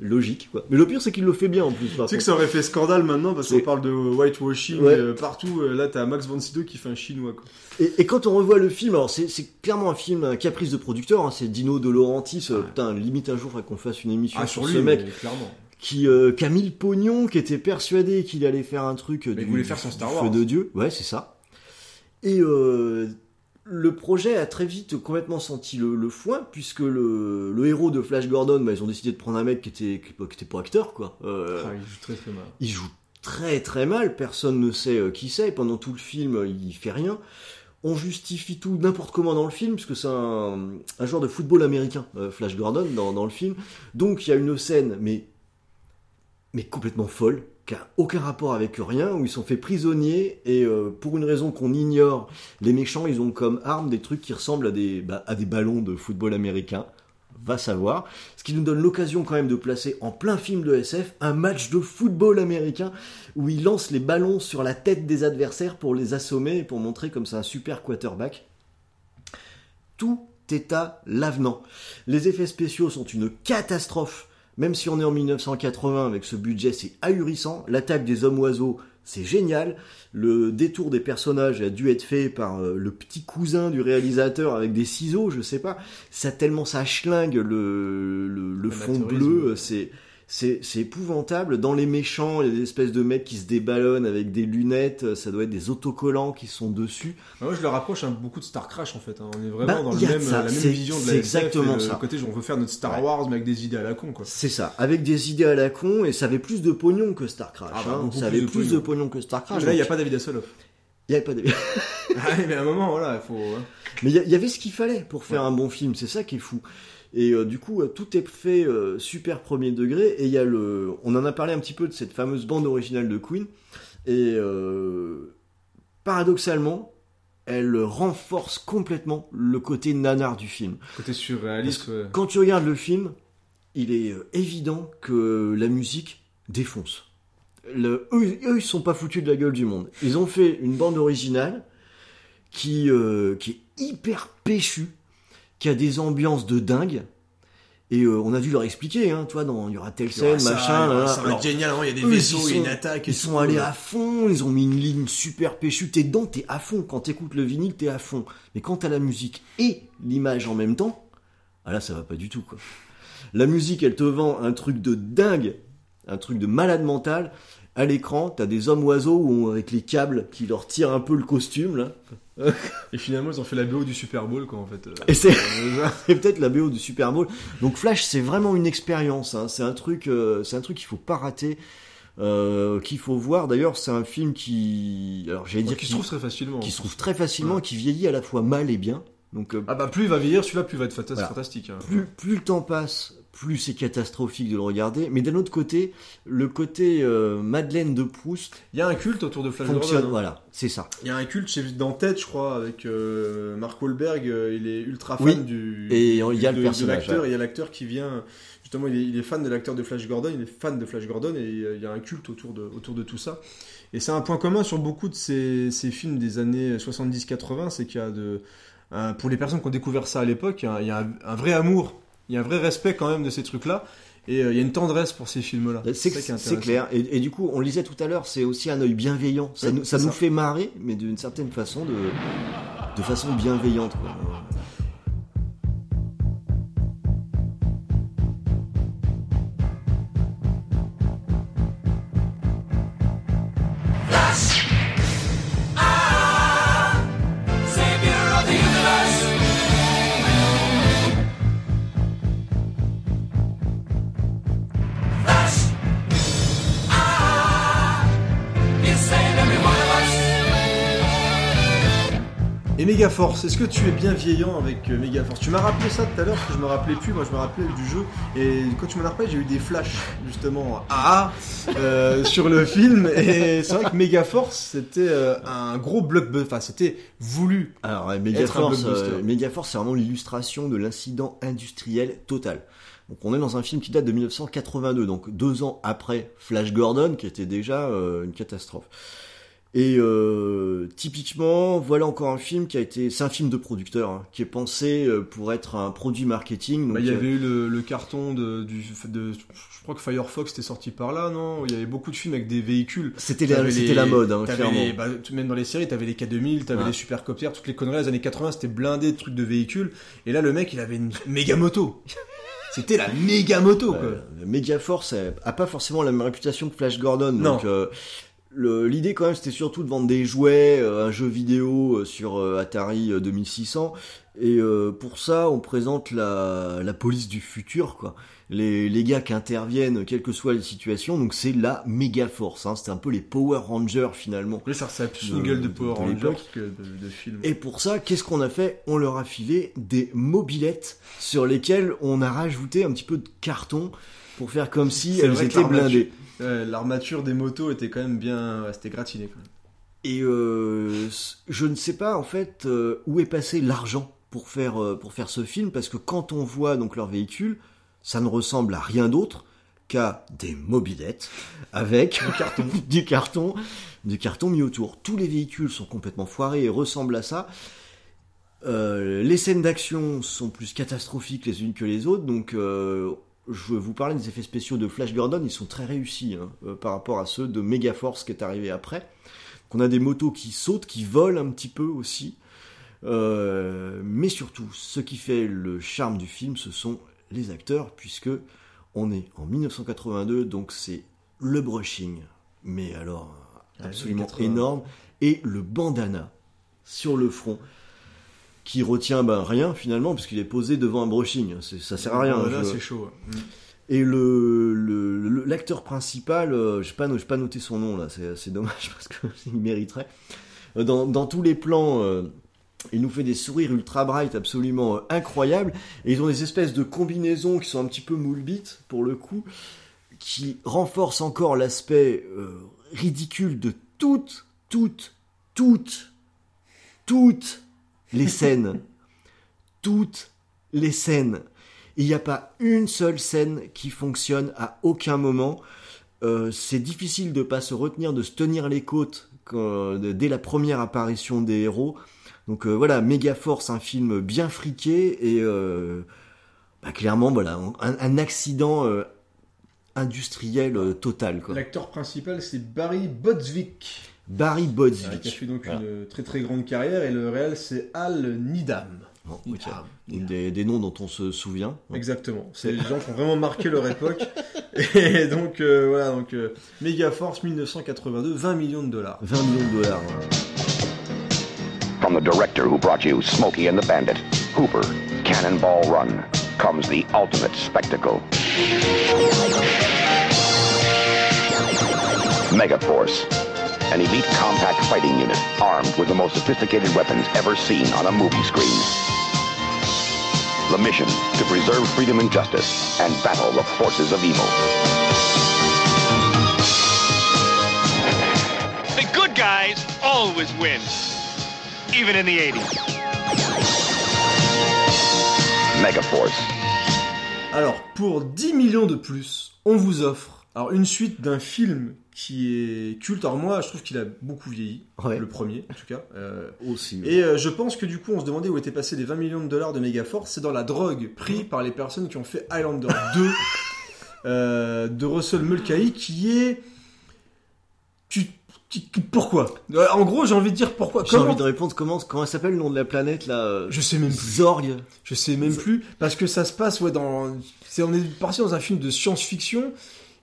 Logique, quoi. Mais le pire, c'est qu'il le fait bien en plus. Tu sais que ça aurait fait scandale maintenant parce qu'on parle de whitewashing Ouais. euh, partout. euh, Là, t'as Max von Sydow qui fait un chinois. Quoi. Et, et quand on revoit le film, alors c'est clairement un film, un caprice de producteur, hein, c'est Dino De Laurentiis, euh, putain, limite un jour qu'on fasse une émission Ah, sur, ce mec. clairement. Qui, euh, qui a mis le pognon, qui était persuadé qu'il allait faire un truc Mais il du, voulait faire son Star feu Wars. de Dieu. Ouais, c'est ça. Et euh, le projet a très vite complètement senti le, le foin, puisque le, le héros de Flash Gordon, bah, ils ont décidé de prendre un mec qui était, qui, qui était pas acteur, quoi. Euh, Ah, il joue très très mal. il joue très très mal, personne ne sait euh, qui c'est, pendant tout le film, euh, il fait rien. On justifie tout n'importe comment dans le film, puisque c'est un, un joueur de football américain, Flash Gordon, dans, dans le film. Donc il y a une scène, mais, mais complètement folle, qui aucun rapport avec rien, où ils sont faits prisonniers, et euh, pour une raison qu'on ignore, les méchants, ils ont comme arme des trucs qui ressemblent à des, bah, à des ballons de football américain va savoir. Ce qui nous donne l'occasion quand même de placer en plein film de SF un match de football américain où il lance les ballons sur la tête des adversaires pour les assommer et pour montrer comme c'est un super quarterback. Tout est à l'avenant. Les effets spéciaux sont une catastrophe. Même si on est en 1980 avec ce budget, c'est ahurissant. L'attaque des hommes oiseaux, c'est génial. Le détour des personnages a dû être fait par euh, le petit cousin du réalisateur avec des ciseaux, je sais pas. Ça tellement ça schlingue le, le, le fond bleu, euh, c'est c'est épouvantable. Dans les méchants, il y a des espèces de mecs qui se déballonnent avec des lunettes. Ça doit être des autocollants qui sont dessus. Bah, moi, je le rapproche un, beaucoup de Star Crash en fait. hein. On est vraiment Bah, dans le même, la même vision de la c'est et exactement le ça. côté, on veut faire notre Star Ouais. Wars mais avec des idées à la con quoi. C'est ça, avec des idées à la con, et ça avait plus de pognon que Star Crash. Ah bah, hein. Ça plus avait de plus pognon. de pognon que Star Crash. Mais là, il n'y a pas David Hasselhoff. Il y avait pas de... ah, mais à un moment, voilà, il faut. hein. Mais il y, a- il y avait ce qu'il fallait pour faire un bon film, c'est ça qui est fou. Et euh, du coup, euh, tout est fait euh, super premier degré. Et il y a le, on en a parlé un petit peu de cette fameuse bande originale de Queen. Et paradoxalement, elle renforce complètement le côté nanar du film. Côté surréaliste. Ouais. Quand tu regardes le film, il est évident que la musique défonce. Le- eux, eux, ils sont pas foutus de la gueule du monde. Ils ont fait une bande originale qui, euh, qui est hyper péchue, qui a des ambiances de dingue. Et euh, on a dû leur expliquer, hein, toi, dans il y aura telle scène, ça, machin. là, là. ça va être génial, hein, il y a des vaisseaux, il y a une attaque et Ils tout, sont allés ouais. à fond, ils ont mis une ligne super péchue. T'es dedans, t'es à fond. Quand t'écoutes le vinyle, t'es à fond. Mais quand t'as la musique et l'image en même temps, ah là, ça va pas du tout, quoi. La musique, elle te vend un truc de dingue, un truc de malade mental. À l'écran, t'as des hommes oiseaux avec les câbles qui leur tirent un peu le costume, là. Et finalement, ils ont fait la BO du Super Bowl, quoi, en fait. Et c'est peut-être la BO du Super Bowl. Donc Flash, c'est vraiment une expérience. hein. C'est un truc, euh, c'est un truc qu'il faut pas rater, euh, qu'il faut voir. D'ailleurs, c'est un film qui, alors j'allais dire qui se trouve très facilement. qui se trouve très facilement, qui vieillit à la fois mal et bien. Donc euh, Ah bah, plus il va vieillir, celui-là, plus il va être Voilà. fantastique. hein. plus, plus le temps passe, plus c'est catastrophique de le regarder. Mais d'un autre côté, le côté euh, Madeleine de Proust Il y a un culte autour de Flash fonctionne. Gordon. hein. Voilà, c'est ça. Il y a un culte chez dans Tête, je crois, avec euh, Mark Wahlberg. euh, il est ultra fan Oui. du. Et il y a de- le personnage, ouais. Il y a l'acteur qui vient. Justement, il est, il est fan de l'acteur de Flash Gordon. Il est fan de Flash Gordon et il y a un culte autour de, autour de tout ça. Et c'est un point commun sur beaucoup de ces, ces films des années 70-80, c'est qu'il y a de. pour les personnes qui ont découvert ça à l'époque, il y a, il y a un, un vrai amour, il y a un vrai respect quand même de ces trucs-là. Et euh, il y a une tendresse pour ces films-là. C'est est c'est clair. Et, et du coup, on le disait tout à l'heure, c'est aussi un œil bienveillant. Ça, Oui, nous, ça fait marrer, mais d'une certaine façon, de, de façon bienveillante. quoi. Megaforce, est-ce que tu es bien vieillant avec euh, Megaforce? Tu m'as rappelé ça tout à l'heure parce que je me rappelais plus, moi je me rappelais du jeu. Et quand tu m'en as rappelé, j'ai eu des flashs justement ah, euh, sur le film. Et c'est vrai que Megaforce c'était euh, un gros blockbuster, enfin c'était voulu. Alors, ouais, Megaforce, euh, Megaforce, c'est vraiment l'illustration de l'incident industriel total. Donc, on est dans un film qui date de 1982, donc deux ans après Flash Gordon, qui était déjà euh, une catastrophe. Et euh, typiquement, voilà encore un film qui a été, c'est un film de producteur, hein, qui est pensé euh, pour être un produit marketing. Donc, Bah, il y euh, avait eu le, le carton de, du, de, je crois que Firefox était sorti par là, non? Il y avait beaucoup de films avec des véhicules. C'était la- c'était la mode, hein, clairement. les- bah, même dans les séries, t'avais les K2000, t'avais Ouais. les supercoptères, toutes les conneries. Les années 80, c'était blindé de trucs de véhicules. Et là, le mec, il avait une méga moto. C'était la méga moto, quoi. Euh, Megaforce a, a pas forcément la même réputation que Flash Gordon. Non. Donc euh, l'idée quand même c'était surtout de vendre des jouets, euh, un jeu vidéo euh, sur euh, Atari euh, 2600. Et euh, pour ça on présente la, la police du futur quoi. Les, les gars qui interviennent quelles que soient les situations. Donc c'est la Megaforce. Hein. C'était un peu les Power Rangers finalement. Oui, ça, a plus une gueule de Power Rangers l'époque. que de, de film. Et pour ça, qu'est-ce qu'on a fait? On leur a filé des mobilettes sur lesquelles on a rajouté un petit peu de carton pour faire comme si C'est elles étaient blindées. Ouais, L'armature des motos était quand même bien, ouais, c'était gratiné. Quand même. Et euh, je ne sais pas en fait euh, où est passé l'argent pour faire euh, pour faire ce film parce que quand on voit donc leur véhicule, ça ne ressemble à rien d'autre qu'à des mobilettes avec du carton, du carton, du carton mis autour. Tous les véhicules sont complètement foirés et ressemblent à ça. Les scènes d'action sont plus catastrophiques les unes que les autres, donc je vous parlais des effets spéciaux de Flash Gordon, ils sont très réussis hein, euh, par rapport à ceux de Megaforce qui est arrivé après. Qu'on a des motos qui sautent, qui volent un petit peu aussi. Euh, mais surtout, ce qui fait le charme du film, ce sont les acteurs, puisque on est en 1982, donc c'est le brushing, mais alors Ouais, absolument 80. énorme, et le bandana sur le front, qui retient ben, rien finalement, puisqu'il est posé devant un brushing, ça sert à rien. Là, je- c'est chaud. Mm. et le l'acteur principal, euh, j'ai pas no- j'ai pas noté son nom là, c'est dommage parce qu'il mériterait. Euh, Dans, dans tous les plans, euh, il nous fait des sourires ultra bright absolument euh, incroyables. Et ils ont des espèces de combinaisons qui sont un petit peu moule bite pour le coup, qui renforcent encore l'aspect ridicule de toutes, toutes, toutes, toutes les scènes. toutes les scènes. Il n'y a pas une seule scène qui fonctionne à aucun moment. Euh, c'est difficile de pas se retenir, de se tenir les côtes quand- dès la première apparition des héros. Donc euh, voilà, Megaforce, un film bien friqué et euh, bah, clairement voilà un, un accident euh, industriel euh, total. L'acteur principal, c'est Barry Bodzvik. Barry Bodzvik. qui a fait donc Voilà. une très très grande carrière. Et le réel, c'est Al Nidam. Bon. Des, des noms dont on se souvient. Exactement. C'est des gens qui ont vraiment marqué leur époque. Et donc, euh, voilà, donc euh, Megaforce 1982, 20 millions de dollars. 20 millions de dollars. From the director who brought you Smokey and the Bandit, Hooper, Cannonball Run, comes the ultimate spectacle. Megaforce, an elite compact fighting unit armed with the most sophisticated weapons ever seen on a movie screen. The mission to preserve freedom and justice and battle the forces of evil. The good guys always win. Even in the 80s. Megaforce. Alors, pour 10 millions de plus, on vous offre alors une suite d'un film qui est culte. Alors moi, je trouve qu'il a beaucoup vieilli, le premier en tout cas. Euh, Aussi. Et euh, je pense que du coup, on se demandait où étaient passés les 20 millions de dollars de Megaforce. C'est dans la drogue pris par les personnes qui ont fait Highlander 2 euh, de Russell Mulcahy, qui est... Tu... Pourquoi? En gros, j'ai envie de dire pourquoi. J'ai envie de répondre comment comment s'appelle le nom de la planète là Je sais même plus. Zorg. Je sais même plus parce que ça se passe ouais dans c'est on est parti dans un film de science-fiction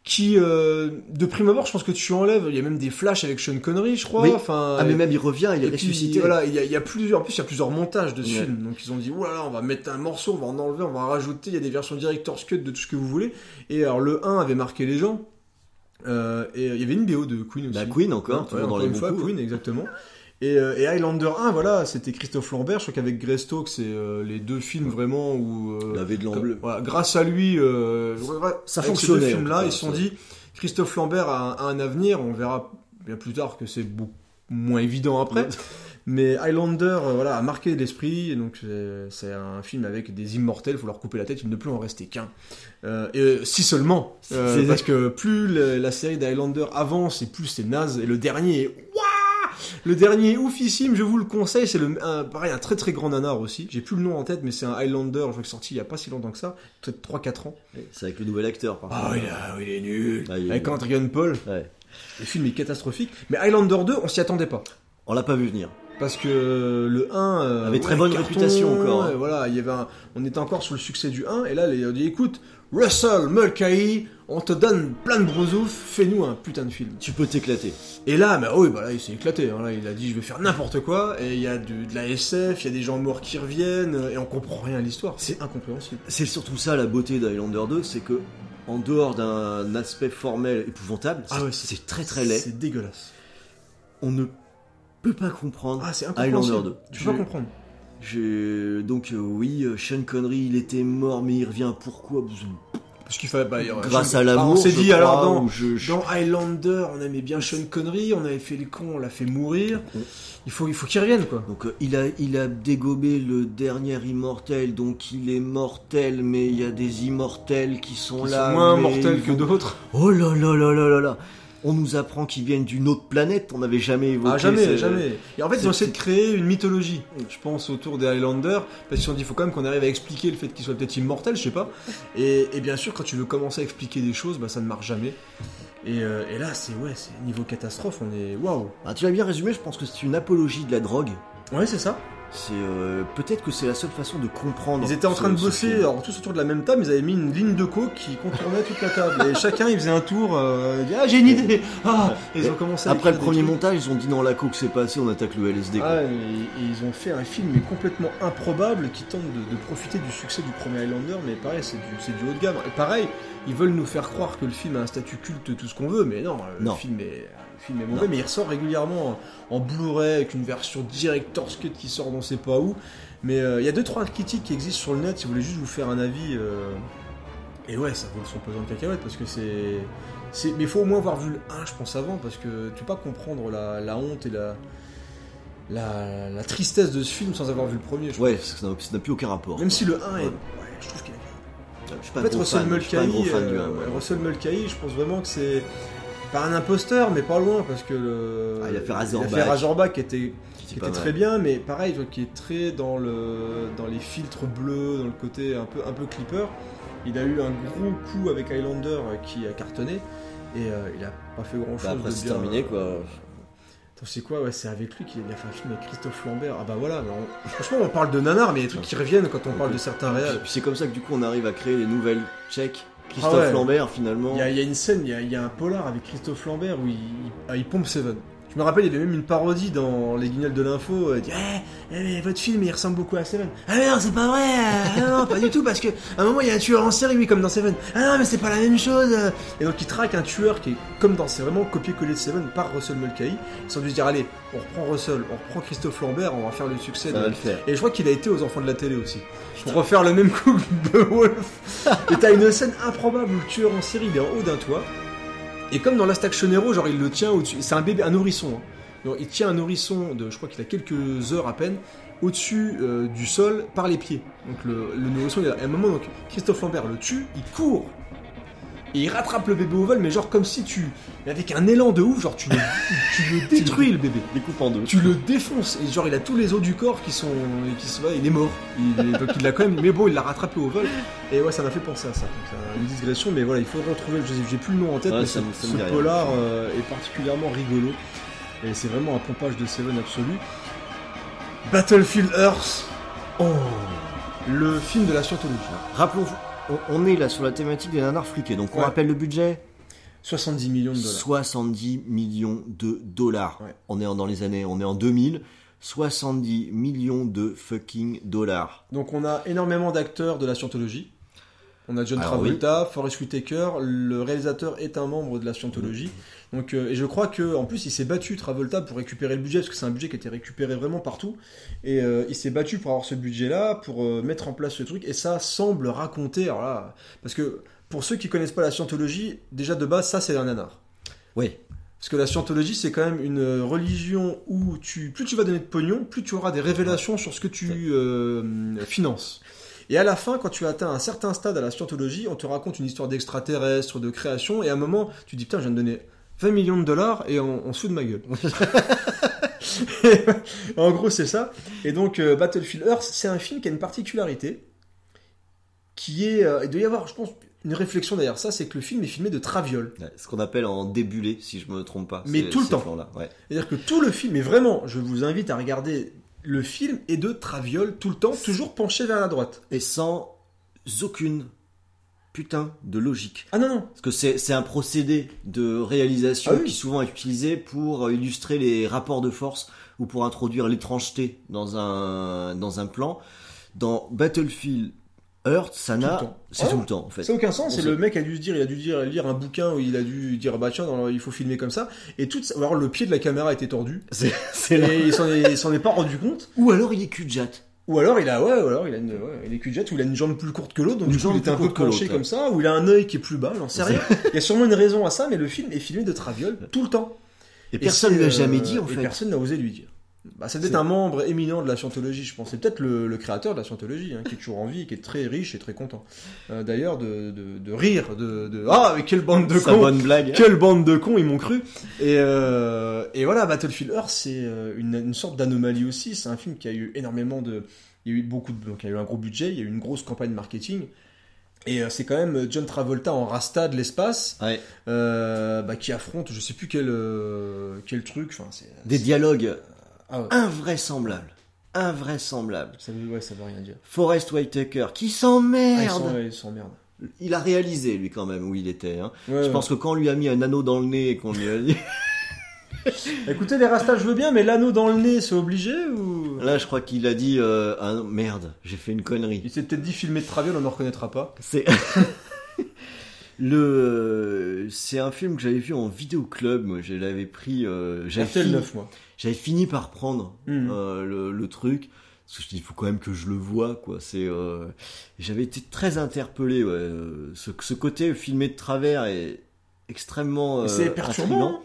qui euh, de prime abord je pense que tu enlèves il y a même des flashs avec Sean Connery je crois Oui. enfin Ah, mais même il revient, il est puis, ressuscité. voilà il y, a, il y a plusieurs en plus il y a plusieurs montages de ce Ouais. film donc ils ont dit là on va mettre un morceau on va en enlever on va en rajouter il y a des versions director's cut de tout ce que vous voulez et alors le 1 avait marqué les gens euh, et il y avait une BO de Queen aussi Bah, Queen encore, Ouais, encore une fois coups. Queen exactement et, euh, et Highlander 1, voilà, c'était Christophe Lambert. Je crois qu'avec Greystoke, c'est euh, les deux films vraiment où. euh, La de l'Ambleu. voilà, grâce à lui, euh, Ça avec ces fonctionnait, deux films-là, ils se sont dit Christophe Lambert a, a un avenir. On verra bien plus tard que c'est beaucoup moins évident après. Mais Highlander, voilà, a marqué l'esprit. Donc c'est- un film avec des immortels. Il faut leur couper la tête. Il ne peut en rester qu'un. Euh, et si seulement, Euh, parce que plus la série d'Highlander avance et plus c'est naze. Et le dernier est le dernier oufissime, je vous le conseille, c'est le un- pareil un très très grand nanar aussi. J'ai plus le nom en tête, mais c'est un Highlander, je crois que sorti il y a pas si longtemps que ça, peut-être 3-4 ans. C'est avec le nouvel acteur par Ah là, oui, il est nul. Ah, il est Avec nul. Adrian Paul. Ouais. Le film est catastrophique. Mais Highlander 2, on s'y attendait pas. On l'a pas vu venir. Parce que le 1 euh, Avait très bonne carton, réputation encore, hein. voilà, il y avait un- on était encore sur le succès du 1 et là les- on dit écoute, Russell Mulcahy, on te donne plein de brousouf, fais-nous un putain de film. Tu peux t'éclater. Et là, bah oui, bah là, il s'est éclaté. hein. Là, il a dit, je vais faire n'importe quoi. Et il y a de la SF, il y a des gens morts qui reviennent, et on comprend rien à l'histoire. C'est incompréhensible. C'est surtout ça la beauté d'Highlander 2, c'est que en dehors d'un aspect formel épouvantable, Ah c'est- ouais, très très laid. C'est dégueulasse. On ne peut pas comprendre Ah, c'est Highlander incompréhensible. 2. Tu peux pas comprendre. Je... Donc euh, oui, euh, Sean Connery, il était mort, mais il revient. Pourquoi Parce qu'il fallait. Bah, Grâce je- à l'amour, Ah, On s'est dit, crois, alors, dans, je- je- dans Highlander, on aimait bien Sean Connery, on avait fait le con, on l'a fait mourir. Il faut, il faut qu'il revienne, quoi. Donc euh, il a, il a dégobé le dernier immortel, donc il est mortel, mais il y a des immortels qui sont Qui là. sont moins mortels que vont- d'autres. Oh là là là là là là On nous apprend qu'ils viennent d'une autre planète, on n'avait jamais évoqué. Ah, jamais, jamais. Et en fait, ils ont essayé de créer une mythologie, je pense, autour des Highlanders, parce qu'ils se sont dit, il faut quand même qu'on arrive à expliquer le fait qu'ils soient peut-être immortels, je sais pas. Et, et bien sûr, quand tu veux commencer à expliquer des choses, bah, ça ne marche jamais. Et, euh, et là, c'est ouais, c'est niveau catastrophe, on est waouh. Ah, tu l'as bien résumé, je pense que c'est une apologie de la drogue. Ouais, c'est ça. C'est euh, peut-être que c'est la seule façon de comprendre. Ils étaient en train de bosser, alors tous autour de la même table, ils avaient mis une ligne de coke qui contournait toute la table. Et chacun, il faisait un tour, euh, il dit, ah, j'ai une idée Ah Et Ils ont commencé à Après le premier montage, ils ont dit non, la coke c'est passé, on attaque le LSD. quoi. Ah, et, et ils ont fait un film mais complètement improbable qui tente de, de profiter du succès du premier Highlander, mais pareil, c'est du, c'est du haut de gamme. Et pareil, ils veulent nous faire croire que le film a un statut culte, tout ce qu'on veut, mais non, Non. Le, film est, le film est mauvais, mais il ressort régulièrement en, en Blu-ray avec une version director's cut qui sort on sait pas où. Mais euh, il y a deux trois critiques qui existent sur le net si vous voulez juste vous faire un avis. euh, Et ouais, ça vaut son pesant de cacahuètes parce que c'est. c'est- Mais il faut au moins avoir vu le 1, je pense, avant, parce que tu peux pas comprendre la, la honte et la, la, la tristesse de ce film sans avoir vu le premier. Je Ouais, ça n'a ça n'a plus aucun rapport. Même si le 1 est. Ouais. Je trouve qu'il est. Je suis pas En un fait, gros Russell Mulcahy, fan du euh, 1, moi. ouais, Russell Mulcahy, je pense vraiment que c'est pas un imposteur, mais pas loin, parce que le, Ah, il a fait il qui était, qui très bien, mais pareil, qui est très dans le dans les filtres bleus, dans le côté un peu un peu clipper. Il a eu un gros coup avec Highlander euh, qui a cartonné et euh, il a pas fait grand chose. Bah, après, c'est terminé, quoi. Attends, c'est quoi Ouais, c'est avec lui qu'il a fait un film avec Christophe Lambert. Ah bah voilà, mais on- franchement, on parle de nanar, mais il y a des trucs qui reviennent quand on parle de certains réels. Puis c'est comme ça que du coup on arrive à créer les nouvelles tchèques. Christophe Ah ouais. Lambert finalement. Il y, a, il y a une scène, il y a, il y a un polar avec Christophe Lambert où il, il- ah, il pompe Seven. Je me rappelle, il y avait même une parodie dans Les Guignols de l'info. euh, dit, Eh, eh, mais votre film, il ressemble beaucoup à Seven. Ah mais non, c'est pas vrai. euh, ah non, pas du tout, parce que à un moment, il y a un tueur en série, oui, comme dans Seven. Ah non, mais c'est pas la même chose. euh. Et donc, il traque un tueur qui est comme dans, c'est vraiment copié-collé de Seven par Russell Mulcahy. Ils sont dû se dire, allez, on reprend Russell, on reprend Christophe Lambert, on va faire le succès. Ça de- va le faire. Et je crois qu'il a été aux enfants de la télé aussi. Pour refaire le même coup que Beowulf. Et t'as une scène improbable où le tueur en série il est en haut d'un toit. Et comme dans Last Action genre il le tient au-dessus. C'est un bébé, un nourrisson. hein. Il tient un nourrisson de, je crois qu'il a quelques heures à peine, au-dessus euh, du sol par les pieds. Donc le, le nourrisson, il a, à un moment, donc Christophe Lambert le tue, il court. Et il rattrape le bébé au vol, mais genre comme si tu. mais Avec un élan de ouf, genre tu le, tu le détruis le bébé. Découpe en deux. Tu le défonces. Et genre il a tous les os du corps qui sont. Qui sont il est mort. Il est- donc il l'a quand même. Mais bon, il l'a rattrapé au vol. Et ouais, ça m'a fait penser à ça. Donc, une digression, mais voilà, il faut retrouver. J'ai plus le nom en tête, Ouais, mais ça ce, ça polar euh, est particulièrement rigolo. Et c'est vraiment un pompage de Seven absolu. Battlefield Earth. Oh Le film de la scientologie. Rappelons, on, on est là sur la thématique des nanars fliqués, donc on Ouais. rappelle le budget? 70 millions de dollars. 70 millions de dollars. On est en- dans les années, on est en 2000. 70 millions de fucking dollars. Donc on a énormément d'acteurs de la scientologie. On a John Alors, Travolta, Forrest Whitaker, le réalisateur est un membre de la scientologie. Donc, euh, et je crois que en plus il s'est battu Travolta pour récupérer le budget parce que c'est un budget qui a été récupéré vraiment partout. Et euh, il s'est battu pour avoir ce budget-là, pour euh, mettre en place ce truc. Et ça semble raconter, alors là, parce que pour ceux qui connaissent pas la scientologie, déjà de base ça c'est un nanar. Oui. Parce que la scientologie, c'est quand même une religion où tu, plus tu vas donner de pognon, plus tu auras des révélations sur ce que tu finances. Et à la fin, quand tu atteins un certain stade à la scientologie, on te raconte une histoire d'extraterrestre, de création, et à un moment, tu dis, putain, je viens de donner 20 millions de dollars et on, on se fout de ma gueule. en gros, c'est ça. Et donc, euh, Battlefield Earth, c'est un film qui a une particularité, qui est... euh, il doit y avoir, je pense, une réflexion derrière ça, c'est que le film est filmé de traviole. Ouais, Ce qu'on appelle en débulé, si je me trompe pas. Mais tout le temps. ouais. C'est-à-dire que tout le film, et vraiment, je vous invite à regarder le film, est de traviole tout le temps, toujours penché vers la droite. Et sans aucune putain de logique. Ah non, non. Parce que c'est un procédé de réalisation Ah oui. qui souvent est utilisé pour euh, illustrer les rapports de force ou pour introduire l'étrangeté dans un, dans un plan. Dans Battlefield Earth, ça n'a... C'est Ah tout le temps, en fait. Ça n'a aucun sens. C'est le mec a dû se dire, il a dû dire, lire un bouquin où il a dû dire, bah tiens, il faut filmer comme ça. Et tout, alors le pied de la caméra était tordu. C'est- il s'en est, est pas rendu compte. Ou alors il est cul de jatte. Ou alors il a, ouais, ou alors il a une, ouais, il est cul ou il a une jambe plus courte que l'autre, donc Une du coup il était un peu penché comme ça, ou il a un œil qui est plus bas, j'en sais rien. il y a sûrement une raison à ça, mais le film est filmé de traviole tout le temps. Et personne c'est, lui a euh, jamais dit, en et fait. personne n'a osé lui dire. Bah, c'est peut-être C'est- un membre éminent de la scientologie, je pense. C'est peut-être le, le créateur de la scientologie, hein, qui est toujours en vie, qui est très riche et très content. Euh, D'ailleurs, de, de, de rire, de, de ah mais quelle bande de Sa cons, bonne blague. quelle bande de cons, ils m'ont cru. Et, euh, et voilà, Battlefield Earth, c'est euh, une, une sorte d'anomalie aussi. C'est un film qui a eu énormément de, il y a eu beaucoup de, donc il y a eu un gros budget, il y a eu une grosse campagne marketing. Et c'est quand même John Travolta en rasta de l'espace, euh, bah, qui affronte, je sais plus quel, quel truc. Enfin, Des dialogues Ah ouais. invraisemblables. Invraisemblables. Ça veut, ouais, ça veut rien dire. Forrest Whitaker, qui Ah, il s'emmerde. ouais, il s'emmerde. il a réalisé, lui, quand même, où il était. hein. Ouais, je ouais. pense que quand on lui a mis un anneau dans le nez et qu'on lui a dit... Écoutez, les rastas, je veux bien, mais l'anneau dans le nez, c'est obligé ou? Là, je crois qu'il a dit euh, ah merde, j'ai fait une connerie. Il s'est peut-être dit filmer de traviole, on ne reconnaîtra pas. C'est le c'est un film que j'avais vu en vidéo club. Moi, je l'avais pris. euh, j'avais RTL fini, 9, moi. J'avais fini par prendre Mhm. euh, le, le truc. Parce que je dis, il faut quand même que je le vois, quoi. C'est, euh, j'avais été très interpellé. Ouais. euh, Ce, ce côté filmé de travers est extrêmement. C'est euh, perturbant, hein.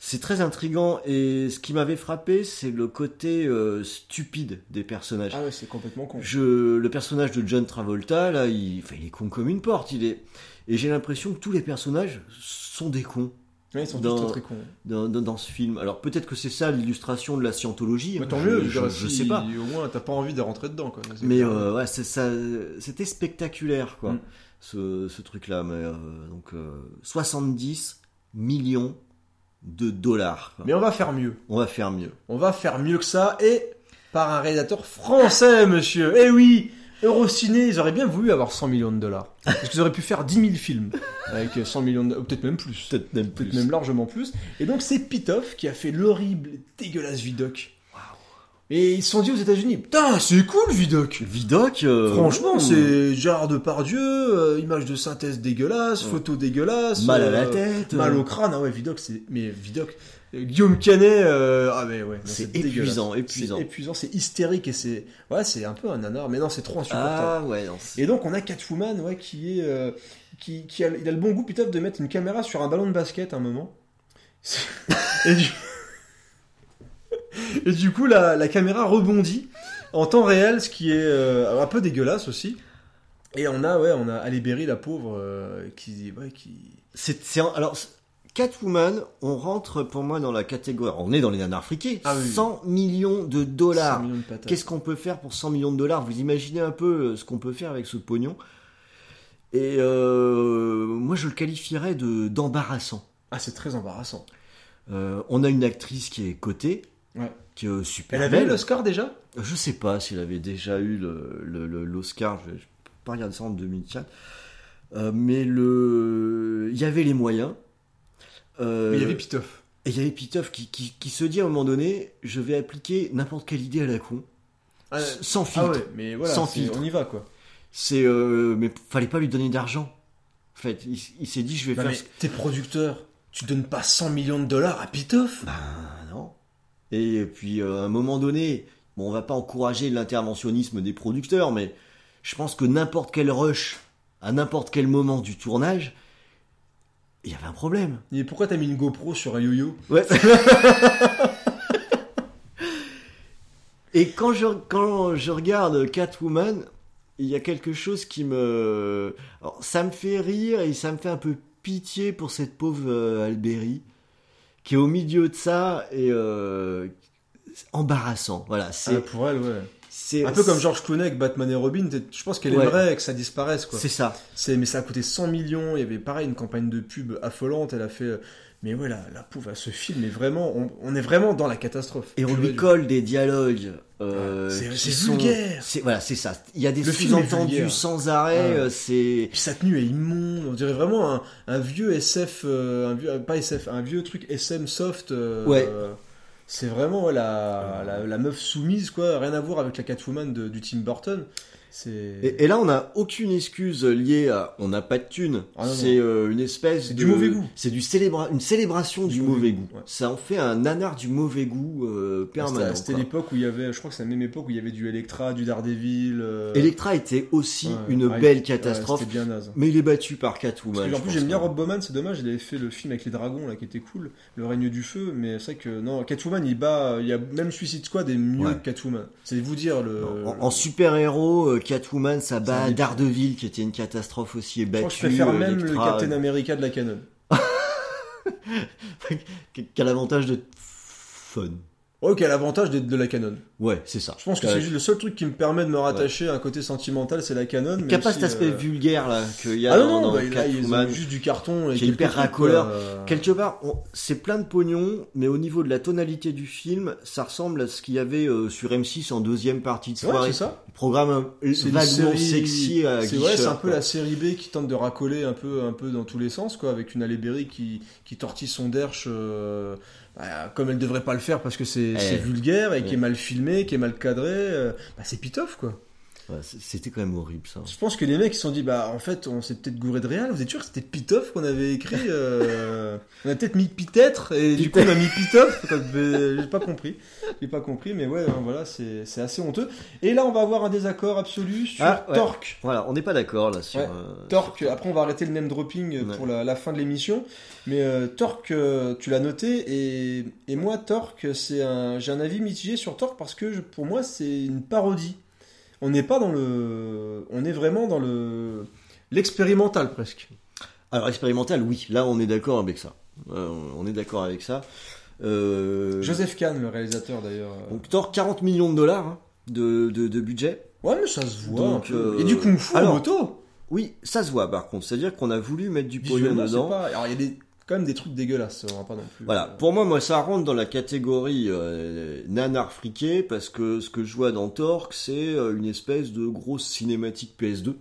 C'est très intrigant et ce qui m'avait frappé, c'est le côté euh, stupide des personnages. Ah ouais, c'est complètement con. Je, le personnage de John Travolta, là, il, enfin, il est con comme une porte. Il est, et j'ai l'impression que tous les personnages sont des cons. Ouais, ils sont tous très, très cons. Dans, dans- dans ce film. Alors peut-être que c'est ça l'illustration de la scientologie. Mais hein, tant je, mieux, je, je si sais pas. Au moins, t'as pas envie de rentrer dedans, quoi. Mais euh, ouais, ça, c'était spectaculaire, quoi, Mm. ce, ce truc-là. Mais euh, donc euh, 70 millions de dollars. quoi. Mais on va faire mieux. On va faire mieux. On va faire mieux que ça, et par un réalisateur français, monsieur. Eh oui Eurociné, ils auraient bien voulu avoir 100 millions de dollars. Parce qu'ils auraient pu faire 10 000 films avec 100 millions de... ou Peut-être même plus. Peut-être même largement plus. Et donc c'est Pitoff qui a fait l'horrible, dégueulasse Vidoc. Et ils se sont dit aux États-Unis, putain, c'est cool Vidoc. Vidoc, euh, Franchement, c'est Gérard Depardieu, euh, image de synthèse dégueulasse, photo dégueulasse, Mal à la euh, tête. mal au crâne. Ah ouais, Vidoc, c'est mais Vidoc. Guillaume Canet, euh, ah mais ouais, C'est épuisant, épuisant. C'est épuisant, c'est hystérique et c'est, ouais, c'est un peu un nanar, mais non, c'est trop insupportable. Ah ouais, non. Et donc on a Catwoman, ouais, qui est, euh, qui, qui a, il a le bon goût plutôt de mettre une caméra sur un ballon de basket à un moment. et, du... et du coup la, la caméra rebondit en temps réel, ce qui est euh, un peu dégueulasse aussi. Et on a, ouais, on a Halle Berry, la pauvre, qui, ouais, qui. C'est, alors, Catwoman, on rentre pour moi dans la catégorie. On est dans les nanars friqués. Ah oui. 100 millions de 100 dollars. Qu'est-ce qu'on peut faire pour 100 millions de dollars? Vous imaginez un peu euh, ce qu'on peut faire avec ce pognon Et euh, moi, je le qualifierais de d'embarrassant. Ah, c'est très embarrassant. Euh, on a une actrice qui est cotée, Ouais. qui est super Elle avait eu l'Oscar déjà? Je sais pas s'il avait déjà eu le- le- le- l'Oscar, je, je peux pas regarder ça en 2004. Euh, mais le, il y avait les moyens. Euh, Mais il y avait Pitoff. Et il y avait Pitoff qui, qui, qui se dit à un moment donné, je vais appliquer n'importe quelle idée à la con, Ah, sans ah filtre. ouais, mais voilà, sans filtre. on y va quoi. C'est, euh, mais fallait pas lui donner d'argent. En fait, il, il s'est dit, je vais Non, faire. mais ce- t'es producteur, tu donnes pas 100 millions de dollars à Pitoff? Ben non. Et puis euh, à un moment donné, bon, on va pas encourager l'interventionnisme des producteurs, mais je pense que n'importe quel rush, à n'importe quel moment du tournage, il y avait un problème. Et pourquoi t'as mis une GoPro sur un yo-yo? Ouais. Et quand je, quand je regarde Catwoman, il y a quelque chose qui me... Alors, ça me fait rire et ça me fait un peu pitié pour cette pauvre euh, Alberi, qui est au milieu de ça et euh, c'est embarrassant. Voilà, c'est... Ah, pour elle, ouais. C'est Un peu comme George Clooney avec Batman et Robin, je pense qu'elle Ouais. aimerait que ça disparaisse quoi. C'est ça. C'est mais ça a coûté 100 millions, il y avait pareil une campagne de pub affolante, elle a fait euh, mais ouais la, la pauvre ce film est vraiment on, on est vraiment dans la catastrophe. Et on lui colle des dialogues. euh, C'est- qui c'est vulgaire. C'est voilà, c'est ça. Il y a des sous-entendus sans arrêt. Ouais. euh, C'est sa tenue est immonde, on dirait vraiment un, un vieux SF, euh, un vieux, pas SF, un vieux truc SM soft. euh, Ouais. Euh, c'est vraiment ouais, la, la, la meuf soumise, quoi, rien à voir avec la Catwoman de- du Tim Burton. Et, et là, on n'a aucune excuse liée à on n'a pas de thune. Ah c'est euh, une espèce de- du mauvais goût. C'est du célébra- une célébration du, mauvais goût. ouais. Ça en fait un nanar du mauvais goût euh, permanent. C'était- l'époque où il y avait, je crois que c'est la même époque où il y avait du Electra, du Daredevil. euh, Electra était aussi ouais, une ouais, belle catastrophe, bien naze. mais il est battu par Catwoman. que, en plus, j'aime bien. Rob Bowman, c'est dommage, il avait fait le film avec les dragons là qui était cool, Le règne du feu, mais c'est vrai que non, Catwoman il bat, il y a même Suicide Squad est mieux que Catwoman. C'est vous dire le. En, en super-héros, euh, Catwoman, ça bat Daredevil, qui était une catastrophe aussi, est je je préfère euh, même le Captain America de la canon. qui a l'avantage de fun. Ouais, qui a l'avantage d'être de la canon. Ouais, c'est ça. Je pense que c'est juste le seul truc qui me permet de me rattacher à un côté sentimental, c'est la canon. Il n'y a pas si, cet aspect euh, vulgaire là qu'il y a Ah dans, non, non, dans bah, là, ils ont juste du carton et qui est hyper racoleur. euh. Quelque part, on- c'est plein de pognon, mais au niveau de la tonalité du film, ça ressemble à ce qu'il y avait euh, sur M6 en deuxième partie de Ouais, soirée. c'est ça. Programme C'est une vaguement série- sexy c'est ouais, c'est un peu quoi. la série B qui tente de racoler un peu, un peu dans tous les sens, quoi, avec une Halle Berry qui, qui tortille son derche euh, bah, comme elle devrait pas le faire parce que c'est Eh. vulgaire et qui est mal filmé, qui est mal cadré. euh, bah, c'est pitof, quoi. Ouais, C'était quand même horrible ça. Je pense que les mecs ils se sont dit bah en fait on s'est peut-être gouré de réel. Vous êtes sûr que c'était Pitoff qu'on avait écrit euh, On a peut-être mis Pitêtre et du coup on a mis Pitoff. J'ai pas compris. J'ai pas compris mais ouais hein, voilà c'est assez honteux. Et là on va avoir un désaccord absolu sur Ah, ouais. Torque. Voilà, on n'est pas d'accord là sur. Ouais. euh, Torque, après on va arrêter le name dropping euh, pour la, la fin de l'émission. Mais euh, Torque, tu l'as noté, et, et moi, Torque, c'est un, j'ai un avis mitigé sur Torque parce que je- pour moi, c'est une parodie. On n'est pas dans le. On est vraiment dans le. L'expérimental presque. Alors expérimental, oui. Là, on est d'accord avec ça. Euh, on est d'accord avec ça. Euh, Joseph Kahn, le réalisateur d'ailleurs. euh. Donc Thor, 40 millions de dollars hein, de, de, de budget. Ouais, mais ça se voit. Donc, euh, Et du kung fu alors, en moto. Oui, ça se voit par contre. C'est-à-dire qu'on a voulu mettre du pognon dedans. pas. Alors il y a des quand même des trucs dégueulasses, on va pas non plus. Voilà, pour moi, moi, ça rentre dans la catégorie euh, nanar friqué parce que ce que je vois dans Torque, c'est euh, une espèce de grosse cinématique PS2.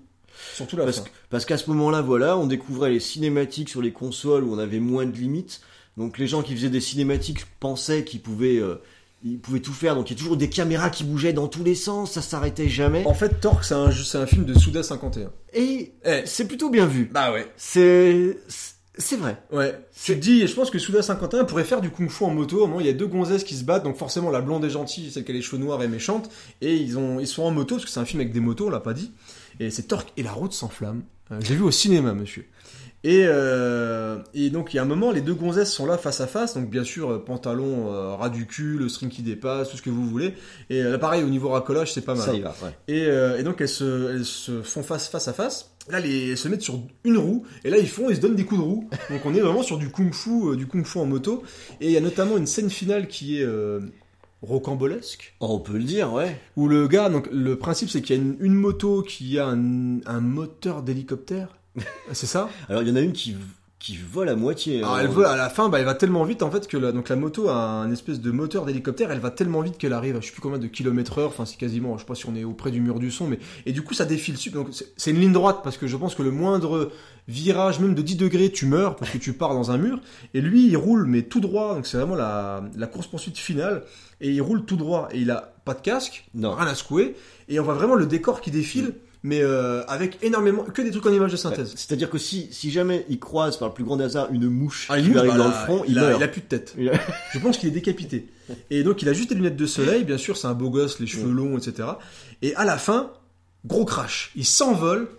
Surtout la parce, fin. que- parce qu'à ce moment-là, voilà, on découvrait les cinématiques sur les consoles où on avait moins de limites. Donc les gens qui faisaient des cinématiques pensaient qu'ils pouvaient, euh, ils pouvaient tout faire. Donc il y a toujours des caméras qui bougeaient dans tous les sens, ça s'arrêtait jamais. En fait, Torque, c'est un, c'est un film de Souda 51. Et Eh. c'est plutôt bien vu. Bah ouais. C'est, c'est vrai. Ouais. Tu te dis, je pense que Souda 51 pourrait faire du kung-fu en moto. Au moment, il y a deux gonzesses qui se battent, donc forcément la blonde est gentille, celle qui a les cheveux noirs est méchante, et ils ont, ils sont en moto parce que c'est un film avec des motos, on l'a pas dit. Et c'est Torque et la route s'enflamme. Euh, J'ai vu au cinéma, monsieur. Et, euh, et donc il y a un moment, les deux gonzesses sont là face à face, donc bien sûr euh, pantalon euh, ras du cul, le string qui dépasse, tout ce que vous voulez. Et euh, là pareil au niveau racolage c'est pas mal. Ça y va, ouais. Et, euh, et donc elles se, elles se font face face à face. Là les, elles se mettent sur une roue et là ils font, ils se donnent des coups de roue. Donc on est vraiment sur du kung-fu, du kung-fu en moto. Et il y a notamment une scène finale qui est rocambolesque. Oh, on peut le dire, ouais. Où le gars, donc le principe c'est qu'il y a une, une moto qui a un, un moteur d'hélicoptère. C'est ça? Alors il y en a une qui, qui vole à moitié. Alors hein. elle vole à la fin, bah, elle va tellement vite en fait que la, donc la moto a un espèce de moteur d'hélicoptère. Elle va tellement vite qu'elle arrive, à je sais plus combien de kilomètres heure. Enfin, c'est quasiment, je sais pas si on est auprès du mur du son, mais et du coup ça défile. super. Donc c'est- une ligne droite parce que je pense que le moindre virage, même de 10 degrés, tu meurs parce que tu pars dans un mur. Et lui, il roule mais tout droit. Donc c'est vraiment la, la course poursuite finale. Et il roule tout droit et il a pas de casque, Non. rien à secouer. Et on voit vraiment le décor qui défile. Mais euh, avec énormément que des trucs en images de synthèse. C'est-à-dire que si, si jamais il croise par le plus grand hasard une mouche Ah, qui lui arrive bah dans le front, il, il, a, meurt. il a plus de tête. A- Je pense qu'il est décapité. Et donc il a juste des lunettes de soleil, bien sûr, c'est un beau gosse, les cheveux longs, etc. Et à la fin, gros crash. Il s'envole,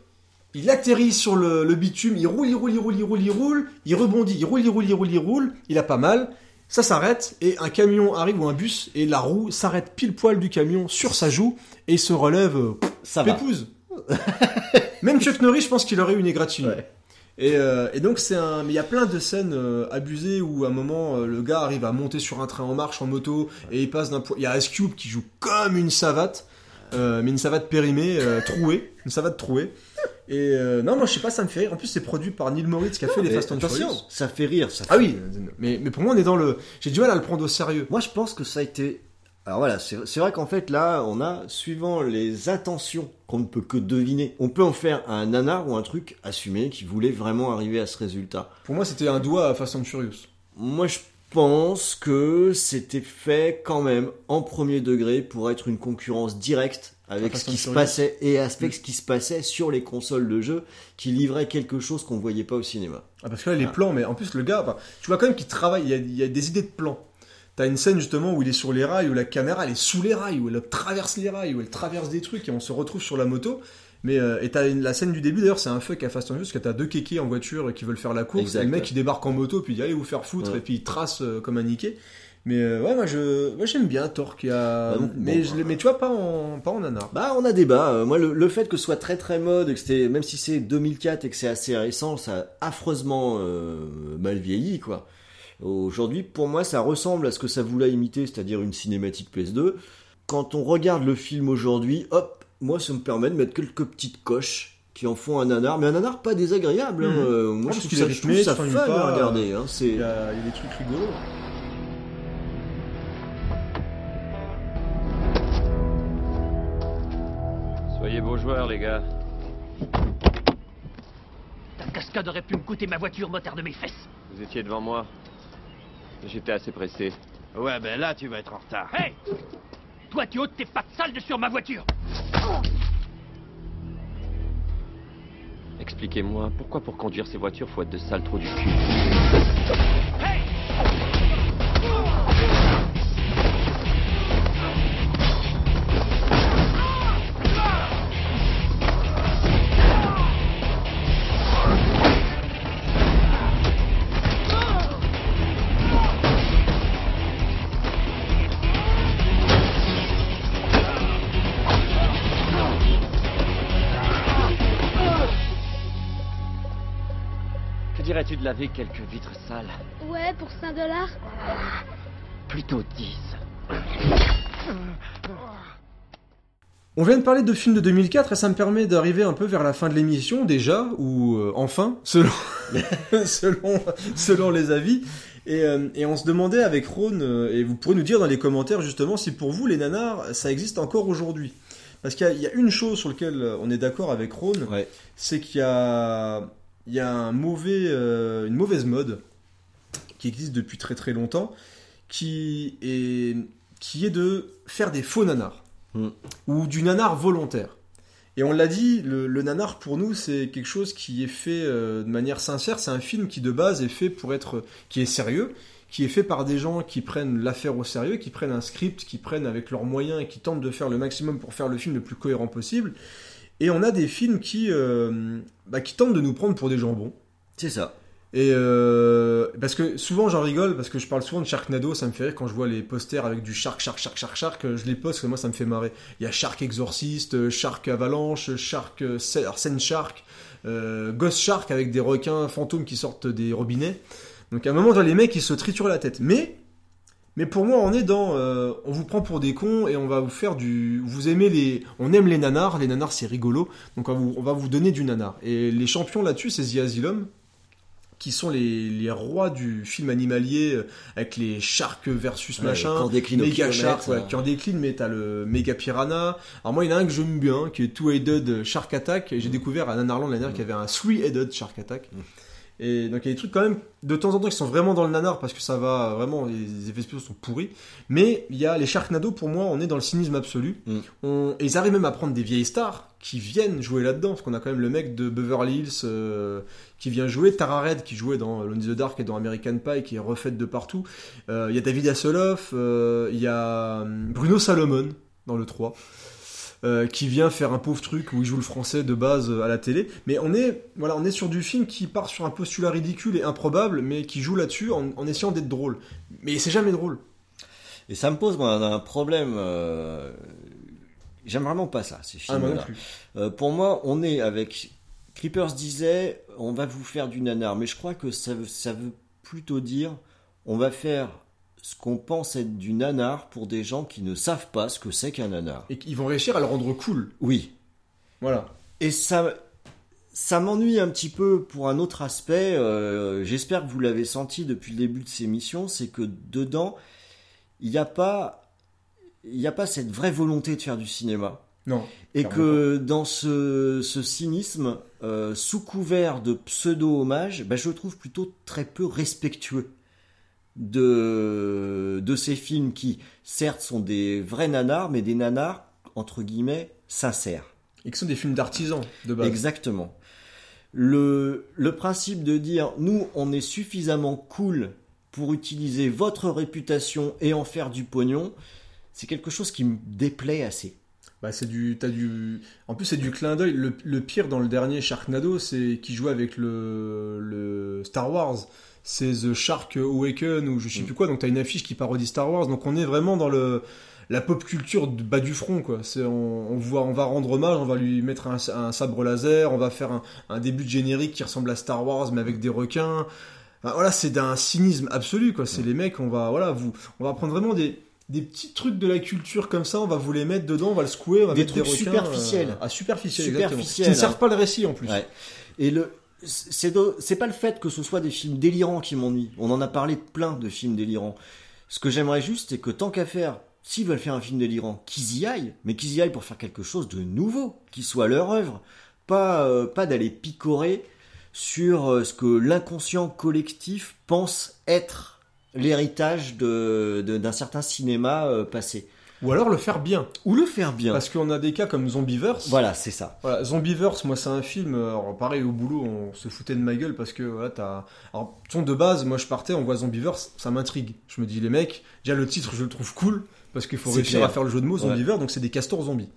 il atterrit sur le, le bitume, il roule, il roule, il roule, il roule, il roule, il rebondit, il roule, il roule, il roule, il roule, il a pas mal. Ça s'arrête et un camion arrive ou un bus et la roue s'arrête pile poil du camion sur sa joue et il se relève euh, Ça va. Même Chuck Norris, je pense qu'il aurait eu une égratignure. Ouais. Et, euh, et donc c'est un, mais il y a plein de scènes euh, abusées où à un moment euh, le gars arrive à monter sur un train en marche en moto et il passe d'un point. Il y a Ice Cube qui joue comme une savate, mais une savate périmée, trouée, une savate trouée. Et non, moi je sais pas, ça me fait rire. En plus c'est produit par Neil Moritz qui a fait les Fast and Furious. ça fait rire. Ça Ah fait- oui, mais, mais pour moi on est dans le. J'ai du mal à le prendre au sérieux. Moi, je pense que ça a été. Alors voilà, c'est vrai qu'en fait, là, on a, suivant les intentions qu'on ne peut que deviner, on peut en faire un nanar ou un truc assumé qui voulait vraiment arriver à ce résultat. Pour moi c'était un doigt à Fast and Furious. Moi, je pense que c'était fait quand même en premier degré pour être une concurrence directe avec ce qui se passait et avec ce qui se passait sur les consoles de jeu qui livraient quelque chose qu'on voyait pas au cinéma. Ah, parce que là, les Ah. plans, mais en plus, le gars, bah, tu vois quand même qu'il travaille, il y, a, il y a des idées de plans. T'as une scène justement où il est sur les rails, où la caméra elle est sous les rails, où elle traverse les rails, où elle traverse des trucs et on se retrouve sur la moto. Mais euh, et t'as la scène du début d'ailleurs, c'est un fuck à Fast and Furious parce que t'as deux kékés en voiture qui veulent faire la course. Exact, et le mec ouais. il débarque en moto puis il dit allez vous faire foutre Ouais. et puis il trace euh, comme un niqué. Mais euh, ouais, moi je, moi j'aime bien Torque. a- Bah, bon, mais, bon, je l'ai- mais tu vois pas en, pas en nanar. Bah, on a débat. Moi, le, le fait que ce soit très très mode, et que c'était, même si c'est 2004 et que c'est assez récent, ça a affreusement mal vieilli, quoi. Aujourd'hui, pour moi, ça ressemble à ce que ça voulait imiter, c'est-à-dire une cinématique PS2. Quand on regarde le film aujourd'hui, hop, moi, ça me permet de mettre quelques petites coches qui en font un nanar, mais un nanar pas désagréable. hein. Mhm. Euh, Ouais, moi, parce je trouve ça, je trouve ça fun pas, à regarder. Hein. C'est... Il y, a, il y a des trucs rigolos. Soyez beaux joueurs, les gars. Ta cascade aurait pu me coûter ma voiture, motard de mes fesses. Vous étiez devant moi. J'étais assez pressé. Ouais, ben là, tu vas être en retard. Hé Toi, tu ôtes tes pattes sales de sur ma voiture Expliquez-moi, pourquoi pour conduire ces voitures, faut être de sale trou du cul Que laver quelques vitres sales Ouais, pour 5 dollars. Plutôt 10. On vient de parler de films de 2004 et ça me permet d'arriver un peu vers la fin de l'émission déjà, ou euh, enfin, selon, selon, selon les avis. Et, euh, et on se demandait avec Ron, euh, et vous pourrez nous dire dans les commentaires justement si pour vous les nanars, ça existe encore aujourd'hui. Parce qu'il y, a- il y a une chose sur laquelle on est d'accord avec Ron, c'est qu'il y a, il y a un mauvais, euh, une mauvaise mode qui existe depuis très très longtemps, qui est, qui est de faire des faux nanars ou du nanar volontaire. Et on l'a dit, le, le nanar pour nous c'est quelque chose qui est fait euh, de manière sincère. C'est un film qui de base est fait pour être, qui est sérieux, qui est fait par des gens qui prennent l'affaire au sérieux, qui prennent un script, qui prennent avec leurs moyens et qui tentent de faire le maximum pour faire le film le plus cohérent possible. Et on a des films qui, euh, bah, qui tentent de nous prendre pour des jambons. C'est ça. Et euh, parce que souvent j'en rigole parce que je parle souvent de Sharknado, ça me fait rire quand je vois les posters avec du Shark, Shark, Shark, Shark, Shark, euh, je les poste parce que moi ça me fait marrer. Il y a Shark Exorcist, euh, Shark Avalanche, Shark Sen Shark, euh, Ghost Shark avec des requins fantômes qui sortent des robinets. Donc à un moment, les mecs ils se triturent la tête. Mais mais pour moi, on est dans, euh, on vous prend pour des cons et on va vous faire du, vous aimez les, on aime les nanars, les nanars c'est rigolo, donc on va vous, on va vous donner du nanar. Et les champions là-dessus, c'est The Asylum, qui sont les, les rois du film animalier euh, avec les sharks versus Ouais, machin, méga shark, ouais, hein. qui en décline, mais t'as le méga piranha. Alors moi, il y en a un que j'aime bien, qui est Two-Headed Shark Attack, et j'ai découvert à Nanarland l'année dernière qu'il y avait un Three-Headed Shark Attack. Et donc il y a des trucs quand même de temps en temps qui sont vraiment dans le nanar parce que ça va vraiment les effets spéciaux sont pourris. Mais il y a les Sharknado pour moi on est dans le cynisme absolu. On, et ils arrivent même à prendre des vieilles stars qui viennent jouer là-dedans parce qu'on a quand même le mec de Beverly Hills euh, qui vient jouer Tara Red qui jouait dans Alone in the Dark et dans American Pie qui est refaite de partout. Euh, Il y a David Hasselhoff, euh, il y a hum, Bruno Salomon dans le 3 euh, qui vient faire un pauvre truc où il joue le français de base euh, à la télé. Mais on est, voilà, on est sur du film qui part sur un postulat ridicule et improbable, mais qui joue là-dessus en, en essayant d'être drôle. Mais c'est jamais drôle. Et ça me pose moi, un problème. euh, J'aime vraiment pas ça, ces Ah, films-là. Euh, pour moi, on est avec. Creepers disait, on va vous faire du nanar, mais je crois que ça veut, ça veut plutôt dire, on va faire ce qu'on pense être du nanar pour des gens qui ne savent pas ce que c'est qu'un nanar. Et qu'ils vont réussir à le rendre cool. Oui. Voilà. Et ça, ça m'ennuie un petit peu pour un autre aspect. euh, J'espère que vous l'avez senti depuis le début de ces missions, c'est que dedans, il n'y a pas, il n'y a pas cette vraie volonté de faire du cinéma. Non. Et que dans ce, ce cynisme, euh, sous couvert de pseudo-hommage, ben, je le trouve plutôt très peu respectueux de, de ces films qui, certes, sont des vrais nanars, mais des nanars, entre guillemets, sincères. Et qui sont des films d'artisans, de base. Exactement. Le, le principe de dire, nous, on est suffisamment cool pour utiliser votre réputation et en faire du pognon, c'est quelque chose qui me déplaît assez. Bah, c'est du, t'as du, en plus c'est du clin d'œil. Le, le pire dans le dernier Sharknado, c'est qui joue avec le, le Star Wars. C'est The Shark Awaken ou je sais plus quoi. Donc t'as une affiche qui parodie Star Wars. Donc on est vraiment dans le la pop culture du bas du front quoi. C'est on, on voit, on va rendre hommage, on va lui mettre un, un sabre laser, on va faire un, un début de générique qui ressemble à Star Wars mais avec des requins. Enfin, voilà, c'est d'un cynisme absolu quoi. C'est les mecs, on va voilà, vous, on va prendre vraiment des des petits trucs de la culture comme ça, on va vous les mettre dedans, on va le secouer, on va Des mettre des trucs requins, superficiels. euh, ah, superficiels, Superficiels. Qui ne servent pas le récit en plus. Ouais. Et le, c'est pas le fait que ce soit des films délirants qui m'ennuient. On en a parlé plein de films délirants. Ce que j'aimerais juste, c'est que tant qu'à faire, s'ils veulent faire un film délirant, qu'ils y aillent, mais qu'ils y aillent pour faire quelque chose de nouveau, qui soit leur œuvre, pas euh, d'aller picorer sur euh, ce que l'inconscient collectif pense être l'héritage d'un certain cinéma euh, passé. Ou alors le faire bien. Ou le faire bien. Parce qu'on a des cas comme Zombieverse. Voilà, c'est ça. Voilà, Zombieverse, moi c'est un film, euh, alors pareil au boulot, on se foutait de ma gueule parce que voilà, t'as. Alors, ton de base, moi je partais, on voit Zombieverse, ça m'intrigue. Je me dis, les mecs, déjà le titre je le trouve cool parce qu'il faut réussir clair. à faire le jeu de mots, Ouais. Zombieverse, donc c'est des castors zombies.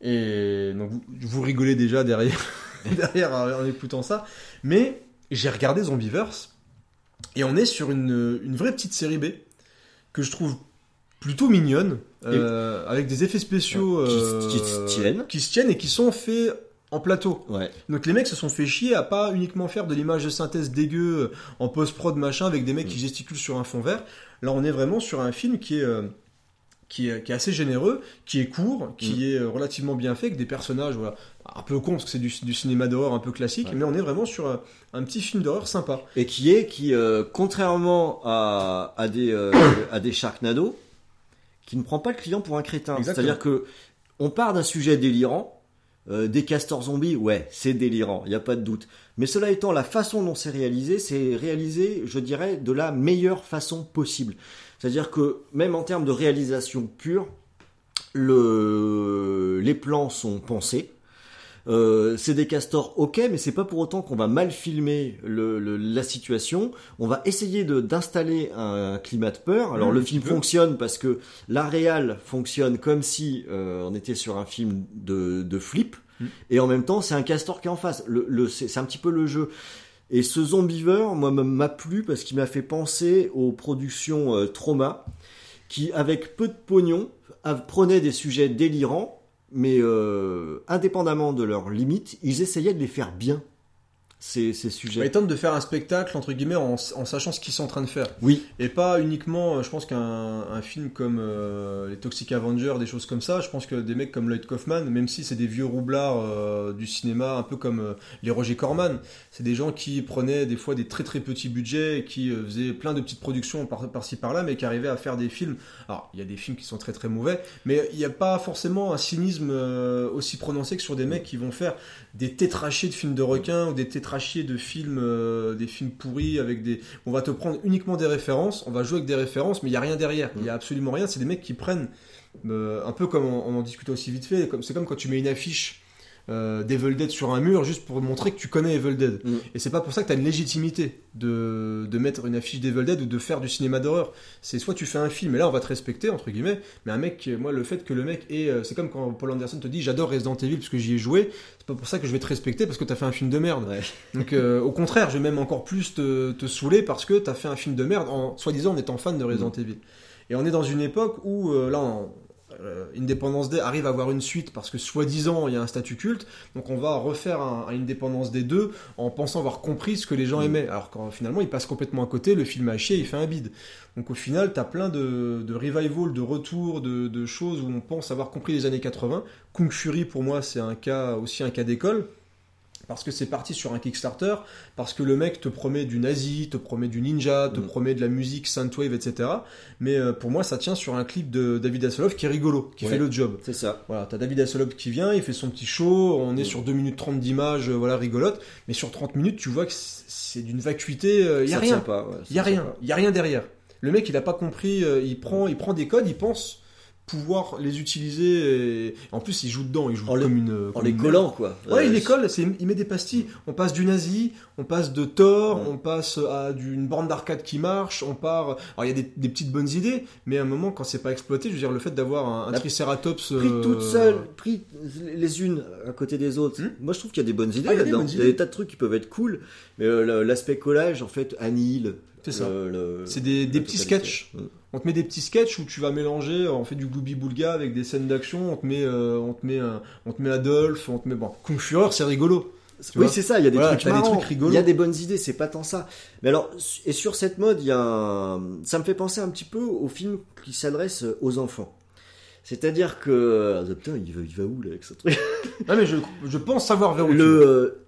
Et donc vous, vous rigolez déjà derrière, derrière en écoutant ça. Mais j'ai regardé Zombieverse et on est sur une, une vraie petite série B que je trouve plutôt mignonne, euh, avec des effets spéciaux Qui- euh, qui se tiennent. qui se tiennent et qui sont faits en plateau. Ouais. Donc les mecs se sont fait chier à pas uniquement faire de l'image de synthèse dégueu euh, en post-prod machin avec des mecs qui gesticulent sur un fond vert. Là on est vraiment sur un film qui est, euh, qui est, qui est assez généreux, qui est court, qui Mm. est euh, relativement bien fait, avec des personnages voilà, un peu cons, parce que c'est du, du cinéma d'horreur un peu classique, Ouais. mais on est vraiment sur un, un petit film d'horreur sympa. Et qui est, qui, euh, contrairement à, à des, euh, à des Sharknado, qui ne prend pas le client pour un crétin. C'est-à-dire que on part d'un sujet délirant, euh, des castors zombies, ouais, c'est délirant, il n'y a pas de doute. Mais cela étant, la façon dont c'est réalisé, c'est réalisé, je dirais, de la meilleure façon possible. C'est-à-dire que même en termes de réalisation pure, le... les plans sont pensés. Euh, c'est des castors, ok, mais c'est pas pour autant qu'on va mal filmer le, le- la situation. On va essayer de d'installer un, climat de peur. Alors Mmh, le un film fonctionne parce que la réal fonctionne comme si euh, on était sur un film de, de flip, Mmh. et en même temps c'est un castor qui est en face. Le, le- c'est un petit peu le jeu. Et ce Zombiever, moi, m'a plu parce qu'il m'a fait penser aux productions euh, Trauma, qui, avec peu de pognon, prenaient des sujets délirants, mais euh, indépendamment de leurs limites, ils essayaient de les faire bien, ces, ces sujets. Ils tentent de faire un spectacle, entre guillemets, en, en sachant ce qu'ils sont en train de faire. Oui. Et pas uniquement, euh, je pense qu'un un film comme euh, les Toxic Avengers, des choses comme ça, je pense que des mecs comme Lloyd Kaufman, même si c'est des vieux roublards euh, du cinéma, un peu comme euh, les Roger Corman, c'est des gens qui prenaient des fois des très très petits budgets, et qui faisaient plein de petites productions par- par-ci par-là, mais qui arrivaient à faire des films. Alors, il y a des films qui sont très très mauvais, mais il n'y a pas forcément un cynisme aussi prononcé que sur des mecs qui vont faire des tétrachés de films de requins ou des tétrachés de films, euh, des films pourris avec des. On va te prendre uniquement des références, on va jouer avec des références, mais il y a rien derrière. Il y a absolument rien. C'est des mecs qui prennent euh, un peu comme on, en discutait aussi vite fait. C'est comme quand tu mets une affiche. Euh, d'Evil Dead sur un mur juste pour montrer que tu connais Evil Dead. Et c'est pas pour ça que tu as une légitimité de, de mettre une affiche d'Evil Dead ou de faire du cinéma d'horreur. C'est soit tu fais un film et là on va te respecter entre guillemets, mais un mec, moi le fait que le mec est, euh, c'est comme quand Paul Anderson te dit j'adore Resident Evil parce que j'y ai joué, c'est pas pour ça que je vais te respecter parce que t'as fait un film de merde. Donc euh, au contraire, je vais même encore plus te, te saouler parce que t'as fait un film de merde en soi-disant en étant fan de Resident Evil. Et on est dans une époque où euh, là on- euh, Independence Day arrive à avoir une suite parce que soi-disant il y a un statut culte, donc on va refaire un, un Independence Day 2 en pensant avoir compris ce que les gens aimaient, alors qu'en finalement il passe complètement à côté, le film a chier, il fait un bide. Donc au final t'as plein de, de revival, de retours, de, de choses où on pense avoir compris les années 80. Kung Fury pour moi c'est un cas aussi un cas d'école parce que c'est parti sur un Kickstarter, parce que le mec te promet du nazi, te promet du ninja, te promet de la musique synthwave, etc. Mais euh, pour moi, ça tient sur un clip de David Hasselhoff qui est rigolo, qui Ouais. fait le job. C'est ça. Voilà, t'as David Hasselhoff qui vient, il fait son petit show, on est sur 2 minutes 30 d'images, euh, voilà, rigolote, mais sur 30 minutes, tu vois que c'est d'une vacuité, il y a Ça rien. pas, ouais, Il y a rien, il y a rien derrière. Le mec, il a pas compris, euh, il prend, il prend des codes, il pense pouvoir les utiliser et en plus il joue dedans il joue comme une en comme les une collant, merde. quoi. ouais il les colle il met des pastilles on passe du nazi on passe de Thor on passe à d'une borne d'arcade qui marche on part alors il y a des, des petites bonnes idées mais à un moment quand c'est pas exploité je veux dire le fait d'avoir un, un La- triceratops pris euh, toutes seules, pris les unes à côté des autres. Moi, je trouve qu'il y a des bonnes idées Ah, il y a des là-dedans. bonnes Il y a idées. des tas de trucs qui peuvent être cool, mais euh, l'aspect collage, en fait, annihile. C'est ça. C'est des, petits sketchs. On te met des petits sketchs où tu vas mélanger, on fait du gloubi boulga avec des scènes d'action, on te met, euh, on te met, un- on te met Adolphe, on te met bon, Kung Fury, c'est rigolo. Oui, c'est ça, il y a des Voilà, trucs marrants, des trucs rigolos. il y a des bonnes idées, c'est pas tant ça. Mais alors, et sur cette mode, il y a un... ça me fait penser un petit peu au film qui s'adresse aux enfants. C'est-à-dire que, ah, putain, il va, il va où là avec ce truc? Ouais, mais je, je pense savoir vers où le,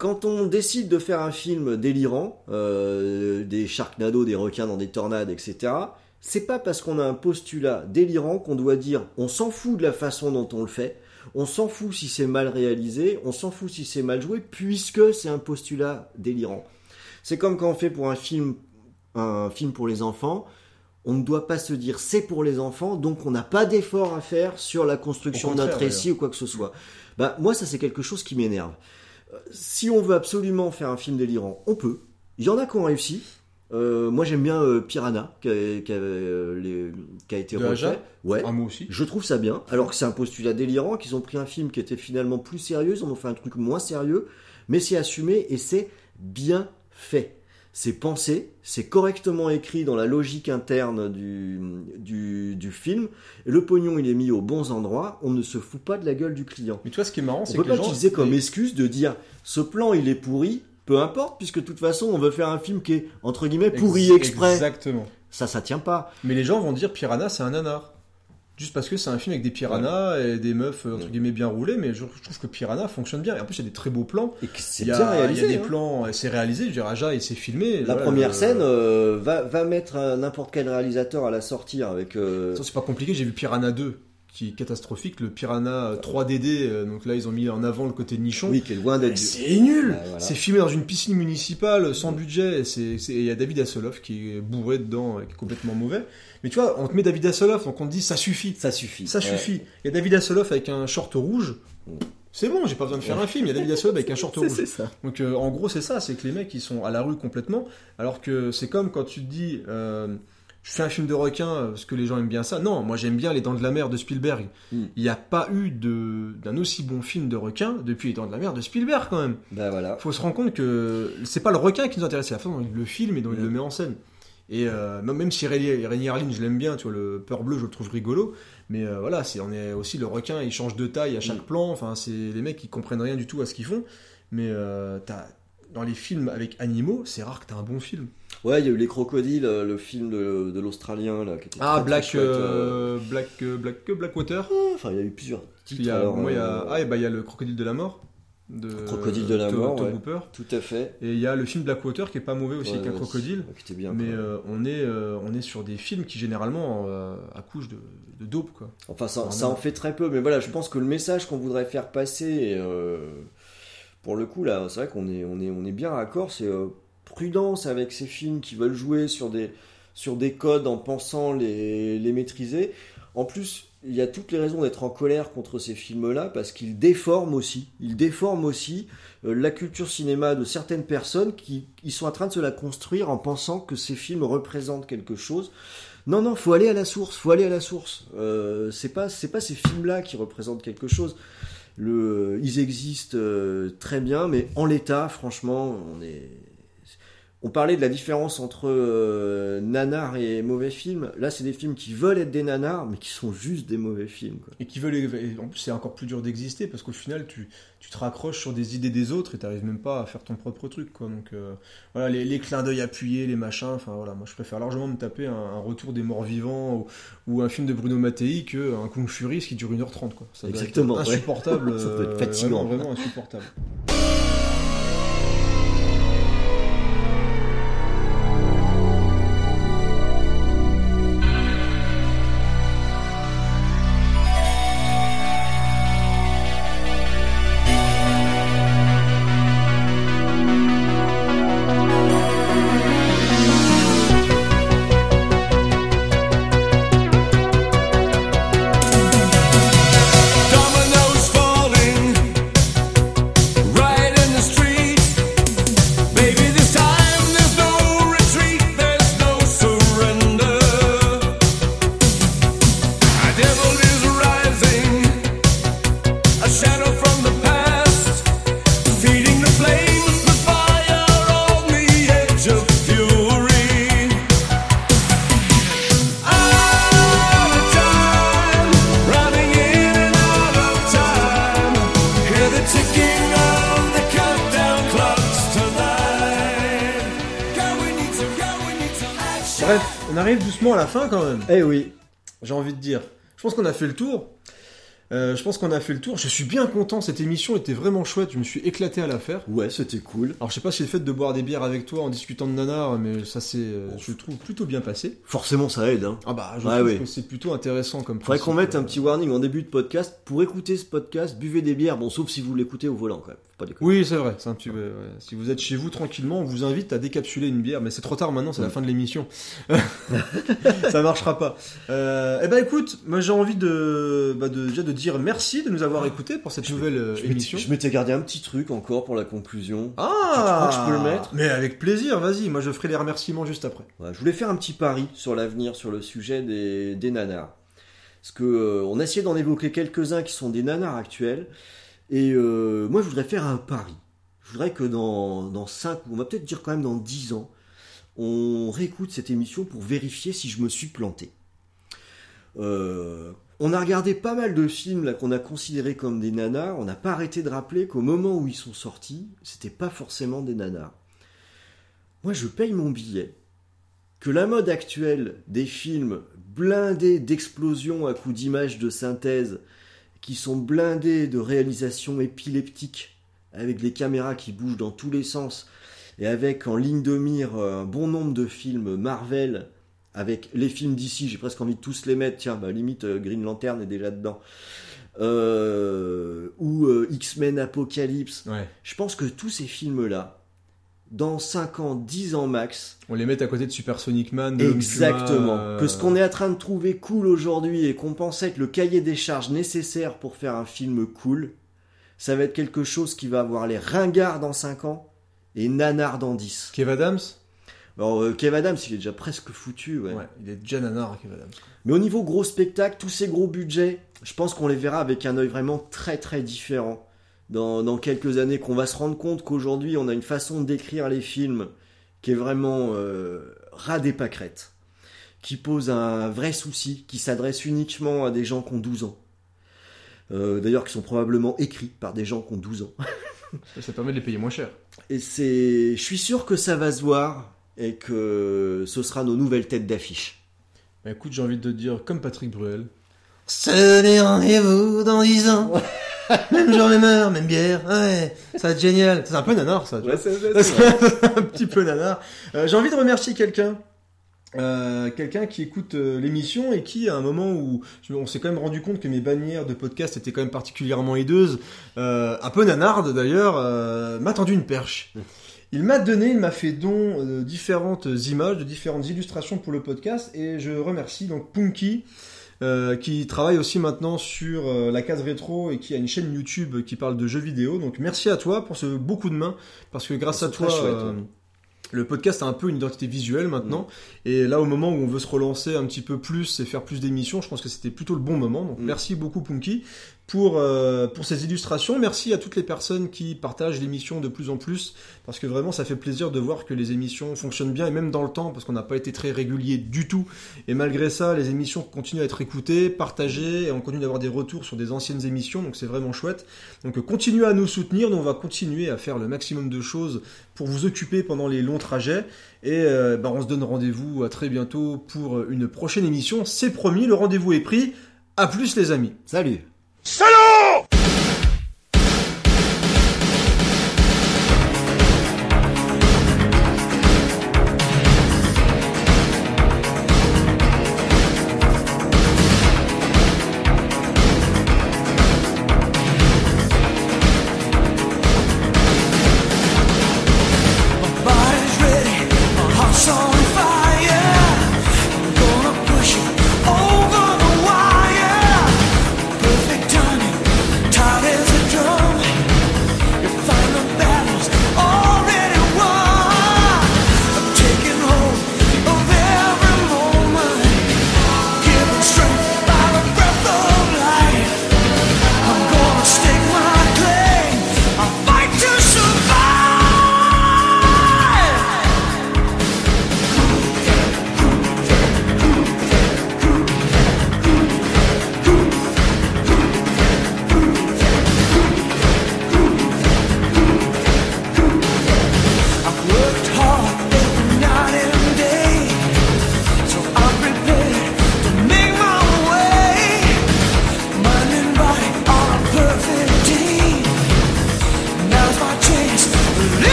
quand on décide de faire un film délirant, euh, des Sharknado, des requins dans des tornades, etc., c'est pas parce qu'on a un postulat délirant qu'on doit dire on s'en fout de la façon dont on le fait, on s'en fout si c'est mal réalisé, on s'en fout si c'est mal joué, puisque c'est un postulat délirant. C'est comme quand on fait pour un film, un film pour les enfants, on ne doit pas se dire c'est pour les enfants, donc on n'a pas d'effort à faire sur la construction d'un contraire, récit ou quoi que ce soit. Bah, moi, ça c'est quelque chose qui m'énerve. Si on veut absolument faire un film délirant, on peut. Il y en a qui ont réussi. Euh, moi j'aime bien euh, Piranha qui a, qui a, euh, les- qui a été refait. Ouais. Ah, moi aussi. Je trouve ça bien. Alors que c'est un postulat délirant, qu'ils ont pris un film qui était finalement plus sérieux, ils en ont fait un truc moins sérieux, mais c'est assumé et c'est bien fait. C'est pensé, c'est correctement écrit dans la logique interne du, du, du film, et le pognon il est mis aux bons endroits, on ne se fout pas de la gueule du client. Mais tu vois, ce qui est marrant, On c'est peut que pas les gens- utiliser comme excuse de dire ce plan il est pourri, peu importe, puisque de toute façon on veut faire un film qui est entre guillemets pourri Ex- exprès. Exactement. Ça, ça tient pas. Mais les gens vont dire Piranha, c'est un nanar. Juste parce que c'est un film avec des piranhas et des meufs euh, entre guillemets bien roulées, mais je, je trouve que Piranha fonctionne bien. Et en plus, il y a des très beaux plans. Et que c'est bien réalisé. Il y a des hein. plans, c'est réalisé. Je veux dire, Aja, il s'est filmé. La Voilà, première le- scène, euh, va, va mettre n'importe quel réalisateur à la sortir avec. euh, Ça, c'est pas compliqué. J'ai vu Piranha 2 qui est catastrophique. Le Piranha 3DD, euh, donc là, ils ont mis en avant le côté nichon. Oui, qui est loin d'être. C'est nul. Voilà. C'est filmé dans une piscine municipale sans budget. C'est, c'est- il y a David Hasselhoff qui est bourré dedans, et qui est complètement mauvais. Mais tu vois, on te met David Hasselhoff, donc on te dit ça suffit. Ça suffit. Ça Ouais. suffit. Il y a David Hasselhoff avec un short rouge. C'est bon, j'ai pas besoin de faire un film. Il y a David Hasselhoff avec un short rouge. c'est ça. Donc euh, en gros, c'est ça. C'est que les mecs, ils sont à la rue complètement. Alors que c'est comme quand tu te dis, euh, je fais un film de requin euh, parce que les gens aiment bien ça. Non, moi j'aime bien Les Dents de la Mer de Spielberg. Mm. Il n'y a pas eu d'un aussi bon film de requin depuis Les Dents de la Mer de Spielberg quand même. Bah voilà. Faut se rendre compte que c'est pas le requin qui nous intéresse, c'est la façon dont il le filme et dont il le met en scène. Et euh, même si Rémi Harlin, je l'aime bien, tu vois, le peur bleu, je le trouve rigolo. Mais euh, voilà, c'est on est aussi le requin, il change de taille à chaque Mm. plan. Enfin, c'est les mecs qui comprennent rien du tout à ce qu'ils font. Mais euh, dans les films avec animaux, c'est rare que t'as un bon film. Ouais, il y a eu Les Crocodiles, euh, le film de, de l'Australien là, qui était Ah, très, très Black, chouette, euh. euh, Black, Black, Blackwater. Enfin, il y a eu plusieurs titres. Il y a, alors, moi, il y a, ah, et bah, il y a le Crocodile de la mort. De, Crocodile de la mort, Tobe ouais. Tout à fait. Et il y a le film Blackwater qui est pas mauvais aussi Ouais, avec un ouais, crocodile. qui était bien, mais euh, on est euh, on est sur des films qui généralement euh, accouchent de, de dope quoi. Enfin, ça, en fait très peu, mais voilà, je pense que le message qu'on voudrait faire passer, pour le coup, là, c'est vrai qu'on est, on est, on est bien raccord, c'est prudence avec ces films qui veulent jouer sur des, sur des codes en pensant les, les maîtriser. En plus, il y a toutes les raisons d'être en colère contre ces films-là parce qu'ils déforment aussi, ils déforment aussi euh, la culture cinéma de certaines personnes qui ils sont en train de se la construire en pensant que ces films représentent quelque chose. Non, non, faut aller à la source, faut aller à la source. Euh, c'est pas, c'est pas ces films-là qui représentent quelque chose. Le, ils existent euh, très bien, mais en l'état, franchement, on est. On parlait de la différence entre euh, nanar et mauvais films. Là, c'est des films qui veulent être des nanars, mais qui sont juste des mauvais films. Quoi. Et qui veulent et en plus c'est encore plus dur d'exister parce qu'au final tu, tu te raccroches sur des idées des autres et t'arrives même pas à faire ton propre truc quoi. Donc euh, voilà les, les clins d'œil appuyés, les machins. Enfin voilà, moi je préfère largement me taper un, un retour des morts vivants ou, ou un film de Bruno Mattei que un Kung Fury qui dure 1h30 quoi. Ça doit être Exactement, ouais. insupportable. Ça doit être euh, fatigant. Vraiment, vraiment insupportable. Bref, on arrive doucement à la fin quand même. Eh oui. J'ai envie de dire. Je pense qu'on a fait le tour. Euh, je pense qu'on a fait le tour. Je suis bien content. Cette émission était vraiment chouette. Je me suis éclaté à la faire. Ouais, c'était cool. Alors je sais pas si le fait de boire des bières avec toi en discutant de nanar, mais ça c'est, euh, je le trouve plutôt bien passé. Forcément, ça aide. Hein. Ah bah, je Ouais, trouve ouais. que c'est plutôt intéressant comme. Faudrait qu'on mette un petit warning en début de podcast. Pour écouter ce podcast, buvez des bières. Bon, sauf si vous l'écoutez au volant, quand même. Oui, c'est vrai. Un petit. ouais. Si vous êtes chez vous tranquillement, on vous invite à décapsuler une bière, mais c'est trop tard maintenant. C'est la Mm. fin de l'émission. ça marchera pas. Euh, eh ben écoute, moi j'ai envie de, bah, de déjà de dire merci de nous avoir écoutés pour cette nouvelle euh, Je émission. Je m'étais gardé un petit truc encore pour la conclusion. Ah Tu crois que je peux le mettre? Mais avec plaisir, vas-y. Moi je ferai les remerciements juste après. Ouais, je voulais faire un petit pari sur l'avenir, sur le sujet des, des nanars. Parce que euh, on a essayé d'en évoquer quelques-uns qui sont des nanars actuels. Et euh, moi, je voudrais faire un pari. Je voudrais que dans, dans 5, on va peut-être dire quand même dans 10 ans, on réécoute cette émission pour vérifier si je me suis planté. Euh, on a regardé pas mal de films qu'on a considérés comme des nanars. On n'a pas arrêté de rappeler qu'au moment où ils sont sortis, c'était pas forcément des nanars. Moi, je paye mon billet que la mode actuelle des films blindés d'explosions à coups d'images de synthèse, qui sont blindés de réalisations épileptiques, avec des caméras qui bougent dans tous les sens, et avec en ligne de mire un bon nombre de films Marvel, avec les films d'ici, j'ai presque envie de tous les mettre, tiens, bah, limite euh, Green Lantern est déjà dedans. Euh, ou euh, X-Men Apocalypse. Je pense que tous ces films-là, dans 5 ans, 10 ans max. On les met à côté de Super Sonic Man. de Exactement. Euh, Que ce qu'on est en train de trouver cool aujourd'hui et qu'on pensait être le cahier des charges nécessaire pour faire un film cool, ça va être quelque chose qui va avoir les ringards dans 5 ans et nanar dans 10. Kev Adams? Alors, euh, Kev Adams, il est déjà presque foutu, ouais. Ouais, il est déjà nanar, Kev Adams. Mais au niveau gros spectacle, tous ces gros budgets, je pense qu'on les verra avec un œil vraiment très très différent dans, dans quelques années, qu'on va se rendre compte qu'aujourd'hui on a une façon d'écrire les films qui est vraiment euh, ras des pâquerettes, qui pose un vrai souci, qui s'adresse uniquement à des gens qui ont 12 ans. Euh, D'ailleurs, qui sont probablement écrits par des gens qui ont 12 ans. Ça permet de les payer moins cher. Et c'est, je suis sûr que ça va se voir et que ce sera nos nouvelles têtes d'affiche. Bah écoute, j'ai envie de te dire, comme Patrick Bruel. Tenez rendez-vous dans 10 ans. même jour, même heure, même bière. Ouais, ça va être génial. C'est un peu nanar, ça. Ouais, c'est- un petit peu nanar. Euh, j'ai envie de remercier quelqu'un. Euh, quelqu'un qui écoute euh, l'émission et qui à un moment où je- on s'est quand même rendu compte que mes bannières de podcast étaient quand même particulièrement hideuses, euh, un peu nanardes d'ailleurs, m'a tendu une perche. Il m'a donné, il m'a fait don de différentes images, de différentes illustrations pour le podcast et je remercie donc Punky euh, qui travaille aussi maintenant sur euh, la case rétro et qui a une chaîne YouTube qui parle de jeux vidéo. Donc merci à toi pour ce beau coup de main parce que grâce à toi, chouette, euh, ouais. le podcast a un peu une identité visuelle maintenant. Et là, au moment où on veut se relancer un petit peu plus et faire plus d'émissions, je pense que c'était plutôt le bon moment. Donc merci beaucoup Punky pour euh, ces illustrations. Merci à toutes les personnes qui partagent l'émission de plus en plus parce que vraiment ça fait plaisir de voir que les émissions fonctionnent bien et même dans le temps parce qu'on n'a pas été très régulier du tout. Et malgré ça, les émissions continuent à être écoutées, partagées et on continue d'avoir des retours sur des anciennes émissions. Donc c'est vraiment chouette. Donc euh, continuez à nous soutenir. Nous on va continuer à faire le maximum de choses pour vous occuper pendant les longs trajets. Et euh, bah, on se donne rendez-vous à très bientôt pour une prochaine émission. C'est promis, le rendez-vous est pris. À plus les amis. Salut しター